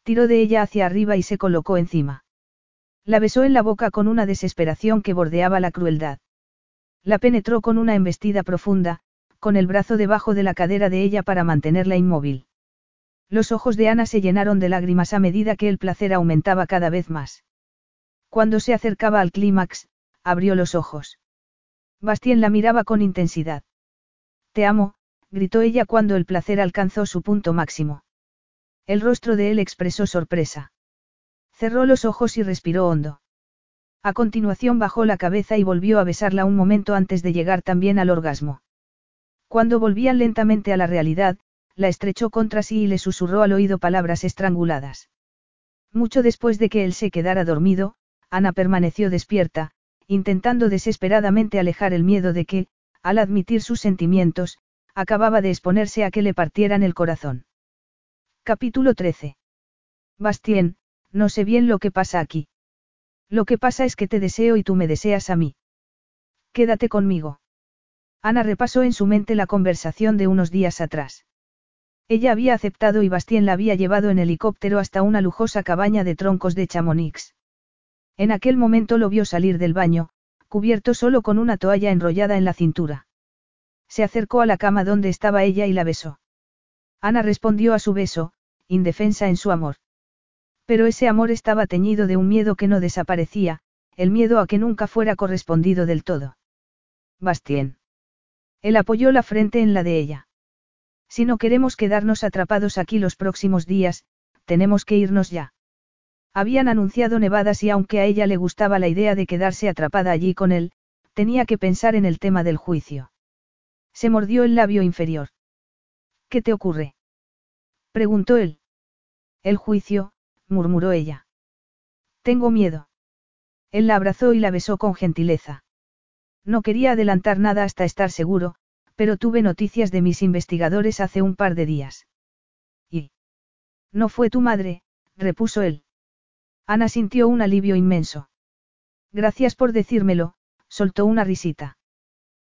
Tiró de ella hacia arriba y se colocó encima. La besó en la boca con una desesperación que bordeaba la crueldad. La penetró con una embestida profunda, con el brazo debajo de la cadera de ella para mantenerla inmóvil. Los ojos de Ana se llenaron de lágrimas a medida que el placer aumentaba cada vez más. Cuando se acercaba al clímax, abrió los ojos. Bastien la miraba con intensidad. Te amo, gritó ella cuando el placer alcanzó su punto máximo. El rostro de él expresó sorpresa. Cerró los ojos y respiró hondo. A continuación bajó la cabeza y volvió a besarla un momento antes de llegar también al orgasmo. Cuando volvían lentamente a la realidad, la estrechó contra sí y le susurró al oído palabras estranguladas. Mucho después de que él se quedara dormido, Ana permaneció despierta, intentando desesperadamente alejar el miedo de que, al admitir sus sentimientos, acababa de exponerse a que le partieran el corazón. Capítulo 13. Bastien, no sé bien lo que pasa aquí. Lo que pasa es que te deseo y tú me deseas a mí. Quédate conmigo. Ana repasó en su mente la conversación de unos días atrás. Ella había aceptado y Bastien la había llevado en helicóptero hasta una lujosa cabaña de troncos de Chamonix. En aquel momento lo vio salir del baño, cubierto solo con una toalla enrollada en la cintura. Se acercó a la cama donde estaba ella y la besó. Ana respondió a su beso, indefensa en su amor. Pero ese amor estaba teñido de un miedo que no desaparecía, el miedo a que nunca fuera correspondido del todo. Bastien. Él apoyó la frente en la de ella. Si no queremos quedarnos atrapados aquí los próximos días, tenemos que irnos ya. Habían anunciado nevadas y aunque a ella le gustaba la idea de quedarse atrapada allí con él, tenía que pensar en el tema del juicio. Se mordió el labio inferior. ¿Qué te ocurre? preguntó él. El juicio, murmuró ella. Tengo miedo. Él la abrazó y la besó con gentileza. No quería adelantar nada hasta estar seguro, pero tuve noticias de mis investigadores hace un par de días. ¿Y? No fue tu madre, repuso él. Ana sintió un alivio inmenso. Gracias por decírmelo, soltó una risita.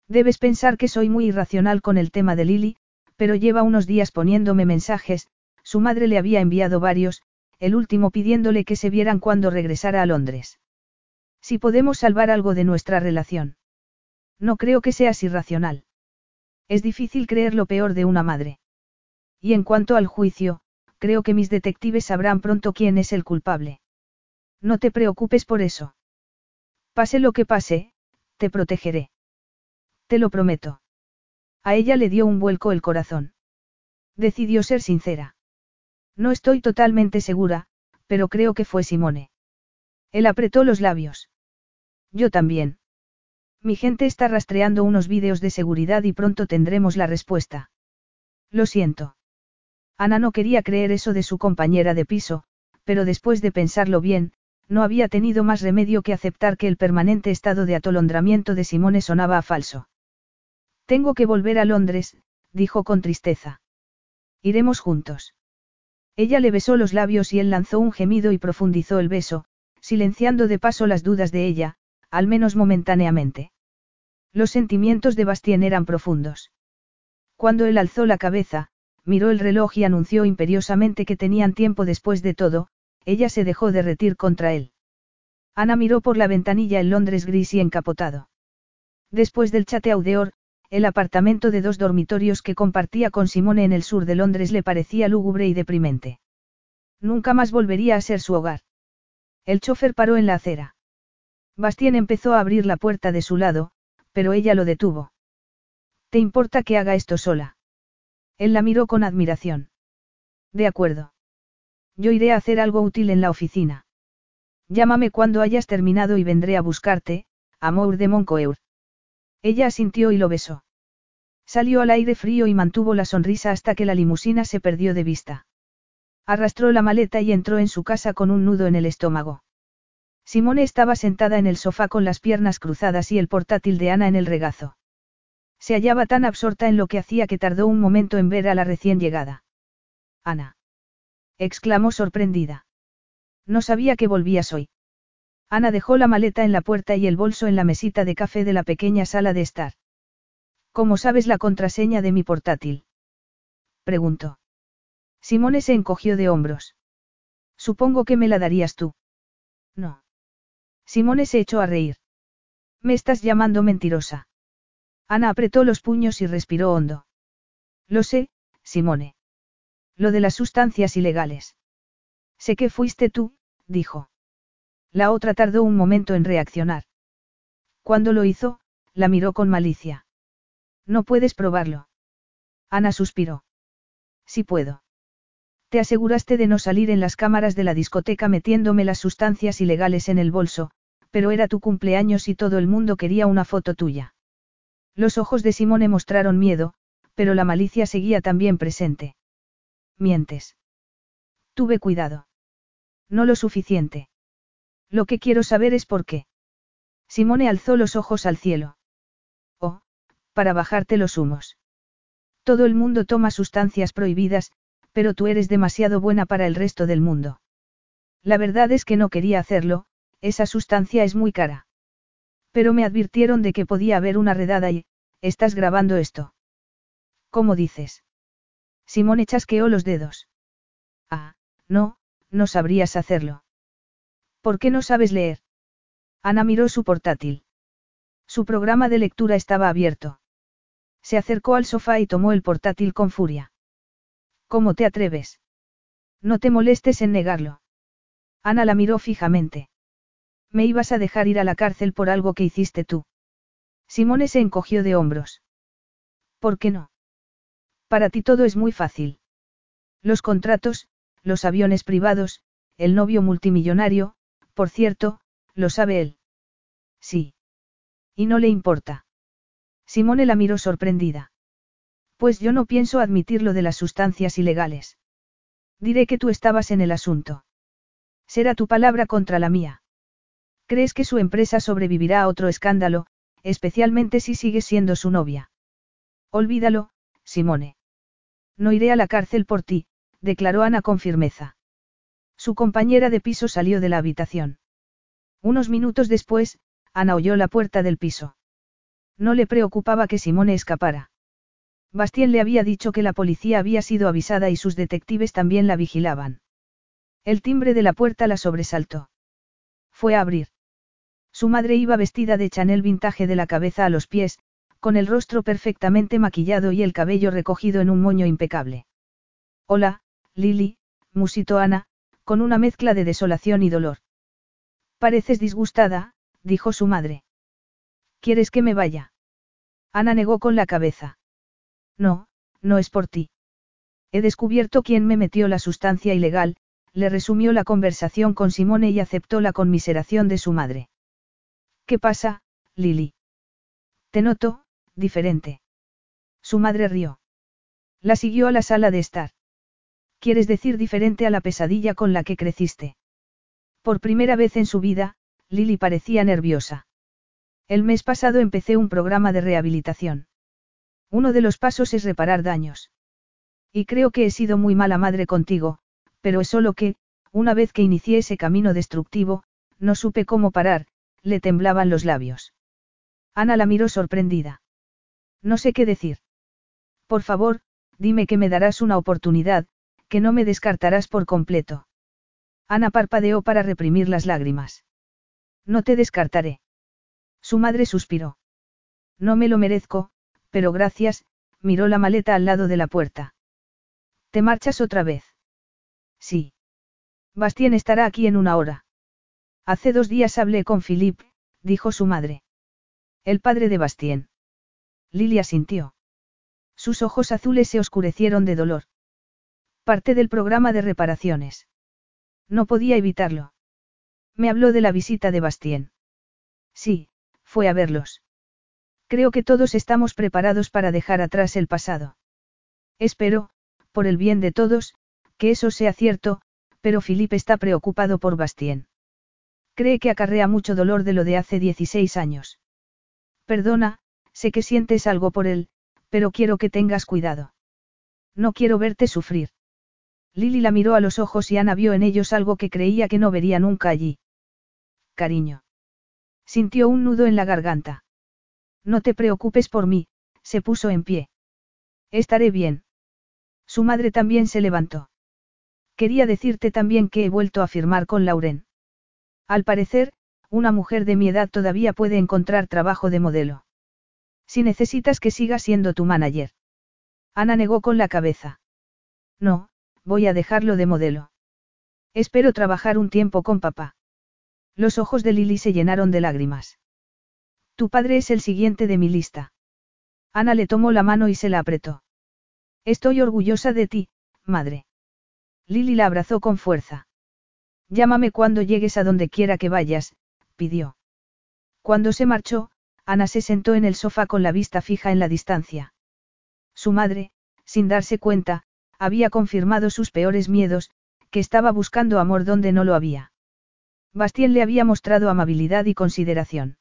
Debes pensar que soy muy irracional con el tema de Lily, Pero lleva unos días poniéndome mensajes, su madre le había enviado varios, el último pidiéndole que se vieran cuando regresara a Londres. Si podemos salvar algo de nuestra relación. No creo que seas irracional. Es difícil creer lo peor de una madre. Y en cuanto al juicio, creo que mis detectives sabrán pronto quién es el culpable. No te preocupes por eso. Pase lo que pase, te protegeré. Te lo prometo. A ella le dio un vuelco el corazón. Decidió ser sincera. No estoy totalmente segura, pero creo que fue Simone. Él apretó los labios. Yo también. Mi gente está rastreando unos vídeos de seguridad y pronto tendremos la respuesta. Lo siento. Ana no quería creer eso de su compañera de piso, pero después de pensarlo bien, no había tenido más remedio que aceptar que el permanente estado de atolondramiento de Simone sonaba a falso. Tengo que volver a Londres, dijo con tristeza. Iremos juntos. Ella le besó los labios y él lanzó un gemido y profundizó el beso, silenciando de paso las dudas de ella, al menos momentáneamente. Los sentimientos de Bastien eran profundos. Cuando él alzó la cabeza, miró el reloj y anunció imperiosamente que tenían tiempo después de todo, ella se dejó derretir contra él. Ana miró por la ventanilla el Londres gris y encapotado. Después del chateaudeor, el apartamento de dos dormitorios que compartía con Simone en el sur de Londres le parecía lúgubre y deprimente. Nunca más volvería a ser su hogar. El chofer paró en la acera. Bastien empezó a abrir la puerta de su lado, pero ella lo detuvo. ¿Te importa que haga esto sola? Él la miró con admiración. De acuerdo. Yo iré a hacer algo útil en la oficina. Llámame cuando hayas terminado y vendré a buscarte, Amour de Moncoeur. Ella asintió y lo besó. Salió al aire frío y mantuvo la sonrisa hasta que la limusina se perdió de vista. Arrastró la maleta y entró en su casa con un nudo en el estómago. Simone estaba sentada en el sofá con las piernas cruzadas y el portátil de Ana en el regazo. Se hallaba tan absorta en lo que hacía que tardó un momento en ver a la recién llegada. Ana. Exclamó sorprendida. No sabía que volvías hoy. Ana dejó la maleta en la puerta y el bolso en la mesita de café de la pequeña sala de estar. ¿Cómo sabes la contraseña de mi portátil? preguntó. Simone se encogió de hombros. Supongo que me la darías tú. No. Simone se echó a reír. Me estás llamando mentirosa. Ana apretó los puños y respiró hondo. Lo sé, Simone. Lo de las sustancias ilegales. Sé que fuiste tú, dijo. La otra tardó un momento en reaccionar. Cuando lo hizo, la miró con malicia. No puedes probarlo. Ana suspiró. Sí puedo. Te aseguraste de no salir en las cámaras de la discoteca metiéndome las sustancias ilegales en el bolso, pero era tu cumpleaños y todo el mundo quería una foto tuya. Los ojos de Simone mostraron miedo, pero la malicia seguía también presente. Mientes. Tuve cuidado. No lo suficiente. Lo que quiero saber es por qué. Simone alzó los ojos al cielo. Oh, para bajarte los humos. Todo el mundo toma sustancias prohibidas, pero tú eres demasiado buena para el resto del mundo. La verdad es que no quería hacerlo, esa sustancia es muy cara. Pero me advirtieron de que podía haber una redada y, ¿estás grabando esto? ¿Cómo dices? Simone chasqueó los dedos. Ah, no, no sabrías hacerlo. ¿Por qué no sabes leer? Ana miró su portátil. Su programa de lectura estaba abierto. Se acercó al sofá y tomó el portátil con furia. ¿Cómo te atreves? No te molestes en negarlo. Ana la miró fijamente. Me ibas a dejar ir a la cárcel por algo que hiciste tú. Simone se encogió de hombros. ¿Por qué no? Para ti todo es muy fácil. Los contratos, los aviones privados, el novio multimillonario, por cierto, lo sabe él. Sí. Y no le importa. Simone la miró sorprendida. Pues yo no pienso admitir lo de las sustancias ilegales. Diré que tú estabas en el asunto. Será tu palabra contra la mía. ¿Crees que su empresa sobrevivirá a otro escándalo, especialmente si sigue siendo su novia? Olvídalo, Simone. No iré a la cárcel por ti, declaró Ana con firmeza. Su compañera de piso salió de la habitación. Unos minutos después, Ana oyó la puerta del piso. No le preocupaba que Simone escapara. Bastien le había dicho que la policía había sido avisada y sus detectives también la vigilaban. El timbre de la puerta la sobresaltó. Fue a abrir. Su madre iba vestida de Chanel vintage de la cabeza a los pies, con el rostro perfectamente maquillado y el cabello recogido en un moño impecable. Hola, Lily, musitó Ana, con una mezcla de desolación y dolor. Pareces disgustada, dijo su madre. ¿Quieres que me vaya? Ana negó con la cabeza. No, no es por ti. He descubierto quién me metió la sustancia ilegal, le resumió la conversación con Simone y aceptó la conmiseración de su madre. ¿Qué pasa, Lily? Te noto, diferente. Su madre rió. La siguió a la sala de estar. ¿Quieres decir diferente a la pesadilla con la que creciste? Por primera vez en su vida, Lily parecía nerviosa. El mes pasado empecé un programa de rehabilitación. Uno de los pasos es reparar daños. Y creo que he sido muy mala madre contigo, pero es solo que, una vez que inicié ese camino destructivo, no supe cómo parar, le temblaban los labios. Ana la miró sorprendida. No sé qué decir. Por favor, dime que me darás una oportunidad, que no me descartarás por completo. Ana parpadeó para reprimir las lágrimas. No te descartaré. Su madre suspiró. No me lo merezco, pero gracias, miró la maleta al lado de la puerta. ¿Te marchas otra vez? Sí. Bastien estará aquí en una hora. Hace dos días hablé con Philippe, dijo su madre. El padre de Bastien. Lilia sintió. Sus ojos azules se oscurecieron de dolor. Parte del programa de reparaciones. No podía evitarlo. Me habló de la visita de Bastien. Sí, fue a verlos. Creo que todos estamos preparados para dejar atrás el pasado. Espero, por el bien de todos, que eso sea cierto, pero Philippe está preocupado por Bastien. Cree que acarrea mucho dolor de lo de hace 16 años. Perdona, sé que sientes algo por él, pero quiero que tengas cuidado. No quiero verte sufrir. Lily la miró a los ojos y Ana vio en ellos algo que creía que no vería nunca allí. Cariño. Sintió un nudo en la garganta. No te preocupes por mí, se puso en pie. Estaré bien. Su madre también se levantó. Quería decirte también que he vuelto a firmar con Lauren. Al parecer, una mujer de mi edad todavía puede encontrar trabajo de modelo. Si necesitas que siga siendo tu manager. Ana negó con la cabeza. No, voy a dejarlo de modelo. Espero trabajar un tiempo con papá. Los ojos de Lily se llenaron de lágrimas. Tu padre es el siguiente de mi lista. Ana le tomó la mano y se la apretó. Estoy orgullosa de ti, madre. Lily la abrazó con fuerza. Llámame cuando llegues a donde quiera que vayas, pidió. Cuando se marchó, Ana se sentó en el sofá con la vista fija en la distancia. Su madre, sin darse cuenta, había confirmado sus peores miedos, que estaba buscando amor donde no lo había. Bastien le había mostrado amabilidad y consideración.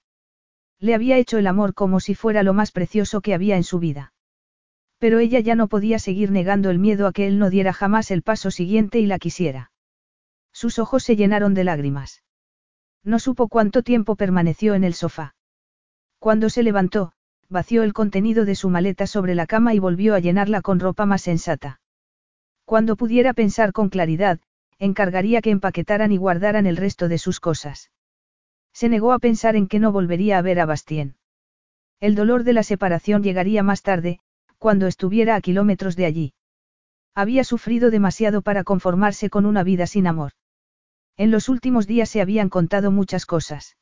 Le había hecho el amor como si fuera lo más precioso que había en su vida. Pero ella ya no podía seguir negando el miedo a que él no diera jamás el paso siguiente y la quisiera. Sus ojos se llenaron de lágrimas. No supo cuánto tiempo permaneció en el sofá. Cuando se levantó, vació el contenido de su maleta sobre la cama y volvió a llenarla con ropa más sensata. Cuando pudiera pensar con claridad, encargaría que empaquetaran y guardaran el resto de sus cosas. Se negó a pensar en que no volvería a ver a Bastien. El dolor de la separación llegaría más tarde, cuando estuviera a kilómetros de allí. Había sufrido demasiado para conformarse con una vida sin amor. En los últimos días se habían contado muchas cosas.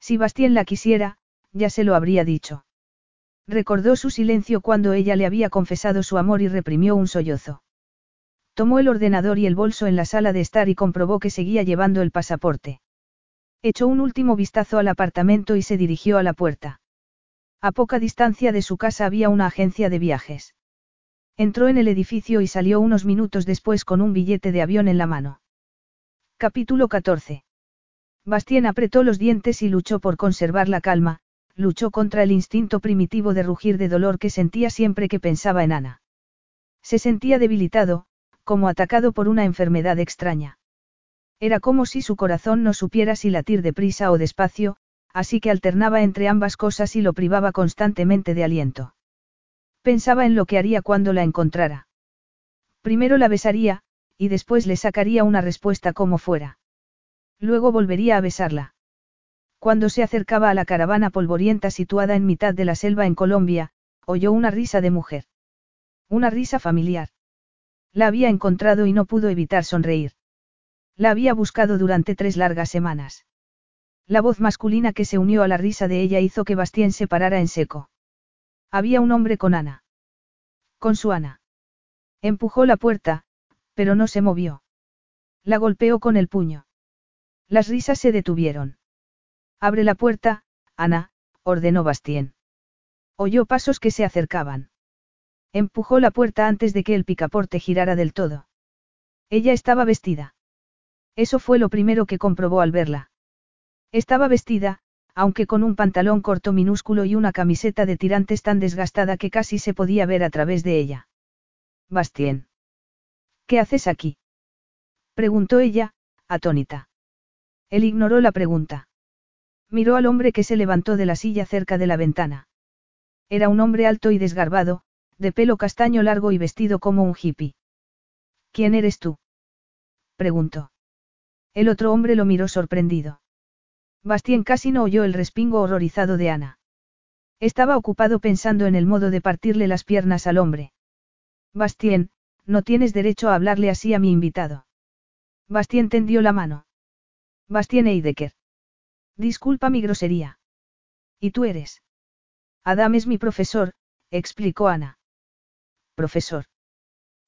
Si Bastien la quisiera, ya se lo habría dicho. Recordó su silencio cuando ella le había confesado su amor y reprimió un sollozo. Tomó el ordenador y el bolso en la sala de estar y comprobó que seguía llevando el pasaporte. Echó un último vistazo al apartamento y se dirigió a la puerta. A poca distancia de su casa había una agencia de viajes. Entró en el edificio y salió unos minutos después con un billete de avión en la mano. Capítulo 14. Bastien apretó los dientes y luchó por conservar la calma, luchó contra el instinto primitivo de rugir de dolor que sentía siempre que pensaba en Ana. Se sentía debilitado, como atacado por una enfermedad extraña. Era como si su corazón no supiera si latir deprisa o despacio, así que alternaba entre ambas cosas y lo privaba constantemente de aliento. Pensaba en lo que haría cuando la encontrara. Primero la besaría, y después le sacaría una respuesta como fuera. Luego volvería a besarla. Cuando se acercaba a la caravana polvorienta situada en mitad de la selva en Colombia, oyó una risa de mujer. Una risa familiar. La había encontrado y no pudo evitar sonreír. La había buscado durante tres largas semanas. La voz masculina que se unió a la risa de ella hizo que Bastien se parara en seco. Había un hombre con Ana. Con su Ana. Empujó la puerta, pero no se movió. La golpeó con el puño. Las risas se detuvieron. Abre la puerta, Ana, ordenó Bastien. Oyó pasos que se acercaban. Empujó la puerta antes de que el picaporte girara del todo. Ella estaba vestida. Eso fue lo primero que comprobó al verla. Estaba vestida, aunque con un pantalón corto minúsculo y una camiseta de tirantes tan desgastada que casi se podía ver a través de ella. Bastien. ¿Qué haces aquí? preguntó ella, atónita. Él ignoró la pregunta. Miró al hombre que se levantó de la silla cerca de la ventana. Era un hombre alto y desgarbado, de pelo castaño largo y vestido como un hippie. ¿Quién eres tú? preguntó. El otro hombre lo miró sorprendido. Bastien casi no oyó el respingo horrorizado de Ana. Estaba ocupado pensando en el modo de partirle las piernas al hombre. Bastien, no tienes derecho a hablarle así a mi invitado. Bastien tendió la mano. Bastien Eidecker. Disculpa mi grosería. ¿Y tú eres? Adam es mi profesor, explicó Ana. Profesor.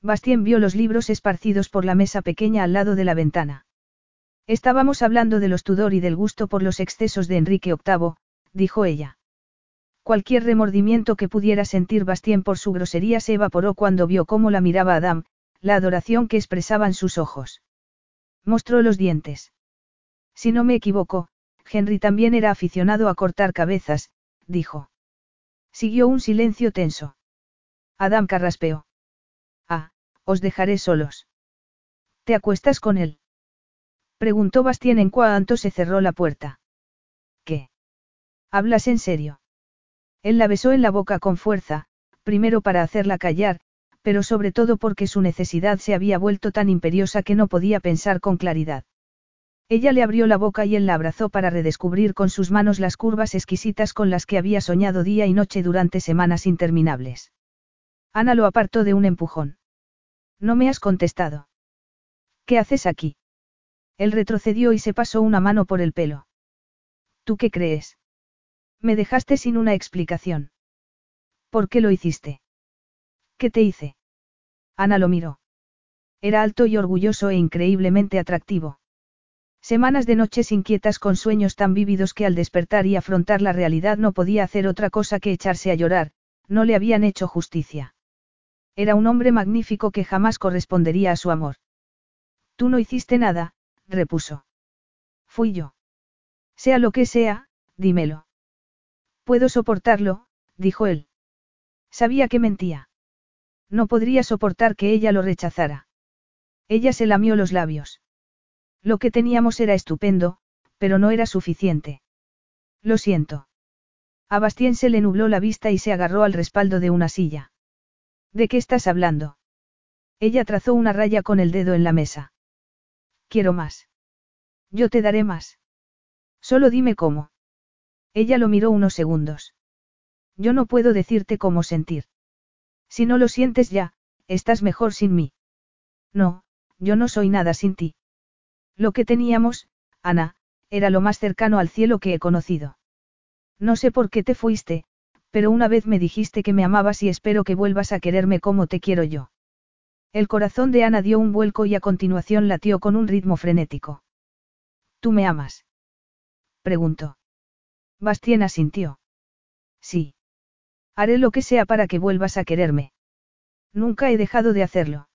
Bastien vio los libros esparcidos por la mesa pequeña al lado de la ventana. Estábamos hablando de los Tudor y del gusto por los excesos de Enrique VIII, dijo ella. Cualquier remordimiento que pudiera sentir Bastien por su grosería se evaporó cuando vio cómo la miraba Adam, la adoración que expresaban sus ojos. Mostró los dientes. Si no me equivoco, Henry también era aficionado a cortar cabezas, dijo. Siguió un silencio tenso. Adam carraspeó. Ah, os dejaré solos. ¿Te acuestas con él? Preguntó Bastien en cuanto se cerró la puerta. ¿Qué? ¿Hablas en serio? Él la besó en la boca con fuerza, primero para hacerla callar, pero sobre todo porque su necesidad se había vuelto tan imperiosa que no podía pensar con claridad. Ella le abrió la boca y él la abrazó para redescubrir con sus manos las curvas exquisitas con las que había soñado día y noche durante semanas interminables. Ana lo apartó de un empujón. No me has contestado. ¿Qué haces aquí? Él retrocedió y se pasó una mano por el pelo. ¿Tú qué crees? Me dejaste sin una explicación. ¿Por qué lo hiciste? ¿Qué te hice? Ana lo miró. Era alto y orgulloso e increíblemente atractivo. Semanas de noches inquietas con sueños tan vívidos que al despertar y afrontar la realidad no podía hacer otra cosa que echarse a llorar, no le habían hecho justicia. Era un hombre magnífico que jamás correspondería a su amor. Tú no hiciste nada, repuso. Fui yo. Sea lo que sea, dímelo. Puedo soportarlo, dijo él. Sabía que mentía. No podría soportar que ella lo rechazara. Ella se lamió los labios. Lo que teníamos era estupendo, pero no era suficiente. Lo siento. A Bastien se le nubló la vista y se agarró al respaldo de una silla. ¿De qué estás hablando? Ella trazó una raya con el dedo en la mesa. Quiero más. Yo te daré más. Solo dime cómo. Ella lo miró unos segundos. Yo no puedo decirte cómo sentir. Si no lo sientes ya, estás mejor sin mí. No, yo no soy nada sin ti. Lo que teníamos, Ana, era lo más cercano al cielo que he conocido. No sé por qué te fuiste, pero una vez me dijiste que me amabas y espero que vuelvas a quererme como te quiero yo. El corazón de Ana dio un vuelco y a continuación latió con un ritmo frenético. ¿Tú me amas? preguntó. Bastien asintió. Sí. Haré lo que sea para que vuelvas a quererme. Nunca he dejado de hacerlo.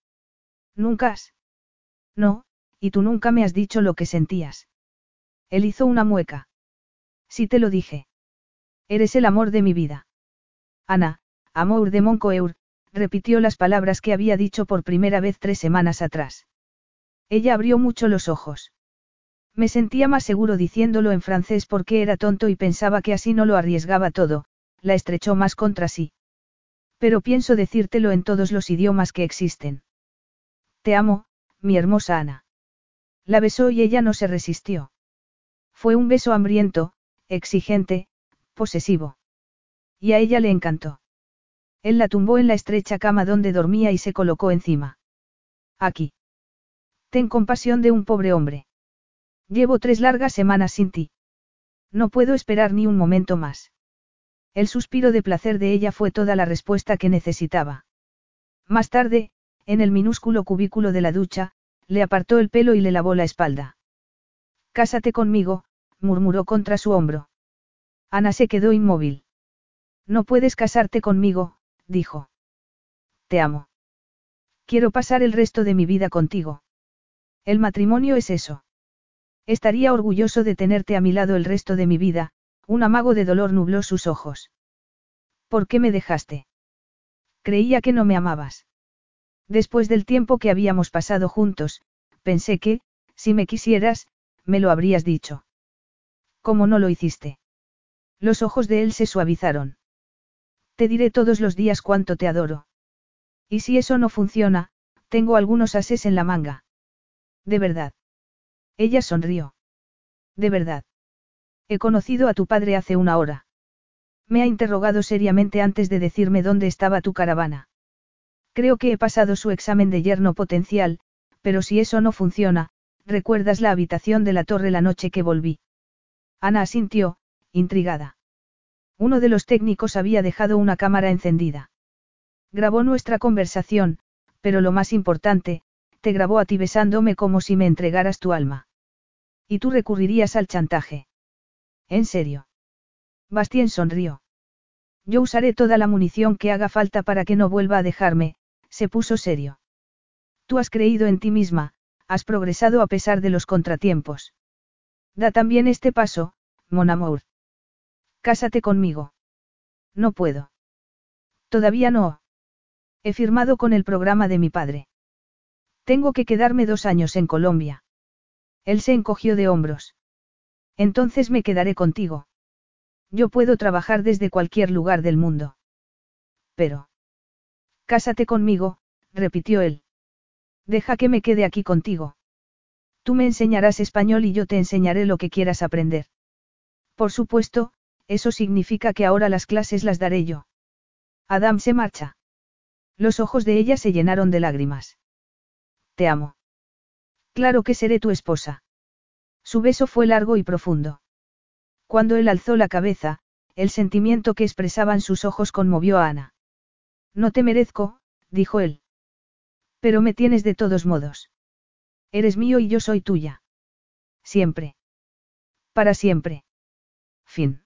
¿Nunca has? No, y tú nunca me has dicho lo que sentías. Él hizo una mueca. Sí te lo dije. Eres el amor de mi vida. Ana, amor de Moncoeur, repitió las palabras que había dicho por primera vez tres semanas atrás. Ella abrió mucho los ojos. Me sentía más seguro diciéndolo en francés porque era tonto y pensaba que así no lo arriesgaba todo, la estrechó más contra sí. Pero pienso decírtelo en todos los idiomas que existen. Te amo, mi hermosa Ana. La besó y ella no se resistió. Fue un beso hambriento, exigente, posesivo. Y a ella le encantó. Él la tumbó en la estrecha cama donde dormía y se colocó encima. Aquí. Ten compasión de un pobre hombre. Llevo tres largas semanas sin ti. No puedo esperar ni un momento más. El suspiro de placer de ella fue toda la respuesta que necesitaba. Más tarde, en el minúsculo cubículo de la ducha, le apartó el pelo y le lavó la espalda. Cásate conmigo, murmuró contra su hombro. Ana se quedó inmóvil. No puedes casarte conmigo, dijo. Te amo. Quiero pasar el resto de mi vida contigo. El matrimonio es eso. Estaría orgulloso de tenerte a mi lado el resto de mi vida, un amago de dolor nubló sus ojos. ¿Por qué me dejaste? Creía que no me amabas. Después del tiempo que habíamos pasado juntos, pensé que, si me quisieras, me lo habrías dicho. ¿Cómo no lo hiciste? Los ojos de él se suavizaron. Te diré todos los días cuánto te adoro. Y si eso no funciona, tengo algunos ases en la manga. De verdad. Ella sonrió. De verdad. He conocido a tu padre hace una hora. Me ha interrogado seriamente antes de decirme dónde estaba tu caravana. Creo que he pasado su examen de yerno potencial, pero si eso no funciona, ¿recuerdas la habitación de la torre la noche que volví? Ana asintió, intrigada. Uno de los técnicos había dejado una cámara encendida. Grabó nuestra conversación, pero lo más importante, te grabó a ti besándome como si me entregaras tu alma. Y tú recurrirías al chantaje. ¿En serio? Bastien sonrió. Yo usaré toda la munición que haga falta para que no vuelva a dejarme, se puso serio. Tú has creído en ti misma, has progresado a pesar de los contratiempos. Da también este paso, mon amour. Cásate conmigo. No puedo. Todavía no. He firmado con el programa de mi padre. Tengo que quedarme dos años en Colombia. Él se encogió de hombros. Entonces me quedaré contigo. Yo puedo trabajar desde cualquier lugar del mundo. Pero. Cásate conmigo, repitió él. Deja que me quede aquí contigo. Tú me enseñarás español y yo te enseñaré lo que quieras aprender. Por supuesto, eso significa que ahora las clases las daré yo. Adam se marcha. Los ojos de ella se llenaron de lágrimas. Te amo. Claro que seré tu esposa. Su beso fue largo y profundo. Cuando él alzó la cabeza, el sentimiento que expresaban sus ojos conmovió a Ana. No te merezco, dijo él. Pero me tienes de todos modos. Eres mío y yo soy tuya. Siempre. Para siempre. Fin.